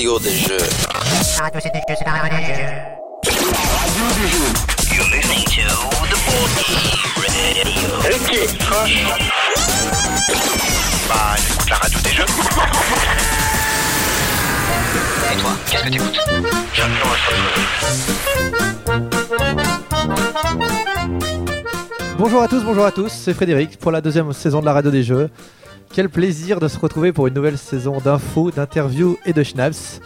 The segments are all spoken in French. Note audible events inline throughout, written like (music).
radio des jeux. Radio des jeux. You're listening to the Radio. Ok. Bah, j'écoute la radio des jeux. Et toi, qu'est-ce que t'écoutes J'adore Bonjour à tous, bonjour à tous, c'est Frédéric pour la deuxième saison de la radio des jeux. Quel plaisir de se retrouver pour une nouvelle saison d'infos, d'interviews et de schnapps.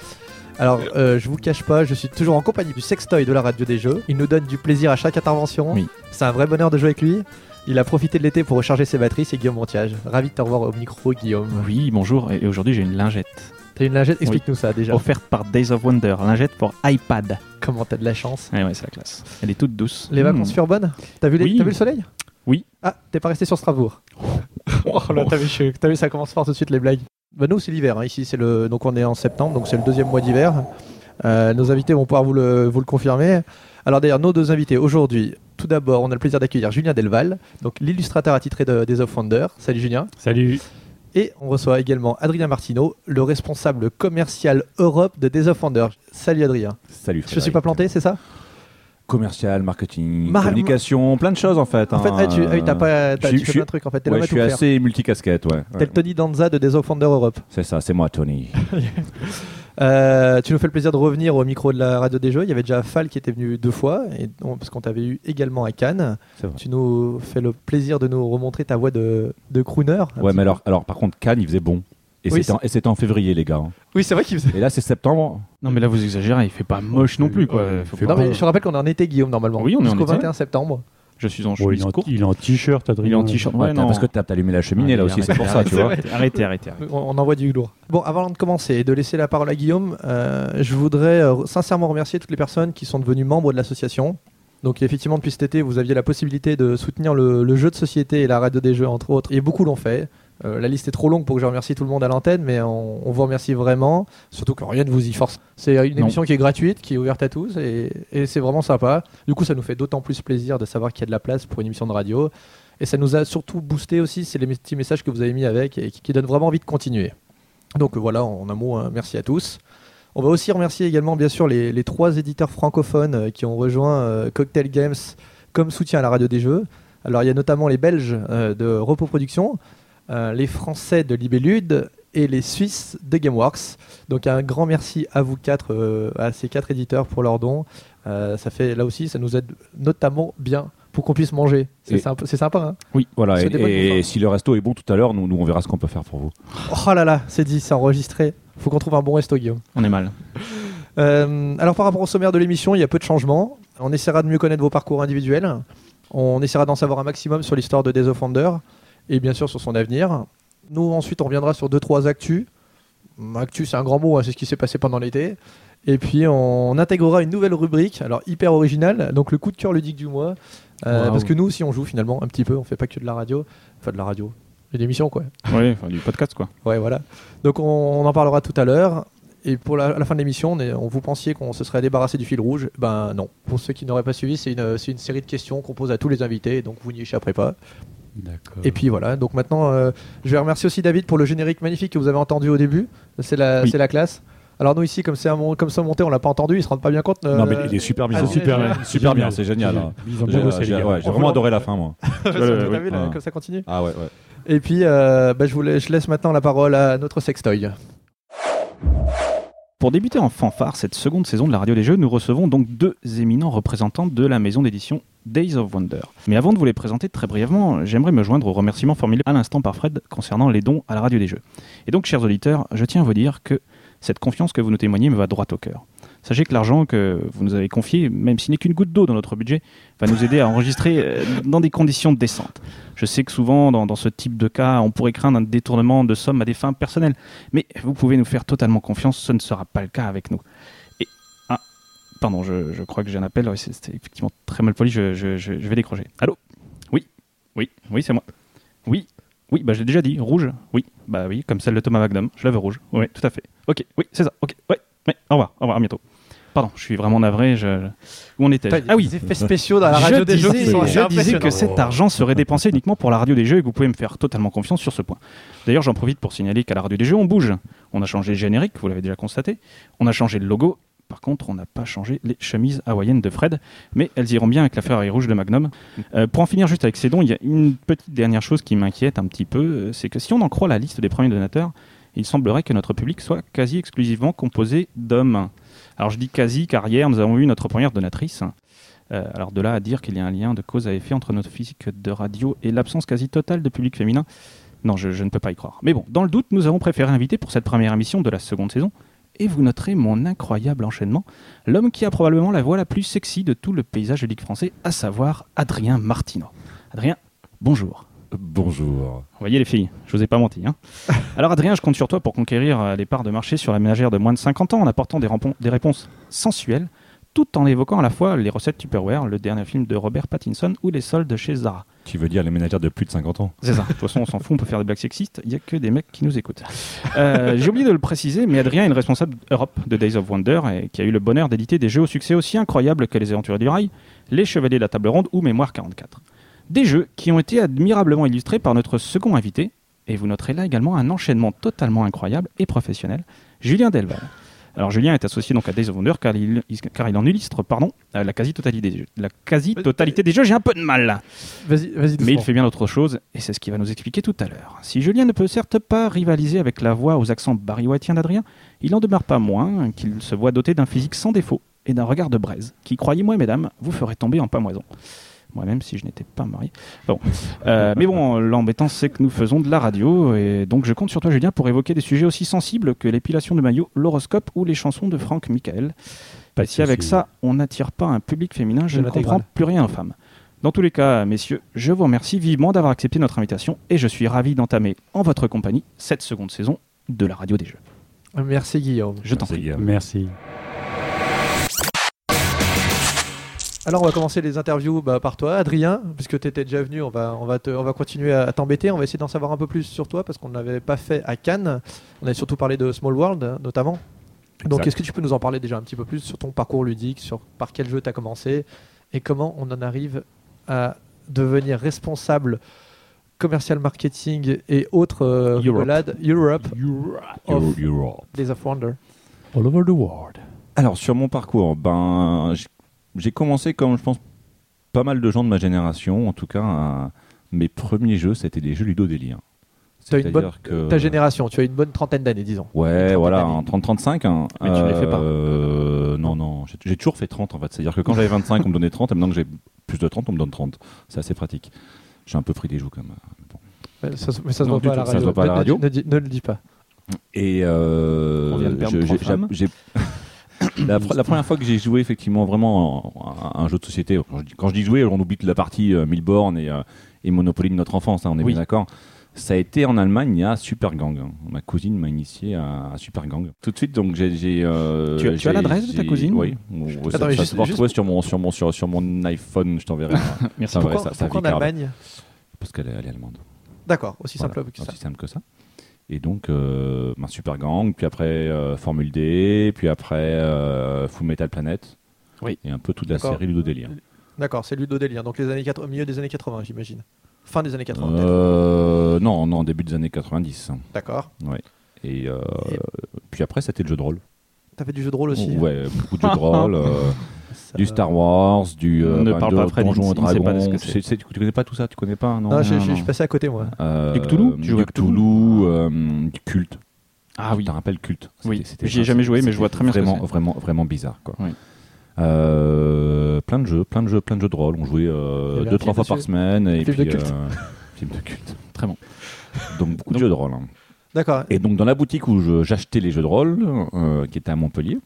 Alors, euh, je vous cache pas, je suis toujours en compagnie du sextoy de la radio des jeux. Il nous donne du plaisir à chaque intervention. Oui. C'est un vrai bonheur de jouer avec lui. Il a profité de l'été pour recharger ses batteries, c'est Guillaume Montiage. Ravi de te revoir au micro, Guillaume. Oui, bonjour. Et aujourd'hui, j'ai une lingette T'as une lingette? Explique-nous ça déjà. offerte par Days of Wonder. Lingette pour iPad. Comment t'as de la chance. Ouais, ouais, c'est la classe. Elle est toute douce. Les vacances Mmh. furent bonnes? T'as vu, les- Oui. t'as vu le soleil? Oui. Ah, t'es pas resté sur Strasbourg. (laughs) oh là, t'as vu, t'as vu, ça commence fort tout de suite les blagues. Bah nous c'est l'hiver, hein. ici c'est le donc on est en septembre, donc c'est le deuxième mois d'hiver. Euh, nos invités vont pouvoir vous le, vous le confirmer. Alors d'ailleurs nos deux invités aujourd'hui, tout d'abord on a le plaisir d'accueillir Julien Delval, donc l'illustrateur attitré de Days of Wonder. Salut Julien. Salut. Et on reçoit également Adrien Martineau, le responsable commercial Europe de Days of Wonder. Salut Adrien. Salut. Je suis pas planté, c'est ça? Commercial, marketing, Mar- communication, plein de choses en fait. En fait, hein. tu, ah t'as pas, je- tu fais plein de trucs en fait. Ouais, je suis assez multicasquette, ouais. T'es le Tony Danza de Days of Wonder Europe. C'est ça, c'est moi, Tony. (laughs) Euh, tu nous fais le plaisir de revenir au micro de la radio des jeux. Il y avait déjà Fal qui était venu deux fois, et on- parce qu'on t'avait eu également à Cannes. Tu nous fais le plaisir de nous remontrer ta voix de, de crooner. Ouais, mais peu. alors, alors, par contre, Cannes, il faisait bon. Et Oui, c'était en- février, les gars. hein. Oui, c'est vrai qu'il faisait. Et là, c'est septembre. Non, mais là, vous exagérez. Il fait pas moche non plus, quoi. Faut Non, pas- mais je te rappelle qu'on est en été, Guillaume, normalement. Oui, on est en Jusqu'au été. 21 septembre. Je suis en chemise il, est en, courte. il est en t-shirt, Adrien. Il est en t-shirt. Ouais, Ouais, parce que t'as allumé la cheminée là Allez, aussi, c'est pour ça, arrêtez, tu vois. Arrêtez, arrêtez, arrêtez. arrêtez. On, on envoie du lourd. Bon, avant de commencer et de laisser la parole à Guillaume, euh, je voudrais euh, sincèrement remercier toutes les personnes qui sont devenues membres de l'association. Donc effectivement, depuis cet été, vous aviez la possibilité de soutenir le, le jeu de société et la radio des jeux, entre autres. Et beaucoup l'ont fait. Euh, la liste est trop longue pour que je remercie tout le monde à l'antenne, mais on, on vous remercie vraiment. Surtout que rien ne vous y force. C'est une Non. émission qui est gratuite, qui est ouverte à tous, et, et c'est vraiment sympa. Du coup, ça nous fait d'autant plus plaisir de savoir qu'il y a de la place pour une émission de radio. Et ça nous a surtout boosté aussi, c'est les petits messages que vous avez mis avec et qui, qui donnent vraiment envie de continuer. Donc euh, voilà, en un mot, hein, merci à tous. On va aussi remercier également, bien sûr, les, les trois éditeurs francophones euh, qui ont rejoint euh, Cocktail Games comme soutien à la radio des jeux. Alors, il y a notamment les Belges de Repos Productions, les Français de Libellude et les Suisses de Gameworks. Donc, un grand merci à vous quatre, euh, à ces quatre éditeurs pour leurs dons. Euh, ça fait, là aussi, ça nous aide notamment bien pour qu'on puisse manger. C'est sympa, hein Oui, voilà. Et, si le resto est bon tout à l'heure, nous, nous, on verra ce qu'on peut faire pour vous. Oh là là, c'est dit, c'est enregistré. Faut qu'on trouve un bon resto, Guillaume. On est mal. Euh, alors par rapport au sommaire de l'émission, il y a peu de changements. On essaiera de mieux connaître vos parcours individuels. On essaiera d'en savoir un maximum sur l'histoire de Wonder et bien sûr sur son avenir. Nous ensuite on reviendra sur deux trois actus. Actu c'est un grand mot, hein, c'est ce qui s'est passé pendant l'été. Et puis on intégrera une nouvelle rubrique, alors hyper originale, donc le coup de cœur ludique du mois. Euh. Parce que nous aussi on joue finalement un petit peu, on fait pas que de la radio, enfin de la radio, et d'émissions quoi. Ouais, enfin, du podcast, quoi. Ouais, voilà. Donc on, on en parlera tout à l'heure. Et pour la, à la fin de l'émission, on, est- on vous pensiez qu'on se serait débarrassé du fil rouge? Ben non. Pour ceux qui n'auraient pas suivi, c'est une, c'est une série de questions qu'on pose à tous les invités, donc vous n'y échapperez pas. D'accord. Et puis voilà. Donc maintenant, euh, je vais remercier aussi David pour le générique magnifique que vous avez entendu au début. C'est la, Oui. c'est la classe. Alors nous ici, comme c'est comme ça monté, on l'a pas entendu. Ils se rendent pas bien compte. euh, non, mais il est super bien. ah, c'est super, bien, Super bien, c'est génial. hein. Ils ont bien J'ai bossé, ouais, vraiment adoré la fin, moi. (laughs) T'as Euh, vu, oui. là, Ouais. comme ça continue. Ah ouais, ouais. Et puis, euh, bah, je, vous je laisse maintenant la parole à notre sextoy. Pour débuter en fanfare cette seconde saison de la radio des jeux, nous recevons donc deux éminents représentants de la maison d'édition Days of Wonder. Mais avant de vous les présenter très brièvement, j'aimerais me joindre aux remerciements formulés à l'instant par Fred concernant les dons à la radio des jeux. Et donc, chers auditeurs, je tiens à vous dire que cette confiance que vous nous témoignez me va droit au cœur. Sachez que l'argent que vous nous avez confié, même s'il n'est qu'une goutte d'eau dans notre budget, va nous aider à enregistrer euh, dans des conditions décentes. Je sais que souvent, dans, dans ce type de cas, on pourrait craindre un détournement de sommes à des fins personnelles. Mais vous pouvez nous faire totalement confiance, ce ne sera pas le cas avec nous. Pardon, je, je crois que j'ai un appel. C'était effectivement très mal poli, je, je- je- je vais décrocher. Allô? Oui, oui, oui, c'est moi. Oui, oui, bah j'ai déjà dit, rouge, oui, bah oui, comme celle de Thomas Magnum, je la veux rouge. Oui, tout à fait. Ok, oui, c'est ça, ok, ouais, ouais, au revoir, au revoir, à bientôt. Pardon, je suis vraiment navré, je... Où on était Ah oui, des effets spéciaux dans la je radio des jeux qui sont je disais que cet argent serait dépensé uniquement pour la radio des jeux et que vous pouvez me faire totalement confiance sur ce point. D'ailleurs, j'en profite pour signaler qu'à la radio des jeux, on bouge. On a changé le générique, vous l'avez déjà constaté. On a changé le logo. Par contre, on n'a pas changé les chemises hawaïennes de Fred, mais elles iront bien avec la Ferrari rouge de Magnum. Euh, pour en finir juste avec ces dons, il y a une petite dernière chose qui m'inquiète un petit peu, euh, c'est que si on en croit la liste des premiers donateurs, il semblerait que notre public soit quasi exclusivement composé d'hommes. Alors je dis quasi car hier nous avons eu notre première donatrice. Euh, alors de là à dire qu'il y a un lien de cause à effet entre notre physique de radio et l'absence quasi totale de public féminin, non, je, je ne peux pas y croire. Mais bon, dans le doute, nous avons préféré inviter pour cette première émission de la seconde saison, et vous noterez mon incroyable enchaînement, l'homme qui a probablement la voix la plus sexy de tout le paysage ludique français, à savoir Adrien Martineau. Adrien, bonjour. Bonjour. Vous voyez les filles, je vous ai pas menti. hein. (laughs) Alors Adrien, je compte sur toi pour conquérir euh, les parts de marché sur la ménagère de moins de 50 ans en apportant des, des réponses sensuelles, tout en évoquant à la fois les recettes Tupperware, le dernier film de Robert Pattinson ou les soldes chez Zara. Tu veux dire les ménagères de plus de 50 ans C'est ça. De toute façon, on s'en fout, on peut faire des blagues sexistes. Il n'y a que des mecs qui nous écoutent. Euh, (laughs) J'ai oublié de le préciser, mais Adrien est une responsable Europe de Days of Wonder et qui a eu le bonheur d'éditer des jeux au succès aussi incroyables que Les Aventuriers du Rail, Les Chevaliers de la Table Ronde ou Mémoire 44. Des jeux qui ont été admirablement illustrés par notre second invité, et vous noterez là également un enchaînement totalement incroyable et professionnel, Julien Delval. Alors Julien est associé donc à Days of Wonder car il, car il en illustre pardon, euh, la quasi-totalité des jeux. La quasi-totalité des jeux, j'ai un peu de mal là. Vas-y, vas-y. Mais il fait bien autre chose, et c'est ce qu'il va nous expliquer tout à l'heure. Si Julien ne peut certes pas rivaliser avec la voix aux accents barry-whitiens d'Adrien, il n'en demeure pas moins qu'il se voit doté d'un physique sans défaut et d'un regard de braise, qui, croyez-moi mesdames, vous ferait tomber en pamoison. Moi-même, si je n'étais pas marié. Bon. Euh, mais bon, l'embêtant, c'est que nous faisons de la radio, et donc je compte sur toi, Julien, pour évoquer des sujets aussi sensibles que l'épilation de maillot, l'horoscope ou les chansons de Franck Michael. De si avec ça, on n'attire pas un public féminin, je ne comprends plus rien aux femmes. Dans tous les cas, messieurs, je vous remercie vivement d'avoir accepté notre invitation et je suis ravi d'entamer en votre compagnie cette seconde saison de la radio des jeux. Merci Guillaume. Je t'en prie. Guillaume. Merci. Alors on va commencer les interviews bah, par toi, Adrien, puisque tu étais déjà venu, on va, on va, te- on va continuer à t'embêter, on va essayer d'en savoir un peu plus sur toi, parce qu'on ne l'avait pas fait à Cannes, on avait surtout parlé de Small World hein, notamment. Donc est-ce que tu peux nous en parler déjà un petit peu plus sur ton parcours ludique, sur par quel jeu tu as commencé, et comment on en arrive à devenir responsable commercial marketing et autres euh, Europe. rigolades Europe of Euro- Europe. Days of Wonder. All over the world. Alors, sur mon parcours, ben, j'ai commencé comme je pense pas mal de gens de ma génération, en tout cas, à- mes premiers jeux, c'était des jeux Ludo Délire. Une bonne- que... Ta génération, tu as une bonne trentaine d'années, disons. Ouais, voilà, en 30-35. Hein. Mais tu les fais pas. Euh, non, non, j'ai- toujours fait 30 en fait. C'est-à-dire que quand j'avais 25, on me donnait 30, et maintenant que j'ai plus de 30, on me donne 30. C'est assez pratique. J'ai un peu pris des joues quand même. Bon. Mais ça, se- mais ça se Non, voit pas à la ça radio. se voit pas à la Ne- radio. Ne, dis- ne le dis pas. Et euh, j'ai- la, pr- la première fois que j'ai joué effectivement vraiment à un jeu de société, quand je dis, quand je dis jouer, on oublie toute la partie euh, Milborn et, euh, et Monopoly de notre enfance, hein, on est Oui. bien d'accord. Ça a été en Allemagne à Super Gang. Ma cousine m'a initié à, à Super Gang. Tout de suite, donc j'ai. euh, Tu as- tu as j'ai- l'adresse de ta cousine Oui. Ça, Attends, ça juste- se va juste- retrouver sur mon, sur, mon, sur, sur mon iPhone, je t'enverrai. (laughs) Merci. Ça Pourquoi, ça- ça pourquoi en. Allemagne? Parce qu'elle est, allemande. D'accord, aussi Voilà, simple que ça. Aussi simple que ça. Et donc, euh, ben, Super Gang, puis après euh, Formule D, puis après euh, Full Metal Planet. Oui. Et un peu toute la série Ludo Délire. D'accord, c'est Ludo Délire. Donc les années 80, milieu des années 80, j'imagine. Fin des années 80, peut-être. Euh, non, non, début des années 90. D'accord. Et, euh, Et- puis après, c'était le jeu de rôle. T'as fait du jeu de rôle aussi Ouais, beaucoup de jeux de (laughs) rôle. euh, du Star Wars, du euh, Ne ben, parle de pas, Fred, Donjons il et Dragons. tu connais pas tout ça? Tu connais pas? Non. Non, je, non, je- je non. suis passé à côté, moi. Euh, Du Cthulhu Tu Du Cthulhu, euh, du culte. Ah oui. Tu te rappelles culte? Oui. J'y ai jamais joué, mais je vois très bien ce que vraiment, vraiment, vraiment bizarre. Quoi. Oui. Euh, plein de jeux, plein de jeux, plein de jeux de rôle. On jouait euh, deux trois fois par semaine et film puis de culte. (laughs) film de culte. Très bon. Donc beaucoup de jeux de rôle. D'accord. Et donc dans la boutique où je- j'achetais les jeux de rôle, euh, qui était à Montpellier,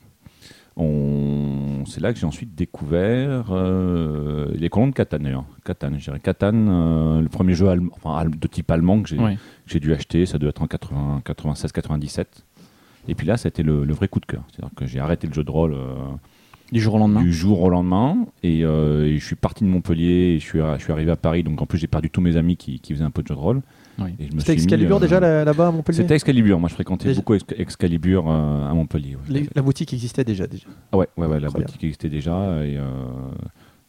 on... c'est là que j'ai ensuite découvert euh, les colons de Catan. d'ailleurs. Catan, je dirais Catan, euh, le premier jeu allem- enfin, al- de type allemand que j'ai Oui. que j'ai dû acheter, ça doit être en 80 96-97. Et puis là, c'était le, le vrai coup de cœur. C'est-à-dire que j'ai arrêté le jeu de rôle euh, Du jour au lendemain. du jour au lendemain et, euh, et je suis parti de Montpellier et je suis, je suis arrivé à Paris. Donc en plus, j'ai perdu tous mes amis qui, qui faisaient un peu de jeu de rôle. Oui. C'était mis, Excalibur euh, déjà là- là-bas à Montpellier C'était Excalibur. Moi, je fréquentais Déjà- beaucoup Ex- Excalibur euh, à Montpellier. ouais. Les- La boutique existait déjà. déjà. Ah ouais, ouais, ouais, la boutique existait déjà et, euh,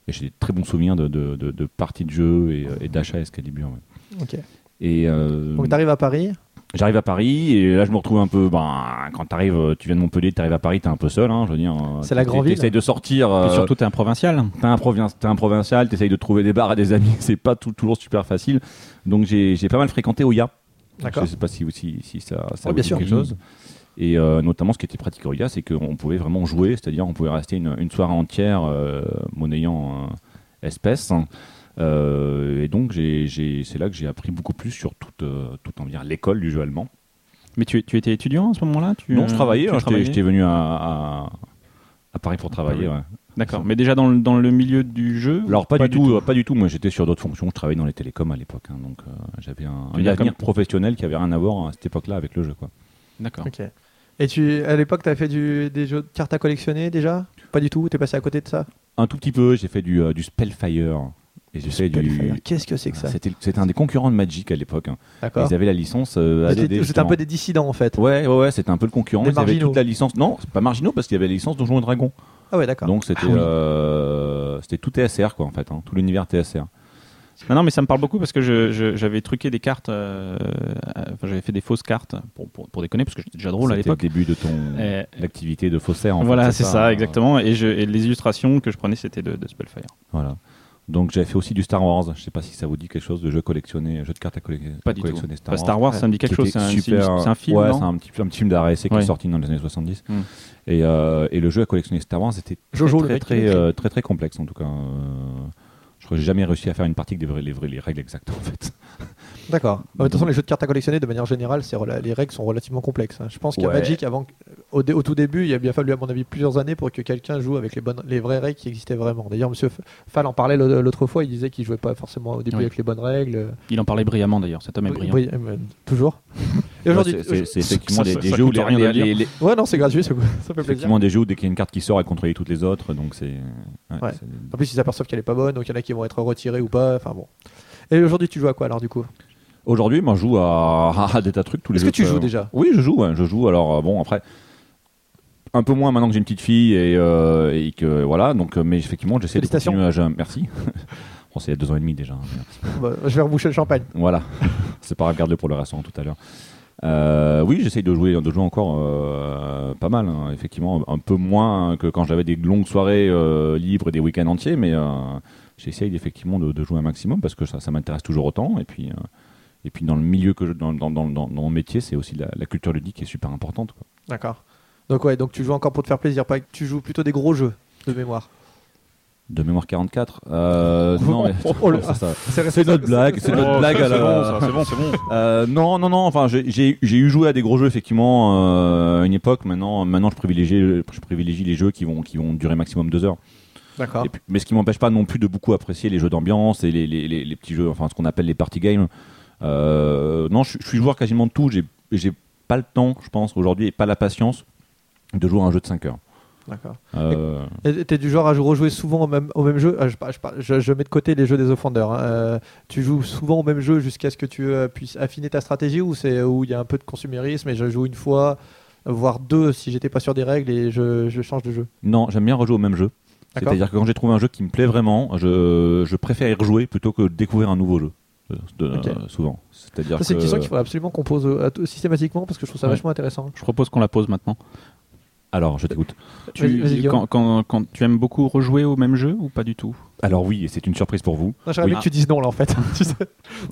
et j'ai des très bons souvenirs de, de, de- de parties de jeu et, et d'achats Excalibur. ouais. Ok. Et euh, Donc t'arrives à Paris. J'arrive à Paris et là je me retrouve un peu. Ben, quand t'arrives, tu viens de Montpellier, t'arrives à Paris, t'es un peu seul. Hein, je veux dire. euh, C'est la grande ville. T'essayes de sortir. Puis euh, surtout, t'es un provincial. T'es un, provin- t'es un provincial, t'essayes de trouver des bars à des amis, (laughs) c'est pas tout- toujours super facile. Donc j'ai j'ai pas mal fréquenté Oya. D'accord. Je sais pas si, si, si ça, ça vous bien dit sûr. quelque chose. Et euh, notamment, ce qui était pratique à Oya, c'est qu'on pouvait vraiment jouer, c'est-à-dire on pouvait rester une, une soirée entière euh, monnayant euh, espèces. Euh, et donc c'est là que j'ai appris beaucoup plus sur toute, euh, toute on va dire, l'école du jeu allemand. Mais tu, tu étais étudiant à ce moment-là? Non, je euh, travaillais, hein, j'étais- travaillais j'étais venu à, à, à Paris pour travailler. ouais. D'accord. Mais déjà dans le, dans le milieu du jeu Alors pas, du, tout, euh, pas du tout. Moi j'étais sur d'autres fonctions. Je travaillais dans les télécoms à l'époque, hein, donc euh, j'avais un, un avenir professionnel qui avait rien à voir à cette époque-là avec le jeu. Quoi. D'accord. Ok. Et tu, à l'époque, tu as fait du, des jeux de cartes à collectionner déjà? Pas du tout? T'es passé à côté de ça? Un tout petit peu. J'ai fait du, euh, du Spellfire et j'ai fait Spellfire. du. Qu'est-ce que c'est que ça C'était c'était un des concurrents de Magic à l'époque. hein. D'accord. Ils avaient la licence euh, ADD. Vous êtes un peu des dissidents en fait. Ouais, ouais, ouais, c'était un peu le concurrent. Des Ils avaient toute la licence. Non, c'est pas marginaux parce qu'il y avait la licence Donjons et Dragons. Ah ouais, d'accord. Donc c'était Ah oui. euh, c'était tout TSR quoi en fait, hein, tout l'univers TSR. Non, non, mais ça me parle beaucoup parce que j'avais truqué des cartes, euh, euh, enfin, j'avais fait des fausses cartes pour, pour, pour déconner parce que j'étais déjà drôle à C'était le l'époque. début de ton Et- l'activité de faussaire. en voilà, fait, c'est ça, hein. exactement. Et, je, et les illustrations que je prenais, c'était de, de Spellfire. Voilà. Donc j'avais fait aussi du Star Wars. Je sais pas si ça vous dit quelque chose de jeu collectionné, jeu de cartes à colle- Pas du tout. collectionner Enfin, Star Wars, ça me dit quelque qui chose. C'est un, super- c'est un film, Ouais, c'est un petit, un petit film d'arrêt qui Ouais. est sorti dans les années 70. Hmm. Et, euh, et le jeu à collectionner Star Wars était très, Jojo, qui euh, très, très complexe en tout cas. Euh, crois que j'ai jamais réussi à faire une partie avec des vrais- les, vrais- les règles exactes en fait. (laughs) D'accord. De toute façon, les jeux de cartes à collectionner, de manière générale, c'est rela- les règles sont relativement complexes. hein. Je pense qu'à Ouais. Magic, avant, au, dé- au tout début, il a bien fallu, à mon avis, plusieurs années pour que quelqu'un joue avec les, bonnes, les vraies règles qui existaient vraiment. D'ailleurs, Monsieur F- Fall en parlait l'au- l'autre fois. Il disait qu'il jouait pas forcément au début Oui. avec les bonnes règles. Il en parlait brillamment d'ailleurs, cet homme est brillant. Oui, euh, toujours. (laughs) Et aujourd'hui, Ouais, c'est- effectivement ça- des, ça- des ça jeux où les, ouais, non, c'est gratuit, c'est cool. ça fait plaisir. effectivement des jeux où dès qu'il y a une carte qui sort, elle contrôle toutes les autres. Donc c'est. ouais, Ouais. c'est- En plus, ils s'aperçoivent qu'elle est pas bonne, donc il y en a qui vont être retirés ou pas. Enfin bon. Et aujourd'hui, tu joues à quoi alors du coup? Aujourd'hui, moi, je joue à, (laughs) à des tas de trucs tous les Est-ce que tu joues euh, déjà? Oui, je joue. ouais, je joue. Alors euh, bon, après, un peu moins maintenant que j'ai une petite fille et, euh, et que voilà. Donc, euh, mais effectivement, j'essaie de continuer à jouer. Merci. (laughs) bon, c'est il y a deux ans et demi déjà. hein. Bah, Je vais reboucher le champagne. Voilà. (laughs) c'est pas grave, garde-le pour le restaurant tout à l'heure. Euh, oui, j'essaye de jouer, de jouer encore euh, pas mal. hein, effectivement, un peu moins que quand j'avais des longues soirées libres et des week-ends entiers, mais j'essaye effectivement de, de jouer un maximum parce que ça, ça m'intéresse toujours autant. Et puis, euh, et puis dans le milieu que je, dans, dans, dans, mon métier, c'est aussi la, la culture ludique qui est super importante. D'accord. Donc ouais, donc tu joues encore pour te faire plaisir, pas tu joues plutôt des gros jeux de mémoire. De mémoire 44. Euh, non, mais (laughs) Oh, le- c'est notre blague, c'est notre blague à la. c'est bon, c'est bon. (laughs) Euh, non, non, non. Enfin, j'ai- eu joué à des gros jeux effectivement euh, à une époque. Maintenant, maintenant, je privilégie, je privilégie les jeux qui vont, qui vont durer maximum deux heures. D'accord. Mais ce qui m'empêche pas non plus de beaucoup apprécier les jeux d'ambiance et les, les, les- les petits jeux, enfin ce qu'on appelle les party games. Euh, non, je, je suis joueur quasiment de tout. J'ai pas le temps, je pense, aujourd'hui, et pas la patience de jouer à un jeu de 5 heures. D'accord. Euh, T'es du genre à rejouer souvent au même, au même jeu? Ah, je, par- je, par- je- je mets de côté les jeux des offenders. hein. Euh, tu joues souvent au même jeu jusqu'à ce que tu euh, puisses affiner ta stratégie ou c'est où il y a un peu de consumérisme et je joue une fois, voire deux si j'étais pas sûr des règles et je, je change de jeu? non, j'aime bien rejouer au même jeu. C'est-à-dire que quand j'ai trouvé un jeu qui me plaît vraiment, je, je préfère y rejouer plutôt que de découvrir un nouveau jeu. euh, de- euh, souvent. C'est-à-dire Ça, c'est une que- question qu'il faudrait absolument qu'on pose euh, systématiquement parce que je trouve ça Ouais. vachement intéressant. Je propose qu'on la pose maintenant. Alors, je t'écoute. Tu, Vas-y, vas-y, Guillaume. quand, quand, quand tu aimes beaucoup rejouer au même jeu ou pas du tout? Alors oui, et c'est une surprise pour vous. Non, J'aimerais Oui. bien que tu dises non là en fait. (laughs) Tu sais.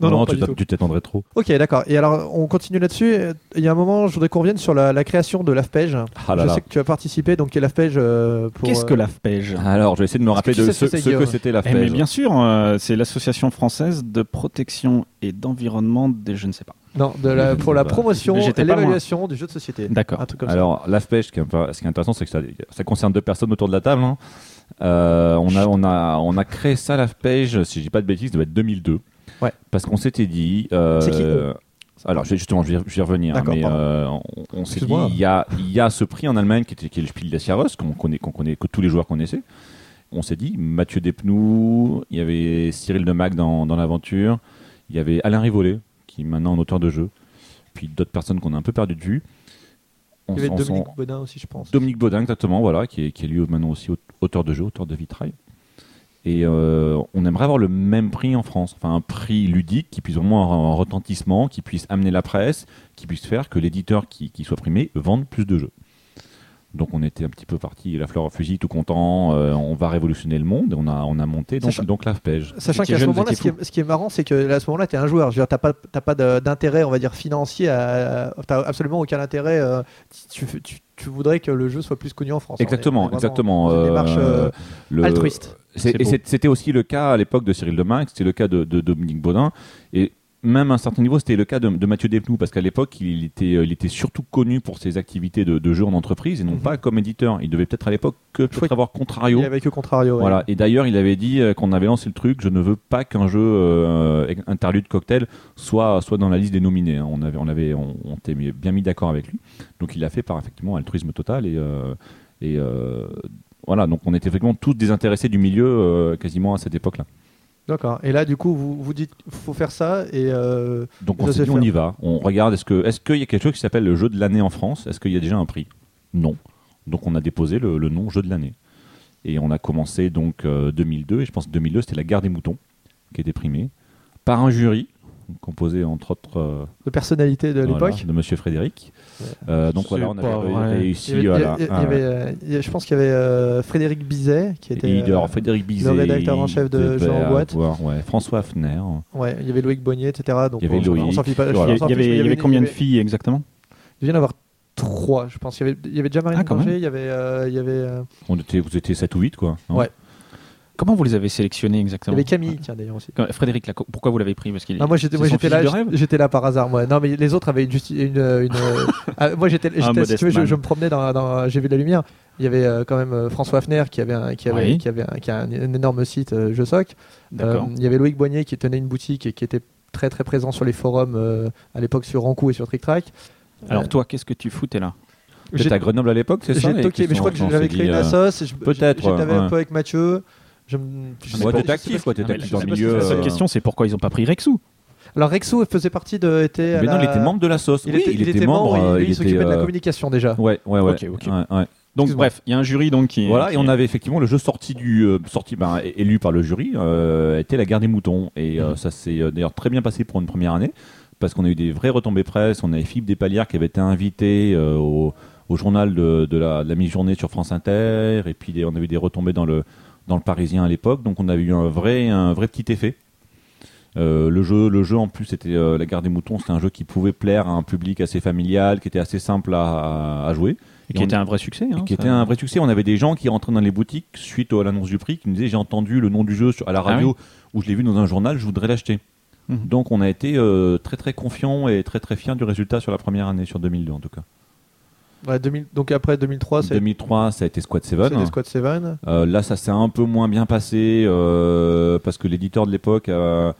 non, non, pas tu t'attendrais trop. Ok, d'accord. Et alors, on continue là-dessus. Il y a un moment, je voudrais qu'on revienne sur la, la création de l'AFPEG. Ah je là. sais que tu as participé, donc qui est l'AFPEG euh, pour. Qu'est-ce que euh, l'AFPEJ Alors, je vais essayer de me rappeler de ce, ce que c'était la Eh, mais bien sûr, euh, c'est l'association française de protection et d'environnement des je ne sais pas. Non, de la, pour la Bah, promotion et l'évaluation du jeu de société. D'accord. Alors, l'AFPEJ, ce qui est un- ce qui est intéressant, c'est que ça, ça concerne deux personnes autour de la table. hein. Euh, on, a, on, a, on a créé ça, l'AFPEJ, si je dis pas de bêtises, ça doit être 2002. Ouais. Parce qu'on s'était dit. euh, C'est qui, alors, justement, je vais, y revenir. hein, mais euh, on, on s'est dit, il y a, il y a ce prix en Allemagne qui, était, qui est le Spiel des Jahres, qu'on connaît, qu'on connaît, que tous les joueurs connaissaient. On s'est dit, Mathieu Despnous, il y avait Cyril Demac dans, dans l'aventure, il y avait Alain Rivollet, qui est maintenant un auteur de jeu, puis d'autres personnes qu'on a un peu perdu de vue. On Il y avait Dominique Bodin aussi, je pense. Dominique Baudin, exactement, voilà, qui est, qui est lui maintenant aussi au- auteur de jeu, auteur de vitrail. Et euh, on aimerait avoir le même prix en France, enfin un prix ludique qui puisse vraiment avoir un retentissement, qui puisse amener la presse, qui puisse faire que l'éditeur qui soit primé vende plus de jeux. Donc on était un petit peu parti, la fleur au fusil, tout content, euh, on va révolutionner le monde, et on a, on a monté donc, Sachant- donc. Sachant qu'à ce moment-là, ce, qui est- ce qui est marrant, c'est que à ce moment-là, tu es un joueur. Dire, t'as pas, t'as pas d'intérêt, on va dire, financier. À, t'as absolument aucun intérêt. euh, tu, tu- tu voudrais que le jeu soit plus connu en France. Exactement, exactement. une euh, démarche euh, le- altruiste. C'était aussi le cas à l'époque de Cyril Demain, c'était le cas de, de Dominique Baudin, et même à un certain niveau, c'était le cas de, de Mathieu Despnous, parce qu'à l'époque, il était, euh, il était surtout connu pour ses activités de, de jeu en entreprise, et non Mhm. pas comme éditeur. Il devait peut-être à l'époque que peut-être avoir Contrario. Il avait que Contrario. ouais. Voilà. Et d'ailleurs, il avait dit euh, qu'on avait lancé le truc. Je ne veux pas qu'un jeu euh, interlude cocktail soit soit dans la liste des nominés. hein. On avait on avait on, on était bien mis d'accord avec lui. Donc il l'a fait par effectivement altruisme total et euh, et euh, voilà. Donc on était effectivement tous désintéressés du milieu quasiment à cette époque-là. D'accord. Et là, du coup, vous vous dites, faut faire ça et euh, Donc on s'est dit on y va. On regarde est-ce que est-ce qu'il y a quelque chose qui s'appelle le jeu de l'année en France? Est-ce qu'il y a déjà un prix? Non. Donc on a déposé le, le nom jeu de l'année. Et on a commencé donc euh, 2002 et je pense que 2002 c'était la guerre des moutons qui était primée par un jury composé entre autres euh, de personnalité de voilà, l'époque. de Monsieur Frédéric. Euh, donc voilà, on avait vrai. réussi. Il y avait- voilà, il y avait- il y avait, euh, y je pense qu'il y avait euh, Frédéric Bizet qui était. et il y a euh, Frédéric Bizet, rédacteur en chef de en devait boîte. avoir, ouais, François Hafner. ouais, il y avait Loïc Bonnier, etc. Donc Il y avait on pas. voilà. Il y, avait, il y avait combien de y filles exactement Il vient d'avoir trois, je pense. Il y avait, il y avait déjà Marine Ah, il y avait, euh, il y avait, euh, On était, vous étiez 7 ou 8 quoi. Ouais. Comment vous les avez sélectionnés il y exactement avait Camille, tiens d'ailleurs aussi. Frédéric, là, pourquoi vous l'avez pris Parce qu'il Ah, moi j'étais, j'étais là, de j'étais par hasard. Moi, non mais les autres avaient une, une, une- euh, (laughs) ah, moi j'étais, j'étais- si tu veux, je, je me promenais dans, dans- j'ai vu la lumière. Il y avait euh, quand même euh, François Hafner qui avait, un, qui avait, Oui. qui avait, un, qui a un, un énorme site euh, Jeux Soc. D'accord. Euh, il y avait Loïc Boignet qui tenait une boutique et qui était très très présent sur les forums euh, à l'époque sur Rankou et sur Trick Track. Alors Euh, toi, qu'est-ce que tu foutais là j'ai- à Grenoble à l'époque, c'est ça J'ai toqué, qui mais je crois que j'avais créé une euh, je- peut-être, J'étais un peu avec Mathieu. Je Ouais, pas actif, quoi, Ah, dans le milieu. La seule euh, question, c'est pourquoi ils n'ont pas pris Rexou Alors Rexou faisait partie de. Était Mais non, la- il était membre de la sauce. Il, oui, était, il était membre. membre. euh, il, il il s'occupait était, de la euh, communication déjà. Ouais, ouais, ouais. Ok, ok. Ouais, ouais. Donc bref, il y a un jury donc qui. Voilà, qui- et on avait effectivement le jeu sorti du euh, sorti ben, élu par le jury euh, était la guerre des moutons et euh, Mhm. ça s'est euh, d'ailleurs très bien passé pour une première année parce qu'on a eu des vraies retombées presse, on avait Philippe Despalières qui avait été invité euh, au, au journal de, de la, mi-journée sur France Inter et puis on avait eu des retombées dans le dans le Parisien à l'époque donc on avait eu un vrai un vrai petit effet. Euh, le jeu, le jeu en plus, c'était euh, la guerre des moutons. C'était un jeu qui pouvait plaire à un public assez familial, qui était assez simple à, à- à jouer. et qui on- était un vrai succès. hein, qui ça- était un vrai succès. On avait des gens qui rentraient dans les boutiques suite à l'annonce du prix, qui nous disaient j'ai entendu le nom du jeu à la Ah radio ou je l'ai vu dans un journal, je voudrais l'acheter. Mhm. Donc on a été euh, très très confiant et très très fiers du résultat sur la première année, sur 2002 en tout cas. Ouais, 2000 donc après 2003, c'est 2003, ça a été Squad 7. c'était Squad 7. Euh, là, ça s'est un peu moins bien passé euh, parce que l'éditeur de l'époque euh,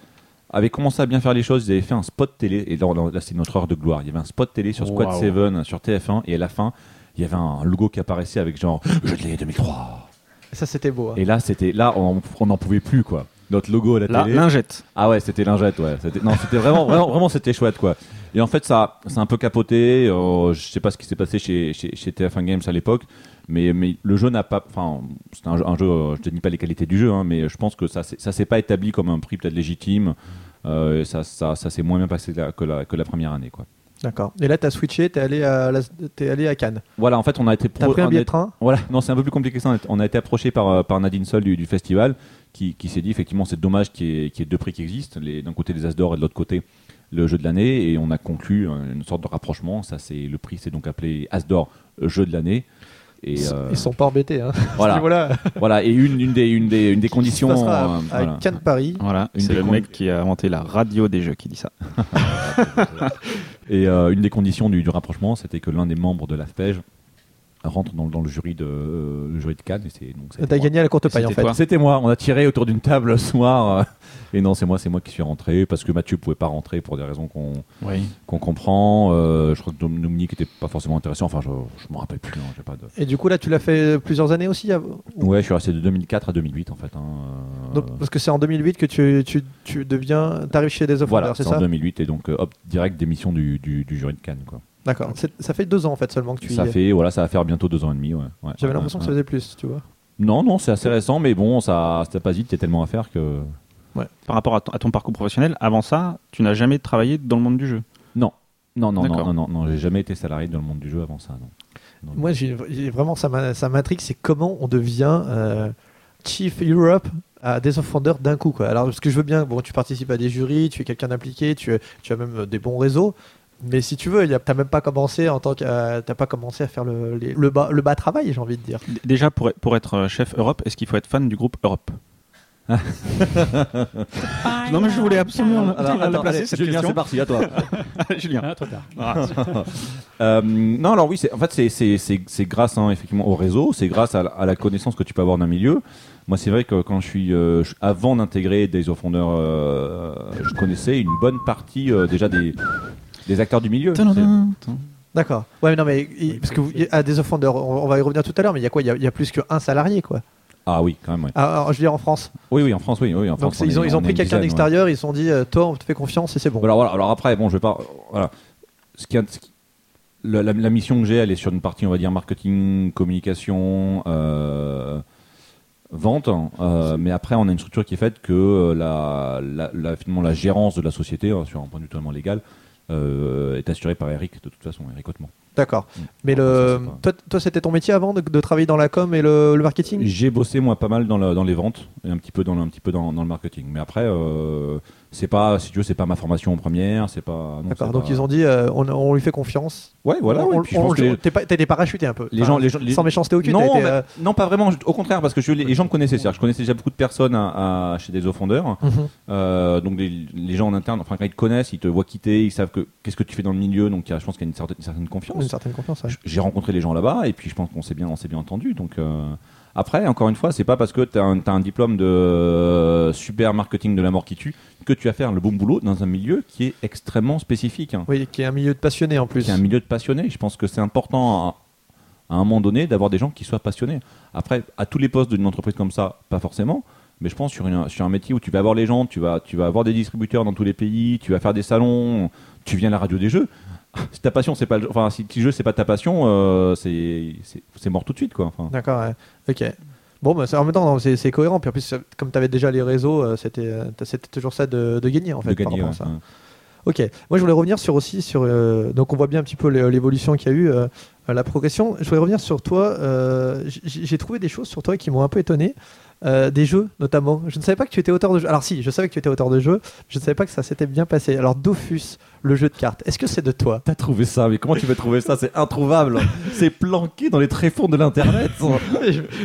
avait commencé à bien faire les choses. Ils avaient fait un spot télé, et là, c'est notre heure de gloire. Il y avait un spot télé sur Squad Waouh. 7 sur TF1, et à la fin, il y avait un logo qui apparaissait avec genre Je l'ai 2003. Ça c'était beau. hein. Et là, c'était là, on n'en pouvait plus quoi. Notre logo à la Là, télé. lingette. Ah ouais, c'était lingette, ouais. Non, c'était vraiment, vraiment, vraiment, c'était chouette, quoi. Et en fait, ça, c'est un peu capoté. euh, je sais pas ce qui s'est passé chez, chez, chez TF1 Games à l'époque, mais, mais le jeu n'a pas, enfin, c'est un, jeu- un jeu. euh, Je te dis pas les qualités du jeu, hein, mais je pense que ça, ça s'est pas établi comme un prix peut-être légitime. Euh, ça, ça, ça s'est moins bien passé la- que la, que la première année, quoi. D'accord. Et là, t'as switché, t'es allé à, la- allé à Cannes. Voilà, en fait, on a été pro- pris un billet de train? Voilà, non, c'est un peu plus compliqué que ça. On a- été approché par, euh, par Nadine Sol du, du festival qui, qui s'est dit effectivement c'est dommage qu'il y, y ait deux prix qui existent, d'un côté les As d'or et de l'autre côté le jeu de l'année. Et on a conclu une sorte de rapprochement. Ça, c'est le prix, c'est donc appelé As d'or euh, jeu de l'année. Et Ils, euh, ils sont pas embêtés. Hein. (laughs) voilà, (laughs) voilà. voilà. Et une, une des, une des, une des conditions. Passera euh, à, à voilà. Cannes Paris. Voilà, c'est le con- mec qui a inventé la radio des jeux qui dit ça. (laughs) Et euh, une des conditions du, du rapprochement, c'était que l'un des membres de l'AFPEG rentre dans, dans le jury de euh, le jury de Cannes. Et c'est donc T'as gagné à la courte paille en C'était fait. C'était moi. On a tiré autour d'une table le soir. euh, et non, c'est moi, c'est moi qui suis rentré parce que Mathieu pouvait pas rentrer pour des raisons qu'on Oui. qu'on comprend. Euh, je crois que Dom- Dominique était pas forcément intéressant. Enfin, je je me rappelle plus. hein, j'ai pas de... Et du coup, là, tu l'as fait plusieurs années aussi à- Ouais, je suis resté de 2004 à 2008 en fait. hein, euh, Donc, Parce que c'est en 2008 que tu, tu, tu deviens. T'arrives chez des voilà, c'est c'est en ça? 2008 et donc hop direct démission du, du, du jury de Cannes. Quoi. D'accord. Ça fait deux ans en fait seulement que tu y Ça es. fait voilà, ça va faire bientôt deux ans et demi. Ouais, ouais. J'avais Ouais, l'impression que ça ouais. faisait plus, tu vois. Non, non, c'est assez récent, mais bon, ça, ça passe vite, il y a tellement à faire que. Par rapport à ton, à ton parcours professionnel, avant ça, tu n'as jamais travaillé dans le monde du jeu. Non, non, non, non, non, non, non, j'ai jamais été salarié dans le monde du jeu avant ça, non. Non. Moi, j'ai vraiment, ça m'intrigue, c'est comment on devient euh, Chief Europe à Days of Wonder d'un coup. Quoi. Alors, parce que je veux bien, bon, tu participes à des jurys, tu es quelqu'un d'impliqué, tu, tu as même euh, des bons réseaux. Mais si tu veux, t'as même pas commencé en tant que, euh, t'as pas commencé à faire le, les- le bas, le bas travail, j'ai envie de dire. Déjà, pour, pour être euh, chef Europe, est-ce qu'il faut être fan du groupe Europe? (laughs) Non, mais je voulais absolument la- la placer, cette question. parti, à toi. (laughs) Julien. Ah, trop tard. (laughs) Euh, non, alors oui, c'est- en fait, c'est- c'est c'est- c'est grâce hein, effectivement au réseau, c'est grâce à, la- à la connaissance que tu peux avoir d'un milieu. Moi, c'est vrai que quand je suis euh, avant d'intégrer Days of Wonder, euh, je connaissais une bonne partie euh, déjà des, des acteurs du milieu. D'accord. Ouais, mais non, mais il- parce que vous- à Days of Wonder, on, on va y revenir tout à l'heure, mais il y a quoi? Il y a, il y a plus qu'un salarié, quoi. Ah oui, quand même. ouais. Ah, alors, je veux dire en France. Oui, oui, en France, oui, oui. En Donc France, on ils ont, est- ils ont on pris quelqu'un ouais. d'extérieur, ils se sont dit, euh, toi, on te fait confiance et c'est bon. Alors, voilà, alors après, bon, je vais pas. Voilà. Ce qui, ce qui- la, la- la mission que j'ai, elle est sur une partie, on va dire, marketing, communication, euh, vente. hein. Euh, mais après, on a une structure qui est faite que la, la, la- finalement, la gérance de la société, hein, sur un point de vue totalement légal, euh, est assurée par Eric, de toute façon, Eric Hautement. D'accord. Mm. Mais Enfin, le, ça, c'est pas- toi, toi, c'était ton métier avant de, de travailler dans la com et le, le marketing? J'ai bossé moi pas mal dans, le- dans les ventes et un petit peu dans le, un petit peu dans, dans le marketing. Mais après, euh, c'est pas, si tu veux, c'est pas ma formation en première, c'est pas. D'accord. c'est Donc pas- ils ont dit, euh, on, on lui fait confiance. Ouais, voilà. Ouais, les- t'es pas- T'as été parachuté un peu. Les gens- les gens- les- Sans méchanceté aucune. non, été, bah, euh, non, pas vraiment. Au contraire, parce que je, les, les gens me connaissaient. c'est-à-dire, Je connaissais déjà beaucoup de personnes à, à- chez des offendeurs. mhm. Euh, donc les, les gens en interne, enfin quand ils te connaissent, ils te voient quitter, ils savent que qu'est-ce que tu fais dans le milieu. Donc je pense qu'il y a une certaine, une certaine confiance. Une certaine confiance. ouais. J'ai rencontré les gens là-bas et puis je pense qu'on s'est bien, on s'est bien entendu. Donc après, encore une fois, c'est pas parce que tu as, un diplôme de euh, super marketing de la mort qui tue que tu vas faire le bon boulot dans un milieu qui est extrêmement spécifique. hein. Oui, qui est un milieu de passionnés en plus. qui est un milieu de passionnés. Je pense que c'est important à, à un moment donné d'avoir des gens qui soient passionnés. Après, à tous les postes d'une entreprise comme ça, pas forcément. Mais je pense sur, une- sur un métier où tu vas avoir les gens, tu vas, tu vas avoir des distributeurs dans tous les pays, tu vas faire des salons, tu viens à la radio des jeux. Si ta passion, c'est pas, le- enfin, si le jeu c'est pas ta passion, euh, c'est, mort tout de suite, quoi. Enfin, D'accord. ouais. Ok. Bon, bah, en même temps, c'est cohérent. Puis en plus, comme tu avais déjà les réseaux, euh, c'était euh, c'était toujours ça de, de gagner en fait. de par gagner. ouais. ça. Ok. Moi, je voulais revenir sur aussi sur. euh, donc, on voit bien un petit peu l'é- l'évolution qu'il y a eu, euh, la progression. Je voulais revenir sur toi. J'ai trouvé des choses sur toi qui m'ont un peu étonné. Euh, des jeux, notamment. Je ne savais pas que tu étais auteur de jeux. Alors, si, je savais que tu étais auteur de jeux. Je ne savais pas que ça s'était bien passé. Alors, Dofus, le jeu de cartes. Est-ce que c'est de toi? T'as trouvé ça, mais comment tu peux trouver ça? C'est introuvable. c'est planqué dans les tréfonds de l'internet. (laughs)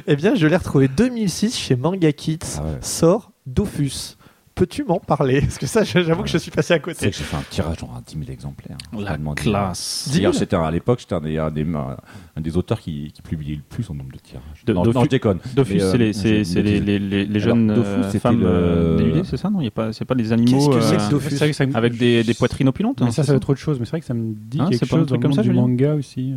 Eh bien, je l'ai retrouvé 2006 chez Manga Kids. Ah ouais. Sort Dofus. Peux-tu m'en parler Parce que ça, j'avoue que je suis passé à C'est côté. que j'ai fait un tirage genre à 10 000 exemplaires. La Vraiment des- classe. D'ailleurs, c'était à l'époque, j'étais un des, un des, un des auteurs qui, qui publiait le plus en nombre de tirages. De- non, Dofus- non, je déconne. Dofus, euh, c'est les, c'est- c'est les, les, les, les Alors, jeunes Dofus, euh, femmes le- euh, dénudées, c'est ça Non, c'est pas des animaux Qu'est-ce que c'est Dofus? C'est me- avec des, des poitrines opulentes. Mais hein, ça, c'est ça va être autre chose. Mais c'est vrai que ça me dit Hein, quelque c'est chose comme ça, du manga aussi.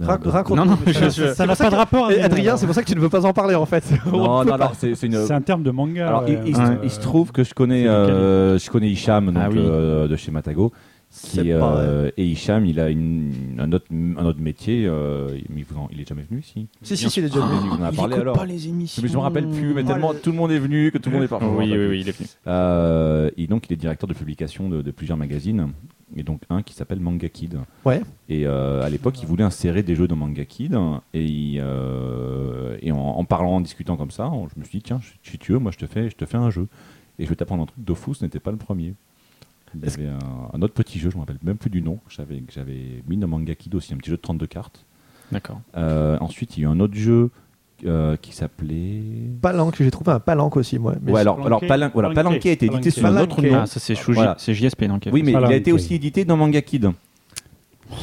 Mais- Raconte. Non, non, je- Ça- je- ça n'a pas de rapport. Avec- Adrien, c'est pour ça que tu ne veux pas en parler en fait. (laughs) Non, non, non, c'est une. Un terme de manga. Alors, il, ouais, il- euh, il se trouve que je connais, euh, je connais Hicham donc, Ah oui. euh, de chez Matago. Qui, euh, et Hicham, il a une, un, autre, un autre métier. euh, mais il, est jamais venu ici. Si, si, si, il est déjà Ah, venu. en a parlé alors. pas les émissions. Mais je me rappelle plus, mais tellement le- tout le monde est venu que tout le monde est parti. Oui, oui, oui, il est venu. Euh, et donc, il est directeur de publication de, de plusieurs magazines. Et donc, un qui s'appelle Manga Kid. Ouais. Et euh, à l'époque, il voulait insérer des jeux dans Manga Kid. Et, il, euh, et en, en parlant, en discutant comme ça, on- je me suis dit, tiens, si tu veux, moi, je te fais, je te fais un jeu. Et je vais t'apprendre un truc. Dofus n'était pas le premier. Il y avait un, un autre petit jeu, je ne me rappelle même plus du nom, que j'avais que j'avais mis dans Manga Kid aussi, un petit jeu de 32 cartes. D'accord. Euh, ensuite, il y a eu un autre jeu euh, qui s'appelait. Palanque, j'ai trouvé un palanque aussi, moi. Mais ouais, alors, alors. Palanque, voilà, Palanqué. Palanqué a été édité sur un autre nom. Ah, ça c'est Shuji- Voilà. c'est JSP a Oui, mais il a été aussi édité dans Manga Kid.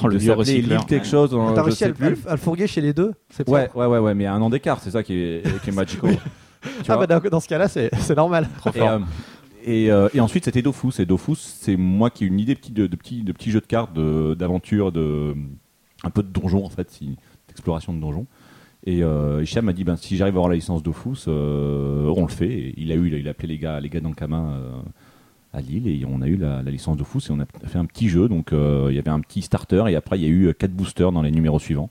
Oh, le Il vieux recycleur. Quelque chose, T'as réussi à, à plus. le- à le fourguer chez les deux C'est Ouais, ouais, ouais, ouais, mais il y a un an d'écart, c'est ça qui est, qui est magical. Tu Ah bah dans, ce cas-là, c'est normal. et, euh, et, euh, et ensuite, c'était Dofus. Et Dofus, c'est moi qui ai une idée de petits de, de cartes, d'aventure, un peu de donjon en fait, d'exploration de donjon. Et euh, Hicham m'a dit ben, si j'arrive à avoir la licence Dofus, euh, on le fait. Il a eu, il a appelé les gars, les gars d'Ankama euh, à Lille et on a eu la, la licence Dofus et on a fait un petit jeu. Donc il y avait un petit starter et après il y a eu quatre boosters dans les numéros suivants.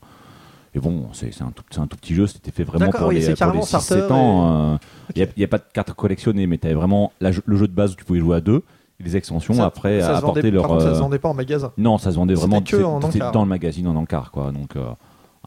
Mais bon, c'est un, tout- c'est un tout petit jeu, c'était fait vraiment pour oui, les, c'est pour carrément les starter 6-7 ans. Il n'y a, pas de cartes collectionnées, mais tu avais vraiment la le jeu de base où tu pouvais jouer à deux. Les extensions, Ça- après, ça apporter vendait- leur. Contre, ça se euh, vendait pas en magasin. Non, ça se vendait vraiment que en encart. dans le magazine en encart, quoi. Donc. euh,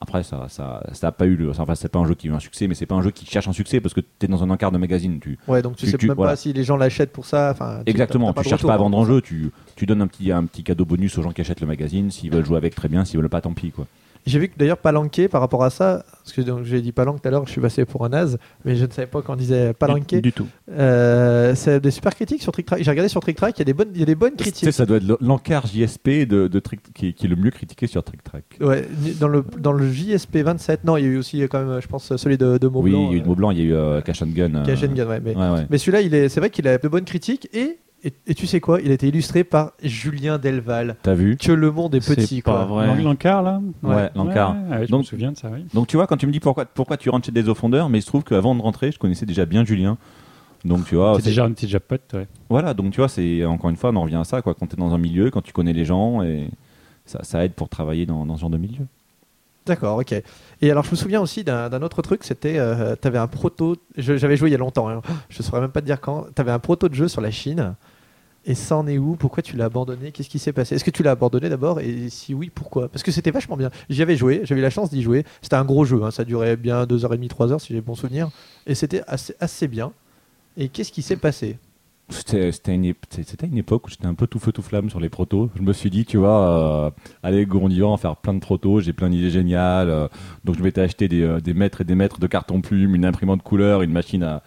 après, ça, ça, ça a pas eu le. Enfin, c'est pas un jeu qui a eu un succès, mais c'est pas un jeu qui cherche un succès parce que tu es dans un encart de magazine. Tu, Ouais, donc tu, Tu- sais tu- même voilà. pas si les gens l'achètent pour ça. Enfin, Exactement, tu de cherches pas à vendre un jeu, tu, tu donnes un petit, un petit cadeau bonus aux gens qui achètent le magazine. S'ils veulent jouer avec, très bien. S'ils veulent pas, tant pis. Quoi. J'ai vu que d'ailleurs Palanqué par rapport à ça, parce que donc, j'ai dit Palanque tout à l'heure, je suis passé pour un naze, mais je ne savais pas qu'on disait Palanqué. Du, du tout. Euh, c'est des super critiques sur Trick Track. J'ai regardé sur Trick Track, il y a des bonnes, il y a des bonnes Tu sais, critiques. ça doit être l'encart JSP de, de Trick- qui, qui est le mieux critiqué sur Trick Track. Ouais, dans le dans le JSP 27, non, il y a eu aussi quand même, je pense, celui de, de Oui, Maublanc. il y a eu de Mont Blanc, il y a eu euh, Cash and Gun. euh, Cash and Gun, ouais, mais, Ouais, ouais. mais celui-là, il est, c'est vrai qu'il a de bonnes critiques et, et, et tu sais quoi, il a été illustré par Julien Delval. T'as vu? Que le monde est C'est petit, pas quoi. vrai. L'en- L'encart, là? Ouais, l'encart. Ouais, ouais, je Donc- me souviens de ça, oui. Donc tu vois, quand tu me dis pourquoi, pourquoi tu rentres chez des fondeurs, mais il se trouve qu'avant de rentrer, je connaissais déjà bien Julien. Donc tu vois, T'es c'est- déjà, t'es déjà pote, ouais. voilà, donc tu vois, c'est encore une fois, on en revient à ça, quoi. Quand tu es dans un milieu, quand tu connais les gens, et ça, ça aide pour travailler dans, dans ce genre de milieu. D'accord, ok. Et alors, je me souviens aussi d'un autre truc, c'était, euh, tu avais un proto, j'avais joué il y a longtemps, hein. je ne saurais même pas te dire quand, tu avais un proto de jeu sur la Chine, et ça en est où? Pourquoi tu l'as abandonné? Qu'est-ce qui s'est passé? Est-ce que tu l'as abandonné d'abord? Et si oui, pourquoi? Parce que c'était vachement bien. J'y avais joué, j'avais eu la chance d'y jouer, c'était un gros jeu, hein, ça durait bien 2h30, 3h si j'ai bon souvenir, et c'était assez, bien. Et qu'est-ce qui s'est passé? C'était une, époque où j'étais un peu tout feu tout flamme sur les protos. Je me suis dit, tu vois, euh, allez, go, on y va, on va faire plein de protos. J'ai plein d'idées géniales. euh, donc je m'étais acheté des, euh, des mètres et des mètres de carton plume, une imprimante couleur, une machine à,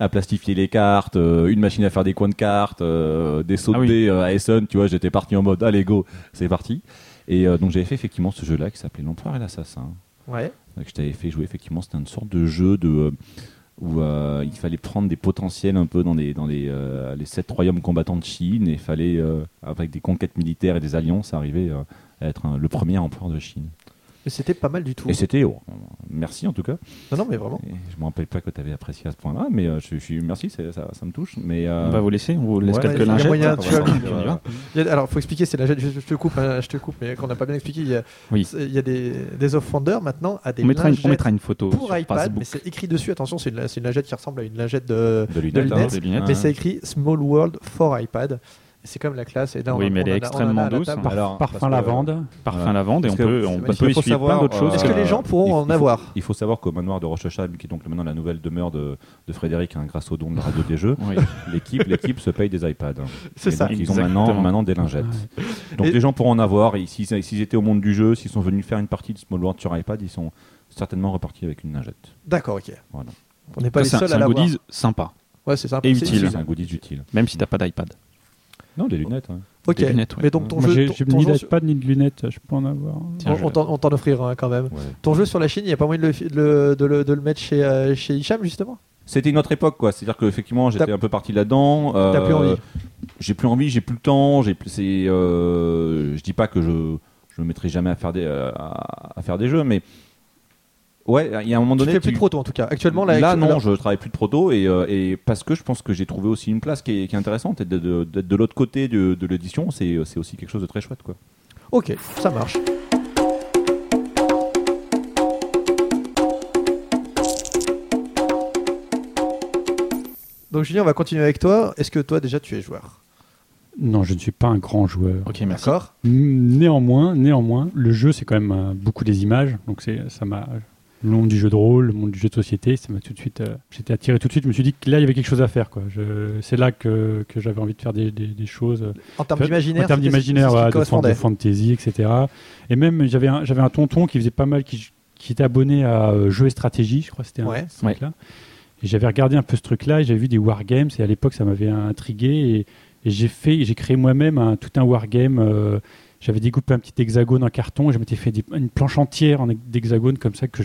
à plastifier les cartes, euh, une machine à faire des coins de cartes, euh, des sauts Ah de oui. dés euh, à Essen. Tu vois, j'étais parti en mode, allez, go, c'est parti. Et euh, donc j'avais fait effectivement ce jeu-là qui s'appelait L'Empereur et l'Assassin. Ouais. que je t'avais fait jouer effectivement c'était une sorte de jeu de euh, où euh, il fallait prendre des potentiels un peu dans les dans les, euh, les sept royaumes combattants de Chine et il fallait euh, avec des conquêtes militaires et des alliances arriver euh, à être un- le premier empereur de Chine Mais c'était pas mal du tout. et c'était oh, merci en tout cas Non, non, mais vraiment. Et je me rappelle pas que tu avais apprécié à ce point là mais euh, je, je suis merci c'est- ça, ça me touche mais euh, On va vous laisser, on vous laisse ouais, quelques il y a lingettes. moyen, tu vois, sortir, puis, on y va. Il y a- alors, faut expliquer, c'est la je, je te coupe, hein, je te coupe, mais qu'on n'a pas bien expliqué. Il y a, Oui. c'est- il y a des, des offenders maintenant à des On mettra, une, on lingettes mettra une photo pour sur iPad, Facebook. mais c'est écrit dessus. Attention, c'est une, c'est une lingette qui ressemble à une lingette de, de lunettes, lunettes, hein. des lunettes. mais c'est écrit Small World for iPad. C'est comme la classe. Et là, on Oui, mais elle on est extrêmement à douce. table. Par- Alors, Parfum que- lavande. Parfum lavande et on peut, on peut plein d'autres choses. euh, Est-ce que les gens pourront il- en il faut- avoir Il faut savoir qu'au manoir de Rochechal, qui est donc maintenant la nouvelle demeure de, de Frédéric, hein, grâce au don de la radio des jeux, Oui. (laughs) l'équipe, l'équipe se paye des iPads. hein. C'est ça. donc, ils ont maintenant, maintenant des lingettes. Donc Et- les gens pourront en avoir. Et s'ils s'ils étaient au monde du jeu, s'ils sont venus faire une partie de Small World sur iPad, ils sont certainement repartis avec une lingette. D'accord, ok. Voilà. On n'est pas les C'est un, seuls c'est à un l'avoir. goodies sympa, Ouais, c'est sympa. et utile. C'est un goodies utile. même si t'as pas d'iPad. Non, des lunettes. hein. Ok. Des lunettes, ouais. Mais donc ton Moi, jeu, j'ai ni d'iPad ni de lunettes, je peux en avoir. Tiens, on- on t'en on t'en offrira un quand même. Ouais. Ton jeu sur la Chine, il n'y a pas moyen de le, de le, de le- de le mettre chez, euh, chez Hicham justement? C'était une autre époque, quoi. C'est-à-dire qu'effectivement, j'étais T'as- un peu parti là-dedans. T'as plus envie J'ai plus envie, j'ai plus le temps. J'ai plus. C'est. euh, je dis pas que je je me mettrai jamais à faire des euh, à, à faire des jeux, mais ouais, il y a un moment Tu donné. fais plus tu- de proto en tout cas. Actuellement, là, Là, actu- non, je travaille plus de proto et, euh, et parce que je pense que j'ai trouvé aussi une place qui est, qui est intéressante et de- de- d'être de, l'autre côté de, de l'édition, c'est c'est aussi quelque chose de très chouette, quoi. Ok, ça marche. Donc Julien, on va continuer avec toi. Est-ce que toi déjà tu es joueur? Non, je ne suis pas un grand joueur. Ok, merci. D'accord. Néanmoins, néanmoins, le jeu c'est quand même euh, beaucoup des images, donc c'est ça m'a le monde du jeu de rôle, le monde du jeu de société, ça m'a tout de suite, euh, j'étais attiré tout de suite. Je me suis dit que là il y avait quelque chose à faire, quoi. Je- C'est là que, que j'avais envie de faire des, des- des choses. euh, En termes d'imaginaire, En termes d'imaginaire, de, fantasy, etc. Et même, j'avais un, j'avais un tonton qui faisait pas mal, qui, qui était abonné à euh, Jeux et Stratégie, je crois que c'était un Ouais. ce truc-là. Et j'avais regardé un peu ce truc-là, et j'avais vu des wargames, et à l'époque, ça m'avait intrigué. Et, et j'ai fait, j'ai créé moi-même un- tout un wargame. euh, j'avais découpé un petit hexagone en carton, et je m'étais fait une planche entière en d'hexagones comme ça que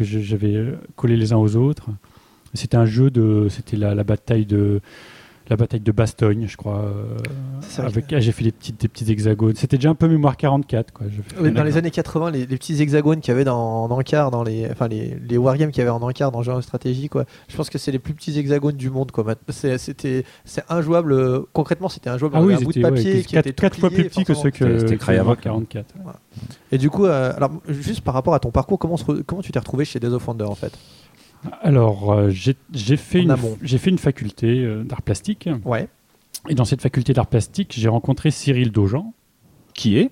j'avais euh, collé les uns aux autres. C'était un jeu de, c'était la bataille de la bataille de Bastogne, je crois. euh, avec, ah, j'ai fait petites, des petits hexagones. C'était déjà un peu mémoire 44, quoi. Je fais- Oui, dans les années 80, les, les petits hexagones qu'il y avait dans, en encart, dans les, enfin les, les wargames qu'il y avait en encart dans Jeux de stratégie, quoi. Je pense que c'est les plus petits hexagones du monde, quoi. C'était, c'est injouable. euh, Concrètement, c'était injouable. Ah oui, un bout de ouais, papier qui quatre, était tout quatre fois plus petit que ceux que, C'était hein. 44. Et du coup, euh, alors juste par rapport à ton parcours, comment, se re- comment tu t'es retrouvé chez Days of Wonder en fait? Alors, euh, j'ai fait, une- fait faculté euh, d'art plastique. Ouais. Et dans cette faculté d'art plastique, j'ai rencontré Cyril Dojan. Qui est?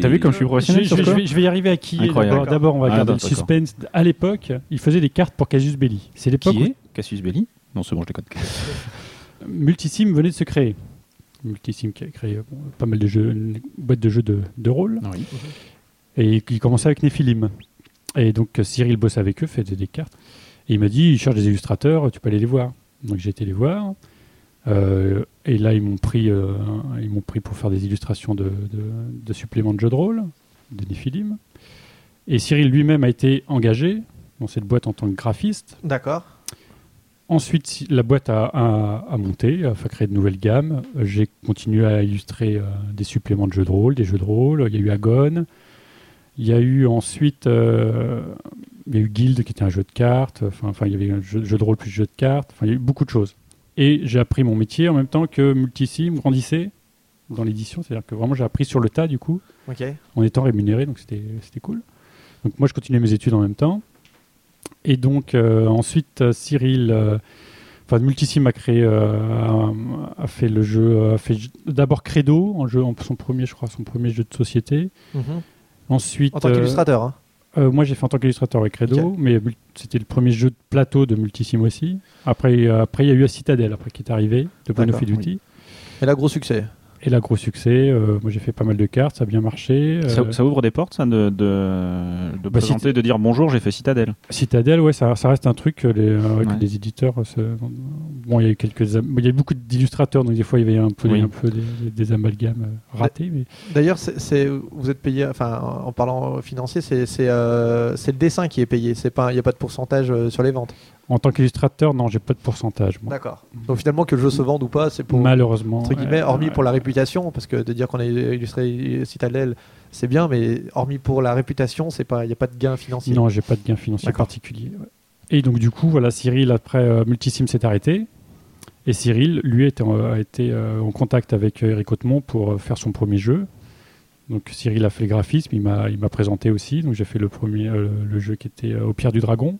T'as vu comme je suis professionnel je- vais, je vais y arriver à qui Incroyable. D'abord, d'abord, on va Ah, garder le suspense. À l'époque, il faisait des cartes pour Casus Belli. C'est l'époque Qui où est? Cassius Belli? Non, c'est bon, je déconne. (laughs) Multisim venait de se créer. Multisim qui a créé euh, bon, pas mal de jeux, une boîte de jeux de, de rôle. Oui. Et il commençait avec Nephilim. Et donc euh, Cyril bosse avec eux, fait des cartes. Et il m'a dit, il cherche des illustrateurs, tu peux aller les voir. Donc j'ai été les voir. Euh, et là, ils m'ont pris, euh, ils m'ont pris pour faire des illustrations de, de- de suppléments de jeux de rôle, de Nephilim. Et Cyril lui-même a été engagé dans cette boîte en tant que graphiste. D'accord. Ensuite, la boîte a, a- a monté, a créer de nouvelles gammes. J'ai continué à illustrer euh, des suppléments de jeux de rôle, des jeux de rôle. Il y a eu Agon. Il y a eu ensuite, euh, il y a eu Guild qui était un jeu de cartes. Enfin, il y avait un jeu, jeu de rôle plus jeu de cartes. Enfin, il y a eu beaucoup de choses. Et j'ai appris mon métier en même temps que Multisim grandissait dans l'édition. C'est-à-dire que vraiment, j'ai appris sur le tas du coup en étant rémunéré, donc c'était cool. Donc moi, je continuais mes études en même temps. Et donc euh, ensuite, Cyril, euh, enfin Multisim a créé, a, a fait le jeu, a fait d'abord Credo, en jeu, en son premier, je crois, son premier jeu de société. Mhm. Ensuite, En tant euh, qu'illustrateur. hein. euh, moi j'ai fait en tant qu'illustrateur avec Credo, mais c'était le premier jeu de plateau de Multisim aussi. Après, euh, après il y a eu la Citadel, après qui est arrivé, de D'accord, Fiduti. Et là, gros succès. Et là, gros succès. euh, moi j'ai fait pas mal de cartes, ça a bien marché. Ça, Euh, ça ouvre des portes, ça, de, de, de Bah, présenter, de dire bonjour, j'ai fait Citadel. Citadel, ouais, ça, ça reste un truc que les, euh, que les éditeurs. Bon, il y a eu quelques, il y a eu beaucoup d'illustrateurs, donc des fois il y avait un peu, Oui. un peu des, amalgames ratés. Mais D'ailleurs, c'est- vous êtes payé, enfin, en parlant financier, c'est euh, le dessin qui est payé. C'est pas, il n'y a pas de pourcentage sur les ventes. En tant qu'illustrateur, non, j'ai pas de pourcentage. moi. D'accord. Donc finalement, que le jeu se vende ou pas, c'est pour Malheureusement. entre guillemets, hormis pour la réputation, parce que de dire qu'on a illustré Citadel, c'est bien, mais hormis pour la réputation, c'est pas, il n'y a pas de gain financier. Non, j'ai pas de gain financier D'accord. particulier. ouais. Et donc du coup, voilà, Cyril après euh, Multisim s'est arrêté. Et Cyril, lui, était en- a été euh, en contact avec euh, Eric Hautemont pour euh, faire son premier jeu. Donc Cyril a fait le graphisme, il m'a, il m'a présenté aussi. Donc j'ai fait le premier, euh, le jeu qui était euh, au Pierre du Dragon,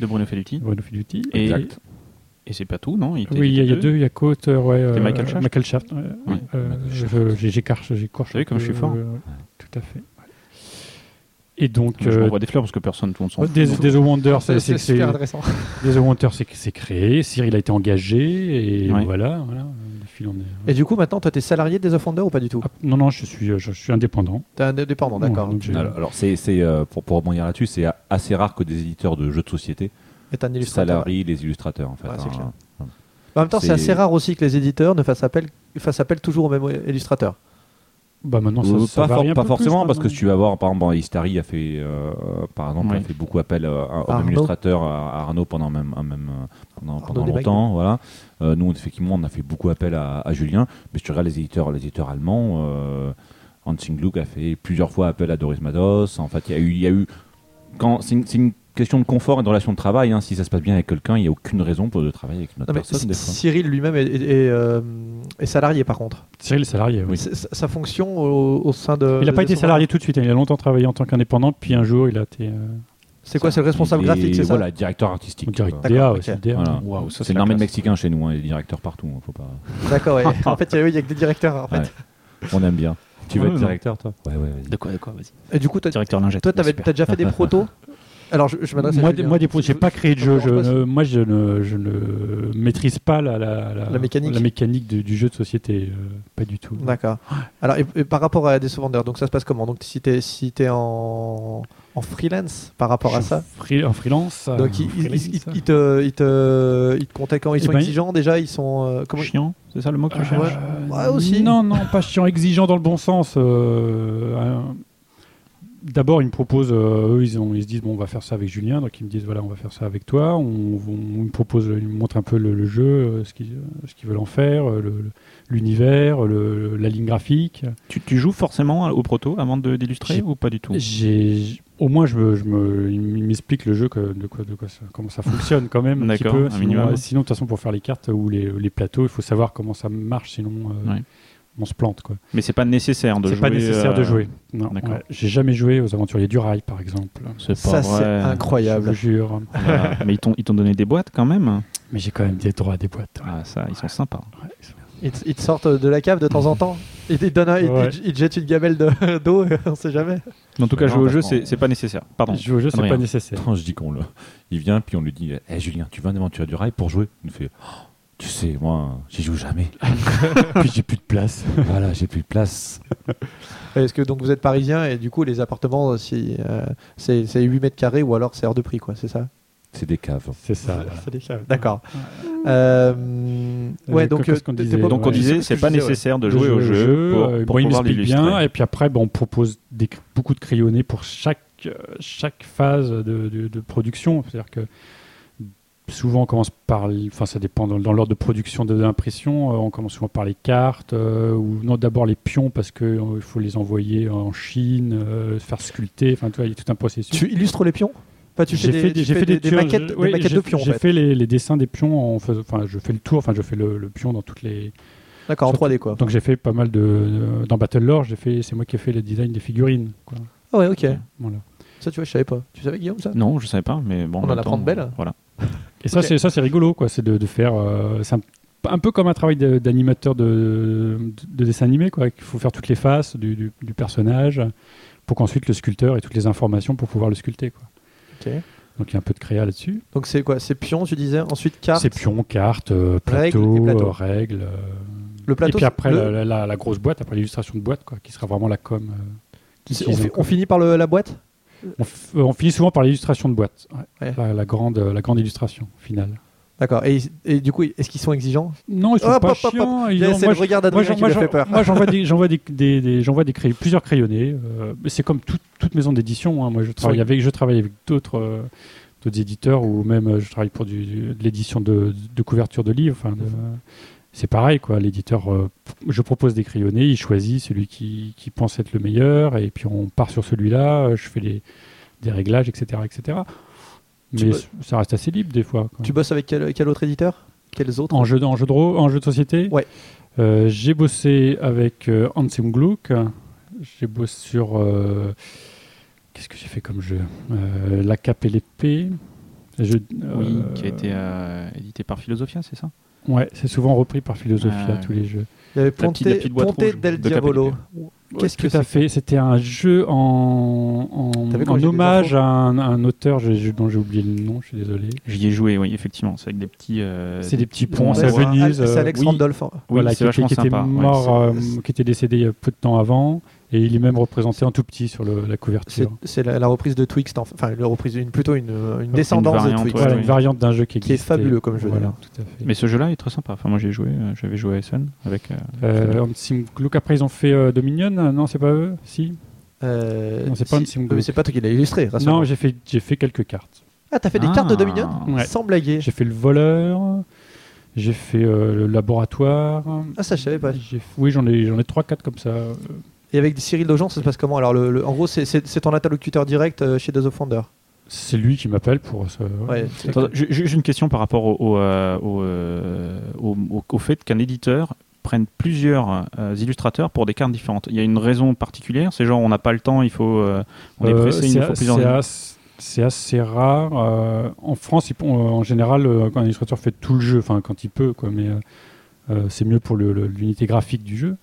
De Bruno Felluti. Bruno Fiduti. Et, Exact. et c'est pas tout, non Il Oui, il y a, il y a deux. il y a co-auteur, ouais. euh, Michael Shaft Shaft, ouais. Ouais. Euh, Michael j'écorche, j'écorche. Vous savez comme je suis fort. euh, ouais, Tout à fait. Et donc, Je euh, des fleurs parce que personne, s'en ouais, fout. Des, des Wonder, c'est super intéressant. Des Wonder, c'est, c'est créé. Cyril a été engagé et Ouais. voilà, voilà. Le fil en est. Et du coup, maintenant, toi, t'es salarié de Days of Wonder ou pas du tout Ah, non, non, je suis, je, suis indépendant. T'es indépendant, d'accord. Ouais, donc j'ai- Alors, alors, c'est, c'est, euh, pour, pour rebondir là-dessus, c'est assez rare que des éditeurs de jeux de société Et t'es un illustrateur. salarient les illustrateurs en fait. Ouais, c'est hein. clair. En même temps, c'est C'est- assez rare aussi que les éditeurs ne fassent appel, fassent appel toujours au même illustrateur. Bah maintenant, ça, Euh, ça pas, varie for- un pas peu forcément plus, parce que maintenant. tu vas voir par exemple Istari a fait euh, par exemple Ouais. a fait beaucoup appel euh, à- au Arnaud. même illustrateur à, à Arnaud pendant même, un même pendant, Arnaud pendant Desbagues. longtemps voilà Euh, nous effectivement on a fait beaucoup appel à, à Julien mais si tu regardes les éditeurs les éditeurs allemands euh, Hansing Gluck a fait plusieurs fois appel à Doris Mados en fait il y a eu il y a eu quand question de confort et de relation de travail hein. si ça se passe bien avec quelqu'un il n'y a aucune raison pour de travailler avec une autre Non, personne des fois. Cyril lui-même est, est- est, euh, est salarié par contre. Cyril est salarié, oui. Sa, sa fonction au, au sein de. Il n'a pas été salarié tout de suite. hein. Il a longtemps travaillé en tant qu'indépendant, puis un jour, il a été. euh. C'est quoi C'est le responsable est- graphique, c'est ça voilà directeur artistique direct quoi. DA, D'accord, ouais, ok. c'est DA. Voilà. La l'armée de mexicains chez nous hein, les directeurs partout hein, faut pas D'accord, ouais. (laughs) en fait, il y a- oui, il y a que des directeurs en fait. Ouais. On aime bien. Tu veux Ouais, être directeur, toi? Ouais, ouais, vas-y. De quoi, de quoi, vas-y. Et du coup, toi, Directeur lingette. toi, super. t'as déjà fait des (laughs) protos? Alors, je, je m'adresse à Moi, Julien. moi, des pro- j'ai pas créé de jeu. Je, Je ne- moi, je ne, je ne maîtrise pas la, la, La mécanique. la mécanique du, du jeu de société. euh, pas du tout. D'accord. Alors, et, et par rapport à of Wonder, donc ça se passe comment? Donc, si t'es si t'es en, en freelance par rapport à Je suis ça, free- en freelance. euh, donc ils, freelance, ils- ils te, ils, te, ils te contactent quand? Ils Eh sont ben, exigeants déjà Ils sont. euh, comment? Chiant, c'est ça le mot que tu Euh, cherches Ouais, aussi. Non, non, pas chiant, exigeant dans le bon sens. euh, un- d'abord, ils me proposent, euh, eux, ils, ont, ils se disent, bon, on va faire ça avec Julien, donc ils me disent, voilà, on va faire ça avec toi. On, me proposent, ils me montrent un peu le, le jeu, euh, ce qu'ils euh, ce qu'ils veulent en faire, l'univers, la ligne graphique. Tu, tu joues forcément au proto avant de- d'illustrer ou pas du tout? au moins, je me, je me, ils m'expliquent le jeu, que, de quoi, de quoi ça- comment ça fonctionne quand même un petit peu. un Sinon, de toute façon, pour faire les cartes ou les, les plateaux, il faut savoir comment ça marche, sinon euh, Ouais. On se plante. Quoi. Mais c'est pas nécessaire de jouer. C'est pas nécessaire euh, de jouer. Non, d'accord. ouais. J'ai jamais joué aux aventuriers du rail, par exemple. C'est pas Ça, c'est vrai. Je incroyable. vous jure. Voilà. (laughs) Mais ils t'ont ils t'ont donné des boîtes quand même. Mais j'ai quand même des droits à des boîtes. ouais. Ah ça, ils sont sympas. Ils, te- ils te sortent de la cave de temps en temps. Ils te, donnent un- ils te- Ouais. ils te jettent une gamelle de- (laughs) d'eau, (laughs) on sait jamais. Mais en tout cas, jouer au jeu, c'est pas nécessaire. Pardon. Jouer au jeu, c'est pas nécessaire. Quand je dis qu'on le. Il vient, puis on lui dit Eh Julien, tu veux un aventurier du rail pour jouer Il nous fait Oh, Tu sais, moi, j'y joue jamais. (laughs) Puis j'ai plus de place. (laughs) voilà, j'ai plus de place. Est-ce que donc vous êtes parisien et du coup les appartements, si, euh, c'est c'est 8 mètres carrés ou alors c'est hors de prix, quoi, c'est ça? C'est des caves. C'est ça. voilà. C'est des caves. D'accord. Euh, ouais, Euh, donc qu'on t'es disait pas- Donc on Ouais. disait, ce c'est pas nécessaire de jouer au jeu pour, euh, pour pouvoir l'illustrer. bien. Et puis après, bon, on propose des, beaucoup de crayonnés pour chaque, euh, chaque phase de, de- de production. C'est-à-dire que souvent, on commence par. Enfin, ça dépend dans, dans l'ordre de production de l'impression. euh, on commence souvent par les cartes, euh, ou non, d'abord les pions parce qu'il faut les envoyer en Chine, euh, faire sculpter. Enfin, tu vois, il y a tout un processus. Tu illustres les pions? Enfin, tu fais J'ai des, fait des, tu j'ai fais fait des, des tours, maquettes, je- oui, maquettes de pions en J'ai fait. fait les, les dessins des pions enfin, je fais le tour, enfin, je fais le, le pion dans toutes les. D'accord, en surtout- 3D quoi. Donc j'ai fait pas mal de dans Battle Lore, j'ai fait, c'est moi qui ai fait le design des figurines. Quoi. Ah ouais, ok. Voilà. Ça, tu vois, je savais pas. Tu savais, Guillaume, ça? Non, je savais pas, mais bon. On en apprend de belles. Voilà. Et ça, c'est ça, c'est rigolo, quoi. C'est de, de faire, euh, c'est un, un peu comme un travail d'animateur de, de, de dessin animé, quoi. Il faut faire toutes les faces du, du, du personnage pour qu'ensuite le sculpteur ait toutes les informations pour pouvoir le sculpter, quoi. Donc il y a un peu de créa là-dessus. Donc c'est quoi? C'est pions, tu disais Ensuite, cartes. C'est pions, cartes, euh, Règles plateaux. euh, règles. euh, Le plateau, et puis après le- la, la- la grosse boîte, après l'illustration de boîte, quoi, qui sera vraiment la com. on, finit par le- la boîte? On, euh, on finit souvent par l'illustration de boîte. Ouais. Ouais. La, la grande, la grande illustration finale. D'accord. Et, et du coup, est-ce qu'ils sont exigeants? Non, ils sont pas hop, hop, chiants. ils ont- moi, le regard Moi, qui me fait peur. moi, j'envoie des, (laughs) j'envoie des, des- des- j'envoie des plusieurs crayonnés. euh, c'est comme toute, toute maison d'édition. hein. Moi, je travaille Oui. avec, je travaille avec d'autres, euh, d'autres éditeurs ou même euh, je travaille pour du- de l'édition de, de couverture de livres. Enfin, de- c'est pareil, quoi. L'éditeur, euh, je propose des crayonnés, il choisit celui qui, qui pense être le meilleur et puis on part sur celui-là. euh, Je fais les, des réglages, etc., etc. Mais ça reste assez libre des fois. quoi. Tu bosses avec quel, quel autre éditeur? Quels autres? En jeu, de- en jeu de rôle, en jeu de société? Ouais. Euh, J'ai bossé avec euh, Ansem Gluck. J'ai bossé sur. euh, Qu'est-ce que j'ai fait comme jeu? Euh, La cape et l'épée. Je- Oui, euh, qui a été euh, édité par Philosophia, c'est ça? Ouais, c'est souvent repris par Philosophia, Ah, tous les jeux. Il y avait La Ponte, petite- la petite boîte Ponte rouge del de Diavolo. Qu'est-ce que à c'est fait. C'était un jeu en, en, hommage à un, à un auteur je- dont j'ai oublié le nom, je suis désolé. J'y ai joué, oui, effectivement. C'est avec des petits. euh, C'est des petits ponts, c'est à. Venise. C'est euh, Alex oui. Randolph. Oui, voilà, c'est qui, qui était sympa. ouais. mort, euh, c'est- qui était décédé il y a peu de temps avant, et il est même représenté en tout petit sur le- la couverture. c'est la, la reprise de Twixt, enfin la reprise, une, plutôt une, une descendance variante, de Twixt. Voilà, une variante d'un jeu qui Qui est existe. fabuleux comme jeu, Voilà, tout à fait. Mais ce jeu-là est très sympa. Enfin, moi, j'ai joué. euh, J'avais joué à SN avec. euh, Euh, après, ils ont fait euh, Dominion Non, c'est pas eux Si? Euh, Non, c'est pas si- Gluck. C'est pas toi qui l'as illustré. Non, j'ai fait, j'ai fait quelques cartes. Ah, t'as fait des Ah. cartes de Dominion Ouais. Sans blaguer. J'ai fait le voleur, j'ai fait euh, le laboratoire. Ah, ça, je savais pas. Oui, j'en ai, j'en ai 3-4 comme ça. Et avec Cyril Dojan, ça se passe comment? Alors, le, le- en gros, c'est- c'est c'est ton interlocuteur direct euh, chez Days of Wonder. C'est lui qui m'appelle pour ça. Ouais, c'est- Attends, j'ai j'ai une question par rapport au, au, euh, au, euh, au- au- au fait qu'un éditeur prenne plusieurs euh, illustrateurs pour des cartes différentes. Il y a une raison particulière C'est genre on n'a pas le temps, il faut, euh, on est Euh, pressé, il c'est nous faut plusieurs. c'est as- C'est assez rare. euh, en France, il- en général, euh, quand un illustrateur fait tout le jeu, enfin quand il peut, quoi, mais euh, euh, c'est mieux pour le- le- l'unité graphique du jeu.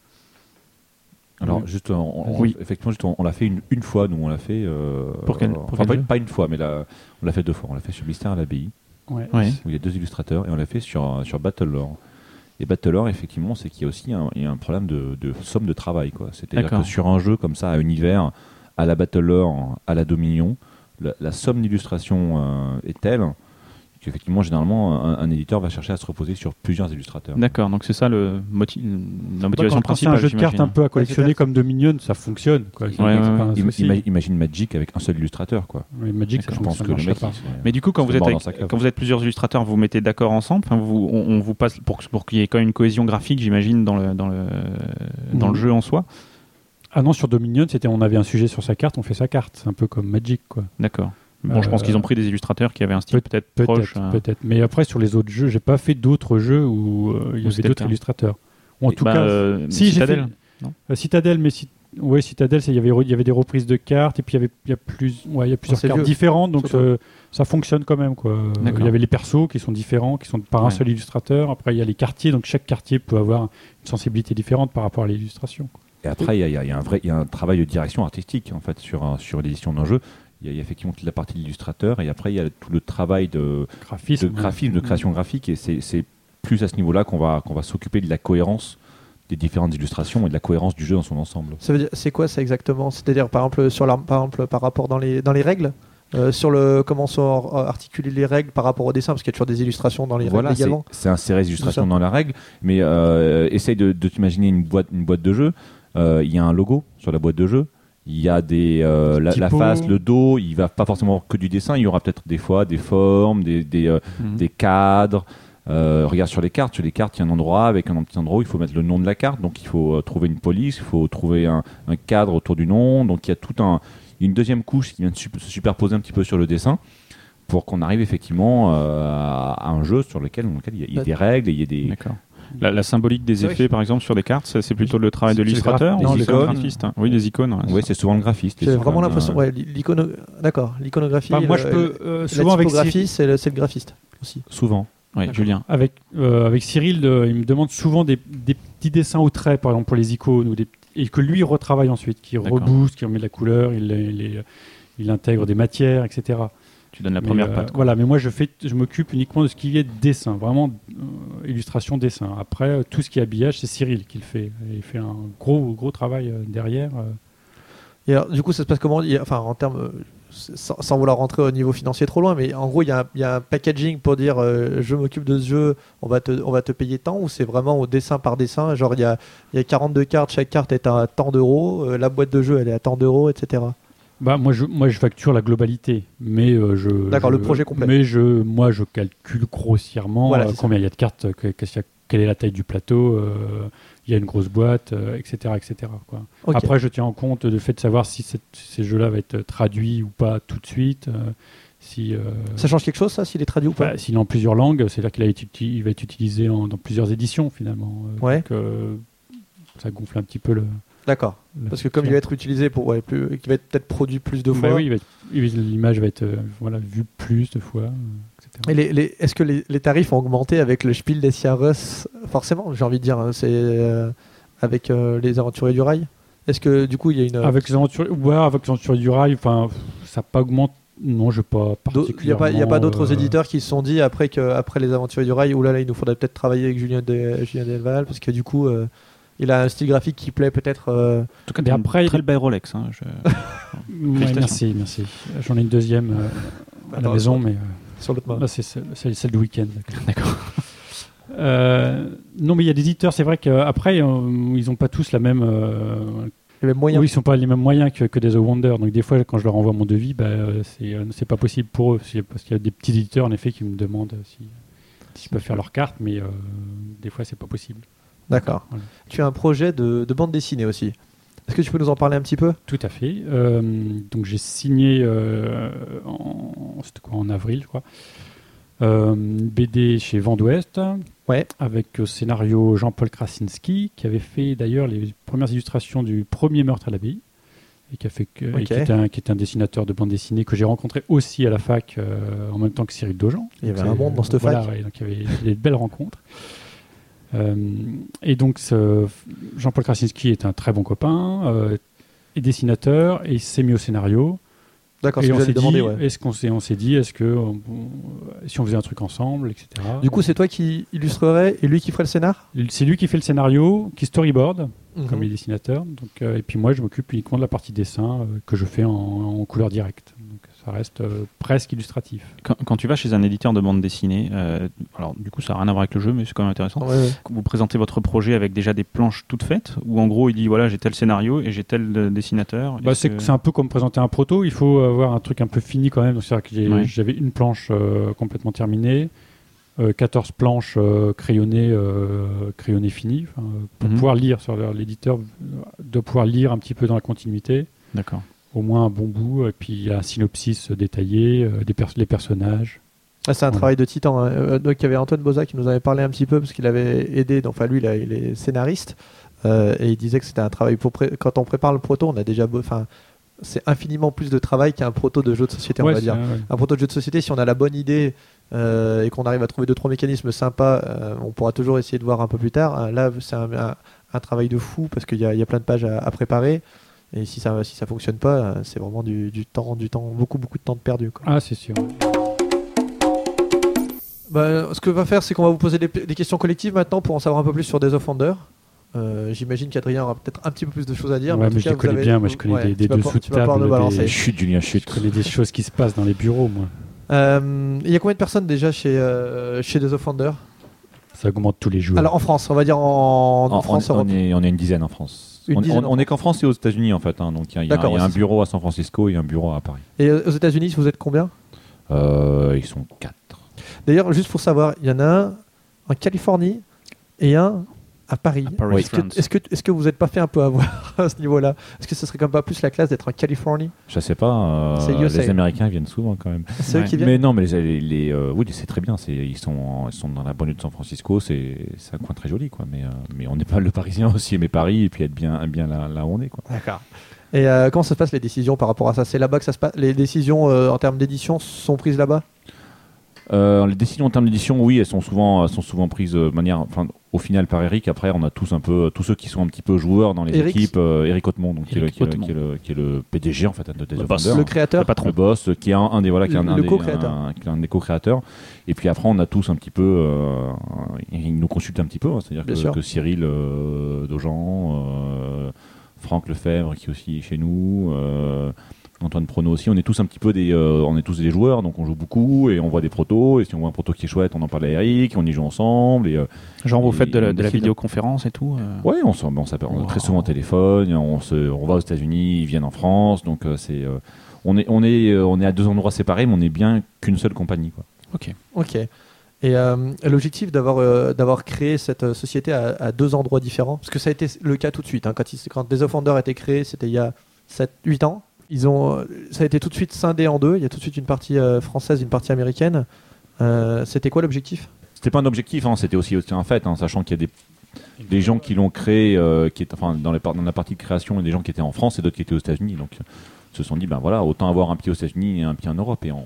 Alors, Oui. juste, on, on- Oui. effectivement, juste, on, on l'a fait une, une fois, nous, on l'a fait. euh, Pour quel- pour enfin, quel pas, pas une fois, mais là, on l'a fait deux fois. On l'a fait sur Mystère à l'abbaye, Ouais. Ouais. où il y a deux illustrateurs, et on l'a fait sur, sur Battle Lore. Et Battle Lore, effectivement, c'est qu'il y a aussi un, il y a un problème de, de somme de travail. quoi. C'est-à-dire que sur un jeu comme ça, à univers, à la Battle Lore, à la Dominion, la, la somme d'illustration euh, est telle Effectivement, généralement, un, un éditeur va chercher à se reposer sur plusieurs illustrateurs. D'accord, donc c'est ça le moti- la motivation quand c'est principale. un jeu de cartes un peu à collectionner comme Dominion, ça fonctionne. Quoi. Ouais, ouais, Ima- imagine Magic avec un seul illustrateur, quoi. Oui, Magic, ça, Je pense ça que le mec, pas. Mais du coup, quand vous, êtes avec- quand vous êtes plusieurs illustrateurs, vous mettez d'accord ensemble? Enfin, vous, on, on vous passe pour, pour qu'il y ait quand même une cohésion graphique, j'imagine, dans le, dans, le, dans le jeu en soi? Ah non, sur Dominion, c'était on avait un sujet sur sa carte, on fait sa carte. C'est un peu comme Magic, quoi. D'accord. Bon, je pense Euh, qu'ils ont pris des illustrateurs qui avaient un style peut-être proche. Peut-être, euh, peut-être. Mais après, sur les autres jeux, j'ai pas fait d'autres jeux où euh, il y avait d'autres illustrateurs. Ou en et- tout bah, cas, euh, si j'ai Citadel. fait non euh, Citadel, mais si... ouais, Citadel, il y avait il y avait des reprises de cartes et puis il y avait il y a plus ouais, il y a plusieurs cartes vieux, différentes, donc ça, fonctionne quand même quoi. Euh. Il y avait les persos qui sont différents, qui sont par un seul illustrateur. Après, il y a les quartiers, donc chaque quartier peut avoir une sensibilité différente par rapport à l'illustration. quoi. Et après, il y, a- y y un vrai, il y a un travail de direction artistique en fait sur un- sur l'édition d'un jeu. Il y, a- il y a effectivement toute la partie de l'illustrateur et après il y a tout le travail de, Graphisme, de graphisme, de ouais. création graphique et c'est plus à ce niveau-là qu'on va qu'on va s'occuper de la cohérence des différentes illustrations et de la cohérence du jeu dans son ensemble. Ça veut dire, c'est quoi ça exactement C'est-à-dire, par exemple, sur la, par exemple, par rapport dans les, dans les règles Euh, sur le comment sont ar- articulées les règles par rapport au dessin, parce qu'il y a toujours des illustrations dans les Voilà, règles c'est également. c'est insérer les illustrations dans la règle, mais euh, essaye de, de t'imaginer une boîte, une boîte de jeu. Euh, Il y a un logo sur la boîte de jeu. Il y a des, euh, la, face, le dos. Il va pas forcément que du dessin. Il y aura peut-être des fois des formes, des, des, euh, Mhm. des cadres. Euh, regarde sur les cartes. Sur les cartes, il y a un endroit avec un petit endroit où il faut mettre le nom de la carte. Donc il faut trouver une police, il faut trouver un, un cadre autour du nom. Donc il y a tout un, une deuxième couche qui vient de se superposer un petit peu sur le dessin pour qu'on arrive effectivement à à un jeu sur lequel, dans lequel il y a, il y a des règles et il y a des, D'accord. La, la symbolique des effets, par exemple, sur les cartes, c'est plutôt le travail de l'illustrateur ou icônes. graphiste hein Oui, les icônes. ouais, Oui, c'est souvent le graphiste. J'ai C'est vraiment souvent, l'impression, euh, ouais, d'accord, l'iconographie. Enfin, moi, le- je peux euh, la souvent avec typographie, Cyril, c'est le, c'est le graphiste aussi. Souvent. Ouais, Julien. avec, euh, avec Cyril, euh, il me demande souvent des, des petits dessins au trait, par exemple pour les icônes, ou des, et que lui retravaille ensuite, qui rebooste, qui remet de la couleur, il, il, il intègre des matières, etc. Tu donnes la Mais, première euh, patte. quoi. Voilà, mais moi je fais, je m'occupe uniquement de ce qui est dessin, vraiment euh, illustration, dessin. Après, euh, tout ce qui est habillage, c'est Cyril qui le fait. Il fait un gros, gros travail euh, derrière. euh. Et alors, du coup, ça se passe comment? Il y a- Enfin, en termes, sans, sans vouloir rentrer au niveau financier trop loin, mais en gros, il y a un, il y a un packaging pour dire euh, je m'occupe de ce jeu, on va te, on va te payer tant, ou c'est vraiment au dessin par dessin? Genre, il y a, il y a 42 cartes, chaque carte est à tant d'euros, euh, la boîte de jeu, elle est à tant d'euros, etc. Bah, moi, je, moi, je facture la globalité, mais euh, je. D'accord, je- le projet complet. Mais je, moi, je calcule grossièrement Voilà, euh, combien il y a de cartes, que- qu'il y a- quelle est la taille du plateau, euh, il y a une grosse boîte, euh, etc., etc. Quoi. Après, je tiens en compte le fait de savoir si cette- ces jeux-là vont être traduits ou pas tout de suite. euh, si, euh, Ça change quelque chose, ça, s'il est traduit ou pas? Bah, s'il est en plusieurs langues, c'est-à-dire qu'il va être utilisé en- dans plusieurs éditions finalement. Euh, Ouais. donc, euh, ça gonfle un petit peu le. D'accord. Parce que comme il va être utilisé pour, ouais, plus, qui va être peut-être produit plus de Bah fois. oui, il va être- il va- l'image va être euh, voilà, vue plus de fois, euh, etc. Est-ce que les, les tarifs ont augmenté avec le Spiel des Jahres? Forcément, j'ai envie de dire, hein, c'est euh, avec euh, les aventuriers du rail. Est-ce que du coup il y a une Avec les aventures, ouais, avec les aventures du rail, enfin, ça n'a pas augmenté. Non, je pas d'au- il n'y a pas, il y a pas d'autres particulièrement, éditeurs qui se sont dit après que après les aventuriers du rail, oulala, il nous faudrait peut-être travailler avec Julien, de, Julien Delval parce que du coup il a un style graphique qui plaît peut-être. euh, En tout cas, après, très il- belle Rolex. hein, je- (laughs) Ouais, merci, merci. J'en ai une deuxième euh, à la maison, mais euh, sur l'autre main. c'est celle, du week-end. D'accord. (laughs) Non, mais il y a des éditeurs, c'est vrai qu'après, ils n'ont pas tous la même. euh, Il y avait moyen. oui, ils sont pas les mêmes moyens que, que des The Wonder. Donc, des fois, quand je leur envoie mon devis, bah, c'est euh, pas possible pour eux. Parce qu'il y a des petits éditeurs, en effet, qui me demandent si, si je peux faire leur carte, mais euh, des fois, c'est pas possible. D'accord. Voilà. Tu as un projet de, de bande dessinée aussi. Est-ce que tu peux nous en parler un petit peu? Tout à fait. Euh, donc j'ai signé euh, en, quoi, en avril, je crois, euh, BD chez Vent d'Ouest, Ouais. avec au scénario Jean-Paul Krasinski, qui avait fait d'ailleurs les premières illustrations du premier meurtre à l'abbaye, et qui, a fait que- et Ok. qui, est un, qui est un dessinateur de bande dessinée que j'ai rencontré aussi à la fac euh, en même temps que Cyril Dojan. Il y avait un monde dans cette voilà, fac. ouais, donc il y avait, il y avait de belles rencontres. Euh, et donc, Jean-Paul Krasinski est un très bon copain, euh, et dessinateur, et il s'est mis au scénario. D'accord, et on s'est dit, ouais. est-ce qu'on s'est, on s'est dit, est-ce que on- on- si on faisait un truc ensemble, etc. Du coup, c'est toi qui illustrerais et lui qui ferait le scénar? C'est lui qui fait le scénario, qui storyboard, comme Mhm. il est dessinateur. Donc, euh, et puis moi, je m'occupe uniquement de la partie dessin euh, que je fais en, en couleur directe. Ça reste euh, presque illustratif. Quand, quand tu vas chez un éditeur de bande dessinée, euh, alors du coup ça n'a rien à voir avec le jeu, mais c'est quand même intéressant. Ouais, ouais. Vous présentez votre projet avec déjà des planches toutes faites, ou en gros il dit voilà j'ai tel scénario et j'ai tel euh, dessinateur. Bah, c'est que- un peu comme présenter un proto. Il faut avoir un truc un peu fini quand même. Donc, c'est-à-dire que j'ai- Ouais. j'avais une planche euh, complètement terminée, euh, 14 planches euh, crayonnées, euh, crayonnées finies, pour Mhm. pouvoir lire. sur L'éditeur doit pouvoir lire un petit peu dans la continuité, D'accord. Au moins un bon bout. Et puis il y a un synopsis détaillé, euh, des pers- les personnages. Ah, c'est un travail de titan. hein. Euh, donc, il y avait Antoine Boza qui nous avait parlé un petit peu parce qu'il avait aidé. donc, Enfin, lui, il, a- il est scénariste euh, et il disait que c'était un travail pour quand on prépare le proto, on a déjà, enfin, c'est infiniment plus de travail qu'un proto de jeu de société, on va dire. ouais. Un proto de jeu de société, si on a la bonne idée euh, et qu'on arrive à trouver deux trois mécanismes sympas, euh, on pourra toujours essayer de voir un peu plus tard. Là, c'est un, un- un travail de fou parce qu'il y, y a plein de pages à, à préparer. Et si ça si ça fonctionne pas, euh, c'est vraiment du, du temps, du temps, beaucoup beaucoup de temps de perdu. quoi. Ah, c'est sûr. Bah, ce que va faire, c'est qu'on va vous poser des, des questions collectives maintenant pour en savoir un peu plus sur Days of Wonder. Euh, J'imagine qu'Adrien aura peut-être un petit peu plus de choses à dire. Ouais, mais je cas, les vous connais avez- bien. Moi, je connais ouais, des, des dessous de table. des- Chute, Julien, Je chute. connais des choses qui se passent dans les bureaux, moi. Euh, Il y a combien de personnes déjà chez, euh, chez Days of Wonder? Ça augmente tous les jours. Alors en France, on va dire en, en En- France, on, on est, on est une dizaine en France. Une on dizaine on- en on est qu'en France et aux États-Unis en fait. hein. donc il y a, y y un bureau à San Francisco et un bureau à Paris. Et euh, aux États-Unis, vous êtes combien? Euh, ils sont quatre. D'ailleurs, juste pour savoir, il y en a un en Californie et un à Paris. Est-ce que, est-ce que, que vous n'êtes pas fait un peu avoir (laughs) à ce niveau-là? Est-ce que ce serait quand même pas plus la classe d'être en Californie? Je sais pas. euh, les Américains viennent souvent quand même. C'est eux qui viennent? Mais non, mais les, les, euh, oui, c'est très bien. Ils sont en- ils sont dans la banlieue de San Francisco. C'est un coin très joli quoi. Mais euh, mais on n'est pas (laughs) le Parisien aussi aimer Paris et puis être bien bien là, là où on est quoi. D'accord. Et comment ça se passe les décisions par rapport à ça? C'est là-bas que ça se passe Les décisions en termes d'édition sont prises là-bas? Les décisions en termes d'édition, oui, elles sont souvent, elles sont souvent prises de manière, enfin, au final par Eric. Après, on a tous un peu, tous ceux qui sont un petit peu joueurs dans les Eric équipes. euh, Eric Hautemont, donc qui, est le, Eric qui, est le, Hautemont. qui est le- qui est le PDG en fait de Le boss. Wonder. Le créateur Le patron. le boss, qui est un, un des voilà, qui est un, Le- un le des, co-créateur. un- qui est un des co-créateurs. Et puis après, on a tous un petit peu, euh, ils nous consultent un petit peu, hein. c'est-à-dire que, Cyril euh, Dojan, euh, Franck Lefebvre qui est aussi chez nous. Antoine Prono aussi, on est tous un petit peu des, euh, on est tous des joueurs, donc on joue beaucoup et on voit des protos. Et si on voit un proto qui est chouette, on en parle à Eric, on y joue ensemble. Et, euh, Genre vous Et faites de la, de vidéoconférence et tout. euh, Ouais, on, on s'appelle très souvent au téléphone, on, se, on va aux États-Unis, ils viennent en France, donc euh, c'est, euh, on est, on est, euh, on est à deux endroits séparés, mais on est bien qu'une seule compagnie. Quoi. Ok. Ok. Et euh, l'objectif d'avoir euh, d'avoir créé cette société à, à deux endroits différents, parce que ça a été le cas tout de suite. hein, quand, il- quand Days of Wonder a été créé, c'était il y a 7-8 ans. Ils ont, euh, ça a été tout de suite scindé en deux. Il y a tout de suite une partie euh, française, une partie américaine. Euh, c'était quoi l'objectif? C'était pas un objectif, hein, c'était aussi, un fait, hein, sachant qu'il y a des, gens qui l'ont créé, qui est, enfin, dans, la partie de création, il y a des gens qui étaient en France et d'autres qui étaient aux États-Unis, donc ils se sont dit, ben voilà, autant avoir un pied aux États-Unis et un pied en Europe, et on,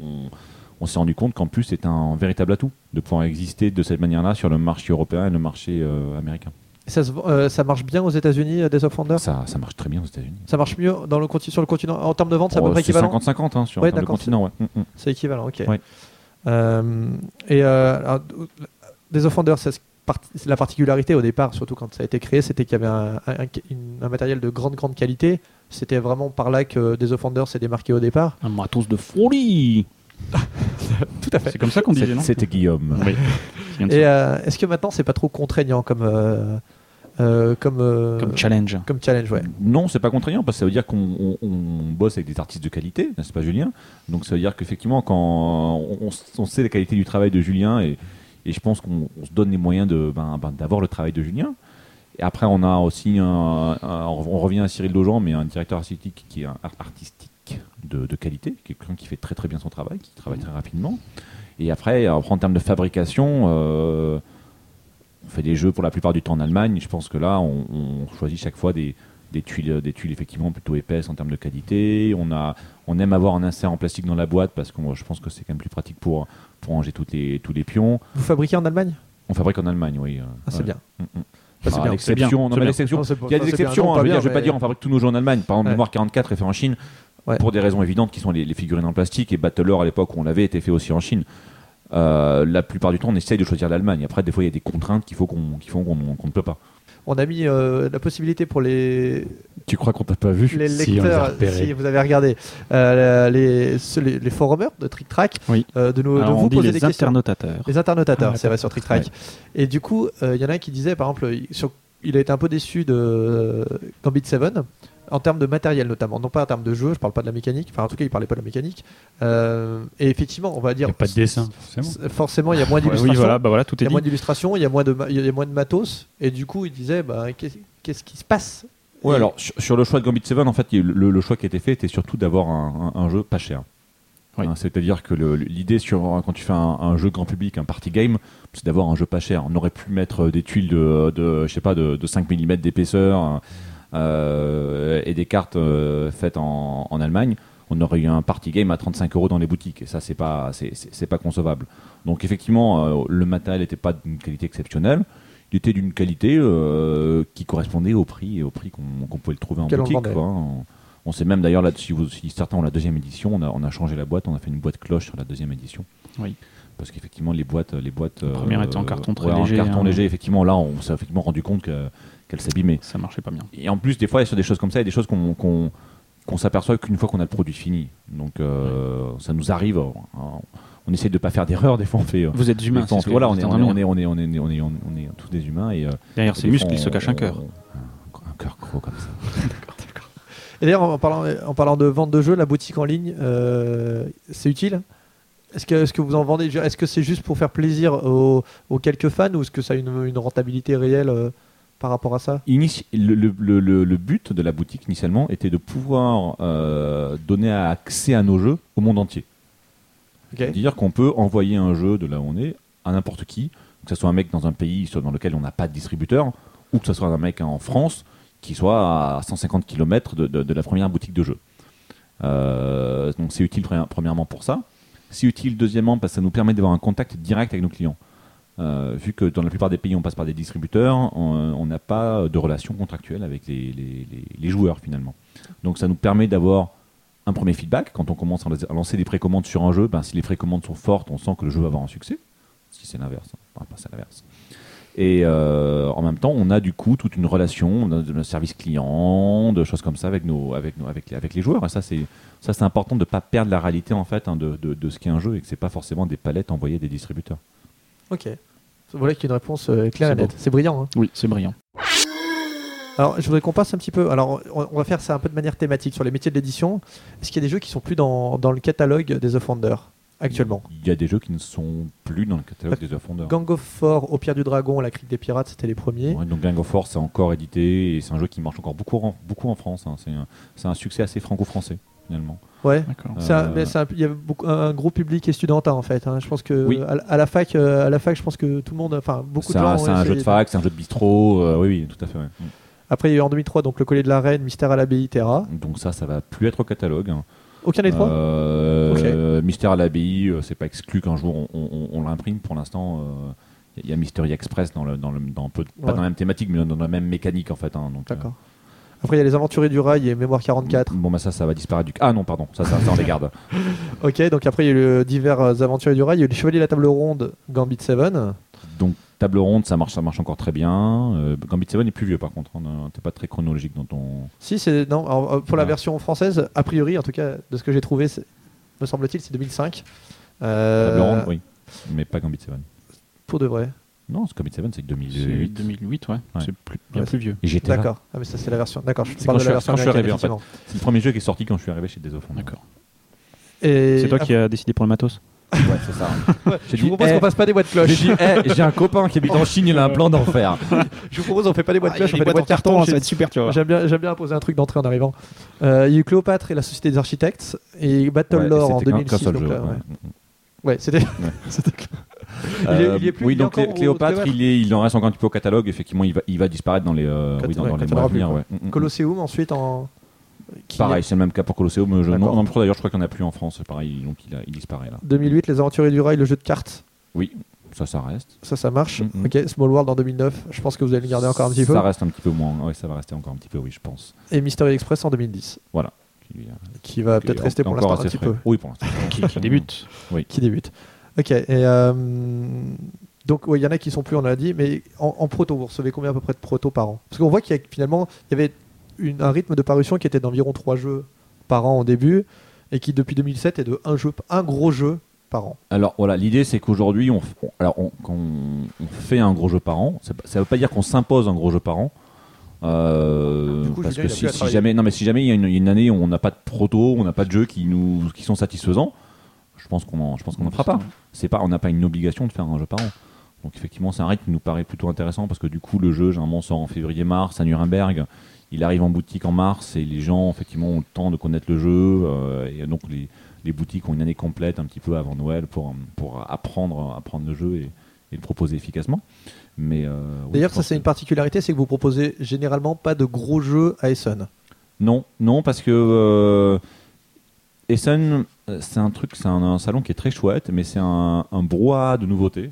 on- s'est rendu compte qu'en plus c'est un véritable atout de pouvoir exister de cette manière-là sur le marché européen et le marché américain. Ça, se euh, ça marche bien aux États-Unis, euh, Days of Wonder Ça, ça marche très bien aux États-Unis. Ça marche mieux dans le, conti- sur le continent En termes de vente, c'est à peu Oh, près équivalent? 50-50 hein, sur Ouais, le continent. Ouais. Mm, mm. C'est équivalent, ok. Ouais. Euh, et euh, alors, Days of Wonder, c'est ce part- c'est la particularité au départ, surtout quand ça a été créé, c'était qu'il y avait un, un- une- un matériel de grande, grande qualité. C'était vraiment par là que Days of Wonder s'est démarqué au départ. Un matos de folie. (laughs) Tout à fait. C'est comme ça qu'on disait, non? C'était Guillaume. Oui. (laughs) Et euh, est-ce que maintenant c'est pas trop contraignant comme, euh, euh, comme, euh, Comme challenge. comme challenge ouais. Non, c'est pas contraignant parce que ça veut dire qu'on on- on bosse avec des artistes de qualité, n'est-ce pas Julien? Donc ça veut dire qu'effectivement, quand on, sait la qualité du travail de Julien et, et je pense qu'on on se donne les moyens de ben, ben, d'avoir le travail de Julien. Et après, on a aussi un, un- on revient à Cyril Dojan, mais un directeur artistique qui est un artistique de, de qualité, quelqu'un qui fait très très bien son travail, qui travaille très rapidement. Et après, en termes de fabrication, euh, fait des jeux pour la plupart du temps en Allemagne. Je pense que là, on, on choisit chaque fois des, des tuiles, des tuiles effectivement plutôt épaisses en termes de qualité. On a, on aime avoir un insert en plastique dans la boîte parce que je pense que c'est quand même plus pratique pour pour ranger toutes les, tous les pions. Vous fabriquez en Allemagne? On fabrique en Allemagne, oui. Ah, c'est ouais. bien. Mm, mm. Ah, c'est bien. non, mais l'exception- il y a des exceptions. Hein, je veux bien, dire, je vais pas dire on fabrique tous nos jeux en Allemagne. Par exemple, Ouais. Mémoire 44 est fait en Chine Ouais. pour des raisons évidentes qui sont les, les figurines en plastique et Battlelore à l'époque où on l'avait était fait aussi en Chine. Euh, la plupart du temps, on essaye de choisir l'Allemagne. Après, des fois, il y a des contraintes qu'il faut qu'on, qui font qu'on qu'on ne peut pas. On a mis euh, la possibilité pour les, Tu crois qu'on t'a pas vu les Si, on les a lecteurs, repérés. si vous avez regardé, euh, les, les, les forumers de Trick Track, Oui. euh, de, nous, de vous poser les des questions. internotateurs. Les internotateurs, Ah, c'est vrai, sur Trick Track. Et du coup, euh, il y en a un qui disait, par exemple, il- sur- il a été un peu déçu de euh, Gambit 7 en termes de matériel notamment, non pas en termes de jeu, je parle pas de la mécanique, enfin en tout cas il parlait pas de la mécanique. Euh, et effectivement, on va Il dire n'y a pas de dessin, forcément. Forcément, il y a moins d'illustrations. oui, voilà, bah voilà, tout Il y est a dit. moins d'illustrations, il y a moins de ma- il y a moins de matos, et du coup il disait, bah, qu'est- qu'est-ce qui se passe? Ouais, Et- alors sur, sur le choix de Gambit 7, en fait, il le, le choix qui a été fait était surtout d'avoir un, un- un jeu pas cher. Oui. Hein, C'est-à-dire que l'idée sur quand tu fais un, un jeu grand public, un party game, c'est d'avoir un jeu pas cher. On aurait pu mettre des tuiles de, de je sais pas, de, de 5 mm d'épaisseur euh, et des cartes euh, faites en, en Allemagne. On aurait eu un party game à 35 euros dans les boutiques et ça c'est pas c'est- c'est c'est pas concevable. Donc effectivement, euh, le matériel n'était pas d'une qualité exceptionnelle. Il était d'une qualité euh, qui correspondait au prix et au prix qu'on qu'on pouvait le trouver en Quel on boutique. vendait. quoi, hein. On, on sait même d'ailleurs là, si, vous- si certains ont la deuxième édition, on a, on a changé la boîte, on a fait une boîte cloche sur la deuxième édition. Oui. Parce qu'effectivement les boîtes, les boîtes. La première était en carton très ouais, en léger, carton hein. léger. Effectivement là, on s'est effectivement rendu compte que- qu'elle s'abîmait. Ça marchait pas bien. Et en plus, des fois, sur des choses comme ça, il y a des choses qu'on s'aperçoit qu'une fois qu'on a le produit fini. Donc, euh, ça nous arrive. On, on essaie de pas faire d'erreur. Des fois, on fait. euh, Vous êtes humain, des fois, on fait- voilà, vous on est, êtes on, est, on, est, on, est, on, est, on, est, est tous des humains. Et, euh, Derrière ces muscles, il se cache un cœur. Un cœur gros comme ça. (laughs) Et d'ailleurs, en parlant, en parlant de vente de jeux, la boutique en ligne, euh, c'est utile? Est-ce que, est-ce que vous en vendez? Est-ce que c'est juste pour faire plaisir aux, aux quelques fans ou est-ce que ça a une, une rentabilité réelle euh, par rapport à ça le, le- le- le- le but de la boutique initialement était de pouvoir euh, donner accès à nos jeux au monde entier. C'est-à-dire qu'on peut envoyer un jeu de là où on est à n'importe qui, que ce soit un mec dans un pays dans lequel on n'a pas de distributeur, ou que ce soit un mec en France qui soit à 150 km de, de- de la première boutique de jeux. Euh, donc c'est utile pre- premièrement pour ça. C'est utile deuxièmement parce que ça nous permet d'avoir un contact direct avec nos clients. Euh, vu que dans la plupart des pays on passe par des distributeurs, on on n'a pas de relation contractuelle avec les, joueurs finalement. Donc ça nous permet d'avoir un premier feedback quand on commence à à lancer des précommandes sur un jeu. Ben, si les précommandes sont fortes, on sent que le jeu va avoir un succès. Si c'est l'inverse, hein. Enfin, c'est l'inverse. Et euh, en même temps, on a du coup toute une relation on de service client, de choses comme ça avec les, joueurs. Et ça, c'est important de ne pas perdre la réalité en fait hein, de, de, de ce qu'est un jeu et que c'est pas forcément des palettes envoyées des distributeurs. Ok. Voilà qui est une réponse euh, claire et nette. C'est brillant. hein. Oui, c'est brillant. Alors, je voudrais qu'on passe un petit peu. Alors, on, va faire ça un peu de manière thématique sur les métiers de l'édition. Est-ce qu'il y a des jeux qui sont plus dans, dans le catalogue des Offenders actuellement? Il y a des jeux qui ne sont plus dans le catalogue des Offenders. Gang of Four, Au Pierre du Dragon, La Crique des Pirates, c'était les premiers. Ouais, donc Gang of Force c'est encore édité et c'est un jeu qui marche encore beaucoup en, beaucoup en France. hein. C'est un, c'est un succès assez franco-français finalement. Ouais. Euh, Il y a beaucoup, un gros public et studentin en fait. hein. Je pense que Oui. à, la- à la fac, euh, à la fac, je pense que tout le monde, enfin beaucoup C'est de gens. c'est un jeu de fac, c'est un jeu de bistrot. euh, oui, oui, tout à fait. ouais. Après, il y a eu en 2003 donc le collier de la reine, Mystère à l'abbaye, Terra. Donc ça, ça va plus être au catalogue. hein. Aucun des trois. Euh, Mystère à l'abbaye, c'est pas exclu qu'un jour on, on- on l'imprime. Pour l'instant, euh, il y a Mystery Express dans le, dans le, dans un peu, pas dans la même thématique, mais dans la même mécanique en fait. hein. donc, euh, D'accord. Après, il y a les Aventuriers du Rail et Mémoire 44. Bon bah ça, ça va disparaître du. Ah non, pardon, ça, ça, ça on les garde. (laughs) Ok, donc après, il y a eu le divers euh, Aventuriers du Rail. Il y a eu les Chevaliers de la Table Ronde, Gambit 7. Donc table ronde, ça marche, ça marche encore très bien. Euh, Gambit 7 est plus vieux par contre. On T'es pas très chronologique dans ton. Si, c'est. Non, alors, euh, pour la Ah. version française, a priori, en tout cas, de ce que j'ai trouvé, me semble-t-il, c'est 2005. Euh, Table ronde, oui, mais pas Gambit 7. Pour de vrai. Non, c'est Gambit 7, c'est C'est 2008. 2008, ouais. Ouais. C'est plus- bien Ouais, plus vieux. Et j'étais là. D'accord. Ah, mais ça, c'est la version. D'accord, je C'est parle quand de la je- version quand je suis arrivé, en fait. C'est le premier jeu qui est sorti quand je suis arrivé chez Désoffrande. D'accord. Et C'est toi qui as décidé pour le matos Ouais, c'est ça. J'ai Je vous propose eh, qu'on passe pas des boîtes cloches. J'ai eh, j'ai un copain qui habite en Chine, il a un plan d'enfer. (laughs) Je vous propose, on fait pas des boîtes Ah, cloches, on fait des boîtes carton. ça va être super, tu vois. J'aime bien, j'aime bien imposer un truc d'entrée en arrivant. Euh, il y a eu Cléopâtre et la Société des Architectes et Battle Ouais, Lore en c'était qu'un- 2006. qu'un seul donc jeu, là, ouais. Ouais. (laughs) C'était. clair. Il est- Euh, il est plus- oui, donc Cléopâtre, il, est, il en reste encore un petit peu au catalogue. Effectivement, il va, il va disparaître dans les, euh, oui, dans, ouais, dans les mois à venir. ouais. Mm, mm. Colosseum ensuite en. qui- Pareil, c'est le même cas pour Colosseum. Je, non, non, d'ailleurs, je crois qu'il n'y en a plus en France. Pareil, donc il, a- il disparaît là. 2008, Les Aventuriers du Rail, le jeu de cartes. Oui, ça, ça reste. Ça, ça marche. Ok, Small World en 2009. Je pense que vous allez le garder encore un petit peu. Ça reste un petit peu moins. Ouais, ça va rester encore un petit peu, oui, je pense. Et Mystery Express en 2010, Qui, euh, qui va peut-être est rester pour l'instant un assez petit peu. Oui, pour l'instant. (laughs) Qui, qui débute. Qui débute. Ok. Et euh, donc, ouais, il y en a qui sont plus, on l'a dit, mais en, en proto, vous recevez combien à peu près de proto par an? Parce qu'on voit qu'il y a finalement, il y avait une- un rythme de parution qui était d'environ 3 jeux par an au début, et qui depuis 2007 est de un jeu, un gros jeu par an. Alors voilà, l'idée c'est qu'aujourd'hui, on, on- alors on, quand on, on fait un gros jeu par an, ça ne veut pas dire qu'on s'impose un gros jeu par an. Euh, coup, parce que si, jamais, non mais si jamais il y a une, année où on n'a pas de proto, on n'a pas de jeux qui nous, qui sont satisfaisants, je pense qu'on en, je pense qu'on en fera pas. C'est pas, on n'a pas une obligation de faire un jeu par an. Donc effectivement, c'est un rythme qui nous paraît plutôt intéressant parce que du coup, le jeu, généralement, sort en février-mars à Nuremberg. Il arrive en boutique en mars et les gens, effectivement, ont le temps de connaître le jeu. euh, et donc, les, les boutiques ont une année complète un petit peu avant Noël pour, pour apprendre, apprendre le jeu et, et le proposer efficacement. Mais euh, oui, D'ailleurs, ça c'est que- une particularité, c'est que vous proposez généralement pas de gros jeux à Essen. Non, non, parce que euh, Essen, euh, c'est un truc, c'est un, un salon qui est très chouette, mais c'est un, un brouhaha de nouveautés.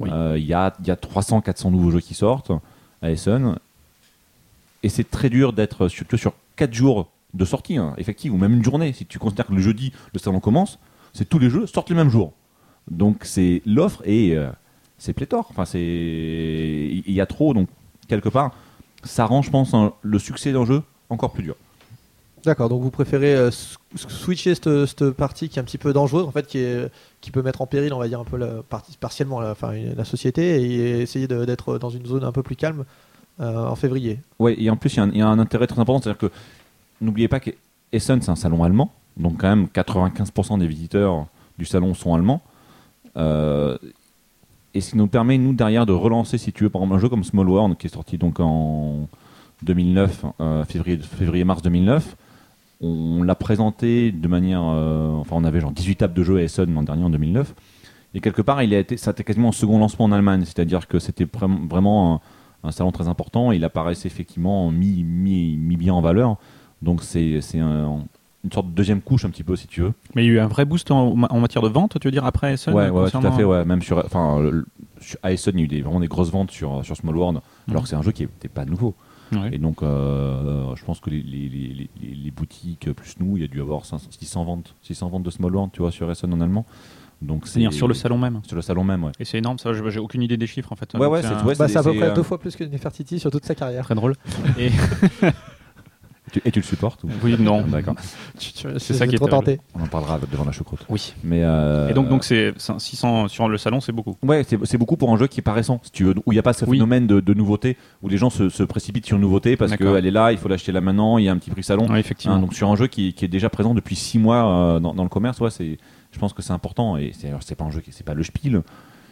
Oui. Euh, Il y, a, il y a 300-400 nouveaux jeux qui sortent à Essen, et c'est très dur d'être sur, que sur 4 jours de sortie, hein, effective, ou même une journée. Si tu considères que le jeudi, le salon commence, c'est tous les jeux sortent le même jour. Donc c'est l'offre et euh, c'est pléthore. Enfin, c'est il y a trop, donc quelque part, ça rend, je pense, un- le succès d'un jeu encore plus dur. D'accord, donc vous préférez euh, switcher cette, partie qui est un petit peu dangereuse, en fait, qui, est, qui peut mettre en péril, on va dire, un peu la, partie, partiellement la, enfin, la société et essayer d'être dans une zone un peu plus calme euh, en février. Ouais, et en plus, il y, a un- il y a un intérêt très important, c'est-à-dire que n'oubliez pas qu'Essen, c'est un salon allemand, donc quand même 95% des visiteurs du salon sont allemands. Euh, et ce qui nous permet, nous, derrière, de relancer, si tu veux, par exemple, un jeu comme Small World, qui est sorti donc en 2009, euh, février, février-mars 2009. On l'a présenté de manière. euh, enfin, on avait genre 18 tables de jeu à Essen l'an dernier, en 2009. Et quelque part, il a été, ça a été quasiment un second lancement en Allemagne, c'est-à-dire que c'était vra- vraiment un, salon très important. Il apparaissait effectivement mis, mis, bien en valeur. Donc c'est un- une sorte de deuxième couche un petit peu, si tu veux. Mais il y a eu un vrai boost en, en matière de vente, tu veux dire, après Essen Ouais, ouais, tout à fait. Ouais. Même sur, enfin, sur à Essen, il y a eu des, vraiment des grosses ventes sur, sur Small World, alors que c'est un jeu qui n'était pas nouveau. Ouais. Et donc, euh, je pense que les, les, les, les- les boutiques plus nous, il y a dû avoir 500 600 ventes, 600 ventes de Small World, tu vois, sur Essen en allemand. Donc c'est C'est-à-dire sur le salon même. Sur le salon même, ouais. Et c'est énorme, ça, je- j'ai aucune idée des chiffres en fait. Ouais, Donc, ouais, c'est c'est un- ouais, Bah, c'est à peu c'est, près euh, deux fois plus que Nefertiti sur toute sa carrière. très drôle. (laughs) Et tu- et tu le supportes ou- oui, non. D'accord. (laughs) C'est ça qui est trop tenté. On en parlera devant la choucroute. Oui. Mais euh, Et donc, donc c'est c'est 600 sur le salon, c'est beaucoup. Ouais, c'est beaucoup pour un jeu qui est pas récent, si tu veux, où il n'y a pas ce Oui. phénomène de, de nouveauté, où les gens se, se précipitent sur une nouveauté parce qu'elle est là, il faut l'acheter là maintenant, il y a un petit prix salon. Ouais, effectivement. Hein, donc sur un jeu qui, qui est déjà présent depuis 6 mois euh, dans, dans le commerce, ouais, c'est, je pense que c'est important. Et c'est pas un jeu, qui- c'est pas le Spiel,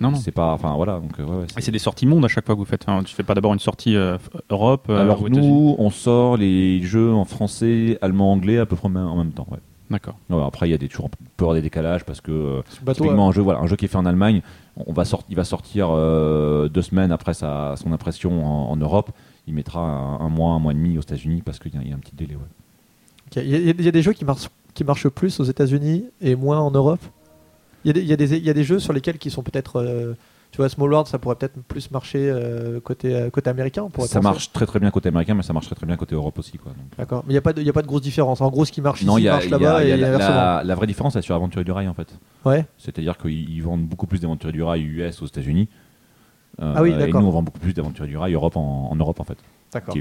non, non. c'est pas, enfin voilà. Donc euh, ouais, ouais, c'est- Et c'est des sorties monde à chaque fois que vous faites. Enfin, tu fais pas d'abord une sortie euh, Europe euh, alors États-Unis nous, on sort les jeux en français, allemand, anglais à peu près en même- temps. Ouais. D'accord. Ouais, après, il y a des, toujours avoir des décalages parce que euh, bateau, typiquement un jeu, voilà, un jeu qui est fait en Allemagne, on va sortir, il va sortir euh, deux semaines après sa, son impression en, en Europe. Il mettra un, un mois, un mois et demi aux États-Unis parce qu'il y, a- il y a un petit délai. Ouais. Ok. Il y, a- il y a des jeux qui marchent, qui marchent plus aux États-Unis et moins en Europe? Il y, a des- il y y a des jeux sur lesquels qui sont peut-être. euh, tu vois, Small World, ça pourrait peut-être plus marcher euh, côté, euh, côté américain. on Ça penser. marche très très bien côté américain, mais ça marche très très bien côté Europe aussi. D'accord. Mais il n'y a, pas de- y a pas de grosse différence. En gros, ce qui marche non, ici y a, marche là-bas il y a et la, la- la vraie différence, c'est sur Aventurier du Rail en fait. Ouais. C'est-à-dire qu'ils ils vendent beaucoup plus d'Aventurier du Rail US aux États-Unis. Euh, Ah oui, et d'accord. nous, on vend beaucoup plus d'Aventurier du Rail Europe en, en Europe en fait. D'accord.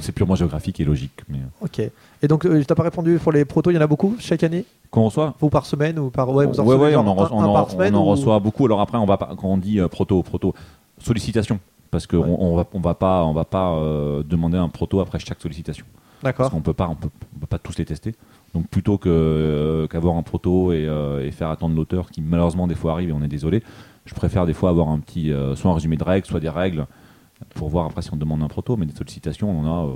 C'est purement géographique et logique. Mais euh, Ok. Et donc, euh, je t'ai pas répondu pour les protos, il y en a beaucoup chaque année qu'on reçoit? Ou par semaine ou par. Ouais, vous en Ouais, on en, un- reçoit- on un en- par semaine on en ou- reçoit beaucoup. Alors après, on va quand on dit euh, proto, proto, sollicitation, parce qu'on Ouais. on va, on va pas, on va pas euh, demander un proto après chaque sollicitation, parce D'accord. qu'on peut pas, on peut, on peut pas tous les tester. Donc plutôt que qu'avoir un proto et, et faire attendre l'auteur, qui malheureusement des fois arrive et on est désolé, je préfère des fois avoir un petit, soit un résumé de règles, soit des règles pour voir après si on demande un proto. Mais des sollicitations, on en a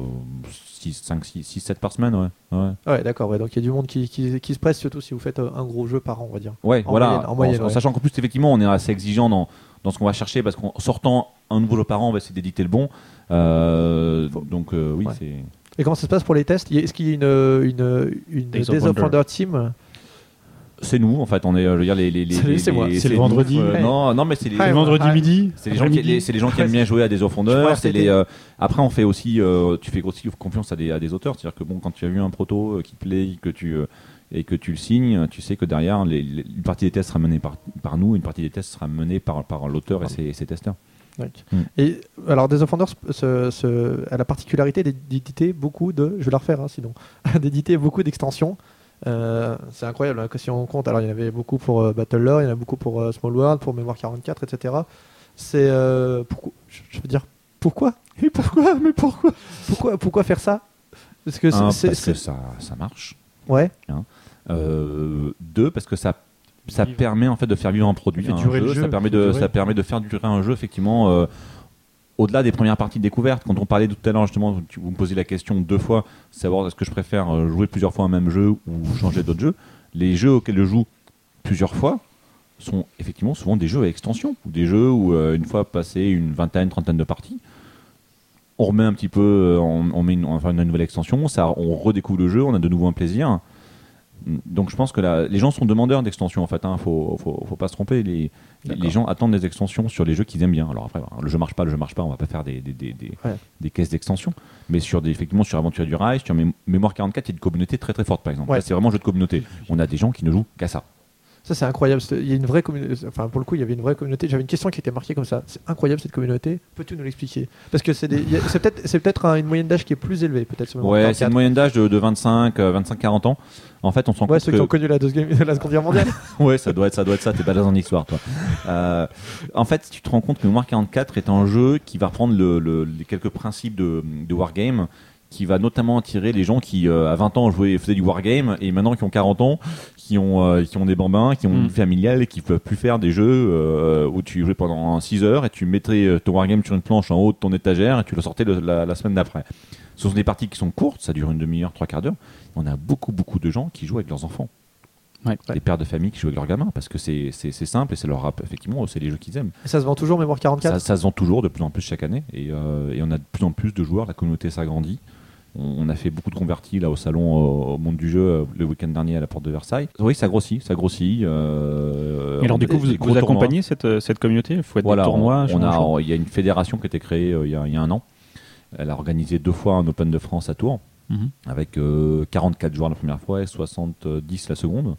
6, 5, 6, 6, 7 par semaine, ouais. ouais. Ouais, d'accord. Ouais. Donc, il y a du monde qui, qui, qui se presse, surtout si vous faites euh, un gros jeu par an, on va dire. Ouais, En voilà. moyenne, en moyenne, en, sachant qu'en plus, effectivement, on est assez exigeant dans, dans ce qu'on va chercher parce qu'en sortant un nouveau jeu par an, on va essayer d'éditer le bon. Euh, donc, euh, oui, c'est. Et comment ça se passe pour les tests? Est-ce qu'il y a une, une, une Days of. Wonder team? C'est nous, en fait. On est, euh, je veux dire, les. les, les, C'est- les- c'est moi. les- C'est le nous, vendredi. euh, Ouais. non, non, mais c'est les. Ouais, Le vendredi ouais. midi. C'est les gens qui, les- c'est les gens qui (laughs) aiment bien jouer à des pourrais C'est les. euh, après, on fait aussi. euh, tu fais aussi confiance à des, à des auteurs. C'est-à-dire que bon, quand tu as vu un proto euh, qui plaît, que tu euh, et que tu le signes, tu sais que derrière, les- les- une partie des tests sera menée par, par nous, une partie des tests sera menée par, par l'auteur et ses, ses testeurs. Mm. Et alors, Days of Wonder se- se- a la particularité d'éditer beaucoup de. Je vais la refaire hein, sinon. (laughs) d'éditer beaucoup d'extensions. Euh, c'est incroyable hein, que si on compte. Alors, il y en avait beaucoup pour euh, Battlelore, il y en a beaucoup pour euh, Small World, pour Mémoire 44, etc. C'est. euh, pourquoi je, je veux dire, pourquoi? (laughs) Et pourquoi Mais pourquoi? Pourquoi, pourquoi faire ça? Parce que c'est- Un, parce que ça, ça marche. Ouais, Euh, deux, parce que ça, ça permet en fait de faire vivre un produit, un jeu, jeu, ça permet de, durer. ça permet de faire durer un jeu effectivement. Au-delà des premières parties de découverte, quand on parlait tout à l'heure justement, vous me posiez la question deux fois, savoir est-ce que je préfère euh, jouer plusieurs fois un même jeu ou changer d'autres jeux. Les jeux auxquels je joue plusieurs fois sont effectivement souvent des jeux à extension, ou des jeux où euh, une fois passé une vingtaine, trentaine de parties, on remet un petit peu, euh, on, on met une, enfin, une nouvelle extension, ça, on redécouvre le jeu, on a de nouveau un plaisir. Donc je pense que la- les gens sont demandeurs d'extensions en fait, hein, faut, faut, faut pas se tromper. Les, gens attendent des extensions sur les jeux qu'ils aiment bien. Alors après, le jeu marche pas, le jeu marche pas, on va pas faire des, des, des, des, Ouais. des caisses d'extensions. Mais sur des, effectivement sur Aventure du Rail, sur Mé- Mémoire 44, il y a une communauté très très forte par exemple. Ouais. C'est vraiment un jeu de communauté. On a des gens qui ne jouent qu'à ça. Ça, c'est incroyable. Il y a une vraie communauté. Enfin, pour le coup, il y avait une vraie communauté. J'avais une question qui était marquée comme ça. C'est incroyable cette communauté. Peux-tu nous l'expliquer? Parce que c'est des- peut-être c'est peut-être un- une moyenne d'âge qui est plus élevée, peut-être. Mémoire Ouais, 44. c'est une moyenne d'âge de, de 25, euh, 25-40 ans. En fait, on se rend Ouais, ceux que qui ont connu la, deuxième- (laughs) la Seconde Guerre mondiale. (laughs) Ouais, ça doit être ça, doit être ça. T'es pas dans en histoire, toi. Euh, en fait, tu te rends compte que Mémoire 44 est un jeu qui va reprendre le- le- les quelques principes de, de wargame, qui va notamment attirer les gens qui, euh, à 20 ans, jouaient, faisaient du wargame, et maintenant qui ont 40 ans, qui ont, euh, qui ont des bambins, qui ont Mm. une familiale, et qui peuvent plus faire des jeux euh, où tu jouais pendant 6 heures et tu mettrais euh, ton wargame sur une planche en haut de ton étagère et tu le sortais le- la, la semaine d'après. Ce sont des parties qui sont courtes, ça dure une demi-heure, trois quarts d'heure. On a beaucoup, beaucoup de gens qui jouent avec leurs enfants Ouais. des pères de famille qui jouent avec leurs gamins parce que c'est simple et c'est leur rap effectivement c'est les jeux qu'ils aiment Et ça se vend toujours, Mémoire 44 ça, ça se vend toujours de plus en plus chaque année et, euh, et on a de plus en plus de joueurs la communauté s'agrandit on, on a fait beaucoup de convertis là au salon au monde du jeu euh, le week-end dernier à la porte de Versailles oui ça grossit ça grossit euh, Et alors, du coup, vous, vous accompagnez cette, cette communauté? Il faut être Voilà, des tournois on, on a, il y a une fédération qui a été créée euh, il y, a, il y a un an. Elle a organisé deux fois un Open de France à Tours, Mhm. avec euh, 44 joueurs la première fois et 70 la seconde.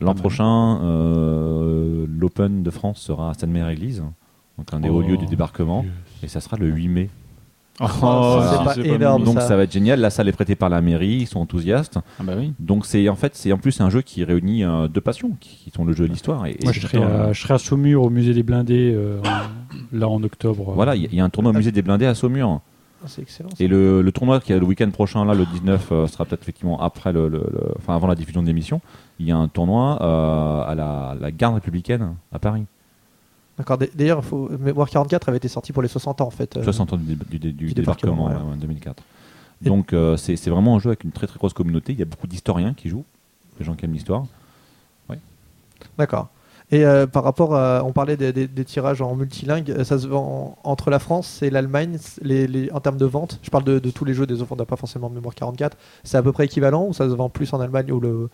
L'an Pas mal. prochain, euh, l'Open de France sera à Sainte-Mère-Église, donc un des hauts Oh. lieux du débarquement, et ça sera le 8 mai. Oh, ça, si pas énorme. donc ça. ça va être génial. La salle est prêtée par la mairie, ils sont enthousiastes. Ah bah oui. Donc c'est en fait c'est en plus un jeu qui réunit euh, deux passions, qui, qui sont le jeu et l'histoire. Et, Moi, et je serai, à, je serai à Saumur au musée des blindés euh, là en octobre. Voilà, il y, a- il y a un tournoi au musée des blindés à Saumur. Ah, C'est excellent. ça. Et le, le tournoi qui est le week-end prochain, là, le 19, euh, sera peut-être effectivement après le, le- le- enfin avant la diffusion de l'émission. Il y a un tournoi euh, à la, la garde républicaine à Paris. D'accord. D'ailleurs, faut- Mémoire 44 avait été sorti pour les 60 ans, en fait. euh, 60 ans du, du- du du débarquement, ouais, ouais, 2004. Et- Donc euh, c'est vraiment un jeu avec une très très grosse communauté. Il y a beaucoup d'historiens qui jouent, des gens qui aiment l'histoire. D'accord. Et euh, par rapport à. On parlait des, tirages en multilingue, euh, ça se vend entre la France et l'Allemagne, en termes de vente. Je parle de, tous les jeux des enfants, on n'a pas forcément Mémoire 44. C'est à peu près équivalent ou ça se vend plus en Allemagne ou le.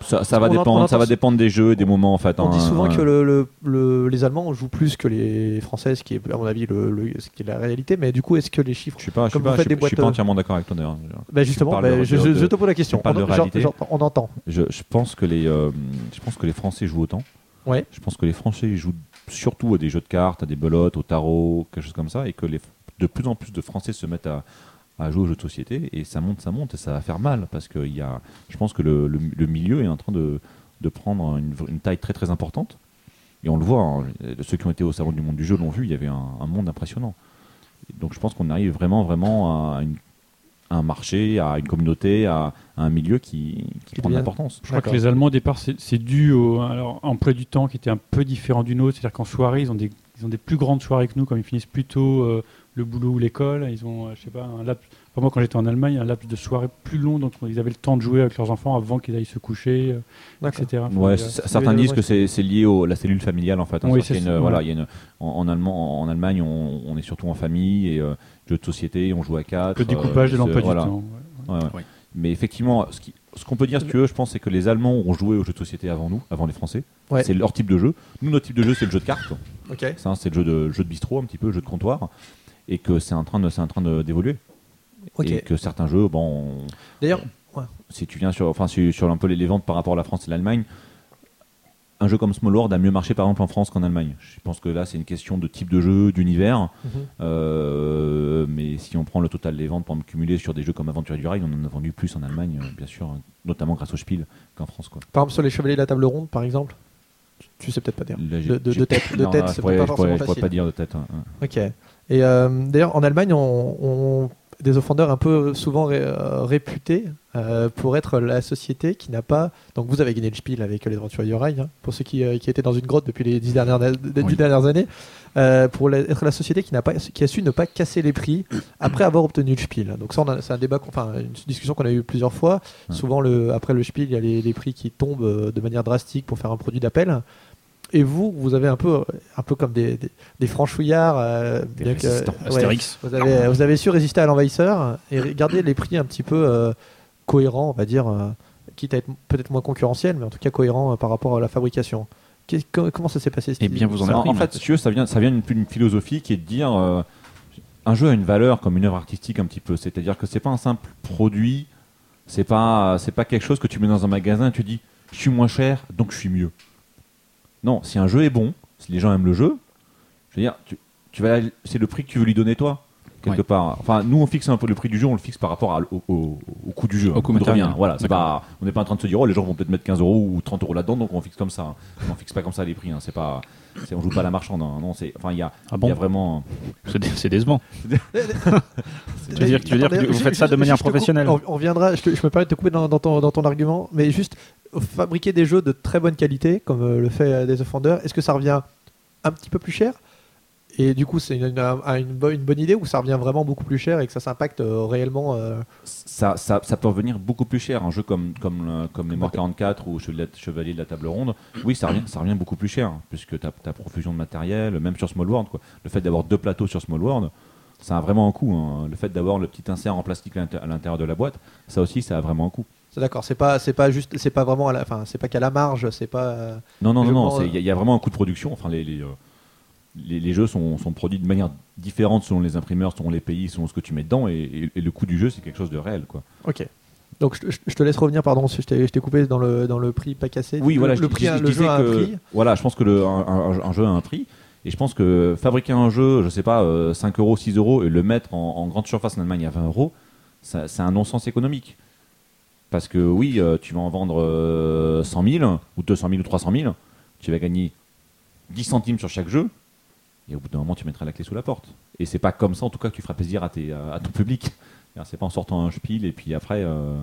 Ça, ça va dépendre, ça va dépendre des jeux et des moments en fait. On hein, dit souvent ouais. que le, le- le- les Allemands jouent plus que les Français, ce qui est à mon avis ce qui est la réalité. Mais du coup, est-ce que les chiffres. Je suis pas, je suis Comme pas, faites je suis- des je suis boîtes, pas entièrement d'accord avec toi d'ailleurs. Bah justement, bah, de- je, de- te pose la question. On, de genre- réalité. genre, on entend. Je, je pense que les, euh, je pense que les Français jouent autant. Ouais. Je pense que les Français jouent surtout à des jeux de cartes, à des belotes, au tarot, quelque chose comme ça, et que les, de plus en plus de Français se mettent à, à jouer aux jeux de société, et ça monte, ça monte, et ça va faire mal, parce que il y a, je pense que le, le- le milieu est en train de, de prendre une, une taille très très importante, et on le voit, hein, ceux qui ont été au Salon du Monde du Jeu l'ont vu, il y avait un, un monde impressionnant. Donc je pense qu'on arrive vraiment vraiment à, une- à un marché, à une communauté, à, à un milieu qui, qui Qui prend de l'importance. Je crois que les Allemands, au départ, c'est c'est dû au alors, emploi du temps qui était un peu différent du nôtre. C'est-à-dire qu'en soirée, ils ont, des, ils ont des plus grandes soirées que nous, comme ils finissent plus tôt euh, le boulot ou l'école. Ils ont, euh, je sais pas, un laps. enfin, moi, quand j'étais en Allemagne, un laps de soirée plus long, donc ils avaient le temps de jouer avec leurs enfants avant qu'ils aillent se coucher, euh, etc. Enfin, Ouais, certains disent que c'est lié à la cellule familiale en fait. hein. Oui, une- ça, voilà, ouais. il y a une- en, en allemand, en Allemagne, on, on est surtout en famille et euh, jeux de société, on joue à quatre. le découpage euh, de l'emploi voilà. du temps. ouais. Ouais, ouais. Ouais. Mais effectivement, ce qui- ce qu'on peut dire, si tu veux, je pense, c'est que les Allemands ont joué aux jeux de société avant nous, avant les Français. Ouais. C'est leur type de jeu. Nous, notre type de jeu, c'est le jeu de cartes. Ok. Ça, c'est le jeu de, jeu de bistrot, un petit peu, jeu de comptoir. Et que c'est en train de- c'est en train de- d'évoluer. Et que certains jeux, bon, on- D'ailleurs, Ouais. Si tu viens sur, enfin, sur, sur un peu les, les ventes par rapport à la France et l'Allemagne, un jeu comme Small World a mieux marché par exemple en France qu'en Allemagne. Je pense que là, c'est une question de type de jeu, d'univers. Mhm. Euh, mais si on prend le total des ventes pour me cumuler sur des jeux comme Aventurier du Rail, on en a vendu plus en Allemagne, euh, bien sûr, notamment grâce au Spiel qu'en France. Quoi. Par exemple, sur les Chevaliers de la Table Ronde, par exemple, tu, sais peut-être pas dire. Là, De, de- j'ai- de tête, de Non, tête je c'est pourrais- pas je forcément pourrais- je pas dire de tête. hein, hein. Ok. Et euh, d'ailleurs, en Allemagne, on, on- des offenders un peu souvent ré- euh, réputés euh, pour être la société qui n'a pas. Donc, vous avez gagné le Spiel avec les du Rail, hein, pour ceux qui, euh, qui étaient dans une grotte depuis les dix dernières, les dix Oui. dernières années, euh, pour la- être la société qui, n'a pas, qui a su ne pas casser les prix (coughs) après avoir obtenu le Spiel. Donc, ça, c'est un débat, enfin, une discussion qu'on a eu plusieurs fois. Ouais. Souvent, le, après le Spiel, il y a les, les prix qui tombent euh, de manière drastique pour faire un produit d'appel. Et vous, vous avez un peu, un peu comme des, des, des franchouillards, euh, Des bien que- résistants. ouais, Astérix. vous avez, vous avez su résister à l'envahisseur et garder les prix un petit peu euh, cohérents, on va dire, euh, quitte à être peut-être moins concurrentiels, mais en tout cas cohérents euh, par rapport à la fabrication. Comment ça s'est passé Eh bien, vous en appris, en fait, si ça vient, ça vient d'une d'une philosophie qui est de dire euh, un jeu a une valeur comme une œuvre artistique un petit peu. C'est-à-dire que c'est pas un simple produit, c'est pas, c'est pas quelque chose que tu mets dans un magasin et tu dis je suis moins cher donc je suis mieux. Non, si un jeu est bon, si les gens aiment le jeu, je veux dire, tu, tu vas, c'est le prix que tu veux lui donner toi quelque Ouais. part. Enfin, nous on fixe un peu le prix du jeu, on le fixe par rapport à- au, au- au coût du jeu, Au coût de matériel. revient. Voilà, c'est D'accord. pas, on n'est pas en train de se dire oh les gens vont peut-être mettre 15 euros ou 30 euros là-dedans, donc on fixe comme ça. On fixe pas comme ça les prix. Hein. C'est pas, on joue pas à la marchande. hein. Non, c'est, enfin il y a, Ah y bon a vraiment. C'est dé- c'est décevant. Tu veux dire- tu veux dire que vous faites ça de manière coupe, professionnelle on, on viendra, je, te- je me permets de te couper dans, dans ton, dans ton argument, mais juste fabriquer des jeux de très bonne qualité, comme euh, le fait euh, des Offenders, est-ce que ça revient un petit peu plus cher? Et du coup, c'est une, bonne- idée ou ça revient vraiment beaucoup plus cher et que ça s'impacte euh, réellement euh, ça, ça, ça peut revenir beaucoup plus cher. Un jeu comme, comme, comme Mémoire 44 ou Chevalier de la Table Ronde, oui, ça revient, ça revient beaucoup plus cher, hein, puisque tu as, profusion de matériel, même sur Small World. Quoi. Le fait d'avoir deux plateaux sur Small World, ça a vraiment un coût. hein. Le fait d'avoir le petit insert en plastique à l'inté- à l'intérieur de la boîte, ça aussi, ça a vraiment un coût. C'est d'accord, c'est pas, c'est pas juste, c'est pas vraiment à la, enfin, c'est pas qu'à la marge, c'est pas. euh, Non, non, non, non, il y, a- il y a vraiment un coût de production. Enfin, les, les, euh, les, les jeux sont, sont produits de manière différente selon les imprimeurs, selon les pays, selon ce que tu mets dedans, et, et- et le coût du jeu, c'est quelque chose de réel. Quoi. Ok. Donc je, te laisse revenir, pardon, si je t'ai, coupé dans le, dans le prix pas cassé. Oui, le, voilà, le je, prix, je- le jeu a un prix. Voilà, je pense que le, un, un- un jeu a un prix. Et je pense que fabriquer un jeu, je sais pas, euh, 5 euros, 6 euros, et le mettre en, en grande surface en Allemagne à 20 euros, c'est un non-sens économique. Parce que oui, euh, tu vas en vendre euh, 100 000, ou 200 000, ou 300 000, tu vas gagner 10 centimes sur chaque jeu, et au bout d'un moment, tu mettras la clé sous la porte. Et c'est pas comme ça, en tout cas, que tu feras plaisir à, tes, à ton public. (laughs) C'est pas en sortant un spiel et puis après, euh,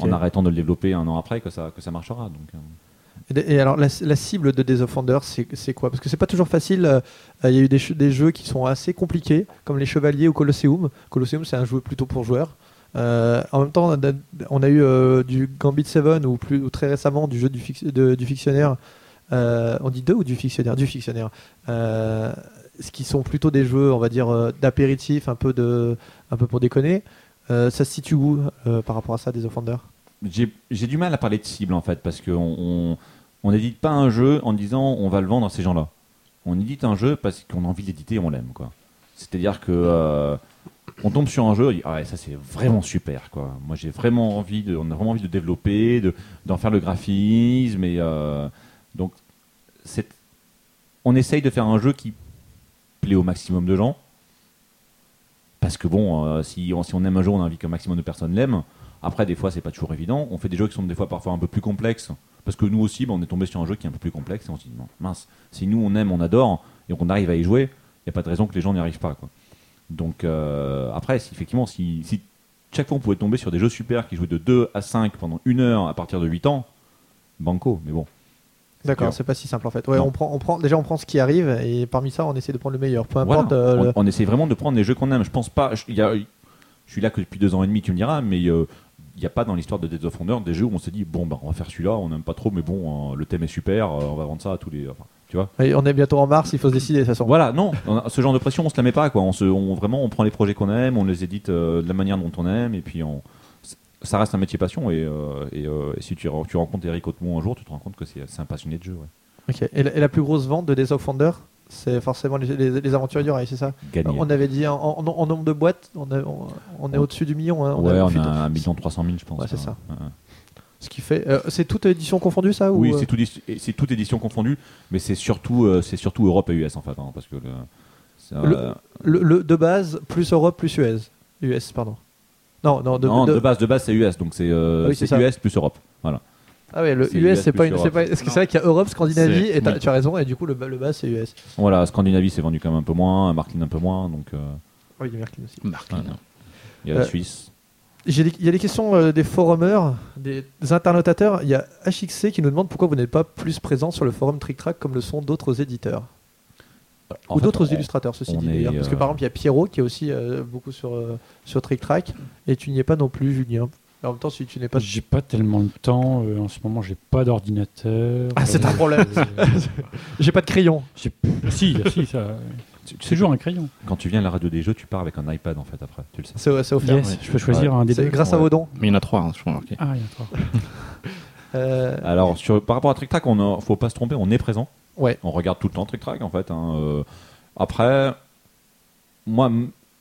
en arrêtant de le développer un an après, que ça, que ça marchera. Donc, euh. Et, alors la, la cible de Days of Wonder, c'est, quoi? Parce que c'est pas toujours facile. euh, Il y a eu des, des jeux qui sont assez compliqués, comme les Chevaliers ou Colosseum. Colosseum, c'est un jeu plutôt pour joueurs. Euh, en même temps, on a, on a eu euh, du Gambit 7 ou, plus, ou très récemment du jeu du, fic- de- du fictionnaire. Euh, on dit deux ou du fictionnaire? Du fictionnaire. Euh, ce qui sont plutôt des jeux, on va dire, euh, d'apéritif, un peu, de, un peu pour déconner. Ça se situe où par rapport à ça, Days of Wonder J'ai du mal à parler de cible en fait, parce qu'on on, n'édite pas un jeu en disant on va le vendre à ces gens-là. On édite un jeu parce qu'on a envie d'éditer et on l'aime. quoi. C'est-à-dire que on tombe sur un jeu, on dit ah ouais, ça c'est vraiment super. quoi. Moi j'ai vraiment envie de, on a vraiment envie de développer, de- d'en faire le graphisme et donc on essaye de faire un jeu qui plaît au maximum de gens. Parce que bon, euh, si, on, aime un jeu, on a envie qu'un maximum de personnes l'aiment. Après, des fois, c'est pas toujours évident. On fait des jeux qui sont des fois parfois un peu plus complexes. Parce que nous aussi, bah, on est tombé sur un jeu qui est un peu plus complexe et on se dit, mince, si nous on aime, on adore, et qu'on arrive à y jouer, il n'y a pas de raison que les gens n'y arrivent pas. Donc, euh, après, effectivement, si, si chaque fois on pouvait tomber sur des jeux super qui jouaient de 2 à 5 pendant une heure à partir de 8 ans, banco, mais bon. D'accord, c'est pas si simple en fait. Ouais, on prend, on prend, déjà on prend ce qui arrive et parmi ça on essaie de prendre le meilleur. Peu Voilà. importe. euh, on, le- on essaie vraiment de prendre les jeux qu'on aime. Je pense pas. Je, il y a- je suis là que depuis deux ans et demi, tu me diras, mais euh, il n'y a pas dans l'histoire de Dead of Wonder des jeux où on s'est dit bon, bah, on va faire celui-là, on n'aime pas trop, mais bon, euh, le thème est super, euh, on va vendre ça à tous les. enfin, tu vois Et on est bientôt en mars, il faut se décider de toute façon. Voilà, non, a- ce genre de pression, on se la met pas, quoi. On se, on, vraiment, on prend les projets qu'on aime, on les édite euh, de la manière dont on aime, et puis on. Ça reste un métier passion, et, euh, et, euh, et si tu, re- tu rencontres Eric Autemont un jour, tu te rends compte que c'est un passionné de jeu. ouais. Et, la, et la plus grosse vente de Days of Wonder c'est forcément les, les- les aventuriers du rail, c'est ça? Gagné. On avait dit en, en- en nombre de boîtes, on, a- on- on est au-dessus du million. hein. Ouais, a on a 1 million 300 000, je pense. Ouais, c'est ça. Ouais, ouais. Ce qui fait. euh, c'est toute édition confondue, ça Oui, ou, c'est tout, toute édition confondue, mais c'est surtout, euh, c'est surtout Europe et US en fait, hein, parce que euh, le- de base plus Europe plus US. US, pardon. Non, non, de, non, de- de base, de base c'est US, donc c'est, euh, Ah oui. US plus Europe. Voilà. Ah ouais, le US, US c'est pas une. c'est Europe. pas- Parce que c'est vrai qu'il y a Europe, Scandinavie, et oui. tu as raison, et du coup, le, bas- le bas, c'est US. Voilà, Scandinavie c'est vendu quand même un peu moins, Marklin un peu moins, donc euh, Oui, il y a Merklin aussi. Marklin. Il y a la Euh, Suisse. Il y a des questions euh, des forumers, des, des internautateurs. Il y a HXC qui nous demande pourquoi vous n'êtes pas plus présent sur le forum Trick Track comme le sont d'autres éditeurs. En ou d'autres illustrateurs, ceci dit. d'ailleurs. Parce que euh, par exemple, il y a Pierrot qui est aussi euh, beaucoup sur, euh, sur Trick Track, et tu n'y es pas non plus, Julien. En même temps, si tu n'es pas. J'ai pas tellement le temps. euh, en ce moment, j'ai pas d'ordinateur. Ah, c'est Euh, un problème. (laughs) J'ai pas de crayon. si, (laughs) si, ça. C'est toujours un crayon. Quand tu viens à la radio des jeux, tu pars avec un iPad en fait après, tu le sais. C'est offert. Yes, ouais. je peux choisir un des deux. grâce à vos dons. Mais il y en a trois, hein, je crois remarqué. Ah, il y a trois. (laughs) Euh, Alors, sur, par rapport à Trick Track, on a- faut pas se tromper, on est présent. Ouais. On regarde tout le temps Trick Track en fait. hein, euh. Après, moi,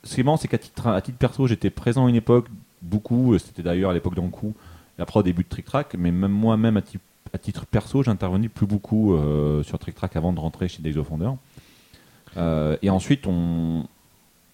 ce qui est marrant, c'est qu'à titre, à titre perso, j'étais présent à une époque, beaucoup, c'était d'ailleurs à l'époque d'Ankou, et après au début de Trick Track, mais même moi-même à, à titre perso, j'intervenais plus beaucoup euh, sur Trick Track avant de rentrer chez Days of Wonder. Euh, et ensuite, on,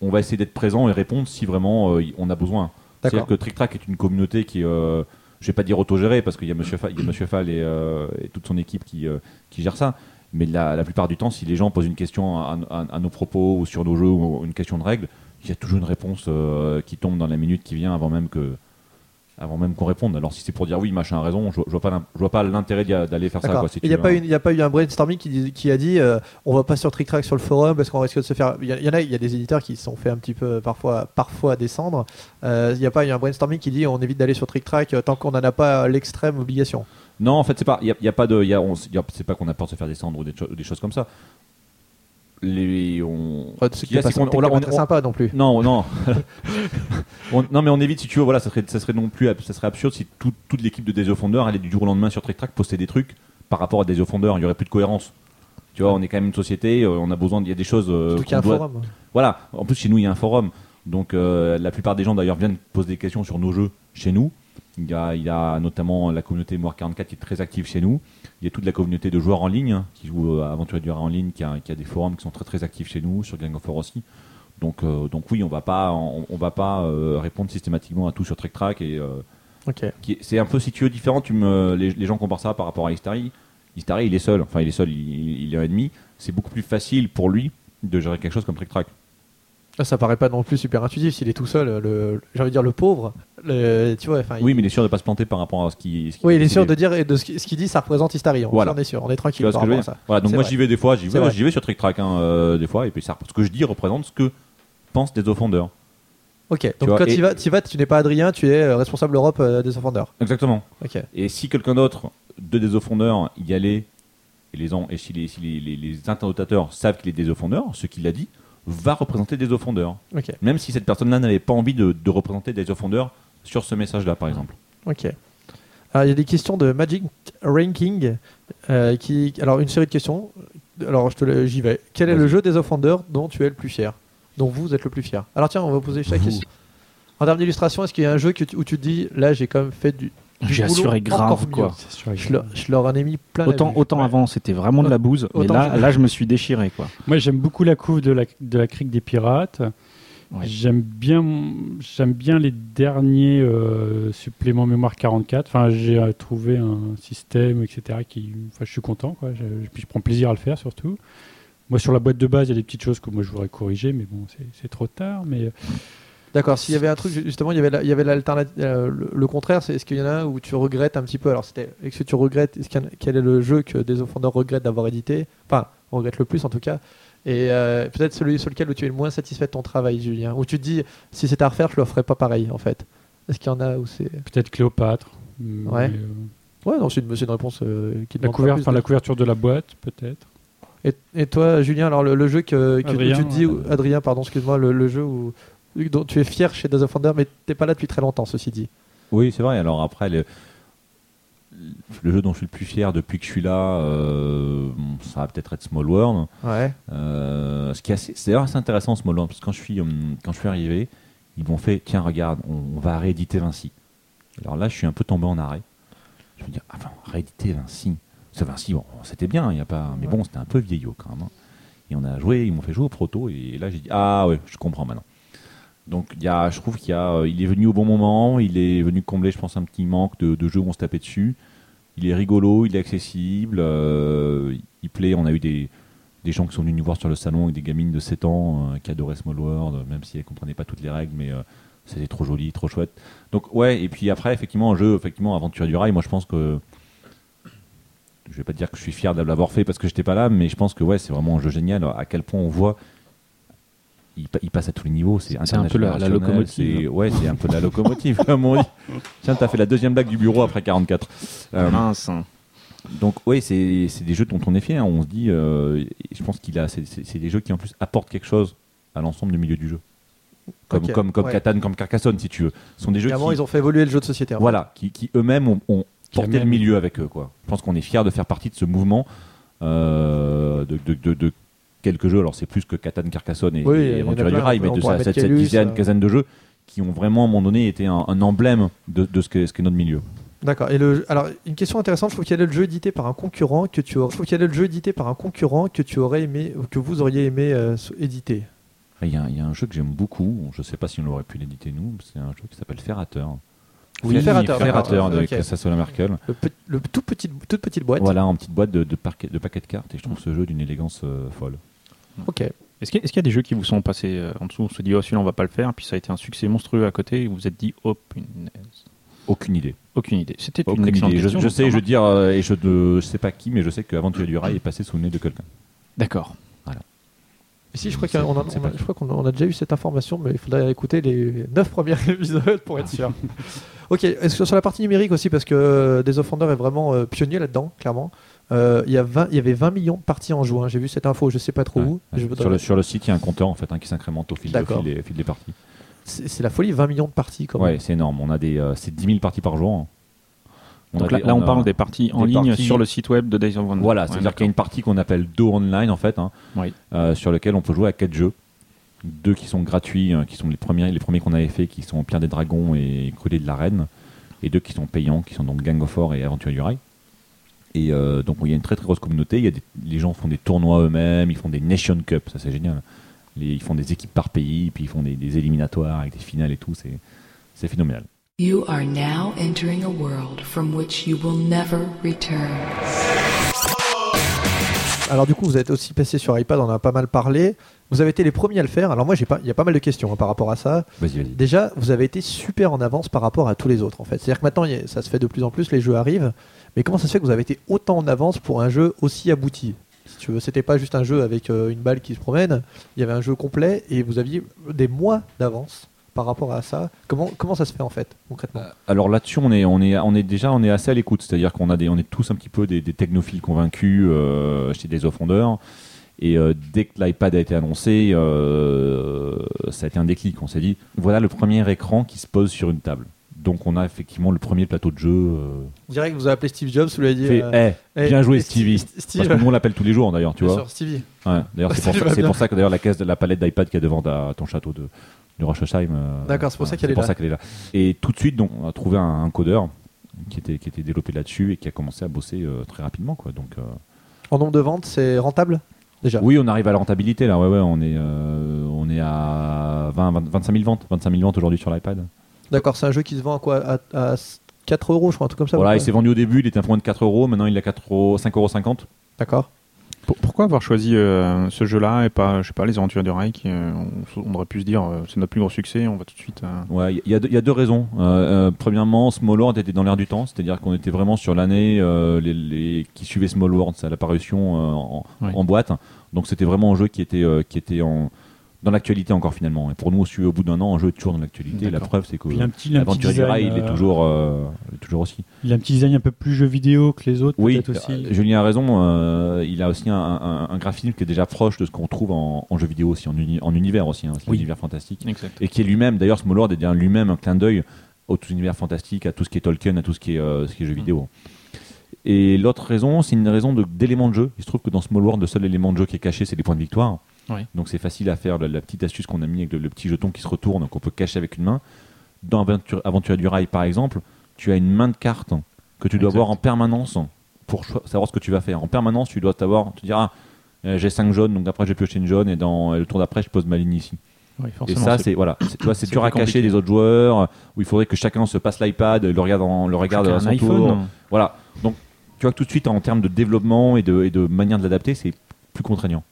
on va essayer d'être présent et répondre si vraiment on a besoin. C'est-à-dire que Trick Track est une communauté qui, euh, je vais pas dire autogérée parce qu'il y a Monsieur Fall, y a Monsieur Fall et, euh, et toute son équipe qui, euh, qui gère ça. Mais la, la plupart du temps, si les gens posent une question à, à- à nos propos ou sur nos jeux ou une question de règle, il y a toujours une réponse euh, qui tombe dans la minute qui vient avant même que avant même qu'on réponde. Alors si c'est pour dire oui, machin a raison, je, je vois pas l'in- je vois pas l'intérêt d'aller faire ça. D'accord. Quoi, si Il n'y a, pas y a pas eu un brainstorming qui, qui a dit euh, on va pas sur Trick Track sur le forum parce qu'on risque de se faire. Il y, en a, il y a des éditeurs qui se sont fait un petit peu parfois, parfois descendre. Euh, Il n'y a pas eu un brainstorming qui dit on évite d'aller sur Trick Track euh, tant qu'on n'en a pas l'extrême obligation. Non, en fait, c'est pas. Il y a, pas de. il Y a, on- y a- c'est pas qu'on a peur de se faire descendre ou des, cho- des choses comme ça. Les, on, ce qui est c'est pas, qu'on- on- on- sympa non plus. Non, non. (laughs) (laughs) On- non, mais on évite si tu veux. Voilà, ça serait, ça serait non plus, ça serait absurde si tout- toute l'équipe de Days of Wonder allait du jour au lendemain sur Trick Track poster des trucs par rapport à Days of Wonder. Il y aurait plus de cohérence. Tu vois, on est quand même une société. euh, On a besoin. Il y a des choses. euh, Surtout qu'il y a un doit- forum. Voilà. En plus, chez nous, il y a un forum. Donc, euh, la plupart des gens d'ailleurs viennent poser des questions sur nos jeux chez nous. Il y a, il y a notamment la communauté Mémoire 44 qui est très active chez nous. Il y a toute la communauté de joueurs en ligne hein, qui jouent à Aventurier du Rat en ligne, qui a, qui a des forums qui sont très très actifs chez nous, sur Gang of War aussi. Donc, euh, donc oui, on va pas, on, on va pas euh, répondre systématiquement à tout sur Trick Track et euh, c'est un peu si tu veux différent. Tu me, les, les gens comparent ça par rapport à Istari. Istari, il est seul. Enfin, il est seul. Il, il est un ennemi. C'est beaucoup plus facile pour lui de gérer quelque chose comme Trick Track. Ah, Ça paraît pas non plus super intuitif s'il est tout seul. Le, j'ai envie de dire le pauvre. le- tu vois. enfin, Oui, il- mais il est sûr de pas se planter par rapport à ce qui. ce qui Oui, il est sûr de dire et de ce qui- ce qu'il dit, ça représente Istari. On, Voilà. on est sûr, on est tranquille par rapport à ça. Voilà, donc moi j'y vais des fois, j'y vais, sur Trick Track hein, euh, des fois, et puis ça, ce que je dis représente ce que pensent des offenders. Ok, donc vois, quand tu vas, tu vas, tu n'es pas Adrien, tu es euh, responsable Europe euh, des Offenders. Exactement. Ok. Et si quelqu'un d'autre de des offenders y allait, et, les, en- et si, les, si les, les, les interlocuteurs savent qu'il est des offenders, ce qu'il a dit, va représenter des offenders. Ok. Même si cette personne-là n'avait pas envie de, de représenter des offenders sur ce message-là, par exemple. Ok. Alors, il y a des questions de Magic Ranking. euh, qui, alors, une série de questions. Alors, j'y vais. Quel est le jeu des Offenders dont tu es le plus fier? Dont vous êtes le plus fier Alors, tiens, on va poser chaque Vous. question. En termes d'illustration, est-ce qu'il y a un jeu que tu- où tu te dis, là, j'ai quand même fait du. J'ai assuré grave, quoi. Je leur, je leur en ai mis plein Autant, autant Ouais. avant, c'était vraiment de la bouse, mais là, je- là, je me suis déchiré, quoi. Moi, j'aime beaucoup la couve de la, de la crique des pirates. Ouais. J'aime bien, j'aime bien les derniers euh, suppléments mémoire 44. Enfin, j'ai euh, trouvé un système, etc. Qui, enfin, je suis content. Quoi. Je, puis je prends plaisir à le faire surtout. Moi, sur la boîte de base, il y a des petites choses que moi je voudrais corriger, mais bon, c'est- c'est trop tard. Mais euh, D'accord, s'il y avait un truc, justement, il y avait la- il y avait l'alternative, euh, le, le contraire, c'est est-ce qu'il y en a un où tu regrettes un petit peu? Alors, c'était, est-ce que tu regrettes, a- quel est le jeu que des offenders regrettent d'avoir édité? Enfin, regrette le plus en tout cas. Et euh, peut-être celui sur lequel où tu es le moins satisfait de ton travail, Julien, où tu te dis, si c'était à refaire, je le ferais pas pareil en fait. Est-ce qu'il y en a où c'est? peut-être Cléopâtre. Ouais. euh, Ouais, non, c'est une, réponse euh, qui la, demande pas couver- plus la couverture de la boîte, peut-être. Et, et toi, Julien, alors le, le jeu que, que- Adrien, tu te dis, ouais. Adrien, pardon, excuse-moi, le, le jeu où, dont tu es fier chez Days of Wonder, mais t'es pas là depuis très longtemps, ceci dit. Oui, c'est vrai. Alors après, le- le jeu dont je suis le plus fier depuis que je suis là, euh, ça va peut-être être Small World. Ouais. Euh, ce qui est assez, c'est d'ailleurs assez intéressant Small World parce que quand je suis, hum, quand je suis arrivé, ils m'ont fait tiens regarde, on, on va rééditer Vinci. Alors là, je suis un peu tombé en arrêt. Je me dis enfin rééditer Vinci. Ce Vinci, bon, c'était bien, il y a pas, mais bon, c'était un peu vieillot quand même. hein. Et on a joué, ils m'ont fait jouer au proto et là j'ai dit ah ouais, je comprends maintenant. Donc il y a, je trouve qu'il euh, est venu au bon moment, il est venu combler, je pense, un petit manque de, jeux où on se tapait dessus. Il est rigolo, il est accessible, euh, il plaît. On a eu des, des gens qui sont venus nous voir sur le salon avec des gamines de 7 ans euh, qui adoraient Small World, même si elles comprenaient pas toutes les règles, mais c'était trop joli, trop chouette. Donc ouais, et puis après, effectivement, un jeu, effectivement, Aventure du Rail, moi je pense que je vais pas dire que je suis fier de l'avoir fait parce que j'étais pas là, mais je pense que ouais, c'est vraiment un jeu génial. À quel point on voit, il, pa- il passe à tous les niveaux. C'est un peu la- la locomotive. c'est- Ouais, c'est un peu la locomotive, (laughs) comme on dit. Tiens, t'as fait la deuxième blague du bureau après 44. Euh, Mince. donc oui, c'est des jeux dont on est fier. On se dit, euh, je pense qu'il a, c'est- des jeux qui en plus apportent quelque chose à l'ensemble du milieu du jeu. Comme Ok, comme comme ouais. Catan, comme Carcassonne, si tu veux. Ce sont des jeux qui, ils ont fait évoluer le jeu de société. en voilà, qui, qui eux-mêmes ont, porté le milieu avec eux. Quoi. Je pense qu'on est fier de faire partie de ce mouvement euh, de, de, de- de quelques jeux. Alors c'est plus que Catan, Carcassonne et, Oui, et y a du. Rail, mais de cette, dizaine, euh. quinzaine de jeux qui ont vraiment à un moment donné été un, un emblème de, de ce qu'est ce qu'est notre milieu. D'accord. Et le, alors, une question intéressante, je trouve quel est le jeu édité par un concurrent que tu aurais, trouve quel est le jeu édité par un concurrent que tu aurais aimé, ou que vous auriez aimé euh, éditer Il y, a, il y a un jeu que j'aime beaucoup, je ne sais pas si on l'aurait pu l'éditer nous, c'est un jeu qui s'appelle Ferrateur. Oui, Ferrateur, Ferrateur de. Cassassola Merkel. le, pe- le tout petit, toute petite boîte. Voilà, en petite boîte de, de, de paquets de cartes, et je trouve ce jeu d'une élégance euh, folle. Ok. Est-ce qu'il y, a- y des jeux qui vous sont passés euh, en dessous On se dit, oh, celui-là, on va pas le faire. Puis ça a été un succès monstrueux à côté. Et vous vous êtes dit, oh, punaise. Aucune idée. Aucune idée. C'était une excellente idée. Je, question. je sais, je veux dire, euh, et je ne sais pas qui, mais je sais que Aventurier du Rail est passé sous le nez de quelqu'un. D'accord. Et si, je crois qu'on a, déjà eu cette information, mais il faudrait écouter les 9 premiers (laughs) épisodes pour être sûr. (laughs) ok, est-ce que sur la partie numérique aussi, parce que euh, Days of Wonder est vraiment euh, pionnier là-dedans, clairement. Euh, Il y, a 20 il y avait 20 millions de parties en juin. J'ai vu cette info, je sais pas trop Ouais, où. ouais. Je voudrais- sur, le, sur le site, il y a un compteur en fait, hein, qui s'incrémente au fil, au des, au fil des parties. C'est la folie, 20 millions de parties quand Ouais, même. c'est énorme. On a des, euh, c'est 10 000 parties par jour. On Donc là, des- là, on parle des parties en des ligne parties- sur le site web de Days of Wonder. Voilà, Ouais, c'est-à-dire qu'il y a une partie qu'on appelle Do Online en fait, hein, Oui. euh, sur lequel on peut jouer à quatre jeux. Deux qui sont gratuits, euh, qui sont les premiers, les premiers qu'on avait fait, qui sont Pierre des Dragons et Crudé de la Reine, et deux qui sont payants, qui sont donc Gang of Four et Aventure du Rail. Et euh, donc il y a une très très grosse communauté. Il y a des, les gens font des tournois eux-mêmes, ils font des Nation Cup, ça c'est génial. Les- ils font des équipes par pays, puis ils font des, des éliminatoires avec des finales et tout. C'est c'est phénoménal. You are now entering a world from which you will never return. Alors du coup, vous êtes aussi passé sur iPad, on en a pas mal parlé. Vous avez été les premiers à le faire. Alors moi, j'ai pas, il y a pas mal de questions hein, par rapport à ça. Vas-y, vas-y. Déjà, vous avez été super en avance par rapport à tous les autres en fait. C'est-à-dire que maintenant, a- ça se fait de plus en plus, les jeux arrivent. Mais comment ça se fait que vous avez été autant en avance pour un jeu aussi abouti Si tu c'était pas juste un jeu avec euh, une balle qui se promène. Il y avait un jeu complet et vous aviez des mois d'avance par rapport à ça. Comment ça se fait en fait concrètement? Alors là-dessus, on est, déjà, assez à l'écoute. C'est-à-dire qu'on a on est tous un petit peu des, technophiles convaincus euh, chez des offondeurs. Et euh, dès que l'iPad a été annoncé, euh, ça a été un déclic. On s'est dit, voilà le premier écran qui se pose sur une table. Donc on a effectivement le premier plateau de jeu. euh, On dirait que vous avez appelé Steve Jobs, vous lui avez dit. fait, euh, bien joué Stevie. Steve, Parce que nous on l'appelle tous les jours d'ailleurs, tu bien vois. sûr, Stevie. Ouais, d'ailleurs c'est (laughs) pour, Ça pour que d'ailleurs la caisse de la palette d'iPad qui est devant ta- ton château de, de Rochesheim. euh, D'accord, c'est pour ça qu'elle est pour là. ça est là. Et tout de suite, donc, on a trouvé un, un codeur qui était, qui était développé là-dessus et qui a commencé à bosser euh, très rapidement. Quoi. Donc, En nombre de ventes, c'est rentable déjà? oui, on arrive à la rentabilité là. Ouais, ouais, on est, on est à 20, 20 25 000 ventes, 25 000 ventes aujourd'hui sur l'iPad. D'accord, c'est un jeu qui se vend à quoi à, à 4 euros, je crois, un truc comme ça. Voilà, il s'est vendu au début, il était un point de 4 euros. Maintenant, il est à 4 euros, 5,50 euros. D'accord. Pour- pourquoi avoir choisi euh, ce jeu-là et pas, je sais pas, les Aventures du Rail qui, euh, on, on aurait pu se dire, euh, c'est notre plus gros succès, on va tout de suite. euh, Ouais, il y, a deux- il y a deux raisons. Euh, euh, premièrement, Small World était dans l'air du temps, c'est-à-dire qu'on était vraiment sur l'année euh, les, les- qui suivait Small World, c'est à l'apparition euh, en, en boîte. Donc c'était vraiment un jeu qui était, euh, qui était en, dans l'actualité encore finalement. Et pour nous au bout d'un an, un jeu est toujours dans l'actualité. La preuve, c'est que l'aventure du design, rail, il est euh, toujours, euh, il est toujours aussi. il a un petit design un peu plus jeu vidéo que les autres, Oui, peut-être aussi. euh, Julien a raison. euh, il a aussi un, un- un graphisme qui est déjà proche de ce qu'on trouve en, en jeu vidéo aussi, en, uni- en univers aussi, hein, Oui. l'univers fantastique. Exact. et qui est lui-même, d'ailleurs, Smallworld est bien lui-même un clin d'œil au tout univers fantastique, à tout ce qui est Tolkien, à tout ce qui est, euh, ce qui est jeu vidéo. Et l'autre raison, c'est une raison de- d'éléments de, jeu. Il se trouve que dans Small World, le seul élément de jeu qui est caché, c'est les points de victoire. Donc c'est facile à faire. La, la petite astuce qu'on a mis avec le, le petit jeton qui se retourne, qu'on peut cacher avec une main. Dans Aventure, Aventure du Rail, par exemple, tu as une main de cartes que tu dois avoir en permanence pour savoir ce que tu vas faire. En permanence, tu dois t'avoir, te dire, ah, euh, j'ai 5 jaunes, donc après j'ai pioché une jaune, et dans le tour d'après, je pose ma ligne ici. Oui, Et ça, c'est voilà, c'est- dur à cacher des autres joueurs, où il faudrait que chacun se passe l'iPad, le regarde, en- le regarde à son un iPhone. tour. Voilà. Donc, tu vois que tout de suite, en termes de développement et de, et de manière de l'adapter, c'est plus contraignant.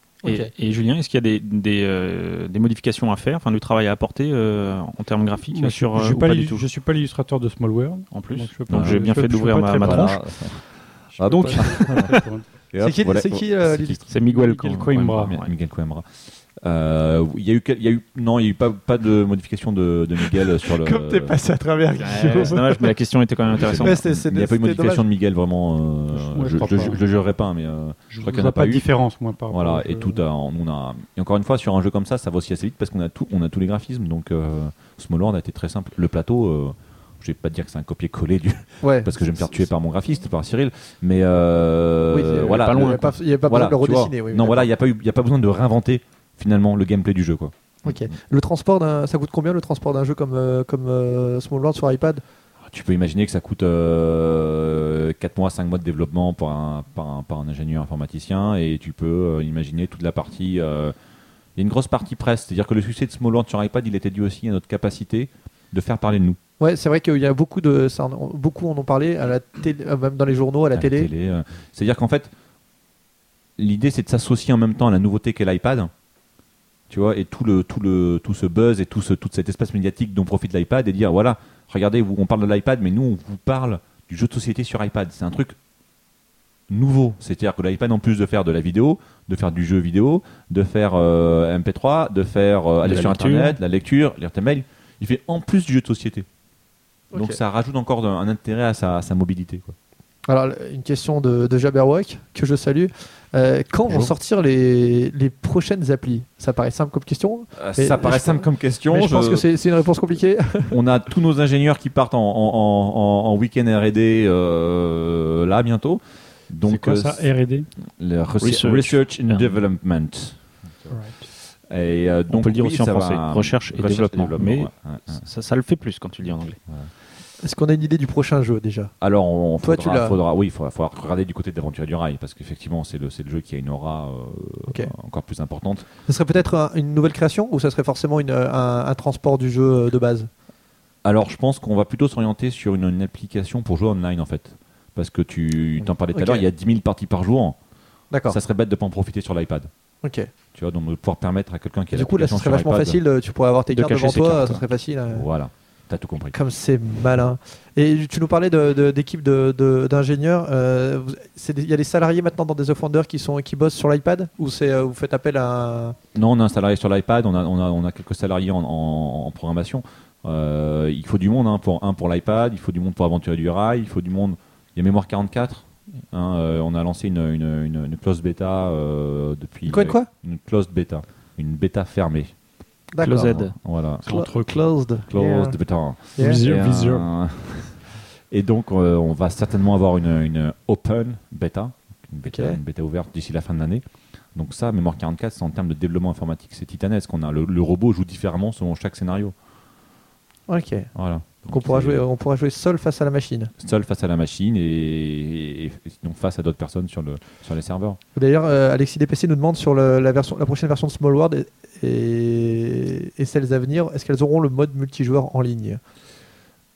Et, Julien, est-ce qu'il y a des, des, euh, des modifications à faire, enfin du travail à apporter euh, en termes graphiques Moi, sur, je, euh, suis ou pas pas l'illu- du tout je suis pas l'illustrateur de Small World. En plus. Donc, j'ai bien fait d'ouvrir ma, ma tronche. Ah, donc, (laughs) C'est qui- voilà. c'est qui, euh, Miguel, Miguel Co- Coimbra. ouais. Miguel Coimbra. Euh, Il y a eu, quel- il y a eu, non, il y a eu pas, pas de modification de, de Miguel sur le. Comme t'es passé à travers, Ouais, c'est dommage, mais la question était quand même intéressante. Il n'y a pas eu de modification dommage. de Miguel vraiment. euh, Ouais, je je le jurerai pas, mais euh, Je crois qu'il y en vois a pas pas de eu. différence, moi, par voilà. Et tout, a- on a. Et encore une fois, sur un jeu comme ça, ça va aussi assez vite parce qu'on a tout, on a tous les graphismes. Donc, euh, Small World a été très simple. Le plateau. euh, je vais pas te dire que c'est un copier-coller du Ouais. parce que je vais me faire tuer par mon graphiste par Cyril mais euh, Oui, voilà pas le- loin, Il n'y avait pas, il y avait pas voilà, besoin de le redessiner. oui, non oui, voilà il n'y a pas eu il y a pas besoin de réinventer finalement le gameplay du jeu quoi Ok. Le transport d'un, ça coûte combien le transport d'un jeu comme euh, comme euh, Small World sur iPad? Tu peux imaginer que ça coûte euh, 4 mois 5 mois de développement pour un, par, un, par un ingénieur informaticien et tu peux euh, imaginer toute la partie euh, il y a une grosse partie presse c'est à dire que le succès de Small World sur iPad il était dû aussi à notre capacité de faire parler de nous Ouais, c'est vrai qu'il y a beaucoup de, ça, beaucoup en ont parlé à la télé, même dans les journaux, à la à télé. C'est-à-dire qu'en fait, l'idée c'est de s'associer en même temps à la nouveauté qu'est l'iPad. Tu vois, et tout, le, tout, le, tout ce buzz et tout ce, toute cet espace médiatique dont profite l'iPad et dire voilà, regardez, vous, on parle de l'iPad, mais nous on vous parle du jeu de société sur iPad. C'est un truc nouveau. C'est-à-dire que l'iPad, en plus de faire de la vidéo, de faire du jeu vidéo, de faire euh, MP3, de faire euh, aller sur lecture. Internet, la lecture, lire tes mails, il fait en plus du jeu de société. Donc ça rajoute encore un, un intérêt à sa, à sa mobilité. Quoi. Alors, une question de, de Jabberwock, que je salue. Euh, quand vont sortir les, les prochaines applis? Ça paraît simple comme question. Euh, Mais ça paraît je- simple comme question. mais je pense que c'est c'est une réponse compliquée. (laughs) on a tous nos ingénieurs qui partent en, en- en- en week-end R&D euh, là bientôt. Donc quoi euh, ça, R&D le research, and Yeah. Development. Et euh, On donc peut le dire oui, aussi en ça va- français, recherche et développement. Mais ouais, ouais, ouais. ça, ça le fait plus quand tu le dis en anglais. Est-ce qu'on a une idée du prochain jeu déjà Alors, on Toi, faudra, tu l'as. faudra- oui, il faudra, faudra regarder du côté d'Aventure du Rail parce qu'effectivement, c'est le, jeu qui a une aura euh, encore plus importante. Ce serait peut-être un- une nouvelle création ou ça serait forcément une- un, un transport du jeu euh, de base Alors, je pense qu'on va plutôt s'orienter sur une, une application pour jouer online en fait. Parce que tu t'en parlais tout à l'heure, il y a 10 000 parties par jour. D'accord. Ça serait bête de pas en profiter sur l'iPad. Ok. Tu vois, donc de pouvoir permettre à quelqu'un qui a Du coup, là, ce serait vachement facile. Tu pourrais avoir tes de cartes devant toi, ça serait facile. euh, Voilà, t'as tout compris. Comme c'est malin. Et tu nous parlais de- de- d'équipe de, de- d'ingénieurs. euh, Il y a des salariés maintenant dans des Offenders qui, sont, qui bossent sur l'iPad Ou c'est, euh, vous faites appel à. Non, on a un salarié sur l'iPad, on a, on, a, on a quelques salariés en, en- en programmation. Euh, il faut du monde, hein, pour, un pour l'iPad, il faut du monde pour Aventurer du Rail, il faut du monde. Il y a Mémoire 44. hein, euh, on a lancé une, une, une, une closed bêta euh, depuis. Quoi, quoi? Une closed bêta. Une bêta fermée. Closed. Voilà. Entre- closed. Closed Yeah. bêta. Yeah. (laughs) Et, euh, donc, euh, on va certainement avoir une, une open bêta, une bêta, Ok. une bêta ouverte d'ici la fin de l'année. Donc ça, Mémoire 44, c'est en termes de développement informatique, c'est titanesque. On a le, le robot joue différemment selon chaque scénario. Ok. Voilà. Donc on pourra, jouer, on pourra jouer seul face à la machine. seul face à la machine et, et- et sinon face à d'autres personnes sur, le, sur les serveurs. D'ailleurs, euh, Alexis DPC nous demande sur le- la, version, la prochaine version de Small World et, celles à venir, est-ce qu'elles auront le mode multijoueur en ligne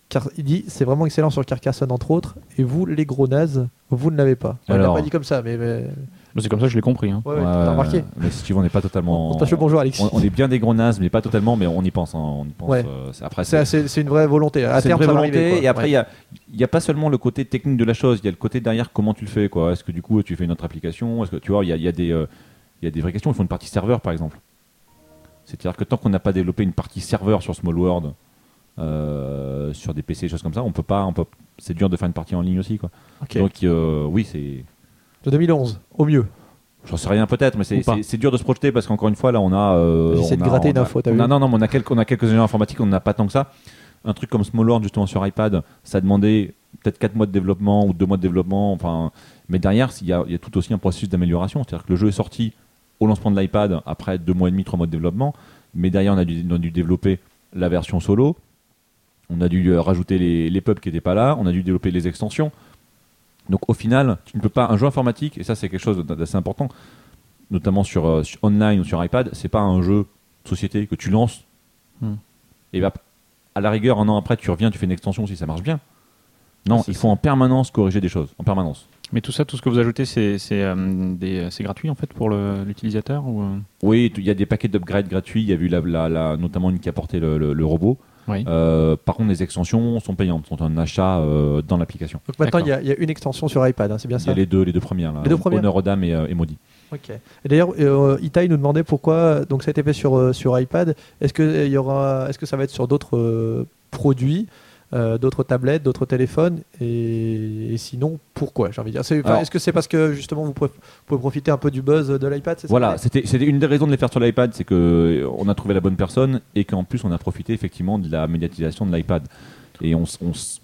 Car il dit c'est vraiment excellent sur Carcassonne entre autres, et vous les gros nazes, vous ne l'avez pas. On l'a Alors. pas dit comme ça, mais, mais- C'est comme ça que je l'ai compris. hein. ouais, ouais, remarqué. Mais si tu veux, on n'est pas totalement. (laughs) On bonjour Alexis. on, on est bien des gros nazes, mais pas totalement, mais on y pense. hein, on y pense Ouais. euh, c'est- après, C'est une vraie volonté. À C'est une vraie volonté. arriver, et après, il Ouais. y a, y a pas seulement le côté technique de la chose, il y a le côté derrière comment tu le fais. quoi. Est-ce que du coup, tu fais une autre application? Est-ce que tu vois, il y a, il y a des, euh, il y a des vraies questions. Il faut une partie serveur, par exemple. C'est-à-dire que tant qu'on n'a pas développé une partie serveur sur Small World, euh, sur des PC, des choses comme ça, on peut pas. On peut, c'est dur de faire une partie en ligne aussi, quoi. Donc, euh, oui, c'est. De 2011, au mieux. J'en sais rien peut-être, mais c'est- dur de se projeter parce qu'encore une fois, là, on a. euh, J'essaie de gratter une info, t'as vu Non, non, mais on a quelques, on a quelques ingénieurs informatiques, on n'a pas tant que ça. Un truc comme Small World, justement, sur iPad, ça demandait peut-être 4 mois de développement ou 2 mois de développement. Enfin, mais derrière, il y, a, il y a tout aussi un processus d'amélioration. C'est-à-dire que le jeu est sorti au lancement de l'iPad après 2 mois et demi, 3 mois de développement. Mais derrière, on a dû, on a dû développer la version solo. On a dû euh, rajouter les, les pubs qui n'étaient pas là. On a dû développer les extensions. Donc au final, tu ne peux pas. Un jeu informatique, et ça c'est quelque chose d'assez important, notamment sur, euh, sur online ou sur iPad, c'est pas un jeu société que tu lances. Hmm. Et bah, à la rigueur, un an après, tu reviens, tu fais une extension si ça marche bien. Non, C'est il faut en permanence corriger des choses, en permanence. Mais tout ça, tout ce que vous ajoutez, c'est c'est, euh, c'est gratuit en fait pour l'utilisateur ou, euh? Oui, il y a des paquets d'upgrades gratuits. Il y a eu la, la- la- notamment une qui a porté le, le- le robot. Oui. Euh, par contre, les extensions sont payantes, sont un achat euh, dans l'application. Donc maintenant, il y, a- il y a une extension sur iPad, hein, c'est bien Il y ça a les deux, les deux premières. Là. Les deux premières Honor aux dames et, euh, et Maudit. Ok. Et d'ailleurs, euh, Itai nous demandait pourquoi donc ça a été fait sur, euh, sur iPad. Est-ce que euh, il y aura, est-ce que ça va être sur d'autres euh, produits, euh, d'autres tablettes, d'autres téléphones et, et sinon pourquoi J'ai envie de dire? Est-ce que c'est parce que justement vous pouvez, vous pouvez profiter un peu du buzz de l'iPad Voilà, c'était c'était une des raisons de les faire sur l'iPad, c'est que on a trouvé la bonne personne et qu'en plus on a profité effectivement de la médiatisation de l'iPad. Et on, on, s-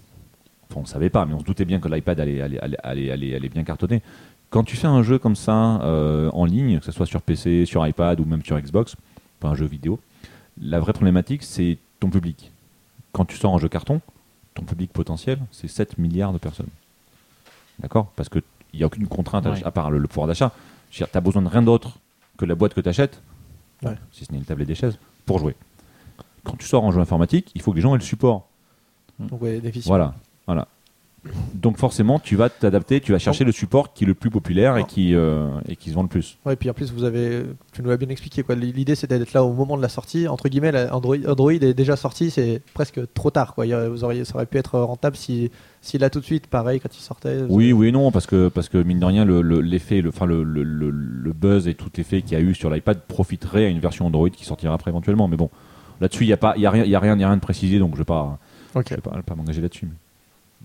enfin, on savait pas, mais on se doutait bien que l'iPad allait, allait, allait, allait, allait- allait bien cartonner. Quand tu fais un jeu comme ça euh, en ligne, que ce soit sur PC, sur iPad ou même sur Xbox, pas un jeu vidéo, la vraie problématique c'est ton public. Quand tu sors un jeu carton, ton public potentiel c'est 7 milliards de personnes. D'accord? Parce qu'il n'y a aucune contrainte à- Ouais. à part le, le pouvoir d'achat. Tu as besoin de rien d'autre que la boîte que tu achètes, Ouais. si ce n'est une table et des chaises, pour jouer. Quand tu sors en jeu informatique, il faut que les gens aient le support. Donc ouais, déficient. Voilà. voilà. Donc forcément, tu vas t'adapter, tu vas chercher le support qui est le plus populaire et qui, euh, et qui se vend le plus. Ouais, et puis en plus, vous avez, tu nous l'as bien expliqué. quoi. L'idée, c'était d'être là au moment de la sortie. Entre guillemets, Android, Android est déjà sorti, c'est presque trop tard. Quoi. Vous auriez, ça aurait pu être rentable si, si là tout de suite, pareil, quand il sortait. Oui, oui non, parce que, parce que mine de rien, le- le- l'effet, le, enfin, le, le, le- le buzz et tout l'effet qu'il y a eu sur l'iPad profiterait à une version Android qui sortira après éventuellement. Mais bon, là-dessus, il n'y a, pas- y a, rien- y a, rien- y a rien de précisé, donc je ne vais pas, Ok. je vais pas, pas m'engager là-dessus. mais-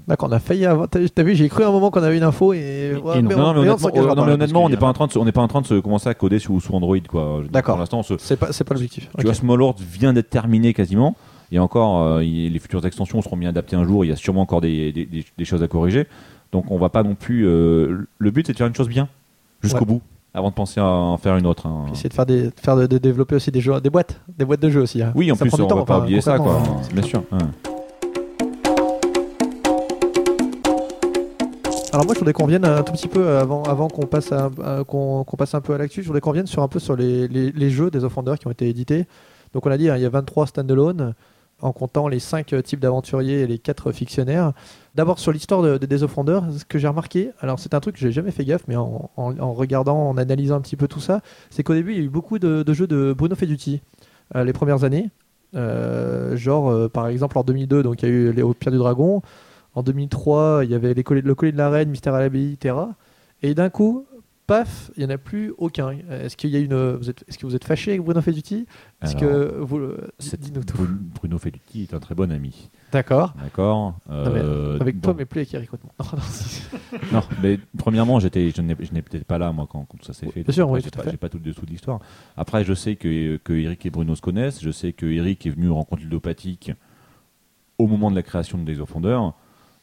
D'accord, on a failli avoir. T'as vu, j'ai cru à un moment qu'on avait une info et. ouais, et non. mais Non, honnêtement, euh, non, mais honnêtement, on n'est pas y en train de se, on n'est pas en train de se commencer à coder sous, sous Android, quoi. D'accord. Pour l'instant, se- C'est pas, c'est pas l'objectif. Tu Ok. vois, Small World vient d'être terminé quasiment. Et encore, euh, il- les futures extensions seront bien adaptées un jour. Il y a sûrement encore des, des- des- des choses à corriger. Donc on va pas non plus. euh, le but, c'est de faire une chose bien jusqu'au Ouais. bout, avant de penser à en faire une autre. hein. Essayer de faire des, de faire de, de développer aussi des jeux, des boîtes, des boîtes de jeux aussi. hein. Oui, en Ça plus, on temps, va pas enfin, oublier ça, quoi. concrètement, Bien sûr. hein. Alors moi je voudrais qu'on vienne un tout petit peu euh, avant, qu'on passe, passe un peu à l'actu, je voudrais qu'on vienne sur un peu sur les, jeux des Offenders qui ont été édités. Donc on a dit hein, il y a 23 standalone en comptant les 5 types d'aventuriers et les 4 fictionnaires. D'abord sur l'histoire de, de- des Offenders, ce que j'ai remarqué, alors c'est un truc que j'ai jamais fait gaffe, mais en, regardant, en analysant un petit peu tout ça, c'est qu'au début il y a eu beaucoup de, jeux de Bruno Feduti euh, les premières années. Euh, genre par exemple en 2002, donc il y a eu les Pierre du Dragon. En 2003, il y avait les le collier de la reine, Mystère à l'abbaye, Terra. Et d'un coup, paf, il n'y en a plus aucun. Est-ce qu'il y a une, vous êtes, est-ce que vous êtes fâché avec Bruno Feduti Est-ce que vous, dis-nous tout. Bruno- Feduti est un très bon ami. D'accord. D'accord Euh, avec toi, mais plus avec Eric Rothman. Non, non, si. Non, mais premièrement, j'étais, je n'ai, peut-être pas là moi quand, ça s'est fait. Bien sûr, oui, j'ai tout à pas, j'ai pas tout le dessous de l'histoire. Après, je sais que, que Eric et Bruno se connaissent. Je sais que Eric est venu rencontrer ludopathique au moment de la création de Days of Wonder.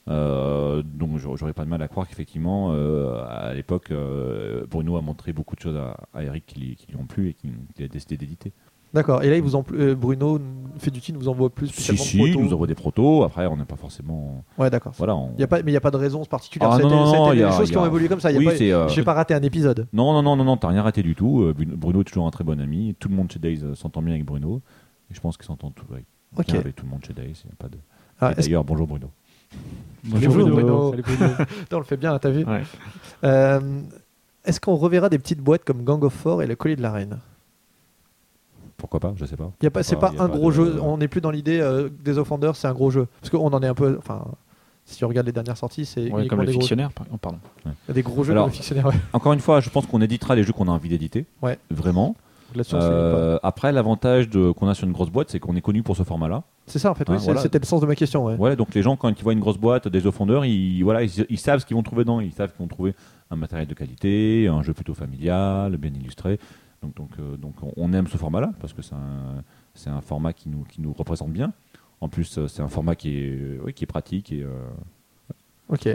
Euh, donc, j'aurais pas de mal à croire qu'effectivement, euh, à l'époque, euh, Bruno a montré beaucoup de choses à, à Eric qui, lui- qui lui ont plu et qu'il a décidé d'éditer. D'accord. Et là, il vous en, Bruno Feduti nous envoie plus Si, si, il nous envoie des protos. Après, on n'est pas forcément. Ouais, d'accord. Voilà. on- y a pas, mais il n'y a pas de raison particulière. Ah, ça a non, été- non, ça a non, été y a- des choses qui ont évolué comme ça. Oui, pas- c'est, euh, J'ai pas raté un épisode. Non, non, non, non, non, t'as rien raté du tout. Bruno- est toujours un très bon ami. Tout le monde chez Days s'entend bien avec Bruno. Et je pense qu'il s'entend tout, avec, Ok. bien avec tout le monde chez Days. Il a pas de... Ah, D'ailleurs, bonjour Bruno. Bonjour, Bruno. Salut, Bruno. (laughs) on le fait bien, t'as vu Ouais. Euh, Est-ce qu'on reverra des petites boîtes comme Gang of Four et le collier de la reine? Pourquoi pas Je sais pas. Y a pas, c'est pas un pas gros de- jeu. On n'est plus dans l'idée euh, des Offenders, c'est un gros jeu. Parce qu'on en est un peu. Enfin, si on regarde les dernières sorties, c'est Ouais, comme le des, gros, oh, pardon. des gros jeux Alors, comme le fictionnaire. ouais. (laughs) Encore une fois, je pense qu'on éditera les jeux qu'on a envie d'éditer. Ouais. Vraiment. Euh, après, l'avantage de- qu'on a sur une grosse boîte, c'est qu'on est connu pour ce format-là. pas. C'est ça en fait. oui, c'est- voilà. C'était le sens de ma question. Ouais. Donc les gens, quand ils voient une grosse boîte des offenders, ils, voilà, ils, ils savent ce qu'ils vont trouver dedans. Ils savent qu'ils vont trouver un matériel de qualité, un jeu plutôt familial, bien illustré. Donc, donc, euh, donc on- aime ce format-là parce que c'est un, c'est un format qui nous, qui nous représente bien. En plus, euh, c'est un format qui est, euh, oui, qui est pratique et, euh, Ok.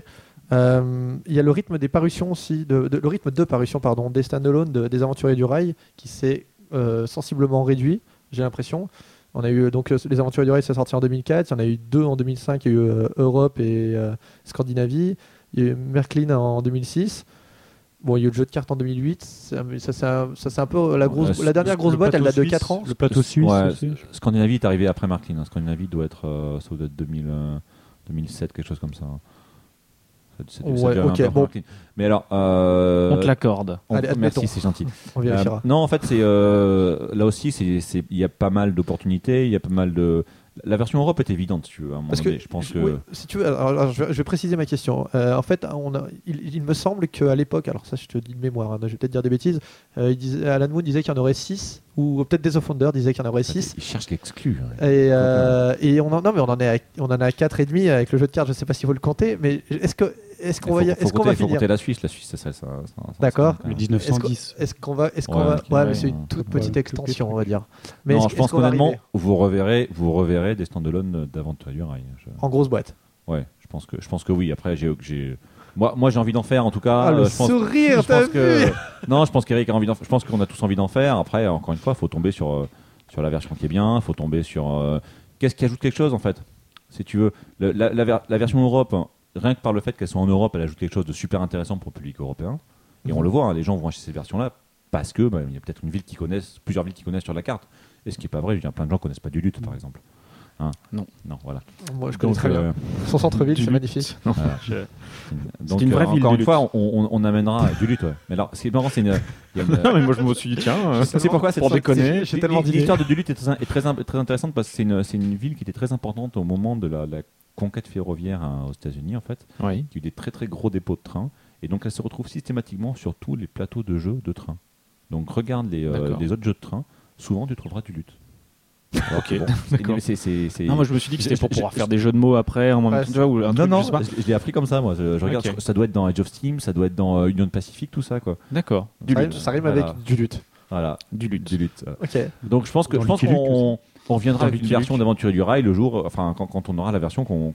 Euh, Il y a le rythme des parutions aussi, de, de- le rythme de parution pardon, des standalone de- des Aventuriers du Rail qui s'est euh, sensiblement réduit, j'ai l'impression. On a eu donc euh, les Aventuriers du Rail, c'est sorti en 2004. Il y en a eu deux en 2005. Il y a eu euh, Europe et euh, Scandinavie. Il y a eu Märklin en 2006. Bon, il y a eu le jeu de cartes en 2008. Ça, c'est un- ça, c'est un peu la grosse, Ouais, la dernière grosse boîte. Elle date de suisse, 4 ans. Le plateau suisse. Ouais, aussi. Scandinavie est arrivé après Marklin. hein. Scandinavie doit être, euh, ça doit être 2000, euh, 2007, quelque chose comme ça. Ça- Ouais, bon. Mais alors, euh, On te l'accorde. merci, c'est gentil. On vérifiera. Euh, non, en fait, c'est euh, là aussi, il y a pas mal d'opportunités, il y a pas mal de. La version Europe est évidente, si tu veux. À un moment Parce que je pense que. oui, si tu veux, alors, alors, je, vais, je vais préciser ma question. Euh, en fait, on a, il, il me semble qu'à l'époque, alors ça je te dis de mémoire, hein, je vais peut-être dire des bêtises, euh, il disait, Alan Moon disait qu'il y en aurait 6, ou peut-être des of Wonder disait qu'il y en aurait 6. Il cherche l'exclu. Et, euh, et on en, non, mais on en est à, on en a 4 et demi avec le jeu de cartes. Je sais pas s'il faut le compter, mais est-ce que est-ce qu'on va, y- faut, faut est-ce qu'on compter, va finir compter la Suisse. La Suisse, ça serait ça. ça- ça- D'accord. ça- Le ça- Est-ce qu'on 1910. est-ce qu'on va, est-ce qu'on Ouais, va, ouais, ouais, mais c'est une toute petite extension, on va dire. Mais non, est-ce- je pense qu'honnêtement, vous reverrez, vous reverrez des standalone d'Aventurier du Rail. Je- en grosse boîte. Ouais, je pense que, je pense que oui. Après, j'ai, j'ai, moi, moi, j'ai envie d'en faire. En tout cas, Ah, le Euh, je pense, sourire, je t'as pense que, vu (laughs) non, je pense qu'Eric a envie d'en, je pense qu'on a tous envie d'en faire. Après, encore une fois, il faut tomber sur, euh, sur la version qui est bien. Il faut tomber sur, euh, qu'est-ce qui ajoute quelque chose en fait. Si tu veux, Le- la, la ver- la version Europe, hein, rien que par le fait qu'elle soit en Europe, elle ajoute quelque chose de super intéressant pour le public européen. Et on le voit, hein, les gens vont acheter cette version-là parce que bah, il y a peut-être une ville qui connaissent, plusieurs villes qui connaissent sur la carte. Et ce qui est pas vrai, il y a plein de gens qui connaissent pas du lutte, par exemple. Hein? Non. Non, voilà. Moi, je connais Donc, très bien. euh, Son centre-ville, c'est magnifique. (laughs) voilà. Je- Donc, une vraie euh, ville encore une lutte. fois, on, on- on amènera du lutte. Ouais. Mais alors, ce qui est marrant, c'est une. (laughs) Non, mais moi je me suis dit, tiens, euh, c'est pourquoi pour cette- déconner. c'est- j'ai tellement d'idées. L'histoire de Duluth est très, est très, im- très intéressante parce que c'est une, c'est une ville qui était très importante au moment de la, la conquête ferroviaire hein, aux États-Unis, en fait, Oui. qui a eu des très très gros dépôts de trains. Et donc, elle se retrouve systématiquement sur tous les plateaux de jeux de train. Donc, regarde les, euh, les autres jeux de train. Souvent, tu trouveras du lutte. (laughs) Ok, Bon, d'accord. c'est- c'est- c'est- Non, moi je me suis dit que c'était pour (laughs) pouvoir faire des jeux de mots après, en même Ouais, vois, ou un non, truc, non, je sais pas. je, je l'ai appris comme ça, moi. Je, je regarde, ça doit être dans Age of Steam, ça doit être dans euh, Union Pacific, tout ça, quoi. D'accord. Du Ça lutte. rime, ça rime Voilà. avec du lutte. Voilà, Du lutte. du lutte. euh. Ok. Donc je pense que Dans je pense qu'on on reviendra avec une version d'Aventurier du Rail le jour, enfin quand, quand on aura la version qu'on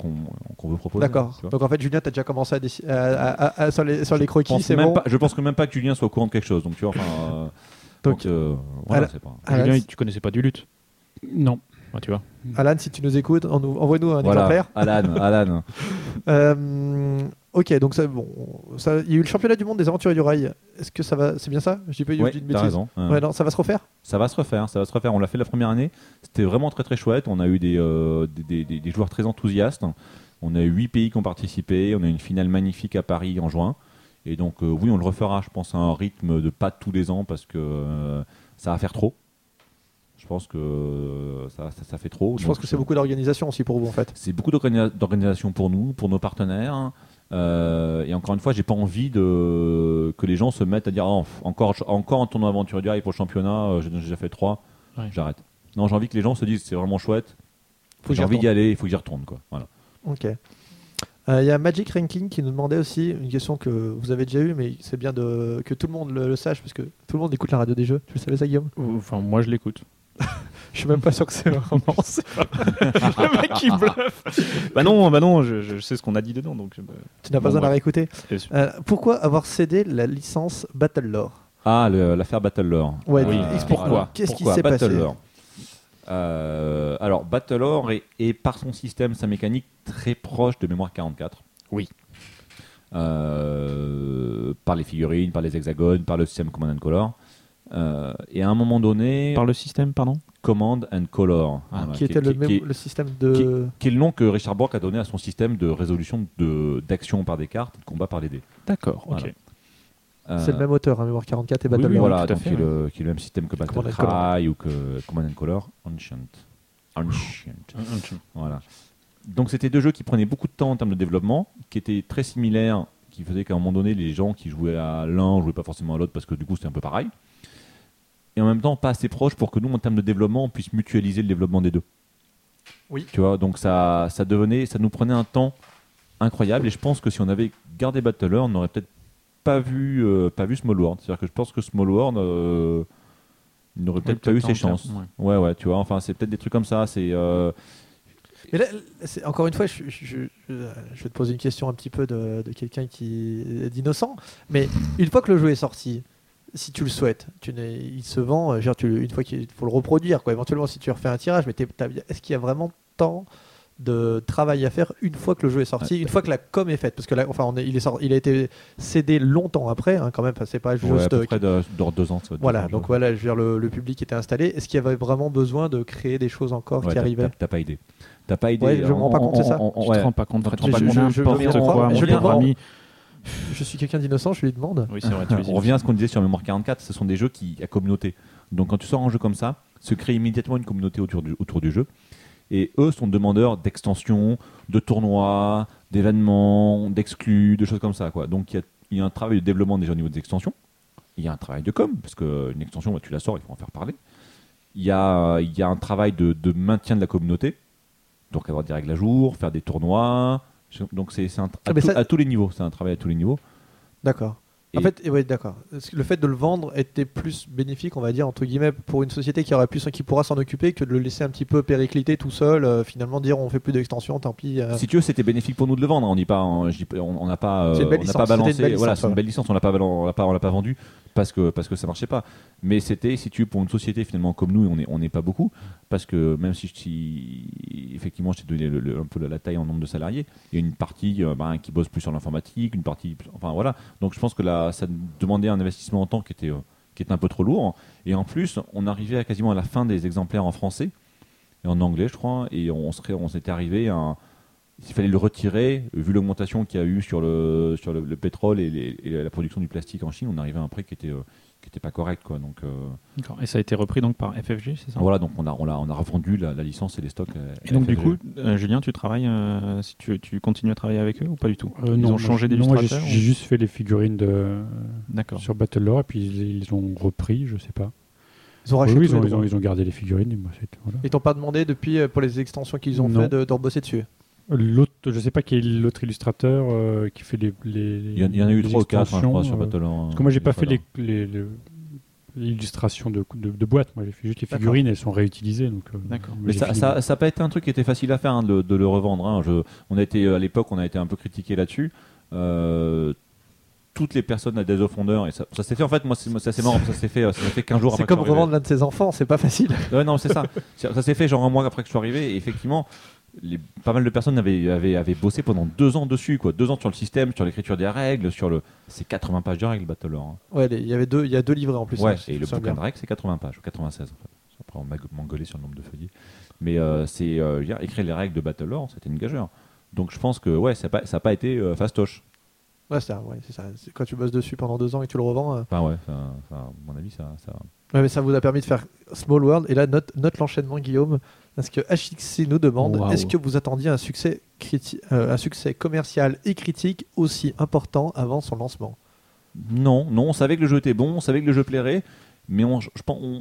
veut proposer. D'accord. tu. Donc en fait, Julien, t'as déjà commencé à, à- à- à- à- sur, les, sur les Je croquis, pense c'est bon. pas- je pense que même pas que Julien soit au courant de quelque chose. Donc tu vois, enfin. euh, Donc, donc, euh, voilà, pas. Julien, tu connaissais pas du lutte Non. Ouais, Tu vois. Alan, si tu nous écoutes, en- envoie-nous un Voilà, exemplaire. Alan, (laughs) Alan. Euh, ok, donc ça, bon, ça, il y a eu le championnat du monde des aventuriers du rail. Est-ce que ça va C'est bien ça? Je dis pas, une t'as bêtise. raison. Ouais, non, ça va se refaire? Ça va se refaire, ça va se refaire. On l'a fait la première année. C'était vraiment très très chouette. On a eu des, euh, des, des- joueurs très enthousiastes. On a eu huit pays qui ont participé. On a eu une finale magnifique à Paris en juin. Et donc euh, oui, on le refera, je pense, à un rythme de pas tous les ans parce que euh, ça va faire trop. Je pense que euh, ça, ça, ça fait trop. Je pense que c'est beaucoup d'organisation aussi pour vous en fait. c'est beaucoup d'organi- d'organisation pour nous, pour nos partenaires. Euh, et encore une fois, j'ai pas envie de que les gens se mettent à dire Ah, encore encore un tournoi aventurier du rail pour le championnat. euh, J'ai déjà fait trois, Ouais. j'arrête. Non, j'ai envie que les gens se disent c'est vraiment chouette. J'ai envie d'y aller, il faut que j'y retourne quoi. Voilà. Ok. Euh, Il y a Magic Ranking qui nous demandait aussi une question que vous avez déjà eue, mais c'est bien de, que tout le monde le, le sache parce que tout le monde écoute la radio des jeux. Tu le savais ça, Guillaume? Enfin, moi je l'écoute. (laughs) Je suis même pas sûr que c'est c'est pas- (laughs) Le mec qui bluffe. bah non, bah non, je, je sais ce qu'on a dit dedans, donc. je me- Tu n'as pas Bon, besoin de la ouais. réécouter. Euh, pourquoi avoir cédé la licence Battle Lore? Ah, le- l'affaire Battle Lore. Ouais, Oui, voilà. Qu'est-ce qui Pourquoi s'est passé? Lore? Euh, alors, Battle Lore est, est par son système, sa mécanique, très proche de Mémoire 44. Oui. Euh, par les figurines, par les hexagones, par le système Command and Color. Euh, et à un moment donné, Par le système, pardon Command and Color, Ah, Voilà, Qui était le, qui- même- qui- le système de. qui est le nom que Richard Bork a donné à son système de résolution de- d'action par des cartes, de combat par les dés. D'accord, Voilà. ok. C'est le même auteur, hein, Mémoire 44 et Oui, Battle oui, Lore. voilà, donc fait, qui, est le, qui est le même système que Battle Command and Color. Cry ou que Command and Color Ancient. Ancient. Voilà. Donc c'était deux jeux qui prenaient beaucoup de temps en termes de développement, qui étaient très similaires, qui faisaient qu'à un moment donné, les gens qui jouaient à l'un jouaient pas forcément à l'autre parce que du coup c'était un peu pareil. Et en même temps pas assez proches pour que nous, en termes de développement, on puisse mutualiser le développement des deux. Oui. Tu vois, donc ça, ça devenait, ça nous prenait un temps incroyable. Et je pense que si on avait gardé Battler, on n'aurait peut-être pas vu, euh, pas vu Small World. C'est-à-dire que je pense que Small World euh, il n'aurait peut-être pas eu ses chances. Ouais, ouais, tu vois. Enfin, c'est peut-être des trucs comme ça. C'est euh, Mais là, c'est- encore une fois, je, je- je- je vais te poser une question un petit peu de, de quelqu'un qui d'innocent. Mais une fois que le jeu est sorti, si tu le souhaites, tu il se vend. euh, Genre, tu, une fois qu'il faut le reproduire, quoi. Éventuellement, si tu refais un tirage, mais est-ce qu'il y a vraiment tant de travail à faire une fois que le jeu est sorti, une fois que la com est faite, parce que là, enfin, on est- il est sorti- il a été cédé longtemps après, hein, quand même. Enfin, c'est pas juste. Ouais, à peu euh, près de, dans deux ans. ça voilà, donc voilà, je veux dire, le, le public était installé. Est-ce qu'il y avait vraiment besoin de créer des choses encore Ouais, qui arrivaient? t'as- T'as pas idée. T'as pas idée. Ouais, je me rends pas compte, c'est ça. on- on- Tu ouais. te rends pas compte, Fred, tu te Je- rends pas je- compte je- je- je- suis quelqu'un d'innocent, je lui demande. Oui, c'est vrai, tu (laughs) on revient à ce qu'on disait sur Mémoire 44, ce sont des jeux qui à communauté. Donc quand tu sors un jeu comme ça, se crée immédiatement une communauté autour du, autour du jeu. Et eux sont demandeurs d'extensions, de tournois, d'événements, d'exclus, de choses comme ça. Quoi. Donc il y a, il y a un travail de développement déjà au niveau des extensions. Il y a un travail de com, parce qu'une extension, bah, tu la sors, il faut en faire parler. Il y a, il y a un travail de, de maintien de la communauté. Donc avoir des règles à jour, faire des tournois. Donc c'est un tra- Ah, à, mais tout- ça- à tous les niveaux. C'est un travail à tous les niveaux. D'accord. En fait, ouais, d'accord. Le fait de le vendre était plus bénéfique, on va dire, entre guillemets, pour une société qui aurait pu, qui pourra s'en occuper, que de le laisser un petit peu péricliter tout seul, euh, finalement dire on fait plus d'extension, tant pis. euh. Si tu veux, c'était bénéfique pour nous de le vendre. hein. On dit pas, on pas- on n'a pas, euh, on n'a pas balancé. voilà, c'est une belle licence. On l'a pas, balan- on l'a pas, on l'a pas vendu parce que parce que ça marchait pas. Mais c'était, si tu pour une société finalement comme nous, on est on n'est pas beaucoup parce que même si, effectivement, je t'ai donné un peu la, taille en nombre de salariés, il y a une partie euh, ben, qui bosse plus sur l'informatique, une partie, enfin voilà. Donc je pense que là, ça demandait un investissement en temps qui était euh, qui était un peu trop lourd. Et en plus, on arrivait à quasiment à la fin des exemplaires en français et en anglais, je crois, et on serait, on s'était arrivé à il fallait le retirer, vu l'augmentation qu'il y a eu sur le, sur le, le pétrole et, les- et la production du plastique en Chine, on arrivait à un prix qui était, euh, qui était pas correct. Quoi. Donc, euh, D'accord. Et ça a été repris donc par FFG, c'est ça? Voilà, donc on a, on a, on a revendu la, la licence et les stocks. Et donc du coup, euh, Julien, tu travailles, euh, si tu, tu continues à travailler avec eux ou pas du tout? Euh, Ils non, ont changé je- non, moi, j'ai d'illustrateur j'ai ou- juste fait les figurines de, D'accord. sur Battle Lore et puis ils, ils ont repris, je sais pas. Ils ont Oui, racheté oui, ils, ont, les ils, ont, droits. ils ont gardé les figurines. et moi, c'est- voilà. Ils t'ont pas demandé depuis, pour les extensions qu'ils ont Non. fait, de, de rebosser dessus? L'autre, je sais pas qui est l'autre illustrateur euh, qui fait les, les il y, en- il y en a eu trois ou quatre, hein, je crois, sur euh, Battle Parce que moi, j'ai pas fait les, les- les- l'illustration de, de, de boîte. Moi, j'ai fait juste les figurines. Elles sont réutilisées. Donc, euh, D'accord. Mais ça ça, ça a pas été un truc qui était facile à faire hein, de, de le revendre. hein. Je- on a été, euh, à l'époque, on a été un peu critiqué là-dessus. Euh, toutes les personnes à Days of Wonder, et ça, ça s'est fait en fait, moi, c'est assez marrant, ça s'est fait, euh, ça s'est fait 15 jours C'est comme revendre l'un de ses enfants, c'est pas facile. Ouais, non, c'est ça. Ça s'est fait genre un mois après que je suis arrivé, et effectivement, les- pas mal de personnes avaient, avaient, avaient bossé pendant deux ans dessus, quoi. Deux ans sur le système, sur l'écriture des règles, sur le. C'est 80 pages de règles, Battle Lore. hein. Ouais, il y avait deux, il y a deux livrets en plus. Ouais, hein, et le bouquin bien. de règles, c'est 80 pages, ou 96 en fait. Après, on m'a m'engueulé sur le nombre de feuillets. Mais euh, c'est euh, écrire les règles de Battle Lore, c'était une gageure. Donc je pense que ouais, ça n'a pas, ça a pas été euh, fastoche. Ouais, c'est ça, ouais, ça. Quand tu bosses dessus pendant deux ans et que tu le revends. euh, Enfin ouais, enfin, à mon avis, ça. ça... Ouais, mais ça vous a permis de faire Small World. Et là, note, note l'enchaînement, Guillaume. Parce que HXC nous demande est-ce que vous attendiez un succès, criti- euh, un succès commercial et critique aussi important avant son lancement? Non, non, on savait que le jeu était bon, on savait que le jeu plairait, mais on,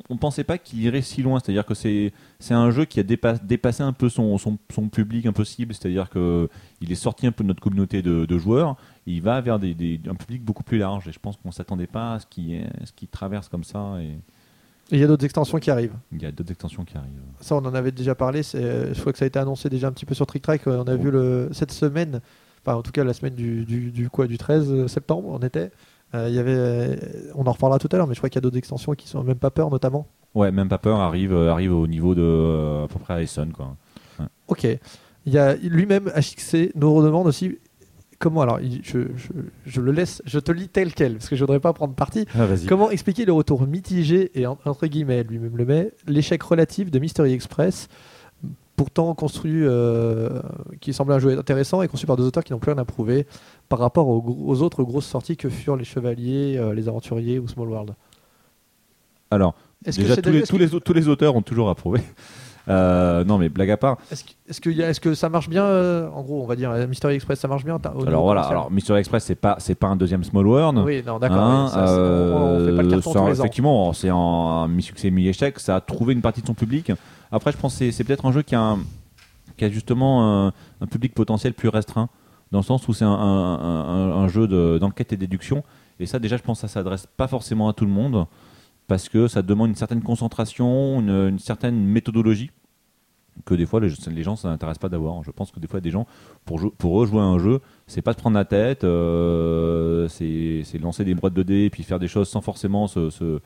on pensait pas qu'il irait si loin. C'est-à-dire que c'est, un jeu qui a dépa- dépassé un peu son, son, son public un peu cible. C'est-à-dire que il est sorti un peu de notre communauté de, de joueurs. et il va vers des, des- un public beaucoup plus large. Et je pense qu'on s'attendait pas à ce qui, ce qui traverse comme ça. Et Et il y a d'autres extensions qui arrivent. il y a d'autres extensions qui arrivent. Ça, on en avait déjà parlé. c'est- Je crois que ça a été annoncé déjà un petit peu sur Trick Track. On a vu le, cette semaine, enfin en tout cas la semaine du, du, du quoi, du 13 septembre, on était. Euh, il y avait, euh, on en reparlera tout à l'heure, mais je crois qu'il y a d'autres extensions qui sont même pas peur notamment. Ouais, même pas peur arrive, euh, arrive au niveau de euh, à peu près Essen, quoi. Ok. Il y a lui-même HXC nous redemande aussi comment. Alors, je, je, je le laisse, je te lis tel quel parce que je voudrais pas prendre parti. Ah. Comment expliquer le retour mitigé et en- entre guillemets lui-même le met l'échec relatif de Mystery Express, pourtant construit, euh, qui semblait un jeu intéressant et conçu par deux auteurs qui n'ont plus rien à prouver par rapport aux, autres grosses sorties que furent les Chevaliers, euh, les Aventuriers ou Small World? Alors, déjà tous les, tous les auteurs ont toujours approuvé. Euh, non, mais blague à part. est-ce que, est-ce que, y a- est-ce que ça marche bien euh, En gros, on va dire euh, Mystery Express, ça marche bien. t'as- au niveau Alors voilà, commercial alors Mystery Express, c'est pas, c'est pas un deuxième Small World. Oui, non, d'accord. Hein, oui, ça, c'est- on- on fait pas le euh, carton ça, tous les ans. effectivement, c'est un mi-succès, mi-échec. Ça a trouvé une partie de son public. Après, je pense que c'est- c'est peut-être un jeu qui a, un- qui a justement un, un public potentiel plus restreint, dans le sens où c'est un, un- un- un jeu de- d'enquête et déduction. Et ça, déjà, je pense que ça s'adresse pas forcément à tout le monde, parce que ça demande une certaine concentration, une, une certaine méthodologie. Que des fois les, gens ça n'intéresse pas d'avoir. Je pense que des fois des gens pour eux jouer un jeu, c'est pas se prendre la tête, euh, c'est lancer des boîtes de dés et puis faire des choses sans forcément se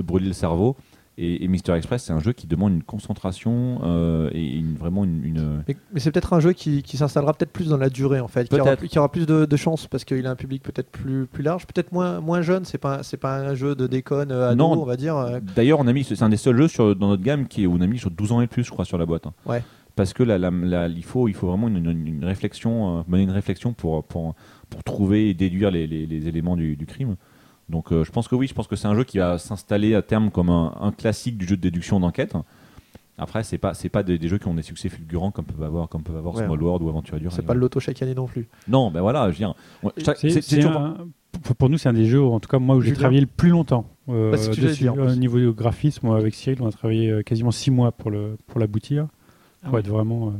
brûler le cerveau. Et, et Mister Express, c'est un jeu qui demande une concentration euh, et une- vraiment une, une- Mais, mais c'est peut-être un jeu qui, qui s'installera peut-être plus dans la durée en fait, qui aura, plus- qui aura plus de, de chance parce qu'il a un public peut-être plus, plus large, peut-être moins, moins jeune. C'est pas c'est pas un jeu de déconne euh, ado, Non. on va dire. euh, D'ailleurs, on a mis, c'est un des seuls jeux sur, dans notre gamme qui où on a mis sur 12 ans et plus, je crois, sur la boîte. hein. Ouais. Parce que la- il, faut, il faut vraiment une, une- une réflexion, euh, mener une réflexion pour, pour, pour trouver et déduire les, les- les éléments du, du crime. Donc euh, je pense que oui, je pense que c'est un jeu qui va s'installer à terme comme un, un classique du jeu de déduction d'enquête. Après, c'est pas c'est pas des, des jeux qui ont des succès fulgurants comme peuvent avoir comme peuvent avoir Ouais. Small World ou Aventure Dur. c'est pas le loto chaque année non plus. Non, ben voilà, je C'est- toujours- un- pour- pour nous, c'est un des jeux, en tout cas moi, où j'ai travaillé le plus longtemps. euh, Bah, dessus. Au niveau du graphisme, moi, avec Cyril, on a travaillé euh, quasiment six mois pour le pour l'aboutir, pour ouais. être vraiment euh,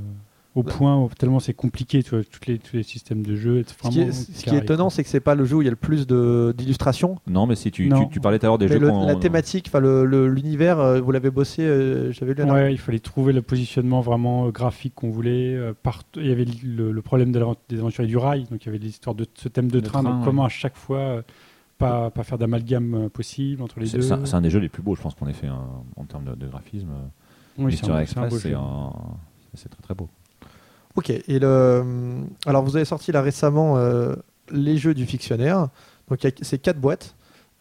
au point. où- tellement c'est compliqué, tu vois, toutes les, tous les systèmes de jeu. Ce qui, est, ce qui est étonnant, c'est que c'est pas le jeu où il y a le plus de- d'illustrations. Non, mais si tu, tu, tu parlais tout à l'heure des Mais jeux le- la thématique, enfin l'univers, euh, vous l'avez bossé, euh, j'avais lu. la- Ouais, il fallait trouver le positionnement vraiment euh, graphique qu'on voulait. euh, part- Il y avait le, le problème de des aventuriers du rail, donc il y avait l'histoire de ce thème de Le train. train, donc ouais. comment à chaque fois euh, pas, pas faire d'amalgame possible entre les deux. c'est un, des jeux les plus beaux, je pense qu'on ait fait hein, en termes de, de graphisme. Oui, c'est un- un- c'est très très beau. Ok. Et le, alors vous avez sorti là récemment euh, les jeux du fictionnaire. Donc il y a ces quatre boîtes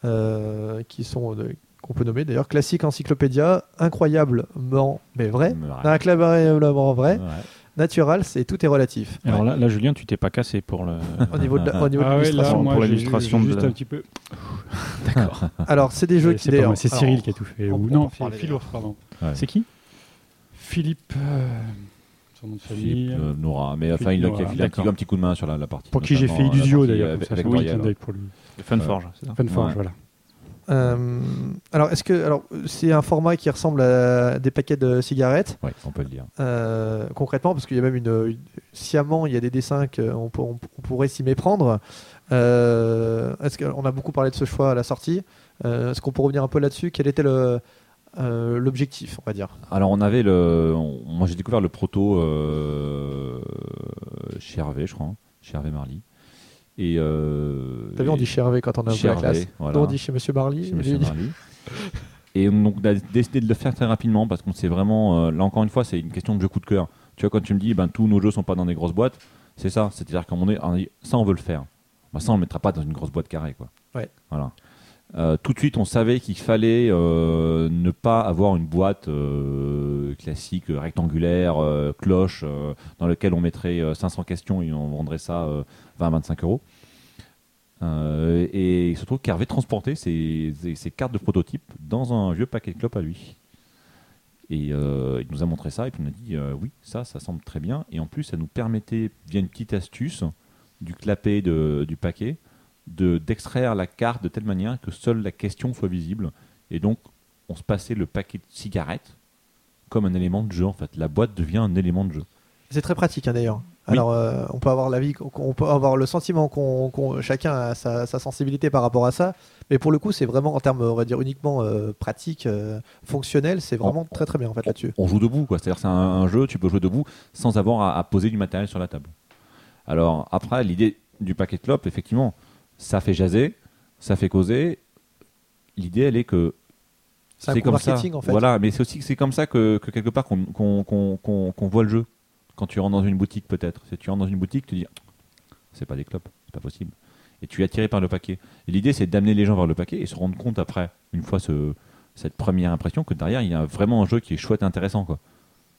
euh, qui sont euh, qu'on peut nommer d'ailleurs classique encyclopédia, incroyablement mais vrai, Ouais. incroyablement vrai, Ouais. natural, c'est tout est relatif. Alors là, là, Julien, tu t'es pas cassé pour le. Au niveau de la- au niveau de Ah ouais, là, l'illustration. Pour j'ai de juste un petit peu. (laughs) (laughs) Alors c'est des jeux Ouais, qui C'est pas d'ailleurs- moi, c'est alors, Cyril qui a tout fait. Ou on non, Philour, pardon. Ouais. C'est qui? Philippe, euh, son nom de famille. Philippe euh, Nora, mais enfin, il a, il a Nora, filé un petit, coup de main sur la, la partie. pour qui j'ai fait Illusio partie d'ailleurs. d'œil pour lui. Funforge, c'est ça Funforge, Ouais. voilà. Euh, alors est-ce que alors c'est un format qui ressemble à des paquets de cigarettes Ouais, on peut le dire. euh, concrètement parce qu'il y a même une, une- sciemment il y a des dessins qu'on pour- on, on pourrait s'y méprendre. Euh, est-ce qu'on a beaucoup parlé de ce choix à la sortie Euh, Est-ce qu'on peut revenir un peu là-dessus? Quel était le euh, l'objectif, on va dire Alors, on avait le. on- moi, j'ai découvert le proto euh, chez Hervé, je crois, hein, chez Hervé Marly. Et. Euh, T'as vu, on dit chez Hervé quand on a chez ouvert la Hervé, classe. voilà. Nous, on dit chez Monsieur Barley. chez lui, Monsieur il dit- Marly. Et donc, on a décidé de le faire très rapidement parce qu'on sait vraiment. euh, là, encore une fois, c'est une question de jeu coup de cœur. Tu vois, quand tu me dis, ben, tous nos jeux sont pas dans des grosses boîtes, c'est ça. C'est-à-dire qu'à un moment donné, on dit, ça, on veut le faire. Ben, ça, on le mettra pas dans une grosse boîte carrée, quoi. Ouais. Voilà. Euh, tout de suite, on savait qu'il fallait euh, ne pas avoir une boîte euh, classique, rectangulaire, cloche, dans laquelle on mettrait euh, 500 questions et on vendrait ça euh, 20-25 euros. Et il se trouve qu'Hervé transportait ses, ses- cartes de prototype dans un vieux paquet de clopes à lui. Et il nous a montré ça et puis on a dit oui, ça, ça semble très bien. Et en plus, ça nous permettait, via une petite astuce du clapet du paquet, de d'extraire la carte de telle manière que seule la question soit visible. Et donc, on se passait le paquet de cigarettes comme un élément de jeu. En fait, la boîte devient un élément de jeu. C'est très pratique hein, d'ailleurs. Oui. Alors, euh, on peut avoir l'avis, qu'on- on peut avoir le sentiment qu'on chacun a sa, sa sensibilité par rapport à ça, mais pour le coup, c'est vraiment en termes, on va dire uniquement euh, pratique, euh, fonctionnel, c'est vraiment On- très très bien en fait là-dessus. on joue debout, quoi. C'est-à-dire c'est un, un jeu, tu peux jouer debout sans avoir à, à poser du matériel sur la table. Alors après, l'idée du paquet de clopes, effectivement, ça fait jaser, ça fait causer. L'idée, elle est que C'est comme ça. marketing en fait. Voilà, mais c'est aussi que c'est comme ça que, que quelque part qu'on voit le jeu. Quand tu rentres dans une boutique, peut-être. Si tu rentres dans une boutique, tu dis, c'est pas des clopes, c'est pas possible. Et tu es attiré par le paquet. Et l'idée, c'est d'amener les gens vers le paquet et se rendre compte après, une fois ce, cette première impression, que derrière, il y a vraiment un jeu qui est chouette et intéressant, quoi.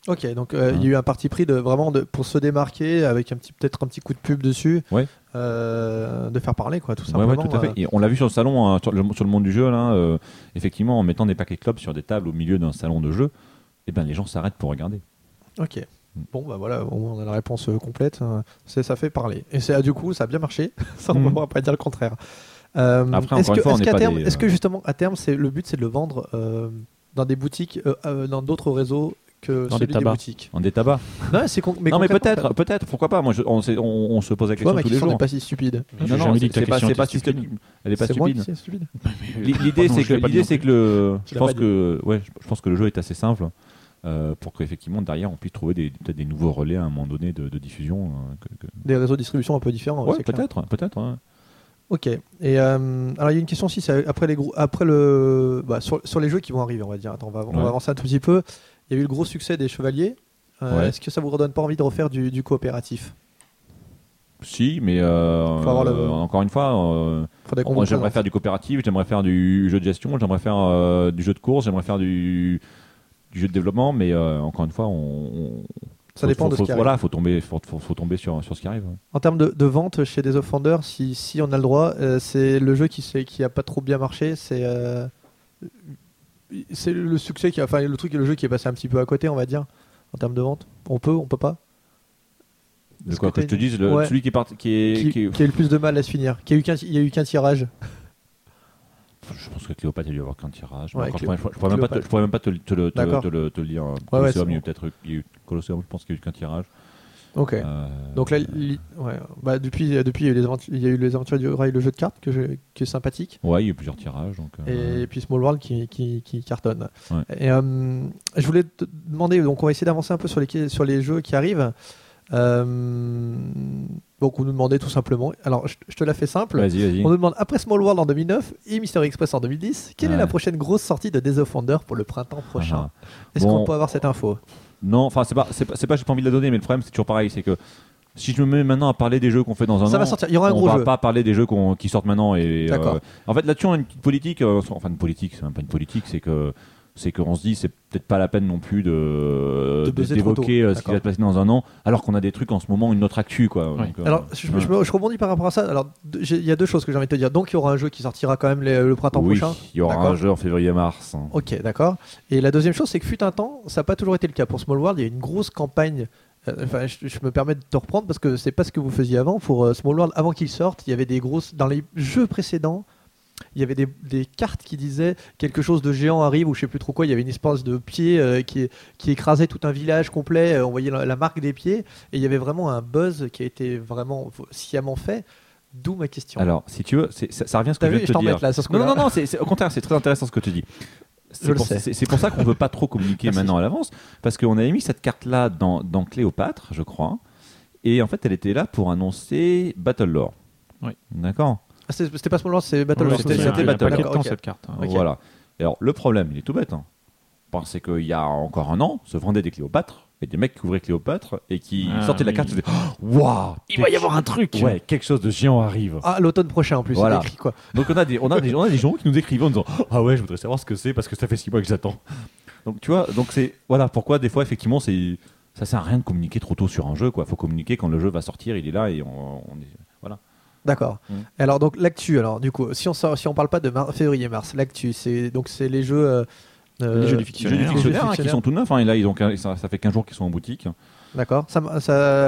Ok, donc euh, il Hein. y a eu un parti pris de vraiment de, pour se démarquer avec un petit peut-être un petit coup de pub dessus, Ouais. euh, de faire parler quoi, tout simplement. ouais, tout à fait. euh. Et on l'a vu sur le salon, hein, sur, le, sur le monde du jeu, là, euh, effectivement, en mettant des paquets de clopes sur des tables au milieu d'un salon de jeu, eh ben, les gens s'arrêtent pour regarder. Ok. Mm. Bon bah voilà, on a la réponse complète. euh, c'est ça fait parler. Et c'est ah, du coup ça a bien marché. (laughs) ça on ne pourra pas dire le contraire. Après, est-ce que, une fois, terme, des, est-ce que justement à terme c'est le but c'est de le vendre dans des boutiques, euh, euh, dans d'autres réseaux que Dans celui des des, boutiques. En des tabacs. Non, c'est con- mais non, mais peut-être, peut-être, pourquoi pas. Moi, je- on, on- on se pose la vois, question tous les jours. n'est pas si stupide. Non, non, c'est pas, pas stupide. stupide. Elle est pas C'est moi stupide. L'idée, c'est je que, l'idée, c'est que le, je pense que, ouais, je pense que le jeu est assez simple. euh, pour qu'effectivement derrière on puisse trouver des- peut-être des nouveaux relais à un moment donné de, de diffusion. euh, que- que- Des réseaux de distribution un peu différents. Ouais, c'est clair. peut-être, peut-être. ouais. Ok. Et euh, alors il y a une question aussi, c'est après les gros, après le, bah, sur, sur les jeux qui vont arriver, on va dire. Attends, on va, on va avancer un tout petit peu. Il y a eu le gros succès des Chevaliers. Euh, Ouais. Est-ce que ça vous redonne pas envie de refaire du, du coopératif? Si, mais euh, le- euh, encore une fois, euh, j'aimerais faire du coopératif, j'aimerais faire du jeu de gestion, j'aimerais faire du jeu de course, j'aimerais faire du, du jeu de développement, mais encore une fois, on, on- Ça faut- dépend faut, de ce faut- qui arrive. Voilà, faut tomber, faut, tomber sur, sur ce qui arrive. ouais. En termes de, de vente chez des Offenders, si, si on a le droit, c'est le jeu qui, qui a pas trop bien marché. C'est c'est le succès qui a, enfin le truc, le jeu qui est passé un petit peu à côté, on va dire, en termes de vente. On peut, on peut pas. De quoi que que je te dise, le- Ouais. celui qui est parti, qui est, Qui, qui est- qui a eu le plus de mal à se finir. Qui a eu qu'un, il y a eu qu'un tirage. je pense que Cléopâtre a dû avoir qu'un tirage. Ouais, Clé- je, pourrais même pas te, Cléopâtre. je pourrais même pas te, le- te te, te dire. ouais, Colosseum, il y a eu peut-être, Colosseum, je pense qu'il y a eu qu'un tirage. Ok. Euh, Donc là, li- ouais. bah, depuis, euh, depuis il, y a eu les aventures, il y a eu les aventures du rail, le jeu de cartes que je- qui est sympathique. ouais, il y a eu plusieurs tirages. Donc, euh, et puis Small World qui, qui, qui cartonne. Ouais. Et, euh, je voulais te demander, donc on va essayer d'avancer un peu sur les, sur les jeux qui arrivent. Euh, donc on nous demandait tout simplement, alors je, je te la fais simple, Vas-y, vas-y. on nous demande après Small World en 2009 et Mystery Express en 2010, quelle est la prochaine grosse sortie de Days of Wonder pour le printemps prochain? Ah. Est-ce Bon. qu'on peut avoir cette info? Non, enfin, c'est pas, c'est pas, c'est pas, j'ai pas envie de la donner, mais le problème, c'est toujours pareil, c'est que si je me mets maintenant à parler des jeux qu'on fait dans un Ça an, va sortir, il y aura un on gros va jeu. pas parler des jeux qu'on- qui sortent maintenant. Et D'accord. euh, en fait, là-dessus, on a une petite politique, euh, enfin une politique, c'est même pas une politique, c'est que c'est qu'on se dit, c'est peut-être pas la peine non plus de d'évoquer euh, ce qui va se passer dans un an, alors qu'on a des trucs en ce moment, une autre actu, quoi. Oui. Donc, euh, Alors, je, ouais. je me- je rebondis par rapport à ça. Alors, il y a deux choses que j'ai envie de te dire. Donc, il y aura un jeu qui sortira quand même les- le printemps oui, prochain. il y aura D'accord. un jeu en février-mars. Ok, d'accord. Et la deuxième chose, c'est que fut un temps, ça n'a pas toujours été le cas. Pour Small World, il y a une grosse campagne. euh, Enfin, je, je me permets de te reprendre parce que c'est pas ce que vous faisiez avant. Pour euh, Small World, avant qu'il sorte, il y avait des grosses. Dans les jeux précédents, il y avait des, des cartes qui disaient quelque chose de géant arrive ou je sais plus trop quoi. Il y avait une espèce de pied euh, qui, qui écrasait tout un village complet. euh, on voyait la, la marque des pieds. Et il y avait vraiment un buzz qui a été vraiment sciemment fait. D'où ma question. Alors, si tu veux, ça, ça revient à ce que T'as je vu, viens de te dire. là Non, non, non, non, c'est, c'est- au contraire, c'est très intéressant ce que tu dis. C'est pour, ça qu'on ne veut pas trop communiquer maintenant à l'avance, parce qu'on avait mis cette carte-là dans, dans Cléopâtre, je crois, et en fait, elle était là pour annoncer Battle Lore. Oui. D'accord? Ah, c'était c'était pas Small World, c'est Battle Lore. c'était- c'était a Battle D'accord, temps ok. cette carte. hein. Ok. Voilà. Et alors, le problème, il est tout bête. Hein. Parce qu'il y a encore un an, se vendaient des Cléopâtres, et des mecs qui ouvraient Cléopâtre, et qui Ah, sortaient la oui. carte, et disaient Waouh Il va y avoir un truc. Ouais, quelque chose de géant arrive. Ah, l'automne prochain en plus, Voilà. c'est écrit quoi. Donc on a des on a des on a des gens qui nous écrivent en disant ah ouais je voudrais savoir ce que c'est parce que ça fait six mois que j'attends. Donc tu vois donc c'est voilà pourquoi des fois effectivement c'est ça sert à rien de communiquer trop tôt sur un jeu quoi. Faut communiquer quand le jeu va sortir il est là et on, on est. D'accord. Mm. Alors donc l'actu, alors du coup, si on sort, si on parle pas de mar- février-mars, l'actu, c'est donc c'est les jeux. euh, euh, Les jeux du Les jeux du fictionnaire. Les jeux fictionnaire hein, qui sont tout neufs hein, et là ils ont ça, ça fait 15 jours qu'ils sont en boutique. D'accord. Ça.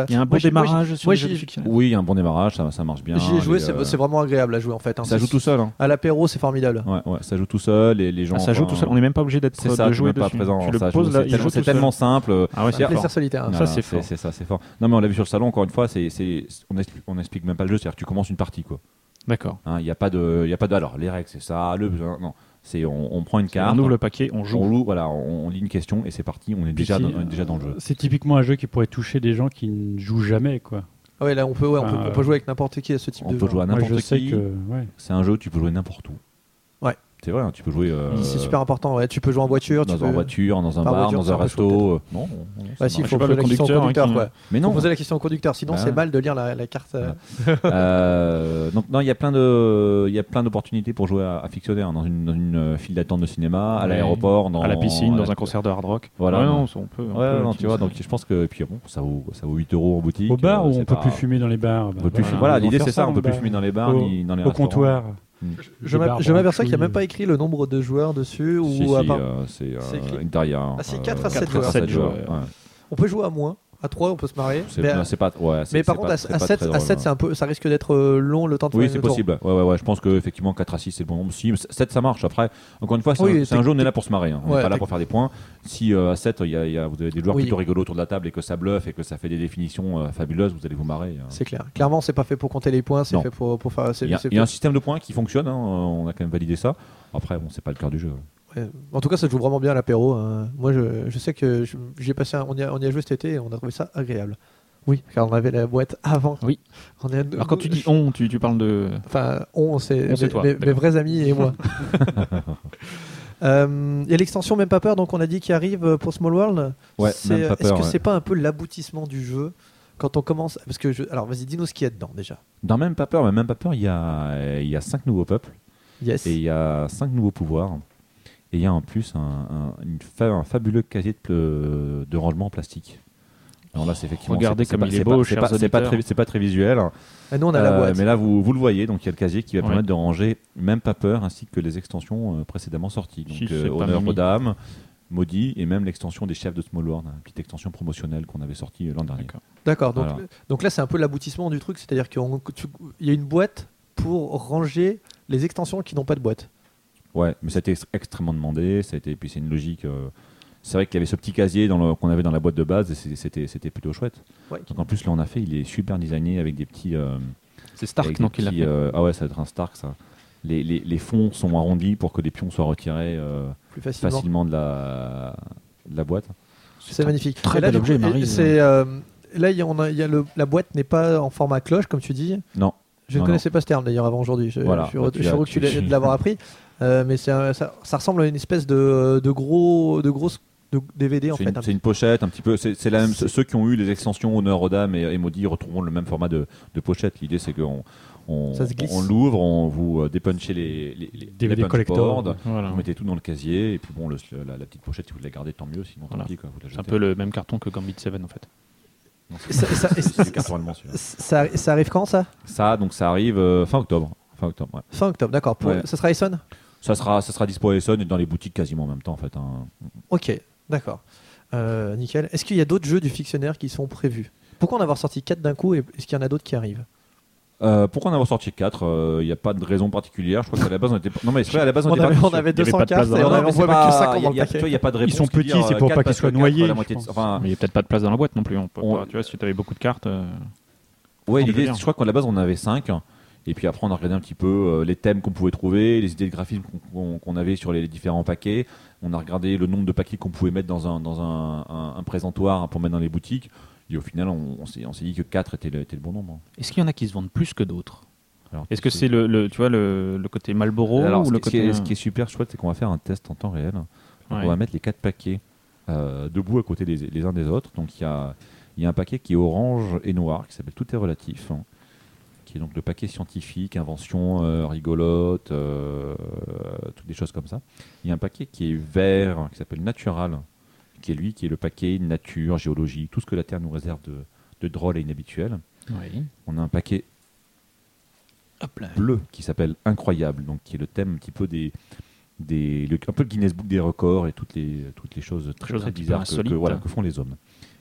Il y a un bon Moi, j'ai- moi, démarrage sur moi, les jeux. Oui il y a un bon démarrage ça, ça marche bien. J'y ai joué, c'est euh, c'est vraiment agréable à jouer en fait. hein. ça joue tout seul. Hein. À l'apéro, c'est formidable. Ouais, ouais, ça joue tout seul et les gens. Ah, ça joue enfin, tout seul. On n'est même pas obligé d'être C'est ça, de tu jouer pas présent. C'est tellement, simple. Ah ouais, C'est plaisir solitaire. Ça, c'est fort. C'est ça, c'est fort. Non, mais on l'a vu sur le salon, encore une fois, c'est, c'est, on explique, même pas le jeu, c'est-à-dire que tu commences une partie, quoi. D'accord. Hein, Il n'y a pas de, il y a pas de, alors, les règles, c'est ça, le, non. C'est, on, on prend une carte, On ouvre le paquet, on on joue. joue, voilà, on, on lit une question et c'est parti, on est déjà, dans, on est déjà dans le jeu. C'est typiquement un jeu qui pourrait toucher des gens qui ne jouent jamais, quoi. Ah ouais, là on peut, ouais, on, peut, on peut jouer avec n'importe qui à ce type On de peut jeu. jouer à n'importe qui. que, ouais. C'est un jeu où tu peux jouer n'importe où. C'est vrai, hein, tu peux jouer euh, C'est super important. Ouais. Tu peux jouer en voiture. dans tu une peux... voiture, dans un Par bar, voiture, dans un resto. euh, Non, Bah si, il faut poser le la question au conducteur, hein, conducteur. qui- quoi. Mais Faut non. poser la question au conducteur, sinon Bah. c'est mal de lire la, la carte. euh. (laughs) Euh, donc non, il y a plein de, il y a plein d'opportunités pour jouer à, à fictionnaire dans une, dans une file d'attente de cinéma, à Ouais. l'aéroport, dans À la piscine, à dans un concert de hard rock. Voilà. Ouais, non, on peut. on Ouais, peut non, tu vois, donc je pense que et puis bon, ça vaut, ça vaut 8 euros en boutique. Au bar où c'est on peut plus fumer dans les bars. on bah, peut plus voilà, l'idée c'est ça, on peut plus fumer dans les bars Au- ni dans les Au comptoir. Je m'aperçois je m'aperçois branchouilles. qu'il n'y a même pas écrit le nombre de joueurs dessus. Ou Si, si, à part- euh, c'est euh, écrit- intérieur. Ah, c'est euh, 4 à 7 quatre joueurs. sept joueurs, ouais. On peut jouer à moins. À 3, on peut se marrer. Mais, pas, ouais, par contre, pas- à, à pas 7, très à drôle, 7 hein. c'est un peu, ça risque d'être euh, long le temps de Oui, c'est possible. Ouais, ouais, ouais. Je pense que effectivement 4 à 6 c'est le bon nombre. Si 7 ça marche. Après, encore une fois, c'est Oui, un, un jeu, on est là pour se marrer. hein. On n'est pas là pour faire des points. Si euh, à 7 il y a, y a- vous avez des joueurs Oui. plutôt rigolos autour de la table et que ça bluffe et que ça fait des définitions euh, fabuleuses, vous allez vous marrer. hein. C'est clair. Clairement, c'est pas fait pour compter les points, c'est fait pour, pour faire. Il y, y a un système de points qui fonctionne. hein, On a quand même validé ça. Après, bon, c'est pas le cœur du jeu. Ouais. En tout cas, ça joue vraiment bien à l'apéro. hein. Moi, je, je sais que j'ai passé, un- on y, a, on y a joué cet été et on a trouvé ça agréable. Oui, car on avait la boîte avant. Oui. On est, Alors quand tu dis on, tu, tu parles de. Enfin, on, c'est mes, vrais amis et moi. (laughs) (laughs) Euh, Il y a l'extension Même pas peur, donc on a dit qu'il arrive pour Small World. Ouais, Est-ce peur, que ouais. c'est pas un peu l'aboutissement du jeu quand on commence Parce que je... alors, vas-y, dis-nous ce qu'il y a dedans déjà. Dans même pas peur, mais même pas peur, il y a, y a cinq nouveaux peuples Yes. et il y a cinq nouveaux pouvoirs. Et il y a en plus un, un- une fa- un fabuleux casier de, de rangement en plastique. Alors là, c'est effectivement. Regardez comme pas- il est c'est beau, c'est pas, pas très, c'est pas très visuel. Ah, nous, on a la Euh, boîte. mais là, vous, vous le voyez, donc il y a le casier qui va Ouais. permettre de ranger même pas peur, ainsi que les extensions euh, précédemment sorties. Donc Si, euh, Honneur aux dames, Maudit, et même l'extension des chefs de Small World, une petite extension promotionnelle qu'on avait sortie euh, l'an dernier. D'accord. D'accord. Donc, Voilà. donc là, c'est un peu l'aboutissement du truc, c'est-à-dire qu'il y a une boîte pour ranger les extensions qui n'ont pas de boîte. Ouais, mais ça a été ex- extrêmement demandé. Ça a été, puis c'est une logique. euh, c'est vrai qu'il y avait ce petit casier qu'on avait dans la boîte de base et c'était, c'était plutôt chouette. Ouais. Donc en plus, là, on a fait, il est super designé avec des petits. euh, C'est Stark, non, des qui l'a petits, fait. euh, ah ouais, ça va être un Stark, ça. Les, les, les fonds sont arrondis pour que des pions soient retirés euh, Plus facilement. facilement de la, de la boîte. C'est magnifique. très bel objet. C'est euh, là, y a, on a- il y a le- la boîte n'est pas en format cloche, comme tu dis. Non. Je ne Non, connaissais pas ce terme d'ailleurs avant aujourd'hui. Je, Voilà. je suis, heureux que tu tu- l'aies- de l'avoir (laughs) appris. Euh, mais un- ça, ça ressemble à une espèce de, de gros, de grosses de DVD en C'est fait. une, un c'est une pochette, un petit peu. C'est, la même. Ceux qui ont eu les extensions Honneur aux dames et, et Maudit retrouveront le même format de, de pochette. L'idée, c'est qu'on on, on l'ouvre, on vous euh, dépunchez les, les, les DVD les collector. Voilà. Vous mettez tout dans le casier et puis bon, le- la, la petite pochette, si vous la gardez, tant mieux. Sinon, Voilà. tant pis, quoi, vous la C'est un peu le même carton que Gambit 7 en fait. Non, ça- arrive quand ça? Ça, donc ça arrive euh, fin octobre. Fin octobre, ouais. Fin octobre, d'accord. Ouais. Ça sera Essonne Ça sera, ça sera dispo à Essonne et dans les boutiques quasiment en même temps, en fait. hein. Ok, d'accord. Euh, nickel. Est-ce qu'il y a d'autres jeux du fictionnaire qui sont prévus? Pourquoi en avoir sorti 4 d'un coup et est-ce qu'il y en a d'autres qui arrivent? Euh, pourquoi en avoir sorti 4 Il n'y a pas de raison particulière. Je crois qu'à la base, on était. Non, mais c'est vrai, à la base, on, On était avait, on avait il y avait 200 pas de place cartes dans et la on on voit que pas- 50 il y dans a- le il y a- tu paquet. vois, il y a pas de réponse. sont petits, c'est euh, pour quatre pas qu'ils soient que noyés, enfin, Mais il n'y a peut-être pas de place dans la boîte non plus. On peut On- pas- tu vois, si tu avais beaucoup de cartes. euh, Ouais, l'idée, je crois qu'à la base on avait 5. Et puis après, on a regardé un petit peu euh, les thèmes qu'on pouvait trouver, les idées de graphisme qu'on- avait sur les différents paquets. On a regardé le nombre de paquets qu'on pouvait mettre dans un, dans un, un- un présentoir pour mettre dans les boutiques. Et au final, on, on s'est dit que 4 était le, était le bon nombre. Est-ce qu'il y en a qui se vendent plus que d'autres? Est-ce que c'est le, le- tu vois, le, le côté Alors, ou ce, le qui- est, ce qui est super chouette, c'est qu'on va faire un test en temps réel. Donc, Ouais. On va mettre les quatre paquets euh, debout à côté les, les uns des autres. Donc il y a, il y a un paquet qui est orange et noir qui s'appelle Tout est relatif, hein, qui est donc le paquet scientifique, invention euh, rigolote, euh, toutes des choses comme ça. Il y a un paquet qui est vert qui s'appelle Natural, qui est lui qui est le paquet nature, géologie, tout ce que la Terre nous réserve de, de drôle et inhabituel. Oui. On a un paquet Hop là. bleu qui s'appelle Incroyable, donc qui est le thème un petit peu des, des le- un peu le Guinness Book des records et toutes les toutes les choses très, Choses très bizarres que, que- insolites. voilà, que font les hommes.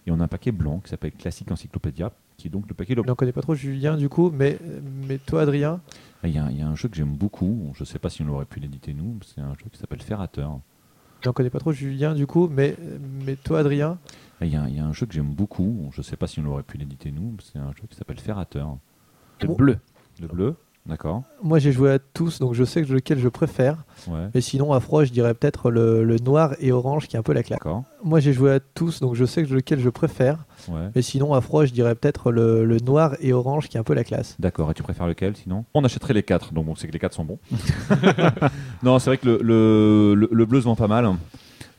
Et on a un paquet blanc qui s'appelle Classique Encyclopédia, qui est donc le paquet. Je n'en connais pas trop Julien du coup, mais, mais toi Adrien? Ah, Il y, a, il y a un jeu que j'aime beaucoup. Je ne sais pas si on aurait pu l'éditer nous. C'est un jeu qui s'appelle Ferrateur. Je n'en connais pas trop Julien du coup, mais, mais toi Adrien? Ah, Il y, a, il y a un jeu que j'aime beaucoup. Je ne sais pas si on aurait pu l'éditer nous. C'est un jeu qui s'appelle Ferrateur. Le Bon. bleu. Le bleu, d'accord. Moi j'ai joué à tous, donc je sais que lequel je préfère. Ouais. Mais sinon à froid je dirais peut-être le, le noir et orange qui est un peu la claque. D'accord. Moi j'ai joué à tous, donc je sais que lequel je préfère. Ouais. Mais sinon à froid je dirais peut-être le, le noir et orange qui est un peu la classe. D'accord, et tu préfères lequel sinon? On achèterait les quatre, donc bon, c'est que les quatre sont bons. (laughs) non, c'est vrai que le, le, le- le bleu se vend pas mal.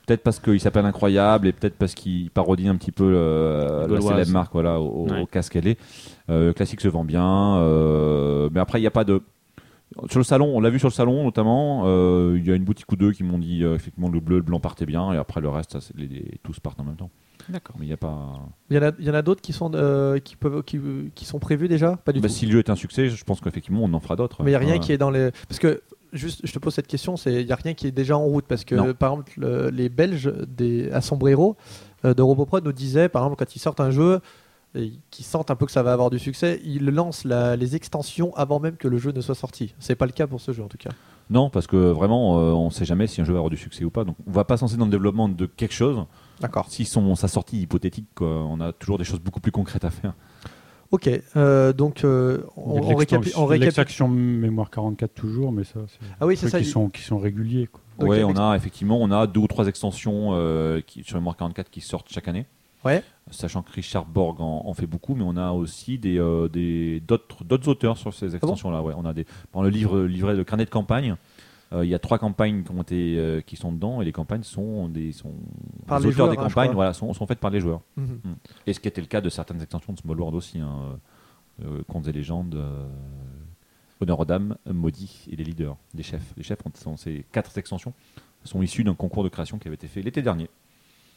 Peut-être parce qu'il s'appelle Incroyable et peut-être parce qu'il parodie un petit peu le- la célèbre marque voilà, au, casque qu'elle est. Euh, classique se vend bien, euh, mais après il n'y a pas de. Sur le salon, on l'a vu sur le salon notamment, euh, il y a une boutique ou deux qui m'ont dit euh, effectivement le bleu, le blanc partait bien et après le reste, ça, c'est- les- les- tous partent en même temps. D'accord. Mais il n'y a pas. Il y en a, d'autres qui sont euh, qui peuvent qui, qui sont prévus déjà? Pas du Bah, tout. si le jeu est un succès, je pense qu'effectivement on en fera d'autres. Mais il n'y a rien qui est dans les. Parce que, juste, je te pose cette question, c'est il n'y a rien qui est déjà en route. Parce que, Non. par exemple, le- les Belges des, à Sombrero euh, de Roboprod nous disaient, par exemple, quand ils sortent un jeu qu'ils sentent un peu que ça va avoir du succès, ils lancent la- les extensions avant même que le jeu ne soit sorti. C'est pas le cas pour ce jeu en tout cas. Non, parce que vraiment, euh, on ne sait jamais si un jeu va avoir du succès ou pas. Donc, on va pas se lancer dans le développement de quelque chose. D'accord. Si son, sa sortie hypothétique, quoi, on a toujours des choses beaucoup plus concrètes à faire. Ok, euh, donc euh, on, Il y a de on récapi- l'extension- on de récapi- l'extraction mémoire 44 toujours, mais ça, c'est Ah oui, c'est ça, qui il- sont, qui sont réguliers. Ouais, on a effectivement on a deux ou trois extensions euh, qui, sur Mémoire 44 qui sortent chaque année. Ouais. Sachant que Richard Borg en, en fait beaucoup, mais on a aussi des euh, des- d'autres d'autres auteurs sur Ah ces extensions-là. ouais, on a des dans le livre livret de carnet de campagne. euh, Il y a trois campagnes qui ont été euh, qui sont dedans et les campagnes sont des sont Par les les auteurs joueurs, des hein, campagnes voilà sont, sont faites par les joueurs. Mhm. Et ce qui était le cas de certaines extensions de Small World aussi, hein, euh, Contes et légendes, Honneur aux dames, Maudit et les leaders, les chefs. Les chefs, ont- sont, ces quatre extensions sont issus d'un concours de création qui avait été fait l'été dernier.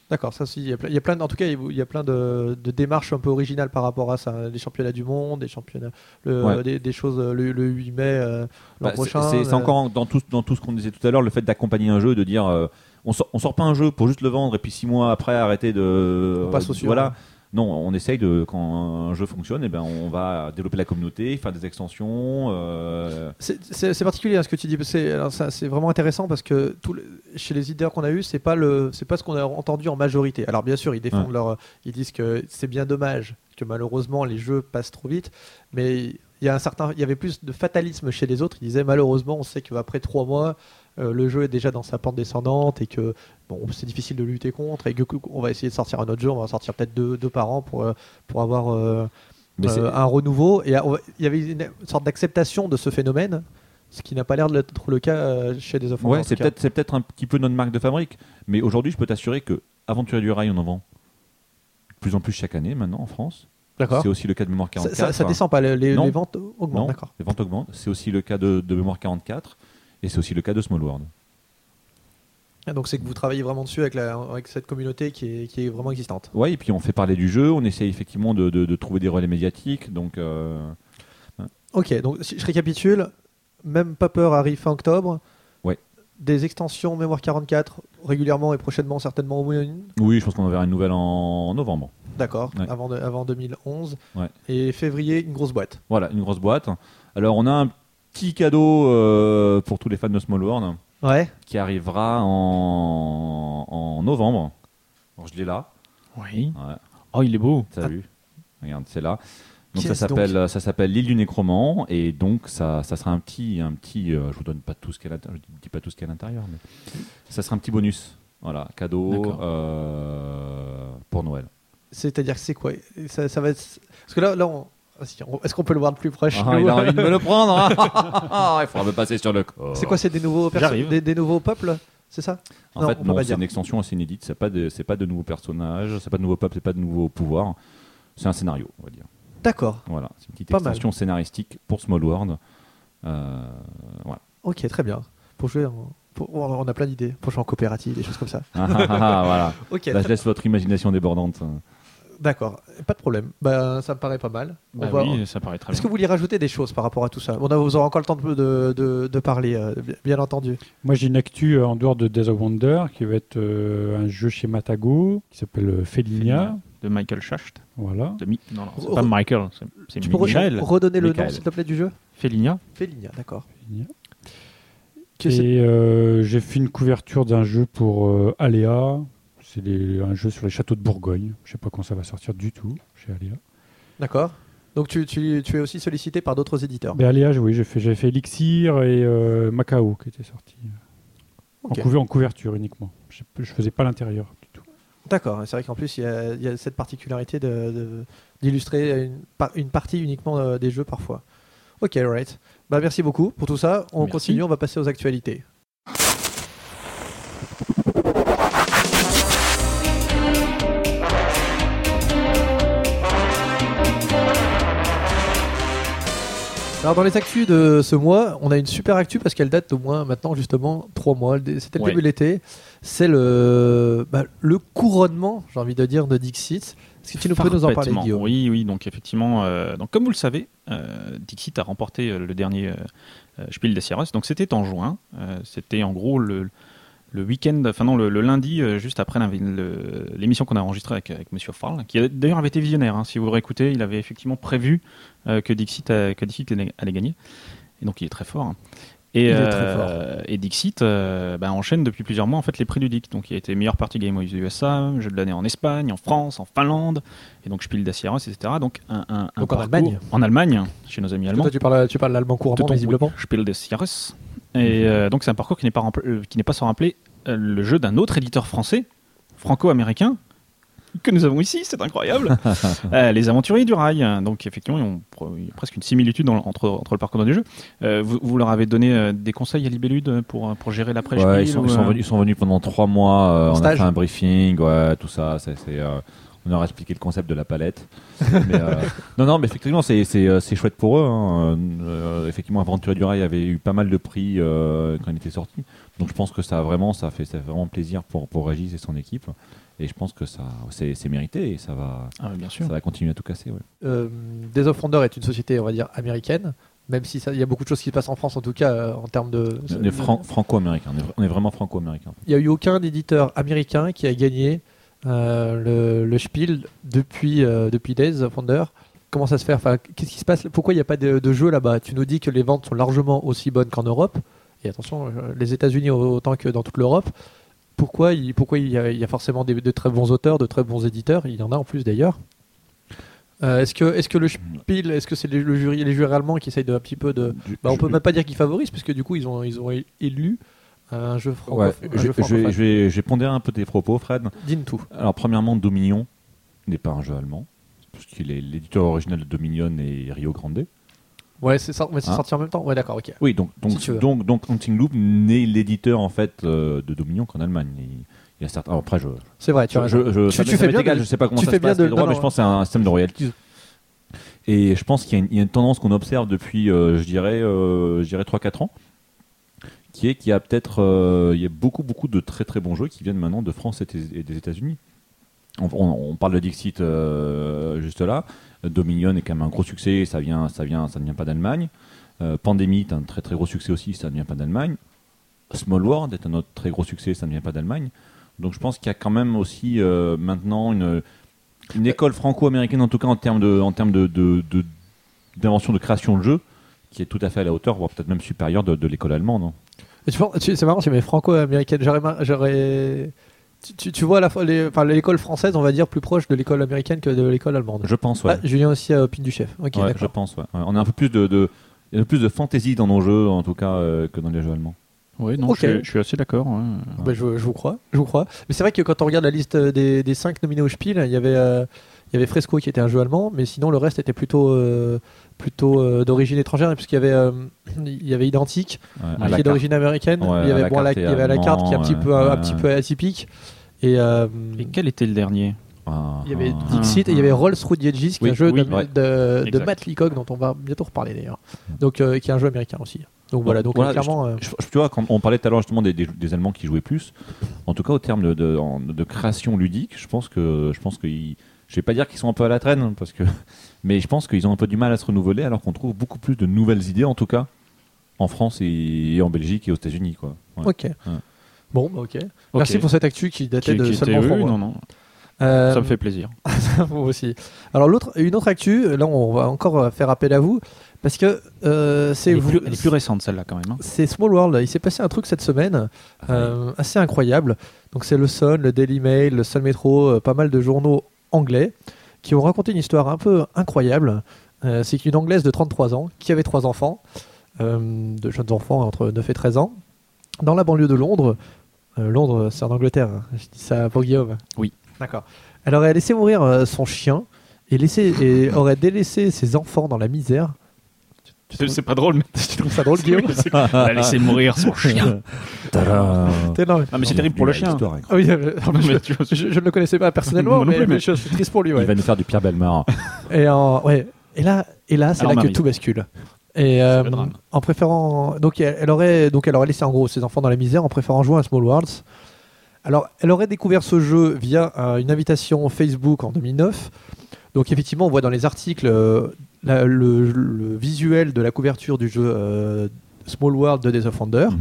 D'accord, ça aussi, il y a plein, il y a plein- en tout cas, il y a plein de, de démarches un peu originales par rapport à ça. Les championnats du monde, des championnats, le- Ouais. des, des choses euh, le, le 8 mai euh, l'an Bah, prochain. c'est euh, encore en- dans tout, dans tout ce qu'on disait tout à l'heure, le fait d'accompagner un jeu, de dire euh, on, sort, on sort pas un jeu pour juste le vendre et puis six mois après arrêter de. On passe au. Voilà. Non, on essaye de quand un jeu fonctionne, et ben on va développer la communauté, faire des extensions. euh, C'est- particulier hein, ce que tu dis. C'est vraiment intéressant parce que tout le- chez les idées qu'on a eu, c'est pas le, c'est pas ce qu'on a entendu en majorité. Alors bien sûr, ils défendent Ouais. leur, ils disent que c'est bien dommage que malheureusement les jeux passent trop vite, mais il y a un certain, il y avait plus de fatalisme chez les autres. Ils disaient malheureusement, on sait qu'après trois mois, euh, le jeu est déjà dans sa pente descendante et que bon, c'est difficile de lutter contre et que on va essayer de sortir un autre jeu. On va en sortir peut-être deux, deux par an pour euh, pour avoir euh, euh, un renouveau. Et il y avait une sorte d'acceptation de ce phénomène, ce qui n'a pas l'air d'être le cas chez des enfants. Ouais, c'est peut-être c'est peut-être un petit peu notre marque de fabrique, mais aujourd'hui, je peux t'assurer que Aventurier du Rail, on en vend de plus en plus chaque année maintenant en France. D'accord. C'est aussi le cas de Mémoire Ça, 44. ça, ça descend pas, les, les- Non. les ventes augmentent. D'accord. les ventes augmentent. C'est aussi le cas de, de Mémoire 44 et c'est aussi le cas de Small World. Donc c'est que vous travaillez vraiment dessus avec, la, avec cette communauté qui est, qui est vraiment existante. Ouais, et puis on fait parler du jeu, on essaye effectivement de, de- de trouver des relais médiatiques. Donc, euh, Ok, donc si je récapitule, même pas peur arrive fin octobre. Ouais. Des extensions Mémoire 44 régulièrement et prochainement certainement au moins une. oui, je pense qu'on en verra une nouvelle en, en novembre. D'accord, Ouais. avant, de- avant 2011. Ouais. Et février, une grosse boîte. Voilà, une grosse boîte. Alors, on a un petit cadeau euh, pour tous les fans de Small World Ouais. qui arrivera en, en novembre. Alors, je l'ai là. Oui. Ouais. Oh, il est beau. T'as vu? Regarde, c'est là. Donc Qui ça s'appelle ça s'appelle l'île du nécromant et donc ça, ça sera un petit un petit euh, je vous donne pas tout ce qu'il y a à l'intérieur, je dis pas tout ce qu'il y a à l'intérieur mais ça sera un petit bonus. Voilà, cadeau euh, pour Noël. C'est-à-dire que c'est quoi? Ça, ça va être... Parce que là, là ah, on- est-ce qu'on peut le voir de plus proche Ah, il a envie de me le prendre. hein. (laughs) Ah, il faudra me passer sur le corps. C'est quoi C'est des nouveaux des, des nouveaux peuples C'est ça? En Non, on fait, non, c'est une extension assez inédite. C'est pas de c'est pas de nouveaux personnages, c'est pas de nouveaux peuples, c'est pas de nouveaux pouvoirs. C'est un scénario, on va dire. D'accord. Voilà, c'est une petite Pas mal. extension scénaristique pour Small World. Euh, voilà. Ok, très bien. Pour jouer, en- pour- on a plein d'idées. Pour jouer en coopérative, des choses comme ça. Ah, ah, ah, voilà. (laughs) Ok, Là, je laisse votre imagination débordante. D'accord. Pas de problème. Bah, ça me paraît pas mal. On Bah va- oui, ça paraît très Est-ce que vous voulez rajouter des choses par rapport à tout ça On a, Vous aurez encore le temps de, de, de- de parler, euh, bien- entendu. Moi, j'ai une actu euh, en dehors de Days of Wonder qui va être euh, un jeu chez Matago qui s'appelle Felinia. De Michael Schacht. Voilà. De Mi- Non, non, c'est pas Michael, c'est- Tu peux Michael. redonner le nom, s'il te plaît, du jeu Felinia. D'accord. Felinia. C'est- Et euh, j'ai fait une couverture d'un jeu pour euh, Aléa. C'est un jeu sur les châteaux de Bourgogne. Je sais pas quand ça va sortir du tout chez Aléa. D'accord. Donc tu, tu- tu es aussi sollicité par d'autres éditeurs. Mais Aléa, oui, j'ai fait, j'avais fait Elixir et euh, Macao qui étaient sortis. En, couver- en couverture uniquement. Je, je faisais pas l'intérieur du tout. D'accord. C'est vrai qu'en plus, il y, a, il y a cette particularité de- de- d'illustrer une, par- une partie uniquement euh, des jeux parfois. Ok, right. Bah, merci beaucoup pour tout ça. On Merci. continue, on va passer aux actualités. Alors dans les actus de ce mois, on a une super actu parce qu'elle date d'au moins maintenant justement trois mois. C'était le Ouais. début de l'été. C'est le, bah, le couronnement, j'ai envie de dire, de Dixit. Est-ce que tu nous peux nous en parler. Guillaume? Oui, oui, donc effectivement, euh, donc comme vous le savez, euh, Dixit a remporté euh, le dernier euh, Spiel des Jahres. Donc c'était en juin. C'était en gros le, le week-end, enfin non, le, le lundi, euh, juste après l'émission qu'on a enregistrée avec, avec Monsieur Farl, qui d'ailleurs avait été visionnaire. hein. si vous le réécoutez, il avait effectivement prévu euh, que Dixit, que Dixit allait gagner. Et donc il est très fort. Et, Il est très euh, et Dixit bah, enchaîne depuis plusieurs mois en fait les prix du DIC. Donc il a été meilleur party game aux USA, jeu de l'année en Espagne, en France, en Finlande, et donc Spiel des etc. Donc un, un- un Donc en Allemagne. En Allemagne, chez nos amis allemands. Toi, tu parles, tu parles l'allemand couramment, visiblement. Spiel des Jahres. Et euh, donc c'est un parcours qui n'est pas, euh, qui n'est pas sans rappeler euh, le jeu d'un autre éditeur français, franco-américain, que nous avons ici, c'est incroyable. (laughs) Euh, les aventuriers du rail. Donc effectivement, ils ont pro- il y a presque une similitude dans- entre, entre le parcours des jeux. Euh, vous, vous leur avez donné euh, des conseils à Libellude pour, pour gérer l'après Ouais, ils, sont, ils sont venus, ils sont venus pendant trois mois. euh, on a fait un briefing, ouais, tout ça. c'est c'est, euh, on leur a expliqué le concept de la palette. Mais, euh, (laughs) non, non, mais effectivement, c'est c'est, euh, c'est chouette pour eux. hein. Euh, effectivement, Aventure du Rail avait eu pas mal de prix euh, quand il était sorti. Donc je pense que ça a vraiment, ça fait, ça fait vraiment plaisir pour, pour Régis et son équipe. Et je pense que ça, c'est c'est mérité et ça va, Ah, bien sûr. ça va continuer à tout casser. ouais. Euh, Days of Wonder est une société, on va dire, américaine. Même si il y a beaucoup de choses qui se passent en France, en tout cas, euh, en termes de. On est fran- franco-américain. On est, on est vraiment franco-américain. Il n'y a eu aucun éditeur américain qui a gagné euh, le, le Spiel depuis, euh, depuis Days of Wonder. Comment ça se fait? Enfin, Qu'est-ce qui se passe? Pourquoi il n'y a pas de, de jeu là-bas? Tu nous dis que les ventes sont largement aussi bonnes qu'en Europe. Et attention, euh, les États-Unis autant que dans toute l'Europe. Pourquoi, il, pourquoi il, y a, il y a forcément des, de très bons auteurs, de très bons éditeurs? Il y en a en plus d'ailleurs. Euh, est-ce que, est-ce que le Spiel, est-ce que c'est les, le jury, les jurys allemands qui essayent de un petit peu de. Bah, on peut même pas dire qu'ils favorisent, parce que du coup, ils ont, ils ont élu un jeu, Ouais, je, jeu je francophone. je vais- je vais pondérer un peu tes propos, Fred. Dis-nous tout. Alors, premièrement, Dominion n'est pas un jeu allemand, puisqu'il est l'éditeur original de Dominion et Rio Grande. Ouais, c'est sor- mais c'est Hein sorti en même temps. Ouais, d'accord, ok. Oui, donc, donc, Si donc, donc Hunting Loop n'est l'éditeur en fait euh, de Dominion qu'en Allemagne. Il, il y a certains. alors, après, je, C'est vrai, tu je, je, Tu- fais bien égal, de- je sais pas comment ça se passe de- les droits, non, mais je pense que c'est un système de royalties. Et je pense qu'il y, a une- il y a une tendance qu'on observe depuis, euh, je dirais, euh, je dirais 3-4 ans, qui est qu'il y a peut-être euh, il y a beaucoup, beaucoup de très très bons jeux qui viennent maintenant de France et des, États-Unis. On, parle de Dixit euh, juste là. Dominion est quand même un gros succès, ça vient, ça vient, ça ne vient pas d'Allemagne. Euh, Pandémie est un très très gros succès aussi, ça ne vient pas d'Allemagne. Small World est un autre très gros succès, ça ne vient pas d'Allemagne. Donc je pense qu'il y a quand même aussi euh, maintenant une, école franco-américaine, en tout cas en termes de, en termes de, d'invention de création de jeux, qui est tout à fait à la hauteur, voire peut-être même supérieure de, de l'école allemande. hein. Tu penses- tu- c'est marrant, c'est mes franco-américaines. J'aurais. Tu, tu- tu vois à la fois les- enfin, l'école française, on va dire, plus proche de l'école américaine que de l'école allemande. Je pense, ouais. Ah, Julien aussi à Opine du chef. Ok, Ouais, je pense, ouais. Ouais, On a un peu plus de, de, il y a un peu plus de fantaisie dans nos jeux, en tout cas, euh, que dans les jeux allemands. Oui, non, Ok. je, suis- je suis assez d'accord. ouais. Bah, je, je vous crois, je vous crois. Mais c'est vrai que quand on regarde la liste des, des cinq nominés au Spiel, il y avait, euh, il y avait Fresco qui était un jeu allemand, mais sinon le reste était plutôt, euh, plutôt euh, d'origine étrangère, puisqu'il y avait, euh, il y avait Identique, Ouais, qui est d'origine américaine. Ouais, il y à avait, la bon, la, il y avait à la carte qui est un petit peu, un petit peu atypique. Et euh, Et quel était le dernier Ah, il y avait ah. Dixit et il y avait Rolls Through the Edges, qui est un jeu oui, de, ouais. de. Matt Leacock, dont on va bientôt reparler d'ailleurs. Donc, euh, qui est un jeu américain aussi. Donc voilà, donc Voilà, clairement. Je- je- tu vois, quand on parlait tout à l'heure justement des, des- des Allemands qui jouaient plus, en tout cas au terme de, de, création ludique, je pense que je pense qu'ils, je vais pas dire qu'ils sont un peu à la traîne, parce que, mais je pense qu'ils ont un peu du mal à se renouveler, alors qu'on trouve beaucoup plus de nouvelles idées, en tout cas en France et, en Belgique et aux États-unis, quoi. Ouais. Ok. Bon, bah, ok. Merci pour cette actu qui datait Qui- de qui seulement était- oui, mois. non, non, Euh, ça me fait plaisir. (laughs) Moi aussi. Alors l'autre, une autre actu, là on va encore euh, faire appel à vous parce que euh, c'est Elle elle est plus récente celle-là quand même. hein. c'est Small World. Il s'est passé un truc cette semaine euh, assez incroyable. Donc c'est le Sun, le Daily Mail, le Sun Metro, euh, pas mal de journaux anglais qui ont raconté une histoire un peu incroyable. Euh, c'est qu'une anglaise de 33 ans qui avait trois enfants, euh, de jeunes enfants entre 9 et 13 ans, dans la banlieue de Londres. Euh, Londres, c'est en Angleterre. hein. Je dis ça pour Guillaume. Oui. D'accord. Elle aurait laissé mourir son chien et, laissé, et aurait délaissé ses enfants dans la misère. C'est pas drôle, mais tu trouves ça drôle, Guillaume Elle a laissé mourir son (laughs) chien. Tadam. Ah, mais c'est terrible pour le chien. Ah oui, euh, Non, mais je, je ne le connaissais pas personnellement, (laughs) mais, plus, mais- je suis triste pour lui. Il va nous faire du Pierre Belmar. Et, en- ouais. et là, et là c'est là que tout bascule. Et euh, en préférant, donc elle, elle aurait, donc elle aurait laissé en gros ses enfants dans la misère en préférant jouer à Small Worlds. Alors, elle aurait découvert ce jeu via euh, une invitation Facebook en 2009. Donc effectivement, on voit dans les articles euh, la- le, le visuel de la couverture du jeu euh, Small World de Days of Wonder. Mhm.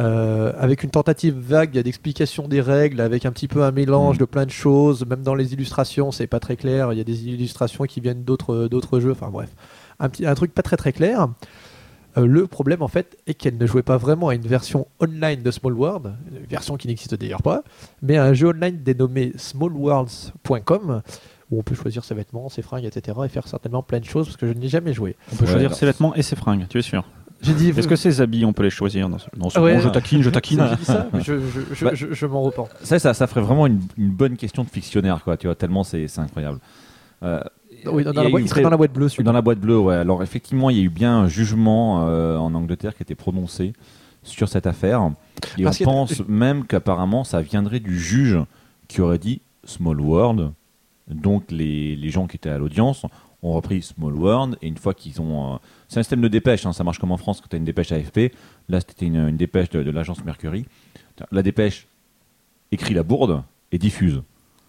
Euh, avec une tentative vague d'explication des règles, avec un petit peu un mélange Mhm. de plein de choses, même dans les illustrations, c'est pas très clair. Il y a des illustrations qui viennent d'autres d'autres jeux. Enfin bref, un, petit, un truc pas très très clair. Euh, le problème, en fait, est qu'elle ne jouait pas vraiment à une version online de Small World, une version qui n'existe d'ailleurs pas, mais à un jeu online dénommé smallworlds.com, où on peut choisir ses vêtements, ses fringues, etc., et faire certainement plein de choses, parce que je n'y ai jamais joué. On peut Ouais, choisir alors- ses vêtements et ses fringues, tu es sûr J'ai dit. Est-ce que ses habits, on peut les choisir dans ce... Non, c'est Ah ouais. bon, je taquine, je (laughs) taquine. Ça, mais je, je, je, Bah- je- je m'en repens. Ça, ça, ça ferait vraiment une, une bonne question de fictionnaire, quoi, tu vois, tellement c'est incroyable. Euh, Oui, dans, la boîte- eu il serait très- dans la boîte bleue, celui-là. Dans la boîte bleue, ouais. Alors effectivement, il y a eu bien un jugement euh, en Angleterre qui a été prononcé sur cette affaire. Et Parce on pense même qu'apparemment ça viendrait du juge qui aurait dit Small World. Donc les, les gens qui étaient à l'audience ont repris Small World et une fois qu'ils ont... euh, c'est un système de dépêche, hein, ça marche comme en France quand tu as une dépêche AFP. Là c'était une, une dépêche de, de l'agence Mercury. La dépêche écrit la bourde et diffuse.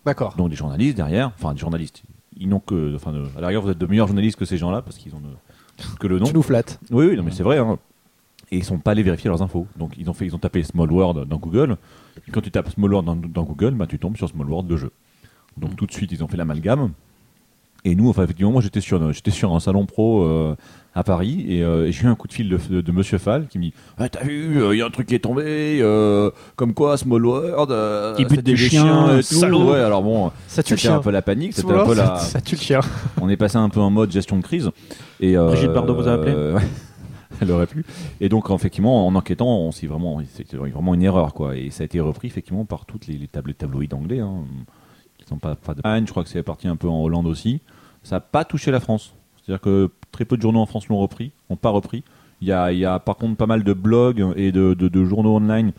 D'accord. Donc des journalistes derrière, enfin des journalistes, ils n'ont que, enfin, de- à l'arrière vous êtes de meilleurs journalistes que ces gens-là parce qu'ils ont ne- que le nom. Tu nous flattes. Oui, oui, non, mais c'est vrai. hein. Et ils sont pas allés vérifier leurs infos. Donc ils ont fait, ils ont tapé Small World dans Google. Et quand tu tapes Small World dans, dans Google, bah, tu tombes sur Small World le jeu. Donc tout de suite ils ont fait l'amalgame. Et nous, enfin effectivement, moi j'étais sur, j'étais sur un salon pro euh, à Paris et, euh, et j'ai eu un coup de fil de, de, de Monsieur Fall qui me dit ah, T'as vu, il y a un truc qui est tombé, euh, comme quoi Small World, euh, Il bute des chiens, et tout. Ouais, alors bon, Ça tue le c'était un chien. peu la panique, c'était Small un peu World, la, (laughs) ça, tue le chien. on est passé un peu en mode gestion de crise. Et, euh, Brigitte Bardot vous a appelé euh, (laughs) Elle aurait pu. Et donc, effectivement, en enquêtant, on s'est vraiment, c'était vraiment une erreur, quoi. Et ça a été repris, effectivement, par toutes les, les tableaux tabloïds anglais, hein, qui sont pas, pas de Anne, je crois que c'est parti un peu en Hollande aussi. Ça n'a pas touché la France. C'est-à-dire que très peu de journaux en France l'ont repris, n'ont pas repris. Il y a, il y a par contre pas mal de blogs et de, de- de journaux online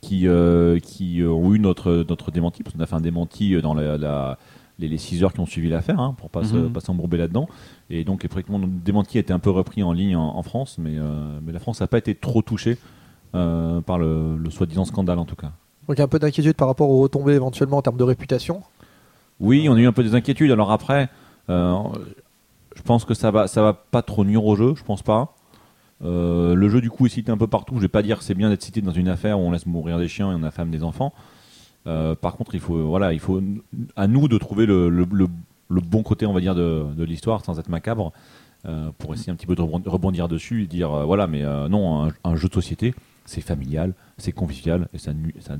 qui, euh, qui ont eu notre, notre démenti, parce qu'on a fait un démenti dans la, la- les, les 6 heures qui ont suivi l'affaire, hein, pour pas pas s'embourber là-dedans. Et donc, effectivement, notre démenti a été un peu repris en ligne en, en France, mais, euh, mais la France n'a pas été trop touchée euh, par le, le soi-disant scandale, en tout cas. Donc un peu d'inquiétude par rapport aux retombées éventuellement en termes de réputation. Oui, on a eu un peu des inquiétudes. Alors après, euh, je pense que ça va, ça va pas trop nuire au jeu, je pense pas. Euh, le jeu du coup est cité un peu partout. Je vais pas dire que c'est bien d'être cité dans une affaire où on laisse mourir des chiens et on affame des enfants. Euh, par contre, il faut, voilà, il faut à nous de trouver le, bon côté, on va dire, de, l'histoire sans être macabre, pour essayer un petit peu de rebond- rebondir dessus et dire, voilà, mais non, un, jeu de société, c'est familial, c'est convivial et ça ça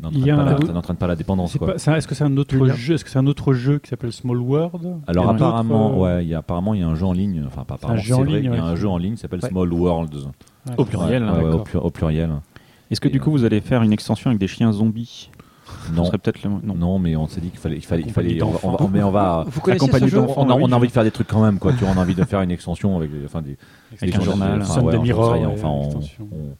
n'entraîne pas, un- la- ça n'entraîne pas la dépendance. Est-ce que c'est un autre Julien. jeu Est-ce que c'est un autre jeu qui s'appelle Small World? Alors Il y a un apparemment, autre, euh, ouais, il y a apparemment il y a un jeu en ligne, enfin pas apparemment, c'est vrai, il y a ouais. un jeu en ligne qui s'appelle Ouais. Small Worlds. ouais, Au pluriel, Ouais, hein, ouais, au, plur- au pluriel. Est-ce que du coup vous allez faire une extension avec des chiens zombies? Non, peut-être le... non. non, mais on s'est dit qu'il fallait, il fallait, il fallait, on va, on va- mais on va, (laughs) Vous connaissez ce jeu on a, on a envie de faire des trucs quand même, quoi. Tu vois, on a envie de faire une extension avec, des- enfin des, Avec des un journal. enfin, ouais, ouais, enfin, on- extension. on-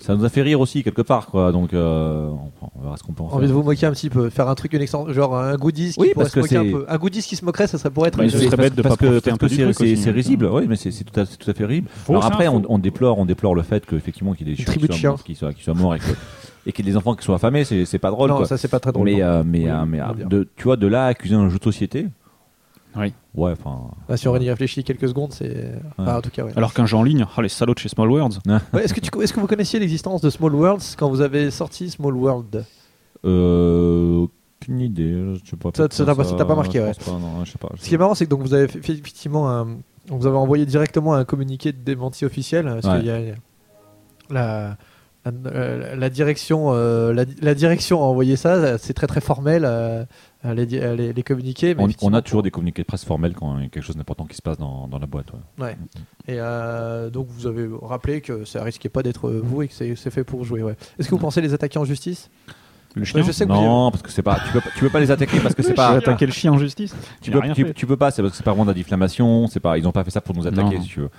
ça nous a fait rire aussi quelque part, quoi. Donc, euh, on, on verra ce qu'on peut en faire. Envie de vous moquer un petit peu, faire un truc, une genre un goodies qui Oui, pourrait parce se moquer que un peu. Un goodies qui se moquerait, ça serait pour être. Mais une- ce serait bête de parce pas que- parce peu que c'est- hein. risible, oui, mais c'est tout, à- c'est tout à fait risible. Alors après, on, déplore, on déplore le fait qu'effectivement qu'il y ait des chiens qui chiens. soient, morts- qui soient, qui soient morts et que- et qu'il y ait des enfants qui soient affamés, c'est pas drôle, non, quoi. ça c'est pas très drôle. mais euh, mais, Oui, euh, mais de, tu vois, de là à accuser un jeu de société. Oui. Ouais, enfin. Ah, si on y réfléchit quelques secondes, c'est. Enfin, en tout cas, ouais. Alors qu'un jeu en ligne, oh, les salauds de chez Small Worlds. Ouais, (laughs) Est-ce que, tu- est-ce que vous connaissiez l'existence de Small Worlds quand vous avez sorti Small World? Euh, aucune idée. Je sais pas. Ça- ça t'a pas- ça t'a pas marqué, ouais. pense pas, non, je sais pas. je Ce qui est marrant, c'est que donc vous avez fait fait effectivement un, vous avez envoyé directement un communiqué de démenti officiel parce Ouais. qu'il y a la, euh, la direction, euh, la, la direction a envoyé ça. C'est très très formel euh, les, les, les communiqués. mais On, a toujours des communiqués de presse formels quand il y a quelque chose d'important qui se passe dans, dans la boîte. ouais. Ouais. Et euh, donc vous avez rappelé que ça risquait pas d'être vous et que c'est fait pour jouer. Ouais. Est-ce que vous pensez les attaquer en justice? Le Ouais, chien Je sais que Non, parce que c'est pas. Tu peux, pas- tu peux pas les attaquer parce que (laughs) c'est pas. attaqué le chien en justice? Tu peux, tu, tu peux pas, c'est parce que c'est pas vraiment de la diffamation. C'est pas. Ils ont pas fait ça pour nous attaquer, Non. si tu veux.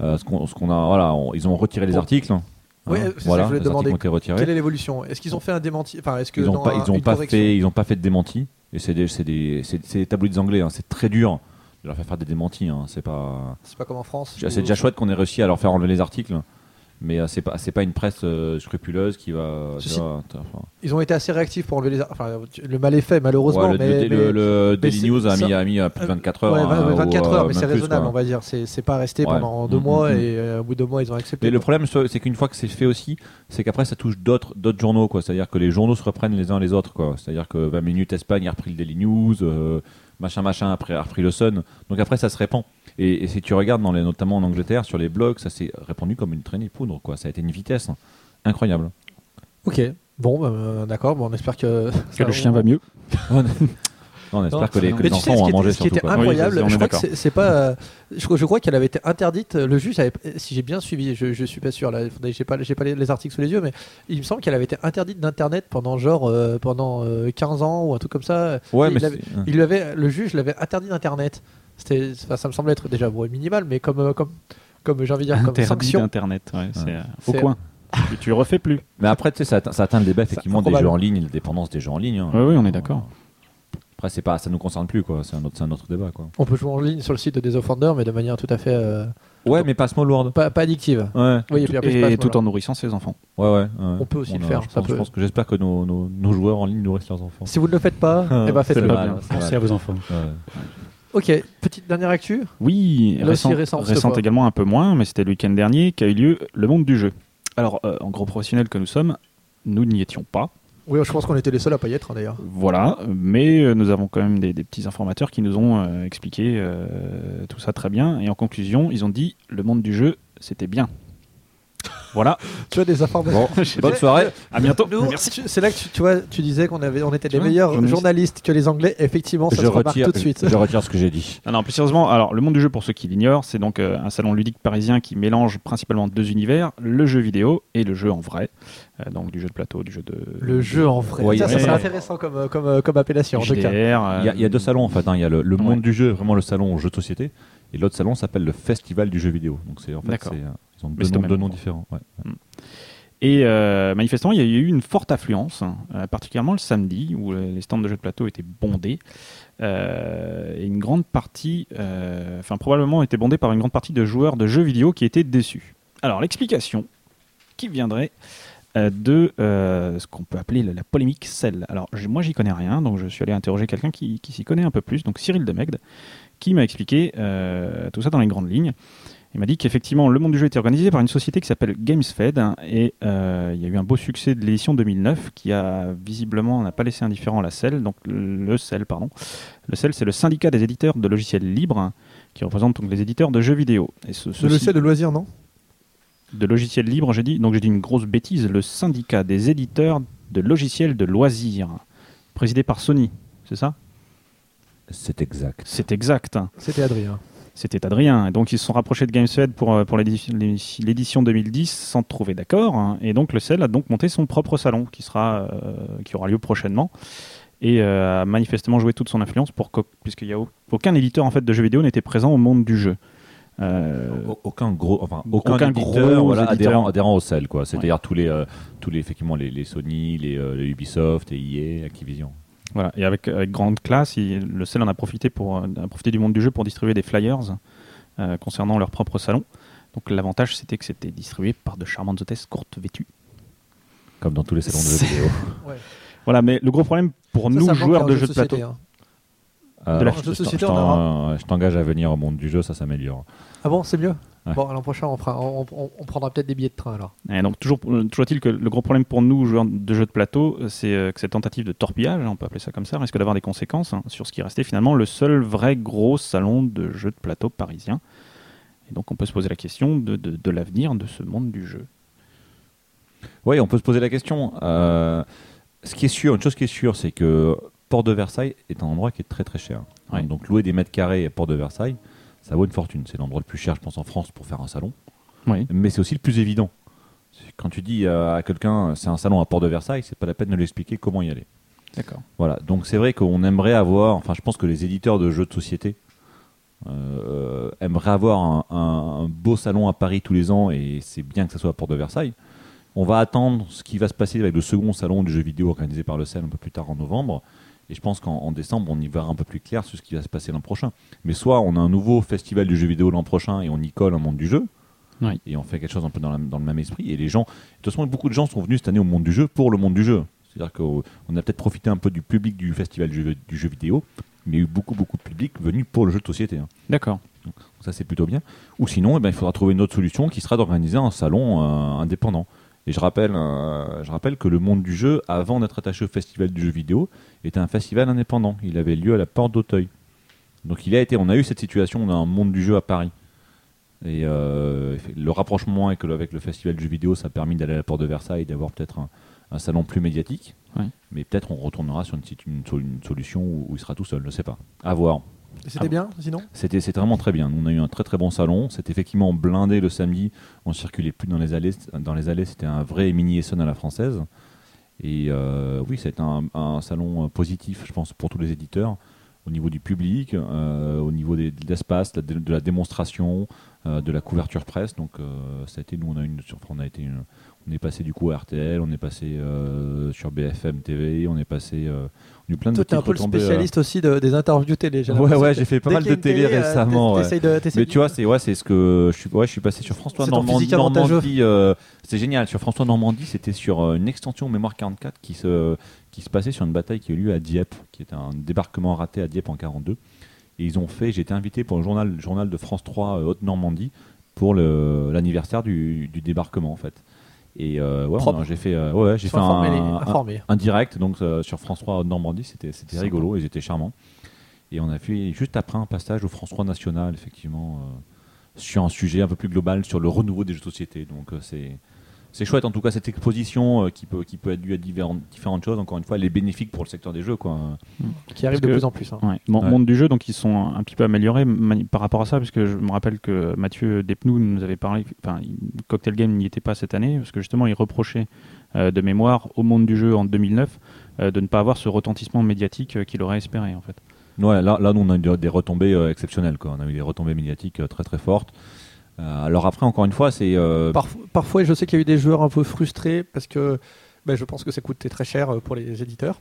Euh, ce qu'on a, voilà, on- ils ont retiré les Bon. Hein. Oui, ça que voilà, je voulais demander. Quelle est l'évolution? Est-ce qu'ils ont fait un démenti Enfin, est-ce que Ils ont dans pas, ils ont pas fait, ils ont pas fait de démenti. Et c'est des, c'est des, des tabloïds anglais. hein. C'est très dur de leur faire faire des démentis. hein. C'est pas. C'est pas comme en France. C'est déjà chouette qu'on ait réussi à leur faire enlever les articles, mais euh, c'est pas c'est pas une presse euh, scrupuleuse qui va. tu Ceci- vois, t'as- enfin, Ils ont été assez réactifs pour enlever les. Enfin, le mal est fait, malheureusement. ouais, le, mais, le- mais- le- le mais Daily News a mis, a mis euh, plus de 24 heures. Ouais, hein, 24 ou, heures, euh, mais c'est raisonnable, quoi. on va dire. C'est pas resté Ouais. pendant deux Mm, mois mm, et euh, au bout de deux mois, ils ont accepté. Mais le problème, c'est qu'une fois que c'est fait aussi, c'est qu'après ça touche d'autres d'autres journaux, quoi. C'est-à-dire que les journaux se reprennent les uns les autres, quoi. C'est-à-dire que 20 minutes Espagne a repris le Daily News, euh, machin, machin, après a repris le Sun. Donc après, ça se répand. Et, et si tu regardes, dans les, notamment en Angleterre, sur les blogs, ça s'est répandu comme une traînée de poudre. Quoi. Ça a été une vitesse hein, incroyable. Ok. Bon, bah, euh, d'accord. Bon, on espère que. Que le chien va mieux. (laughs) Non, on espère Non, que les, Mais que les tu sais, enfants ont à manger était, ce qui était incroyable, est je crois que c'est pas. euh, je, crois- je crois qu'elle avait été interdite. Le juge, avait, si j'ai bien suivi, je, je suis pas sûr. Là, j'ai pas, j'ai pas les, les articles sous les yeux, mais il me semble qu'elle avait été interdite d'internet pendant genre euh, pendant euh, 15 ans ou un truc comme ça. Ouais, il, mais hein. il lui avait, le juge l'avait interdit d'internet. C'était, enfin, ça me semble être déjà bon, minimal, mais comme euh, comme comme j'ai envie de dire comme Interdit sanction. d'Internet, ouais, c'est euh, au coin. tu, tu refais plus. Mais après, tu sais, ça, atteint- ça atteint le débat effectivement des jeux en ligne, et la dépendance des jeux en ligne. hein. Oui, oui, on est d'accord. Après, c'est pas, ça nous concerne plus, quoi. C'est un autre, c'est un autre débat, quoi. On peut jouer en ligne sur le site de Des Offenders, mais de manière tout à fait euh, Ouais, mais pas Small World. pas, pas addictive. Ouais. Oui, et puis après, je Et passe, tout voilà. en nourrissant ses enfants. Ouais, ouais. ouais. On peut aussi le faire, Je ça pense, peut- je pense que j'espère que nos, nos, nos joueurs en ligne nourrissent leurs enfants. Si vous ne le faites pas, (laughs) eh ben faites-le. mal, c'est Pensez à vos enfants. Ouais. Ok, petite dernière actu. Oui, Là aussi récent- récente, cette récente fois. également un peu moins, mais c'était le week-end dernier qu'a eu lieu le monde du jeu. Alors, euh, en gros professionnels que nous sommes, nous n'y étions pas. Oui, je pense qu'on était les seuls à pas y être hein, d'ailleurs. Voilà, mais euh, nous avons quand même des, petits informateurs qui nous ont euh, expliqué euh, tout ça très bien. Et en conclusion, ils ont dit le monde du jeu, c'était bien. Voilà. Tu as des informations. Bon, (laughs) bonne soirée. À bientôt. Nous, Merci. C'est là que tu, tu vois, tu disais qu'on avait, on était Tu les meilleurs journaliste. journalistes que les Anglais. Effectivement, ça Je se remarque retire, tout de suite. je retire ce que j'ai dit. (laughs) Non, non, plus sérieusement, alors le monde du jeu, pour ceux qui l'ignorent, c'est donc euh, un salon ludique parisien qui mélange principalement deux univers, le jeu vidéo et le jeu en vrai. Euh, donc du jeu de plateau, du jeu de. Le jeu en vrai. Ouais, ça ouais. c'est intéressant comme, euh, comme, comme appellation en tout cas. HDR. Il y, a, il y a deux salons en fait. hein. Il y a le, le Ouais. monde du jeu, vraiment le salon jeu de société, et l'autre salon s'appelle le festival du jeu vidéo. Donc c'est en fait, euh, ils ont deux noms, deux différents. ouais. Et euh, manifestement, il y a eu une forte affluence, euh, particulièrement le samedi, où les stands de jeux de plateau étaient bondés. Euh, et une grande partie, enfin probablement était bondée par une grande partie de joueurs de jeux vidéo qui étaient déçus. Alors l'explication qui viendrait de ce qu'on peut appeler la, la polémique Cell. Alors moi j'y connais rien, donc je suis allé interroger quelqu'un qui, qui s'y connaît un peu plus, donc Cyril Demegde, qui m'a expliqué euh, tout ça dans les grandes lignes. Il m'a dit qu'effectivement, le monde du jeu était organisé par une société qui s'appelle GamesFed hein, et euh, il y a eu un beau succès de l'édition 2009 qui a visiblement n'a pas laissé indifférent la CEL, donc le CEL, pardon. Le CEL, c'est le syndicat des éditeurs de logiciels libres hein, qui représente donc les éditeurs de jeux vidéo. Et ce, Le logiciel de loisirs, non? De logiciels libres, j'ai dit, donc j'ai dit une grosse bêtise, le syndicat des éditeurs de logiciels de loisirs, présidé par Sony, c'est ça? C'est exact. C'est exact. C'était Adrien. C'était Adrien. Et donc ils se sont rapprochés de GameSfed pour, euh, pour l'édition l'édition 2010 sans trouver d'accord. hein. Et donc le CEL a donc monté son propre salon qui, sera, euh, qui aura lieu prochainement et euh, a manifestement joué toute son influence pour puisqu'il y a au- aucun éditeur en fait de jeux vidéo n'était présent au monde du jeu. Euh, Au- Aucun gros, enfin aucun, Aucun éditeur, gros voilà, éditeur. adhérent, adhérent au CEL, quoi. C'est-à-dire tous les, euh, tous les, effectivement, les, les Sony, les, euh, les Ubisoft, et EA, Activision. Voilà, et avec, avec grande classe, il- le CEL en a profité, pour, euh, a profité du monde du jeu pour distribuer des flyers euh, concernant leur propre salon. Donc l'avantage, c'était que c'était distribué par de charmantes hôtesses courtes vêtues. Comme dans tous les salons de jeux vidéo. (laughs) Voilà, mais le gros problème pour Ça, nous, ça joueurs de jeu jeux de plateau, société, hein. Euh, De la- je t'engage à venir au monde du jeu, ça s'améliore. Ah bon, c'est mieux? Ouais. Bon, l'an prochain, on, fera- on- on- on prendra peut-être des billets de train alors. Et donc toujours, euh, toujours est-il que le gros problème pour nous, joueurs de jeux de plateau, c'est euh, que cette tentative de torpillage, on peut appeler ça comme ça, risque d'avoir des conséquences hein, sur ce qui restait finalement le seul vrai gros salon de jeux de plateau parisien. Et donc on peut se poser la question de, de- de l'avenir de ce monde du jeu. Oui, on peut se poser la question. Euh, ce qui est sûr, une chose qui est sûre, c'est que Port de Versailles est un endroit qui est très très cher. Ouais. Donc louer des mètres carrés à Port de Versailles, ça vaut une fortune. C'est l'endroit le plus cher, je pense, en France pour faire un salon. Oui. Mais c'est aussi le plus évident. Quand tu dis à quelqu'un c'est un salon à Port de Versailles, c'est pas la peine de lui expliquer comment y aller. D'accord. Voilà, donc c'est vrai qu'on aimerait avoir, enfin je pense que les éditeurs de jeux de société euh, aimeraient avoir un, un- un beau salon à Paris tous les ans et c'est bien que ça soit à Port de Versailles. On va attendre ce qui va se passer avec le second salon du jeu vidéo organisé par le CEL un peu plus tard en novembre. Et je pense qu'en en décembre, on y verra un peu plus clair sur ce qui va se passer l'an prochain. Mais soit on a un nouveau festival du jeu vidéo l'an prochain et on y colle un monde du jeu. Oui. Et on fait quelque chose un peu dans, la- dans le même esprit. Et les gens, de toute façon, beaucoup de gens sont venus cette année au monde du jeu pour le monde du jeu. C'est-à-dire qu'on a peut-être profité un peu du public du festival du jeu, du jeu vidéo, mais il y a eu beaucoup, beaucoup de public venu pour le jeu de société. hein. D'accord. Donc ça, c'est plutôt bien. Ou sinon, eh ben, il faudra trouver une autre solution qui sera d'organiser un salon euh, indépendant. Et je rappelle, euh, je rappelle que le monde du jeu, avant d'être attaché au festival du jeu vidéo, était un festival indépendant. Il avait lieu à la porte d'Auteuil. Donc il a été, on a eu cette situation dans un monde du jeu à Paris. Et euh, le rapprochement avec le, avec le festival du jeu vidéo, ça a permis d'aller à la porte de Versailles, d'avoir peut-être un, un salon plus médiatique. Mais peut-être on retournera sur une solution où, où il sera tout seul, je ne sais pas. À voir. C'était Ah. bien, sinon C'était vraiment très bien. On a eu un très très bon salon. C'était effectivement blindé le samedi. On circulait plus dans les allées. Dans les allées, c'était un vrai mini Essonne à la française. Et euh, oui, c'était un, un salon positif, je pense, pour tous les éditeurs, au niveau du public, euh, au niveau des- de l'espace, de, de la démonstration, euh, de la couverture presse. Donc, euh, ça a été, nous, on a une, on a été, une- on est passé du coup à RTL, on est passé sur BFM TV, on est passé, eu plein de Toi, t'es un peu le euh, spécialiste aussi de- des interviews télé. Ouais, ouais, j'ai fait pas mal de une télé euh, récemment, t'es- ouais. de- Mais tu vois, c'est ouais, c'est ce que je suis. Ouais, je suis passé sur François Normandie. Normandie euh, c'est génial. Sur François Normandie, c'était sur euh, une extension Mémoire 44 qui se qui se passait sur une bataille qui a eu lieu à Dieppe, qui est un débarquement raté à Dieppe en 42. Et ils ont fait. J'ai été invité pour le journal le journal de France 3 euh, Haute Normandie pour l'anniversaire du, du débarquement en fait. Et euh, ouais, j'ai fait euh, ouais, j'ai fait un, un, informés. un direct donc euh, sur France 3 Haute Normandie. C'était rigolo. Ils étaient charmants. Et on a fait juste après un passage au France 3 National, effectivement, sur un sujet un peu plus global sur le renouveau des jeux de société. Donc c'est c'est chouette en tout cas cette exposition euh, qui peut qui peut être due à différentes différentes choses. Encore une fois, elle est bénéfique pour le secteur des jeux quoi. qui arrive Parce de que- plus en plus. hein. Ouais. Mon- Ouais. Monde du jeu, donc ils sont un petit peu améliorés par rapport à ça, parce que je me rappelle que Mathieu Despnous nous avait parlé, enfin, Cocktail Game n'y était pas cette année, parce que justement il reprochait euh, de mémoire au monde du jeu en 2009 euh, de ne pas avoir ce retentissement médiatique euh, qu'il aurait espéré en fait. Ouais, là, là nous on a eu des- des retombées euh, exceptionnelles quoi. On a eu des retombées médiatiques euh, très très fortes. Euh, alors après encore une fois c'est euh, Parf- parfois, je sais qu'il y a eu des joueurs un peu frustrés parce que ben, je pense que ça coûtait très cher euh, pour les éditeurs.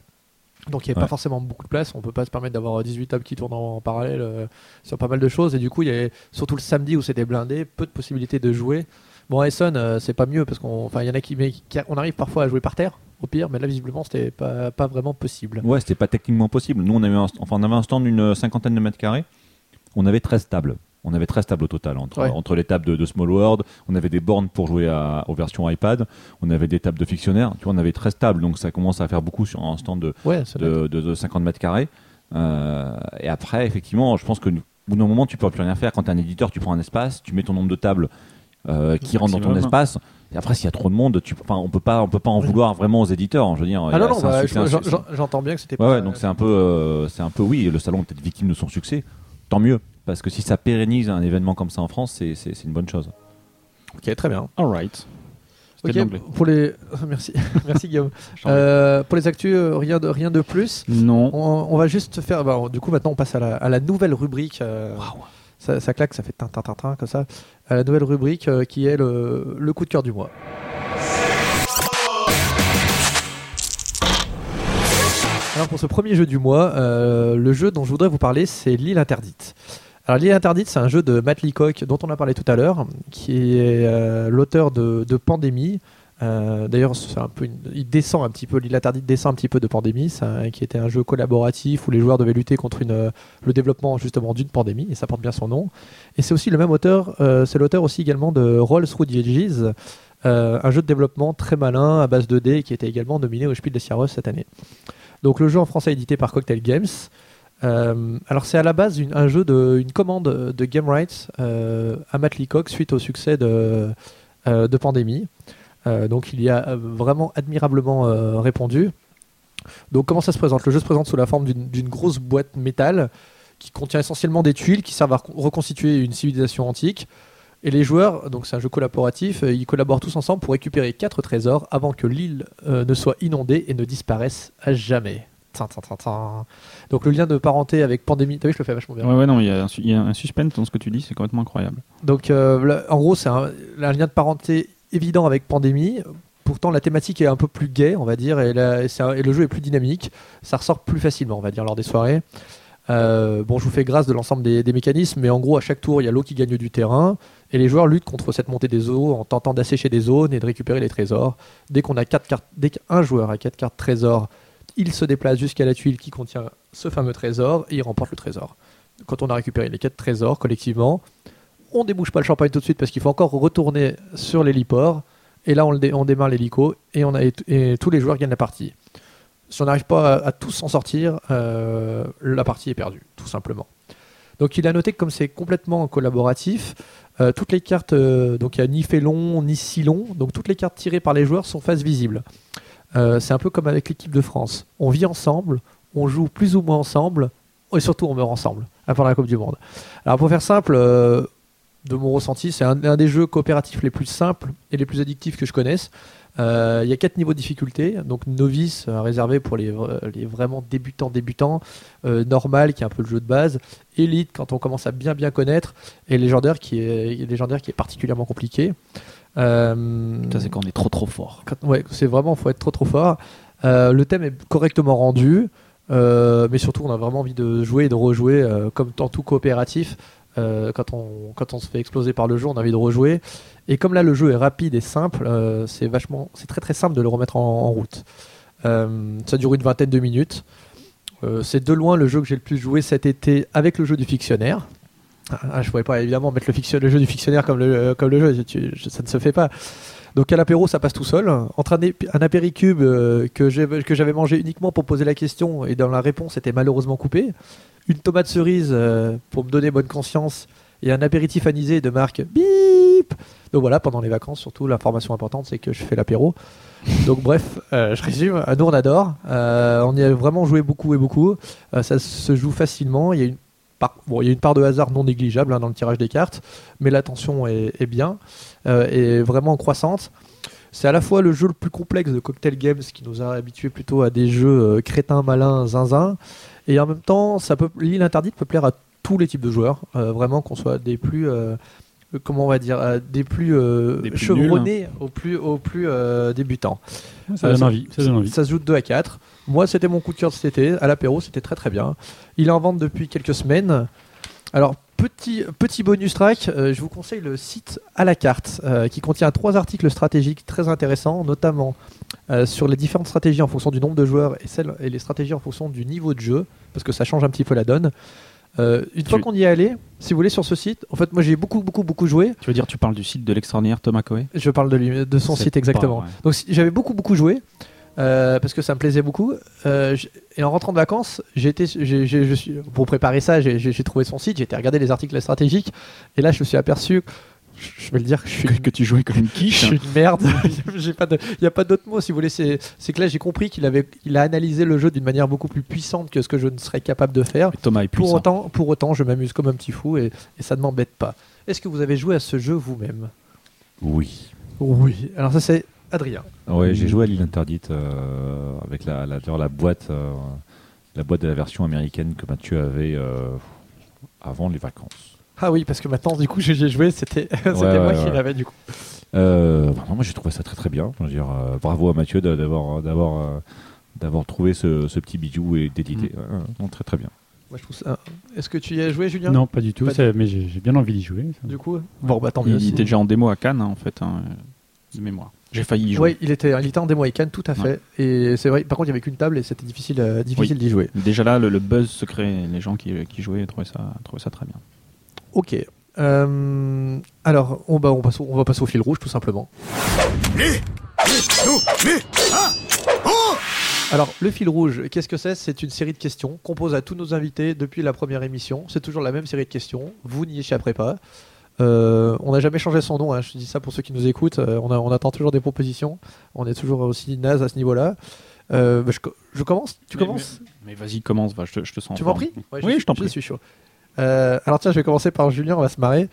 Donc il n'y avait Ouais. pas forcément beaucoup de place. On peut pas se permettre d'avoir 18 tables qui tournent en parallèle euh, sur pas mal de choses. Et du coup, il y avait surtout le samedi où c'était blindé, peu de possibilités de jouer. Bon, euh, c'est pas mieux parce qu'on y en a qui, mais qui- on arrive parfois à jouer par terre, au pire, mais là, visiblement, c'était pas, pas vraiment possible. Ouais, c'était pas techniquement possible. Nous, on avait un, enfin, on avait un stand d'une cinquantaine de mètres carrés. On avait 13 tables. On avait 13 tables au total, entre, Ouais. entre les tables de, de Small World, on avait des bornes pour jouer à- aux versions iPad, on avait des tables de fictionnaires, tu vois, on avait 13 tables, donc ça commence à faire beaucoup sur un stand de, Ouais, ça doit être- de, de- de 50 mètres carrés. Euh, et après, effectivement, je pense que au bout d'un moment, tu peux plus rien faire. Quand tu es un éditeur, tu prends un espace, tu mets ton nombre de tables euh, qui rentrent dans ton espace. Et après, s'il y a trop de monde, tu, enfin, on peut pas, on peut pas en vouloir vraiment aux éditeurs. Je veux dire, Ah non, non, bah, j'entends bien que c'était Ouais, pas. ouais, donc c'est un peu, euh, c'est un peu, oui, le salon est peut-être victime de son succès. Tant mieux, parce que si ça pérennise un événement comme ça en France, c'est, une bonne chose. Ok, très bien. Alright. C'était Ok, de l'anglais. pour les. (laughs) Merci, (laughs) merci Guillaume. (laughs) Euh, pour les actus, euh, rien de, rien de plus? Non. On, on va juste faire. bah, du coup, maintenant, on passe à la, à la nouvelle rubrique. euh, ça, ça claque, ça fait tin, tin, tin, tin, comme ça. À la nouvelle rubrique euh, qui est le, le coup de cœur du mois. Alors, pour ce premier jeu du mois, euh, le jeu dont je voudrais vous parler, c'est L'île interdite. Alors, L'île interdite, c'est un jeu de Matt Leacock dont on a parlé tout à l'heure, qui est euh, l'auteur de, Pandémie. Euh, D'ailleurs, il descend un petit peu, l'île interdite descend un petit peu de Pandémie, qui était un jeu collaboratif où les joueurs devaient lutter contre euh, le développement justement d'une pandémie, et ça porte bien son nom. Et c'est aussi le même auteur, c'est l'auteur aussi également de Rolls Through the euh, un jeu de développement très malin à base de dés qui était également nominé au Spiel des Jahres cette année. Donc le jeu en français édité par Cocktail Games. Euh, alors c'est à la base une- un jeu de commande de Game Rights euh, à Matt Leacock suite au succès de, euh, de Pandémie. Donc il y a vraiment admirablement répondu. Donc comment ça se présente? Le jeu se présente sous la forme d'une grosse boîte métal qui contient essentiellement des tuiles qui servent à recon- reconstituer une civilisation antique. Et les joueurs, donc c'est un jeu collaboratif, ils collaborent tous ensemble pour récupérer quatre trésors avant que l'île ne soit inondée et ne disparaisse à jamais. Donc le lien de parenté avec Pandémie, t'as vu, je le fais vachement bien. Ouais, ouais, non, il y, a un su- il y a un suspense dans ce que tu dis, c'est complètement incroyable. Donc, euh, là, en gros, c'est un, un lien de parenté évident avec Pandémie. Pourtant, la thématique est un peu plus gaie, on va dire, et, la- et c'est un- et le jeu est plus dynamique. Ça ressort plus facilement, on va dire, lors des soirées. Euh, bon, je vous fais grâce de l'ensemble des, des mécanismes, mais en gros, à chaque tour, il y a l'eau qui gagne du terrain, et les joueurs luttent contre cette montée des eaux en tentant d'assécher des zones et de récupérer les trésors. Dès qu'on a quatre cartes, dès qu'un joueur a quatre cartes trésors, il se déplace jusqu'à la tuile qui contient ce fameux trésor et il remporte le trésor. Quand on a récupéré les quatre trésors collectivement, on débouche pas le champagne tout de suite parce qu'il faut encore retourner sur l'héliport. Et là, on, démarre l'hélico et, tous les joueurs gagnent la partie. Si on n'arrive pas à, tous s'en sortir, euh, la partie est perdue, tout simplement. Donc il a noté que comme c'est complètement collaboratif, euh, toutes les cartes, euh, donc il n'y a ni fait long ni si long, donc toutes les cartes tirées par les joueurs sont face visible. Euh, c'est un peu comme avec l'équipe de France. On vit ensemble, on joue plus ou moins ensemble, et surtout on meurt ensemble, à part la Coupe du Monde. Alors pour faire simple, euh, de mon ressenti, c'est un, des jeux coopératifs les plus simples et les plus addictifs que je connaisse. Euh, Il y a quatre niveaux de difficulté, donc novice réservé pour les, les vraiment débutants débutants, normal qui est un peu le jeu de base, élite quand on commence à bien bien connaître, et légendaire qui est particulièrement compliqué. Euh, Ça, c'est quand on est trop trop fort. quand- ouais, c'est vraiment, faut être trop trop fort. Euh, le thème est correctement rendu, euh, mais surtout on a vraiment envie de jouer et de rejouer, euh, comme dans tout coopératif. euh, quand, on, quand on se fait exploser par le jeu, on a envie de rejouer. Et comme là le jeu est rapide et simple, euh, c'est vachement, c'est très très simple de le remettre en, en route. Euh, ça dure une vingtaine de minutes. Euh, c'est de loin le jeu que j'ai le plus joué cet été avec le jeu du fictionnaire. Ah, je pourrais pas évidemment mettre le, jeu du fictionnaire comme le, euh, jeu, ça ne se fait pas. Donc à l'apéro, ça passe tout seul. Entre un, un apéricube euh, que j'avais mangé uniquement pour poser la question et dans la réponse était malheureusement coupée, une tomate cerise euh, pour me donner bonne conscience et un apéritif anisé de marque bip. Donc voilà, pendant les vacances, surtout l'information importante, c'est que je fais l'apéro. Donc bref, euh, je résume. Nous on adore. On y a vraiment joué beaucoup et beaucoup. Ça se joue facilement. Il y a une bon, il y a une part de hasard non négligeable hein, dans le tirage des cartes, mais l'attention est, est bien euh, et vraiment croissante. C'est à la fois le jeu le plus complexe de Cocktail Games qui nous a habitués plutôt à des jeux euh, crétins, malins, zinzin, et en même temps, peut, l'île interdite peut plaire à tous les types de joueurs, euh, vraiment qu'on soit des plus, euh, euh, comment on va dire, euh, des plus, euh, Des plus chevronnés aux plus, aux plus euh, débutants. Ça Euh, donne envie. Ça donne envie. Ça se joue de 2 à 4. Moi, c'était mon coup de cœur de cet été. À l'apéro, c'était très très bien. Il est en vente depuis quelques semaines. Alors, petit, petit bonus track, euh, je vous conseille le site à la carte euh, qui contient trois articles stratégiques très intéressants, notamment euh, sur les différentes stratégies en fonction du nombre de joueurs et, celles, et les stratégies en fonction du niveau de jeu, parce que ça change un petit peu la donne. Euh, une fois qu'on y est allé, si vous voulez, sur ce site, en fait, moi j'ai beaucoup, beaucoup, beaucoup joué. Tu veux dire, tu parles du site de l'extraordinaire Thomas Coe Je parle de, lui- de son site exactement. pas. Donc j'avais beaucoup beaucoup joué euh, parce que ça me plaisait beaucoup. Euh, et en rentrant de vacances, je suis, pour préparer ça, j'ai trouvé son site, j'ai été regarder les articles stratégiques et là je me suis aperçu, je je vais le dire, je suis que, que tu jouais comme une (laughs) je quiche. suis une merde. (laughs) Il n'y a pas d'autre mot, si vous voulez. C'est c'est que là, j'ai compris qu'il avait, il a analysé le jeu d'une manière beaucoup plus puissante que ce que je ne serais capable de faire. Et Thomas est Pour puissant. autant, pour autant, je m'amuse comme un petit fou et, et ça ne m'embête pas. Est-ce que vous avez joué à ce jeu vous-même? Oui. Oui. Alors ça, c'est Adrien. Ouais, j'ai joué à l'île interdite euh, avec la, la boîte, euh, la boîte de la version américaine que Mathieu avait euh, avant les vacances. Ah oui, parce que maintenant, du coup, (laughs) j'y ai joué, c'était (laughs) c'était Ouais, moi ouais, qui l'avais du coup. Euh, moi j'ai trouvé ça très très bien. Je veux dire, euh, bravo à Mathieu de- d'avoir d'avoir euh, d'avoir trouvé ce, ce petit bijou et d'éditer. Mm. Très très bien. Moi, je trouve ça. Est-ce que tu y as joué, Julien? Non, pas du tout. Pas ça- mais j'ai j'ai bien envie d'y jouer. ça. Du coup Bon, bah tant mieux. Il était déjà en démo à Cannes, hein, en fait, hein, de mémoire. J'ai failli y jouer. Oui, il était, il était en démo avec Cannes, tout à fait. Et c'est vrai, par contre, il n'y avait qu'une table et c'était difficile, euh, difficile Oui. d'y jouer. Déjà là, le, le buzz secret, les gens qui, qui jouaient trouvaient ça, trouvaient ça très bien. Ok. Euh, alors, on, bah, on, passe au- on va passer au fil rouge, tout simplement. Alors, le fil rouge, qu'est-ce que c'est? C'est une série de questions qu'on pose à tous nos invités depuis la première émission. C'est toujours la même série de questions. Vous n'y échapperez pas. Euh, on n'a jamais changé son nom. hein. Je dis ça pour ceux qui nous écoutent. Euh, on, a- on attend toujours des propositions. On est toujours aussi naze à ce niveau-là. Euh, bah, je, co- je commence? Tu Mais- commences? Mais vas-y, commence, va, je, te, je te sens. Tu en m'en prie? Ouais, Oui, je t'en Je prie. suis chaud. Euh, alors tiens, je vais commencer par Julien, on va se marrer.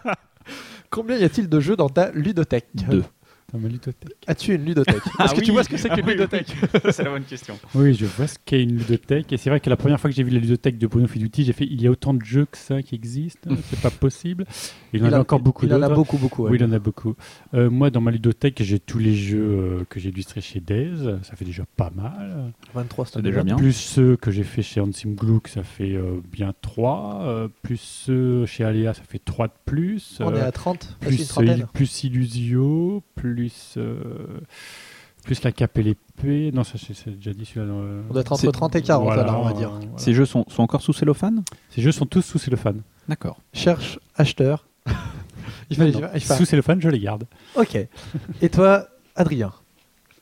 (laughs) Combien y a-t-il de jeux dans ta ludothèque? Deux. Dans ma ludothèque. As-tu une ludothèque Ah Est-ce que tu vois ce que c'est Ah qu'une oui, oui. ludothèque (laughs) C'est la bonne question. Oui, je vois ce qu'est une ludothèque. Et c'est vrai que la première fois que j'ai vu la ludothèque de Bruno Fiduti, j'ai fait il y a autant de jeux que ça qui existent. C'est pas possible. Il y en a encore beaucoup Il en a beaucoup, beaucoup. ouais. Oui, il en a beaucoup. Euh, moi, dans ma ludothèque, j'ai tous les jeux euh, que j'ai illustrés chez Days. Ça fait déjà pas mal. 23, c'est déjà bien. Plus ceux que j'ai fait chez Hansim Gluck, ça fait euh, bien 3. plus ceux chez Aléa, ça fait 3 de plus. On Euh, est à 30, facile, une plus, plus Illusio, plus, euh, plus la cape et l'épée. Non, ça c'est déjà dit celui-là. dans le- On doit être entre C'est- 30 et 40, Voilà, alors, on va dire. voilà. Ces jeux sont, sont encore sous cellophane Ces jeux sont tous sous cellophane. D'accord. Cherche acheteur. (laughs) il fallait, Non, il fallait- Sous cellophane, je les garde. Ok. Et toi, Adrien?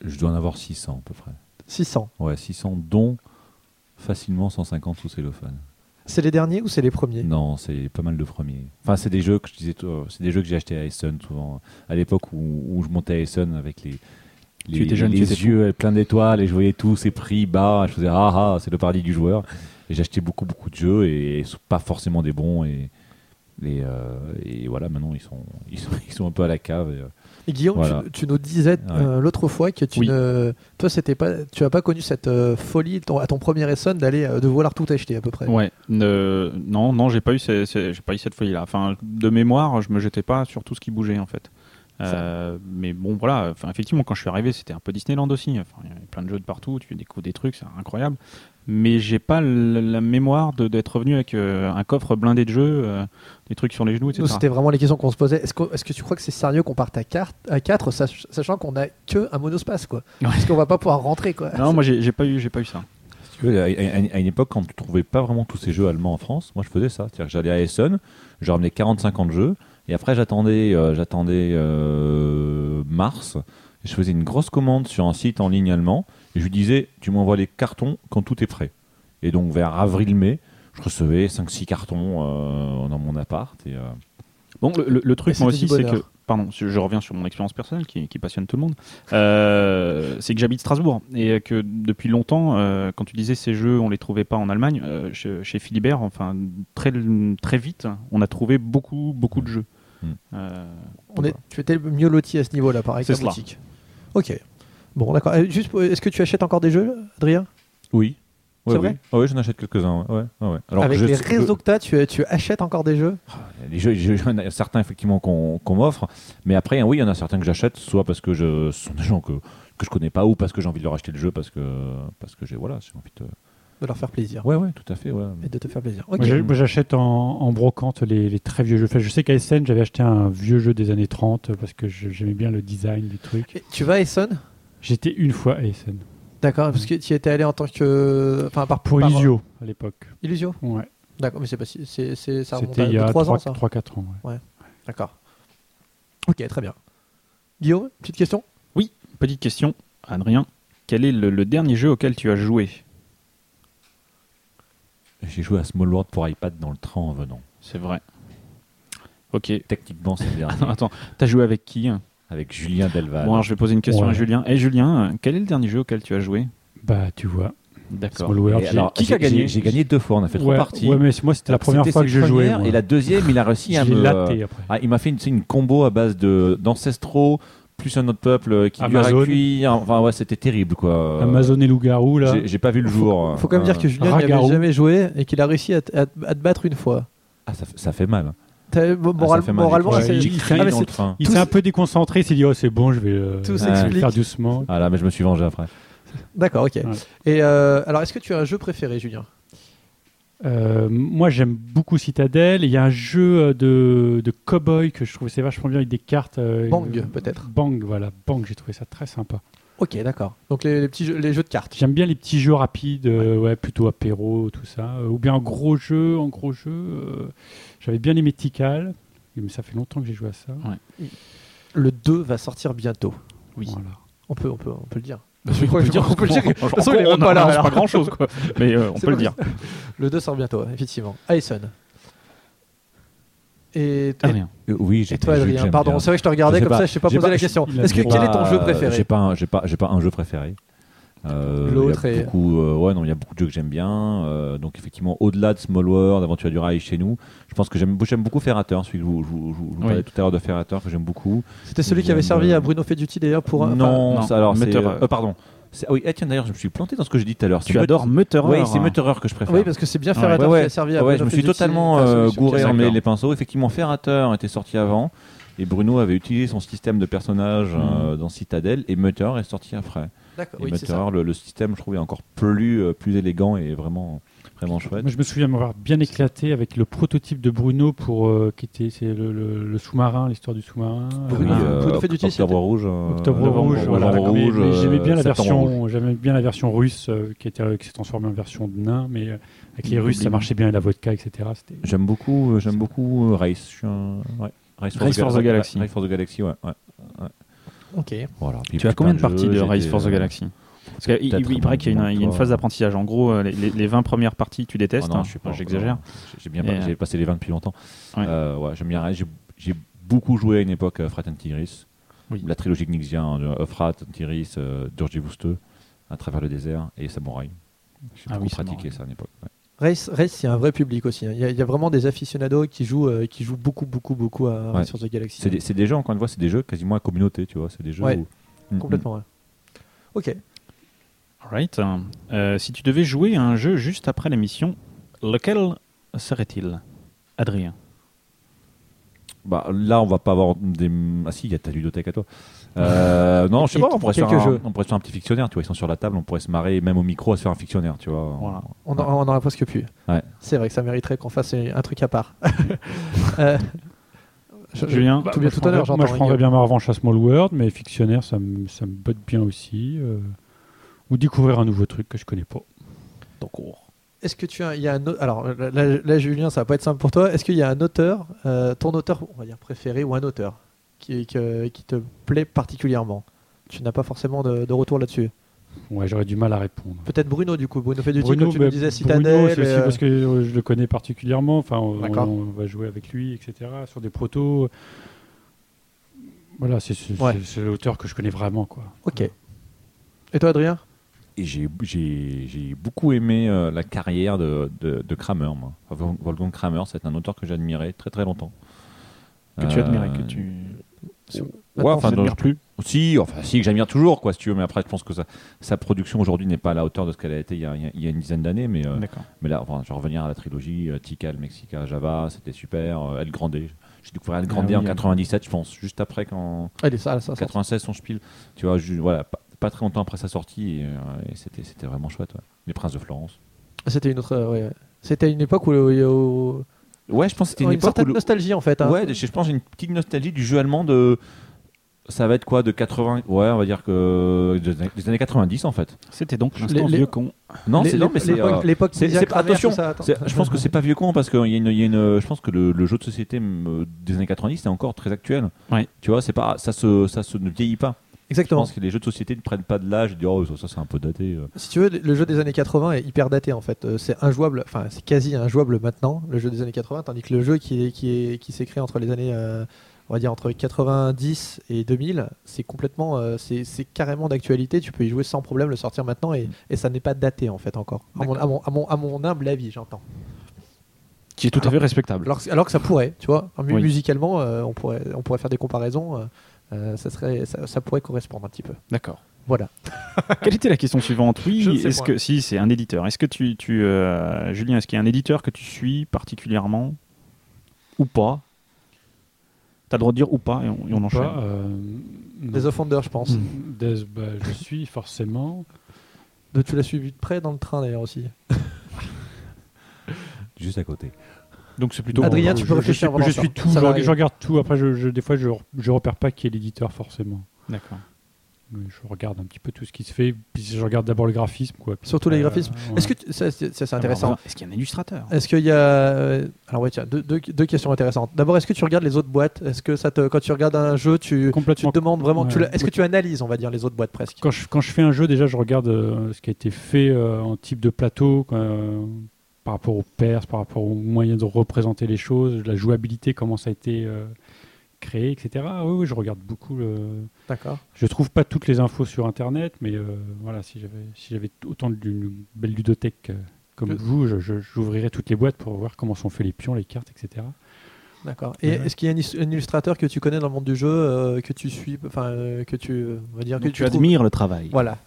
Je dois en avoir 600 à peu près. 600. Ouais, 600 dont facilement 150 sous cellophane. C'est les derniers ou c'est les premiers? Non, c'est pas mal de premiers. Enfin, c'est des jeux que je disais, euh, c'est des jeux que j'ai achetés à Essen souvent. À l'époque où, où je montais à Essen avec les, les, étais jeune, les tu étais yeux pleins d'étoiles et je voyais tous ces prix bas. Je faisais ah ah, c'est le paradis du joueur. Et j'ai acheté beaucoup beaucoup de jeux et, pas forcément des bons et et, euh, et voilà maintenant ils sont (laughs) ils sont ils sont un peu à la cave. et, euh, Et Guillaume, Voilà. tu, tu nous disais euh, l'autre fois que tu Oui. ne, toi, c'était pas, tu as pas connu cette euh, folie ton- à ton premier Essonne d'aller euh, de vouloir tout acheter à peu près. Ouais, non, non, j'ai pas eu, ces- ces- j'ai pas eu cette folie-là. Enfin, de mémoire, je me jetais pas sur tout ce qui bougeait en fait. Euh, mais bon, voilà. Enfin, effectivement, quand je suis arrivé, c'était un peu Disneyland aussi. Enfin, il y avait plein de jeux de partout. Tu découvres des trucs, c'est incroyable. Mais j'ai pas la, la mémoire de- d'être revenu avec euh, un coffre blindé de jeux, euh, des trucs sur les genoux, etc. Nous, c'était vraiment les questions qu'on se posait. Est-ce que, est-ce que tu crois que c'est sérieux qu'on parte à 4, à quatre, sach- sachant qu'on a que un monospace quoi? Parce qu'on va pas pouvoir rentrer quoi. Non, moi j'ai j'ai pas eu, j'ai pas eu ça. Si tu veux, à, à- à une époque, quand tu trouvais pas vraiment tous ces jeux allemands en France, moi je faisais ça. C'est-à-dire que j'allais à Essen, je ramenais 40-50 jeux, et après j'attendais euh, j'attendais euh, mars, et je faisais une grosse commande sur un site en ligne allemand, et je lui disais, tu m'envoies les cartons quand tout est prêt. Et donc vers avril-mai, je recevais 5-6 cartons euh, dans mon appart. Et, euh, Bon, le, le- le truc, Et moi aussi, c'est que. Pardon, je reviens sur mon expérience personnelle qui, qui passionne tout le monde. Euh, c'est que j'habite Strasbourg et que depuis longtemps, euh, quand tu disais ces jeux, on les trouvait pas en Allemagne, euh, chez, chez Philibert, enfin, très, très vite, on a trouvé beaucoup, beaucoup de jeux. Mm. Euh, On est, tu étais mieux loti à ce niveau-là, pareil. C'est qu'en cela. boutique. Ok. Bon, d'accord. Euh, Juste, pour- est-ce que tu achètes encore des jeux, Adrien? Oui. C'est Ouais, vrai? Oui. Ah ouais, j'en achète quelques-uns. Ouais. Ouais, ouais. Alors, Avec je- les réseaux que t'as, tu, tu achètes encore des jeux? Les jeux, il y en a certains effectivement qu'on qu'on m'offre, mais après, oui, il y en a certains que j'achète, soit parce que je, ce sont des gens que, que je connais pas, ou parce que j'ai envie de leur acheter le jeu, parce que, parce que j'ai voilà, j'ai envie de. de leur faire plaisir Ouais, ouais, tout à fait, ouais. et de te faire plaisir. Ok. Moi, j'ai- moi, j'achète en, en brocante les, les très vieux jeux. Enfin, je sais qu'à Essen, j'avais acheté un vieux jeu des années 30 parce que je- j'aimais bien le design du truc. Et tu vas à Essonne J'étais une fois à Essen. D'accord, parce que tu y étais allé en tant que. Enfin, par Pour par- Illusio à l'époque. Illusio Ouais. D'accord, mais c'est pas si. c'est- c'est- ça remonte C'était à il y a 3 ans, ça 3-4 ans. ouais. D'accord. Ok, très bien. Guillaume, petite question? Petite question, Adrien. Quel est le, le dernier jeu auquel tu as joué? J'ai joué à Small World pour iPad dans le train en venant. C'est vrai. Ok. Techniquement, c'est le dernier. Attends, (laughs) attends. t'as joué avec qui hein? Avec Julien Delval. Bon, alors je vais poser une question Ouais. à Julien. Et Julien, euh, quel est le dernier jeu auquel tu as joué? Bah, tu vois. D'accord. Alors, qui a gagné? j'ai- gagné deux fois, on a fait trois parties. ouais, mais moi, c'était la première fois que je jouais. moi. Et la deuxième, il a réussi à me. laté après. Ah, il m'a fait une, combo à base de d'ancestraux plus un autre peuple euh, qui dure à Amazon. cuire. Enfin ouais, c'était terrible quoi. Amazon et Loup-Garou, là. J'ai pas vu le jour. Faut quand même Euh, dire que Julien n'y avait Ragarou. jamais joué et qu'il a réussi à, te- à te- à te battre une fois. Ah, ça fait mal. Ah, moralement, Ouais, il- Ah, s'est un peu déconcentré, il s'est dit oh c'est bon je vais, euh, Tout je vais le s'explique. faire doucement. Ah là, mais je me suis vengé après. D'accord, ok. Et euh, alors, est-ce que tu as un jeu préféré, Julien? Euh, moi j'aime beaucoup Citadel. Il y a un jeu euh, de, de cowboy que je trouvais c'est vachement bien avec des cartes. euh, Bang, euh, peut-être. Bang, voilà, Bang, j'ai trouvé ça très sympa. Ok, d'accord. Donc les, les petits jeux, les jeux de cartes. J'aime bien les petits jeux rapides, euh, ouais. plutôt apéro, tout ça. Euh, ou bien un gros jeu, en gros jeu. J'avais bien aimé Tikal, mais ça fait longtemps que j'ai joué à ça. Le 2 va sortir bientôt. Oui. Voilà. On peut, on peut, on peut le dire. Bah, (laughs) Je crois- je crois qu'on peut le dire. De toute façon, il est on pas là. pas grand chose, quoi. (laughs) Mais euh, on peut le dire. Le 2 sort bientôt, effectivement. Ayson. Et, et, Adrien. Euh, Oui, j'ai et toi, Adrien Pardon, c'est vrai que je te regardais Je comme pas. ça, je t'ai pas posé pas- la question. Est-ce que quel est ton jeu préféré? J'ai pas, j'ai pas, j'ai pas un jeu préféré. Euh, L'autre il y a est- beaucoup, euh, ouais, non, il y a beaucoup de jeux que j'aime bien. euh, donc effectivement, au-delà de Small World, Aventure du Rail chez nous, je pense que j'aime, j'aime beaucoup Ferrateur, celui que je vous, je vous- je vous Oui. parlais tout à l'heure de Ferrateur que j'aime beaucoup. C'était celui qui avait servi à Bruno Feduti d'ailleurs pour un. non, non, ça, alors euh, pardon. Ah oui, ah, tiens d'ailleurs, je me suis planté dans ce que j'ai dit tout à l'heure. Tu adores Mutterer. Oui, c'est Mutterer que je préfère. Oui, parce que c'est bien. Ferrateur Ouais, ouais. qui a servi à Ouais, je me suis totalement euh, solution gouré en les pinceaux. Effectivement, Ferrateur était sorti avant. Et Bruno avait utilisé son système de personnages euh, dans Citadel. Et Mutter est sorti après. D'accord, Et oui, c'est ça. Mutter, le, le système, je trouvais encore plus, euh, plus élégant et vraiment, vraiment chouette. Moi, je me souviens m'avoir bien éclaté avec le prototype de Bruno pour euh, qui était c'est le, le- le sous-marin, l'histoire du sous-marin. Oui, Bruno Oct- Feduti, Octobre c'était- Rouge. Octobre Rouge, voilà. Novembre Mais- Rouge, mais j'aimais bien la version, j'aimais bien la version russe qui était qui s'est transformée en version de nain, mais avec les Russes ça marchait bien et la vodka, etc. C'était J'aime beaucoup, j'aime beaucoup Race. Je suis un- ouais. Race Race for the Gal- Galaxy. Race for the Galaxy, ouais. ouais. Ok. Voilà. Puis Tu as combien de parties jeux, de des, for the euh, Galaxy Parce qu'il il, paraît qu'il y a une, une phase d'apprentissage. En gros, euh, les, les- les 20 premières parties, tu détestes. Ah non, hein. je suis pas. J'exagère. J'ai bien pas- euh, passé les 20 depuis longtemps. Ouais. Euh, ouais, j'aime bien. J'ai j'ai beaucoup joué à une époque Frat and Tigris. Oui. La trilogie Nixien, euh, Frat, Tigris, euh, Durji Bousteux, à travers le désert et Samouraï. J'ai Ah beaucoup oui, pratiqué ça à l'époque. ouais. Race, Race, il y a un vrai public aussi. hein. Il y, a- il y a vraiment des aficionados qui jouent, euh, qui jouent beaucoup, beaucoup, beaucoup à Ouais. sur The Galaxy. C'est des, c'est des jeux, encore une fois, c'est des jeux quasiment à communauté, tu vois. C'est des jeux Ouais. où- Mm, mm. Complètement. ouais. Ok. Alright. Euh, si tu devais jouer à un jeu juste après l'émission, lequel serait-il? Adrien. Bah, là, on va pas avoir des. Ah si, il y a ta ludothèque à toi. Euh, non, je sais pas, on pourrait, faire un, on pourrait faire un petit fictionnaire, tu vois. Ils sont sur la table, on pourrait se marrer, même au micro, à se faire un fictionnaire, tu vois. Voilà. On en, on en aurait presque plus. Ouais. C'est vrai que ça mériterait qu'on fasse un truc à part. (laughs) Euh, je- Julien tout bien Moi, je tout à l'heure. Moi, je prendrais bien ma revanche à Small World, mais fictionnaire, ça me, ça me botte bien aussi. euh, Ou découvrir un nouveau truc que je connais pas. Donc, oh. Est-ce que tu as, il y a un autre- alors là, là, là, Julien, ça va pas être simple pour toi. Est-ce qu'il y a un auteur, euh, ton auteur, on va dire préféré ou un auteur? Qui, que- qui te plaît particulièrement Tu n'as pas forcément de, de retour là-dessus. Ouais, j'aurais du mal à répondre. Peut-être Bruno du coup. Bruno fait du Bruno, tu bah, nous disais Bruno, Citadel. c'est aussi euh, parce que euh, je le connais particulièrement. Enfin, on, va jouer avec lui, etc. Sur des protos. Voilà, c'est Ouais. l'auteur que je connais vraiment, quoi. Ok. Et toi, Adrien? Et j'ai- beaucoup aimé euh, la carrière de, de, de Kramer, moi. Wolfgang Kramer, c'est un auteur que j'admirais très très longtemps. Que tu Euh, admirais, que tu. Ouais, enfin, n'admires plus. Si, enfin, si, que j'admire toujours, quoi, si tu veux, mais après, je pense que sa, sa production aujourd'hui n'est pas à la hauteur de ce qu'elle a été il y a, il y une dizaine d'années, mais, euh, mais là, enfin, je vais revenir à la trilogie, euh, Tikal, Mexica, Java, c'était super, euh, El Grande. J'ai découvert El Grande Ah oui, en euh. 97, je pense, juste après quand. Allez, ça, ça, ça. 96, son spiel, tu vois, voilà, pas, pas très longtemps après sa sortie, et, euh, et c'était c'était vraiment chouette, ouais. Les Princes de Florence. C'était une autre. ouais. C'était une époque où, où- où- Ouais, je pense que c'était une, une, époque où. le- nostalgie en fait. hein. Ouais, je pense que j'ai une petite nostalgie du jeu allemand de. Ça va être quoi de 80 Ouais, on va dire que des années- des années 90 en fait. C'était donc l'instant les- vieux con. Non, Les- c'est non, mais c'est l'époque- euh, attention, ça, je pense que c'est pas vieux con parce qu'il y a une, il y a une, je pense que le, le jeu de société euh, des années 90 c'est encore très actuel. Ouais. Tu vois, c'est pas ça se ça se ne vieillit pas. Je Exactement. pense que les jeux de société ne prennent pas de l'âge et disent oh ça, ça, c'est un peu daté. euh. Si tu veux, le jeu des années 80 est hyper daté en fait. Euh, C'est injouable, enfin c'est quasi injouable maintenant, le jeu des années 80, tandis que le jeu qui est qui est qui s'est créé entre les années, euh, on va dire entre 90 et 2000, c'est complètement, euh, c'est c'est carrément d'actualité. Tu peux y jouer sans problème, le sortir maintenant et, et ça n'est pas daté en fait encore. À mon, à mon, à mon, à mon humble avis, j'entends. Qui est tout à fait respectable. Alors, que- alors que ça pourrait, tu vois, musicalement, euh, on pourrait on pourrait faire des comparaisons. euh, euh, ça serait ça, ça pourrait correspondre un petit peu. D'accord. Voilà. (laughs) Quelle était la question suivante? Oui, est-ce que si c'est un éditeur Est-ce que tu, tu euh, Julien, est-ce qu'il y a un éditeur que tu suis particulièrement? Ou pas? T'as le droit de dire ou pas et on, et on enchaîne. Pas, euh, Des. Offenders, je pense. Des- bah, je suis forcément. De- Tu l'as suivi de près dans le train d'ailleurs aussi. Juste à côté. Donc c'est plutôt. Adrien, Je- tu peux je, réfléchir suis- pendant Je suis tout. Je, je regarde tout. Après, je, je- des fois, je, je repère pas qui est l'éditeur forcément. D'accord. Je regarde un petit peu tout ce qui se fait. Puis je regarde d'abord le graphisme, quoi. Puis Surtout les graphismes. euh, Est-ce que tu- ça, c'est ça, c'est intéressant Est-ce qu'il y a un illustrateur? Est-ce qu'il y a euh, alors ouais tiens deux, deux- deux questions intéressantes. D'abord est-ce que tu regardes les autres boîtes? Est-ce que ça te quand tu regardes un jeu tu, tu complètement. te demandes vraiment Ouais. est-ce que tu analyses on va dire les autres boîtes presque? Quand je, quand je fais un jeu, déjà, je regarde euh, ce qui a été fait euh, en type de plateau, quoi, euh, par rapport aux perses, par rapport aux moyens de représenter les choses, la jouabilité, comment ça a été euh, créé, etc. Oui, oui, je regarde beaucoup. Le... D'accord. Je trouve pas toutes les infos sur Internet, mais euh, voilà, si j'avais si j'avais autant d'une belle ludothèque euh, comme Que- vous, j'ouvrirais toutes les boîtes pour voir comment sont faits les pions, les cartes, etc. D'accord. Et Ouais. est-ce qu'il y a un, illustrateur que tu connais dans le monde du jeu euh, que tu suis enfin euh, que tu euh, on va dire Donc que tu admires le travail. Voilà.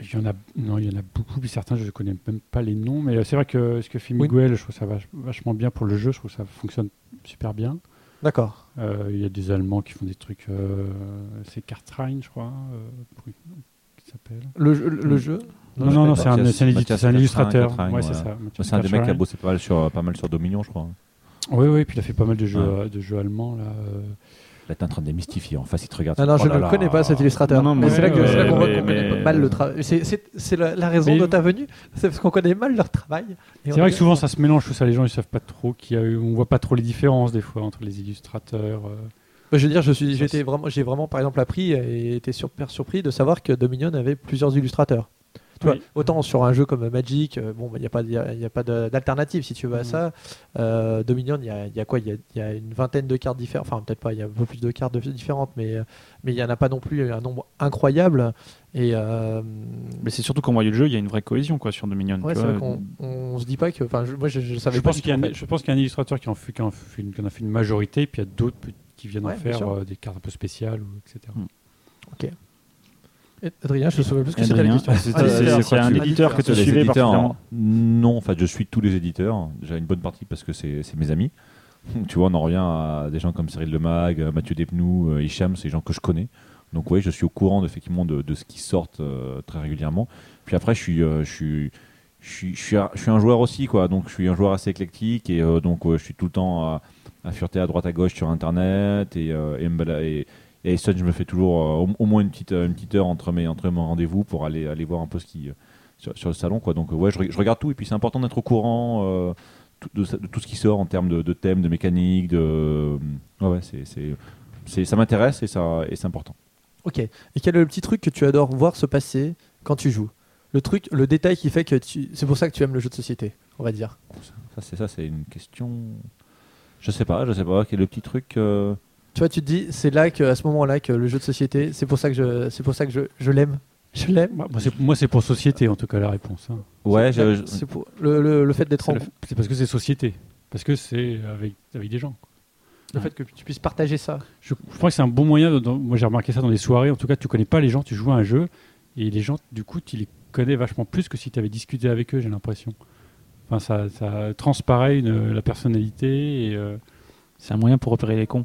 Il y en a, non, il y en a beaucoup, puis certains je ne connais même pas les noms, mais euh, c'est vrai que ce que fait Oui. Miguel, je trouve ça vach- vachement bien pour le jeu, je trouve que ça fonctionne super bien. D'accord. Euh, Il y a des Allemands qui font des trucs, euh, c'est Kartrein, je crois, euh, pour- qui s'appelle. Le, jeu- le, le jeu Non, non, non, c'est un, illustrateur. Kartrein, Ouais, c'est ça. Un des mecs qui a bossé pas mal sur, pas mal sur Dominion, je crois. Oui, oui, puis il a fait pas mal de jeux, Ouais. de jeux allemands. Là, euh. Là, t'es en train de démystifier. En face, il te regarde. Ah non, Oh je là ne le connais pas cet illustrateur. Non, non, mais c'est là que- c'est là qu'on voit qu'on connaît mal le travail. C'est- la, raison de ta venue C'est parce qu'on connaît mal leur travail. C'est vrai que souvent ça se mélange, tout ça, les gens ils savent pas trop, qu'il y a eu- on voit pas trop les différences des fois entre les illustrateurs. euh. Je veux dire, je suis, j'étais vraiment, j'ai vraiment, par exemple, appris et été super surpris de savoir que Dominion avait plusieurs illustrateurs. Tu vois, Oui. autant sur un jeu comme Magic, euh, bon, il n'y a pas, y a, y a pas de- d'alternative si tu veux à Mhm. ça. Euh, Dominion, il y a, y a quoi Il y a, y a une vingtaine de cartes différentes. Enfin, peut-être pas, il y a un peu plus de cartes différentes, mais euh, mais il y en a pas non plus un nombre incroyable. Et euh, Mais c'est surtout qu'en voyant le jeu, il y a une vraie cohésion quoi, sur Dominion. ouais, tu c'est vois. vrai qu'on on se dit pas que. Je- moi, je, je savais Je pas. pense qu'il y, a un- fait. je pense qu'il y a un illustrateur qui en, fait, qui en fait une, qui en a fait une majorité, puis il y a d'autres qui viennent Ouais, en faire euh, des cartes un peu spéciales, ou, etc. Et Adrien, je me souviens plus ce que c'était la question. c'est- Un éditeur. c'est un éditeur que tu suivais particulièrement. Non, en fait, je suis tous les éditeurs. J'ai une bonne partie parce que c'est mes amis. (laughs) tu vois, on en revient à des gens comme Cyril Lemag, euh, Mathieu Despnous, euh, Hicham, c'est des gens que je connais. Donc oui, je suis au courant effectivement de, de ce qui sort euh, très régulièrement. Puis après, je suis, euh, je suis, je suis, je suis, un, je suis un joueur aussi, quoi. Donc je suis un joueur assez éclectique et euh, donc je suis tout le temps à, à fureter à droite à gauche sur Internet et, et Sun, je me fais toujours euh, au, au moins une petite, euh, une petite heure entre mes, entre mes rendez-vous pour aller, aller voir un peu ce qui euh, sur, sur le salon, quoi. Donc ouais, je, re- je regarde tout et puis c'est important d'être au courant. de, tout ce qui sort en termes de, de thèmes, de mécanique, de ouais, ouais c'est, c'est, c'est- ça m'intéresse et ça et c'est important. Ok. Et quel est le petit truc que tu adores voir se passer quand tu joues? Le truc, le détail qui fait que tu... c'est pour ça que tu aimes le jeu de société, on va dire. Ça c'est ça, c'est une question. Je sais pas, je sais pas. Quel est le petit truc euh, Tu vois, tu te dis, c'est là que, à ce moment-là, que le jeu de société, c'est pour ça que je, c'est pour ça que je, je l'aime. Je l'aime. Moi, moi, c'est- moi, c'est pour société, en tout cas, la réponse. hein. Ouais, je- je- C'est pour le, le, le fait d'être C'est en, le- c'est parce que c'est société. Parce que c'est avec, avec des gens. le fait que tu puisses partager ça. Je, je crois que c'est un bon moyen. de- dans- moi, j'ai remarqué ça dans des soirées. En tout cas, tu connais pas les gens, tu joues à un jeu et les gens, du coup, tu les connais vachement plus que si tu avais discuté avec eux. J'ai l'impression. Enfin, ça, ça transparaît une- la personnalité. Et, euh, C'est un moyen pour repérer les cons.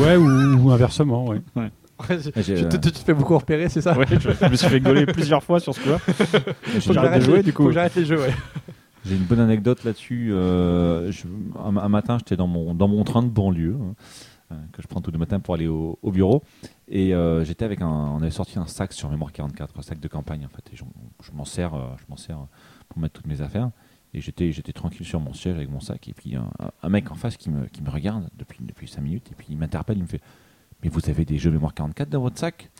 Ouais, ou, ou inversement. Ouais. Ouais, je- j'ai- je te, te- tu te fais beaucoup repérer, c'est ça Ouais, je, je me suis fait gauler plusieurs fois sur ce coup-là. (laughs) Faut que j'arrête de jouer, les- du coup. Faut que j'arrête les jeux, ouais. (laughs) J'ai une bonne anecdote là-dessus. Euh, un, un matin, j'étais dans mon, dans mon train de banlieue, hein, euh, que je prends tous les matins pour aller au, au bureau. Et euh, j'étais avec un. On avait sorti un sac sur Mémoire 44, un sac de campagne en fait. Et je, je m'en sers, euh, je m'en sers pour mettre toutes mes affaires. Et j'étais, j'étais tranquille sur mon siège avec mon sac. Et puis un, mec en face qui me, qui me regarde depuis, depuis 5 minutes. Et puis il m'interpelle, il me fait Mais vous avez des jeux Mémoire 44 dans votre sac?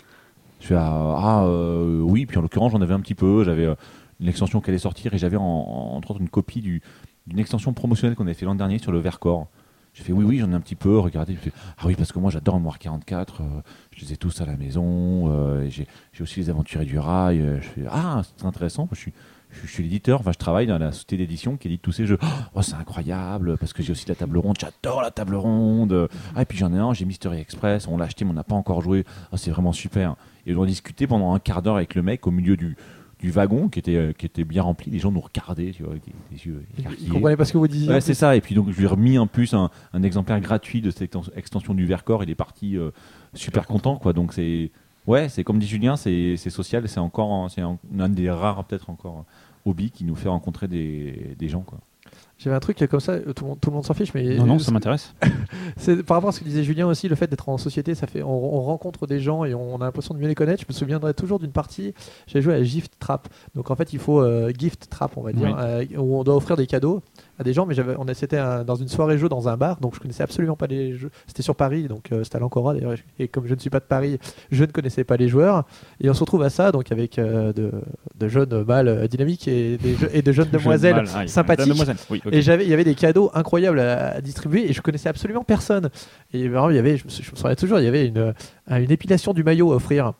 Je fais Ah, ah, euh, oui. Puis en l'occurrence, j'en avais un petit peu. J'avais. euh, une extension qui allait sortir et j'avais en, en- entre autres une copie du, d'une extension promotionnelle qu'on avait fait l'an dernier sur le Vercors. J'ai fait oui, oui, j'en ai un petit peu. Regardez, fait, ah oui, parce que moi j'adore Mémoire 44. euh, je les ai tous à la maison. j'ai, j'ai aussi les Aventuriers du Rail. je fais ah, c'est intéressant. Je suis, je, suis- l'éditeur. Enfin, je travaille dans la société d'édition qui édite tous ces jeux. Oh, c'est incroyable parce que j'ai aussi la table ronde. J'adore la table ronde. Ah, et puis j'en ai un. J'ai Mystery Express. On l'a acheté, mais on n'a pas encore joué. Ah, c'est vraiment super. Et on a discuté pendant un quart d'heure avec le mec au milieu du du wagon qui était, qui était bien rempli. Les gens nous regardaient, tu vois, avec des, yeux Ils écarquillés. comprenaient pas ce que vous disiez. Ouais, c'est ça. Et puis donc je lui ai remis en plus un, un exemplaire gratuit de cette exten- extension du Vercors. Il est parti euh, super content, quoi. Donc c'est ouais, c'est comme dit Julien, c'est social. C'est encore c'est un, un des rares peut-être encore hobby qui nous fait rencontrer des, des gens, quoi. J'avais un truc comme ça, tout le monde, tout le monde s'en fiche, mais Non, non, ça m'intéresse. (laughs) C'est par rapport à ce que disait Julien aussi, le fait d'être en société, ça fait, on, on rencontre des gens et on a l'impression de mieux les connaître. Je me souviendrai toujours d'une partie, j'avais joué à Gift Trap. Donc en fait, il faut euh, gift trap, on va dire, Oui. euh, où on doit offrir des cadeaux à des gens. Mais j'avais, on c'était un- dans une soirée jeu dans un bar, donc je connaissais absolument pas les jeux. C'était sur Paris, donc euh, c'était à l'Ancora d'ailleurs. Et comme je ne suis pas de Paris, je ne connaissais pas les joueurs. Et on se retrouve à ça, donc avec euh, de, de jeunes mâles euh, dynamiques et, des je- et de jeunes (laughs) demoiselles Jeune sympathiques. demoiselle, oui. Et j'avais, il y avait des cadeaux incroyables à, à distribuer et je connaissais absolument personne. Et vraiment, il y avait, je me, je me souviens toujours, il y avait une, euh, une épilation du maillot à offrir.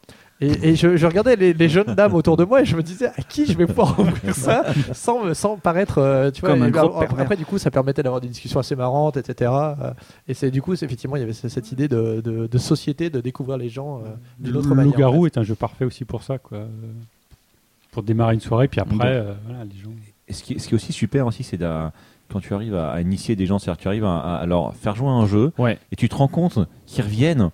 Et, et je, je regardais les, les jeunes dames autour de moi et je me disais à qui je vais pouvoir offrir ça sans, sans paraître, euh, tu vois. Comme un et après, du coup, ça permettait d'avoir des discussions assez marrantes, etc. Euh, Et c'est du coup, c'est, effectivement, il y avait ce- cette idée de, de- de société, de découvrir les gens euh, d'une autre Le manière. Loup-garou en est un jeu parfait aussi pour ça, quoi. Pour démarrer une soirée, puis après, euh, voilà, les gens. Et ce qui, est- ce qui est aussi super aussi, c'est quand tu arrives à, à initier des gens, c'est-à-dire que tu arrives à, à- à leur faire jouer à un jeu Ouais. et tu te rends compte qu'ils reviennent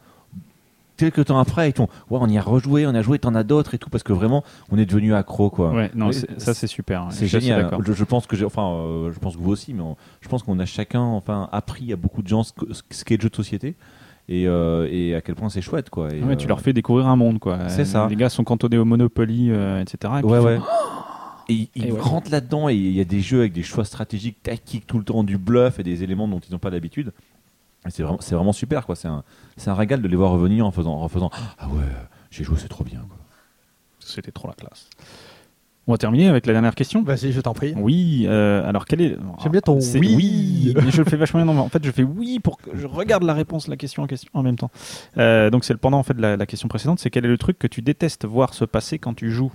quelques temps après et ton ouais, on y a rejoué, on a joué, t'en as d'autres et tout parce que vraiment on est devenu accro quoi. Ouais, non, ça c'est super. C'est génial. Je, je pense que j'ai, enfin, euh, je pense que vous aussi, mais on- je pense qu'on a chacun, enfin, appris à beaucoup de gens ce, que- ce qu'est le jeu de société et, euh, et à quel point c'est chouette, quoi. Et, Ouais, tu euh, leur fais découvrir un monde, quoi. C'est ça. Les gars sont cantonnés au Monopoly, etc. Et Ouais, ils font, ouais. (gasps) Et ils ils ouais. rentrent là-dedans et il y a des jeux avec des choix stratégiques, tactiques tout le temps, du bluff et des éléments dont ils n'ont pas l'habitude. C'est vraiment, c'est vraiment super, quoi. C'est un, c'est un régal de les voir revenir en faisant, en faisant Ah ouais, j'ai joué, c'est trop bien. Quoi. C'était trop la classe. On va terminer avec la dernière question. Vas-y, je t'en prie. Oui, euh, alors quel est. J'aime bien ton C'est oui. Mais je le fais vachement bien. Non, mais en fait, je fais oui pour que je regarde la réponse, la question en question en même temps. Euh, donc c'est le pendant en fait de la, la question précédente. C'est quel est le truc que tu détestes voir se passer quand tu joues?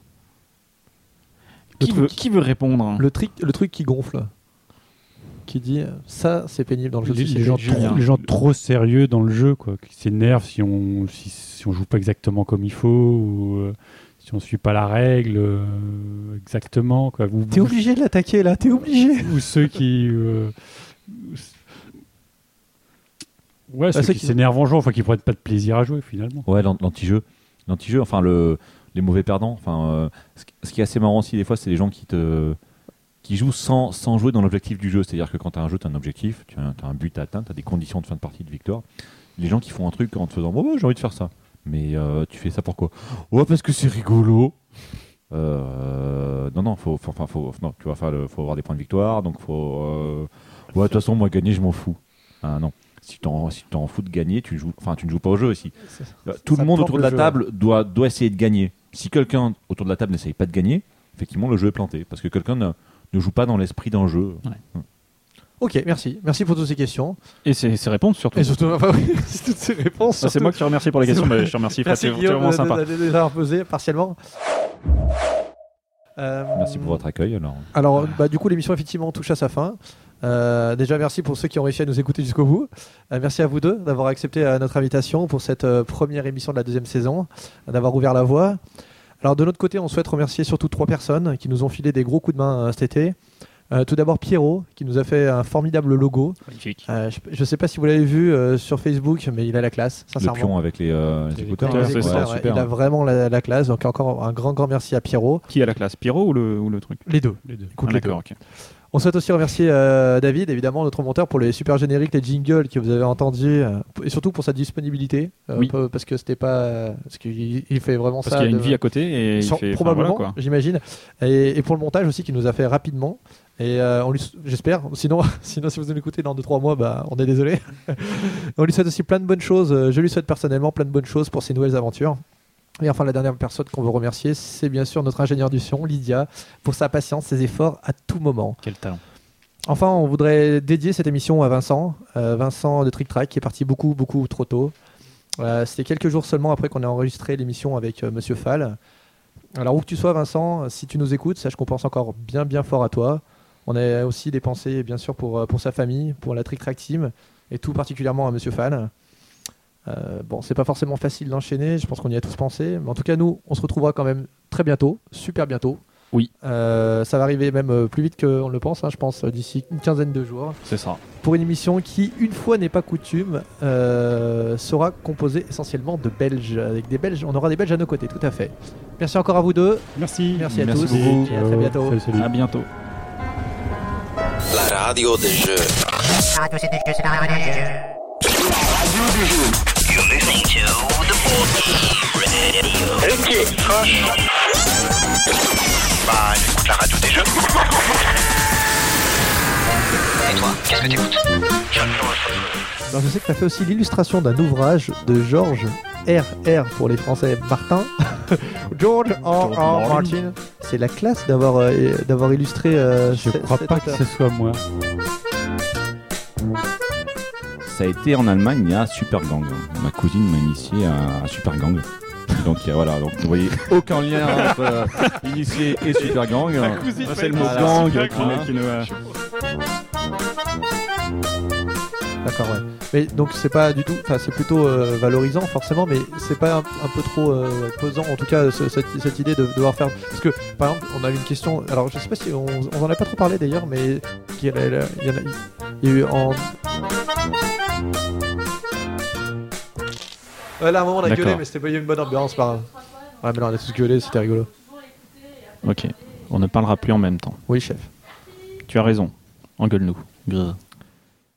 Le qui truc- veut, qui veut répondre? Le, truc, le truc qui gonfle. Qui dit ça, c'est pénible dans le jeu. les, de les gens trop, les gens trop sérieux dans le jeu, quoi, qui s'énervent si on, si, si on joue pas exactement comme il faut, ou euh, si on suit pas la règle euh, exactement. Quoi. T'es obligé de l'attaquer là, t'es obligé. (laughs) ou ceux qui. euh, ouais, ceux, ceux qui qui- s'énervent en jouant, enfin qui prennent pas de plaisir à jouer finalement. Ouais, l'an- l'anti-jeu. L'anti-jeu, enfin, le, les mauvais perdants. Enfin, euh, ce qui est assez marrant aussi, des fois, c'est les gens qui te qui jouent sans, sans jouer dans l'objectif du jeu. C'est-à-dire que quand tu as un jeu, tu as un objectif, tu as, un but à atteindre, tu as des conditions de fin de partie de victoire. Les gens qui font un truc en te faisant Bon, j'ai envie de faire ça. Mais euh, tu fais ça pourquoi Ouais, parce que c'est rigolo. Euh, non, non, faut, faut, enfin, faut, non, tu le- faut avoir des points de victoire, donc faut. euh, ouais, de toute façon, moi, gagner, je m'en fous. Ah non. Si tu t'en si tu t'en fous de gagner, tu joues, enfin, tu ne joues pas au jeu aussi. Euh, Tout le monde autour de la jeu, table doit, doit essayer de gagner. Si quelqu'un autour de la table n'essaye pas de gagner, effectivement, le jeu est planté. Parce que quelqu'un ne, joue pas dans l'esprit d'un jeu. Ok, merci. Merci pour toutes ces questions. Et ses, ses réponses surtout. Et surtout, enfin, oui, (laughs) toutes ces réponses. Ah, c'est moi qui te remercie pour les questions. mais je te remercie, Fred. Merci C'est vraiment de- sympa. avoir posées partiellement. Euh, Merci pour votre accueil. Alors. Alors, bah, du coup, l'émission effectivement touche à sa fin. Euh, déjà, merci pour ceux qui ont réussi à nous écouter jusqu'au bout. Euh, merci à vous deux d'avoir accepté euh, notre invitation pour cette euh, première émission de la deuxième saison, d'avoir ouvert la voie. Alors, de notre côté, on souhaite remercier surtout trois personnes qui nous ont filé des gros coups de main euh, cet été. Euh, tout d'abord, Pierrot, qui nous a fait un formidable logo. Magnifique. Euh, je ne sais pas si vous l'avez vu euh, sur Facebook, mais il a la classe, Le sincèrement. pion avec les, euh, les Les écouteurs. Les ouais, écouteurs, ouais, super. il a vraiment la, la classe, donc encore un grand, grand merci à Pierrot. Qui a la classe? Pierrot ou le, ou le truc? Les deux. Les deux. Écoute, Ah, les deux. D'accord, ok. On souhaite aussi remercier euh, David, évidemment, notre monteur, pour les super génériques, les jingles que vous avez entendus, euh, et surtout pour sa disponibilité, euh, Oui. parce que c'était pas, parce qu'il il fait vraiment Parce ça. qu'il y a une vie à côté et il fait. probablement, voilà, j'imagine, et, et pour le montage aussi, qui nous a fait rapidement. Et on lui, j'espère. Sinon, (laughs) sinon, si vous nous écoutez dans 2-3 mois, bah, on est désolé. (laughs) on lui souhaite aussi plein de bonnes choses. Je lui souhaite personnellement plein de bonnes choses pour ses nouvelles aventures. Et enfin, la dernière personne qu'on veut remercier, c'est bien sûr notre ingénieur du son, Lydia, pour sa patience, ses efforts à tout moment. Quel talent. Enfin, on voudrait dédier cette émission à Vincent, euh, Vincent de Trick Track, qui est parti beaucoup, beaucoup trop tôt. Euh, C'était quelques jours seulement après qu'on ait enregistré l'émission avec euh, Monsieur Fall. Alors, où que tu sois, Vincent, si tu nous écoutes, sache qu'on pense encore bien, bien fort à toi. On a aussi des pensées, bien sûr, pour, euh, pour sa famille, pour la Trick Track Team, et tout particulièrement à Monsieur Fall. Euh, bon, c'est pas forcément facile d'enchaîner, je pense qu'on y a tous pensé, mais en tout cas, nous, on se retrouvera quand même très bientôt, super bientôt. Oui. Euh, ça va arriver même euh, plus vite qu'on le pense, hein, je pense, d'ici une quinzaine de jours C'est ça. pour une émission qui, une fois n'est pas coutume, euh, sera composée essentiellement de Belges. Avec des Belges, on aura des Belges à nos côtés, tout à fait. Merci encore à vous deux. Merci. Merci à Merci tous. beaucoup. Et à très bientôt. Salut, salut. À bientôt. La radio des jeux. Radio. You're listening to the board. Ok. Bah, j'écoute la radio des jeux. Et toi, qu'est-ce que t'écoutes Alors, je sais que tu as fait aussi l'illustration d'un ouvrage de Georges R.R. pour les Français Martin. (laughs) George R.R. Martin. C'est la classe d'avoir euh, d'avoir illustré. euh, Je crois pas que ce soit moi. Ça a été en Allemagne, il y a Super Gang. Ma cousine m'a initié à, à Super Gang. Donc voilà, donc vous voyez (laughs) aucun lien (laughs) entre euh, initié et Super Gang. C'est le mot gang qui, nous. euh, D'accord, ouais. Mais donc c'est pas du tout, enfin c'est plutôt euh, valorisant forcément, mais c'est pas un, un peu trop euh, pesant en tout cas ce- cette, cette idée de devoir faire. Parce que par exemple, on a eu une question. Alors je sais pas si on, on en a pas trop parlé d'ailleurs, mais qui- il y, en a- il y en a il y a eu en. Ouais, là, à un moment on a gueulé, mais c'était pas une bonne ambiance par. Ouais, mais là on a tous gueulé, c'était rigolo. Ok. On ne parlera plus en même temps. Oui, chef. Tu as raison. Engueule-nous.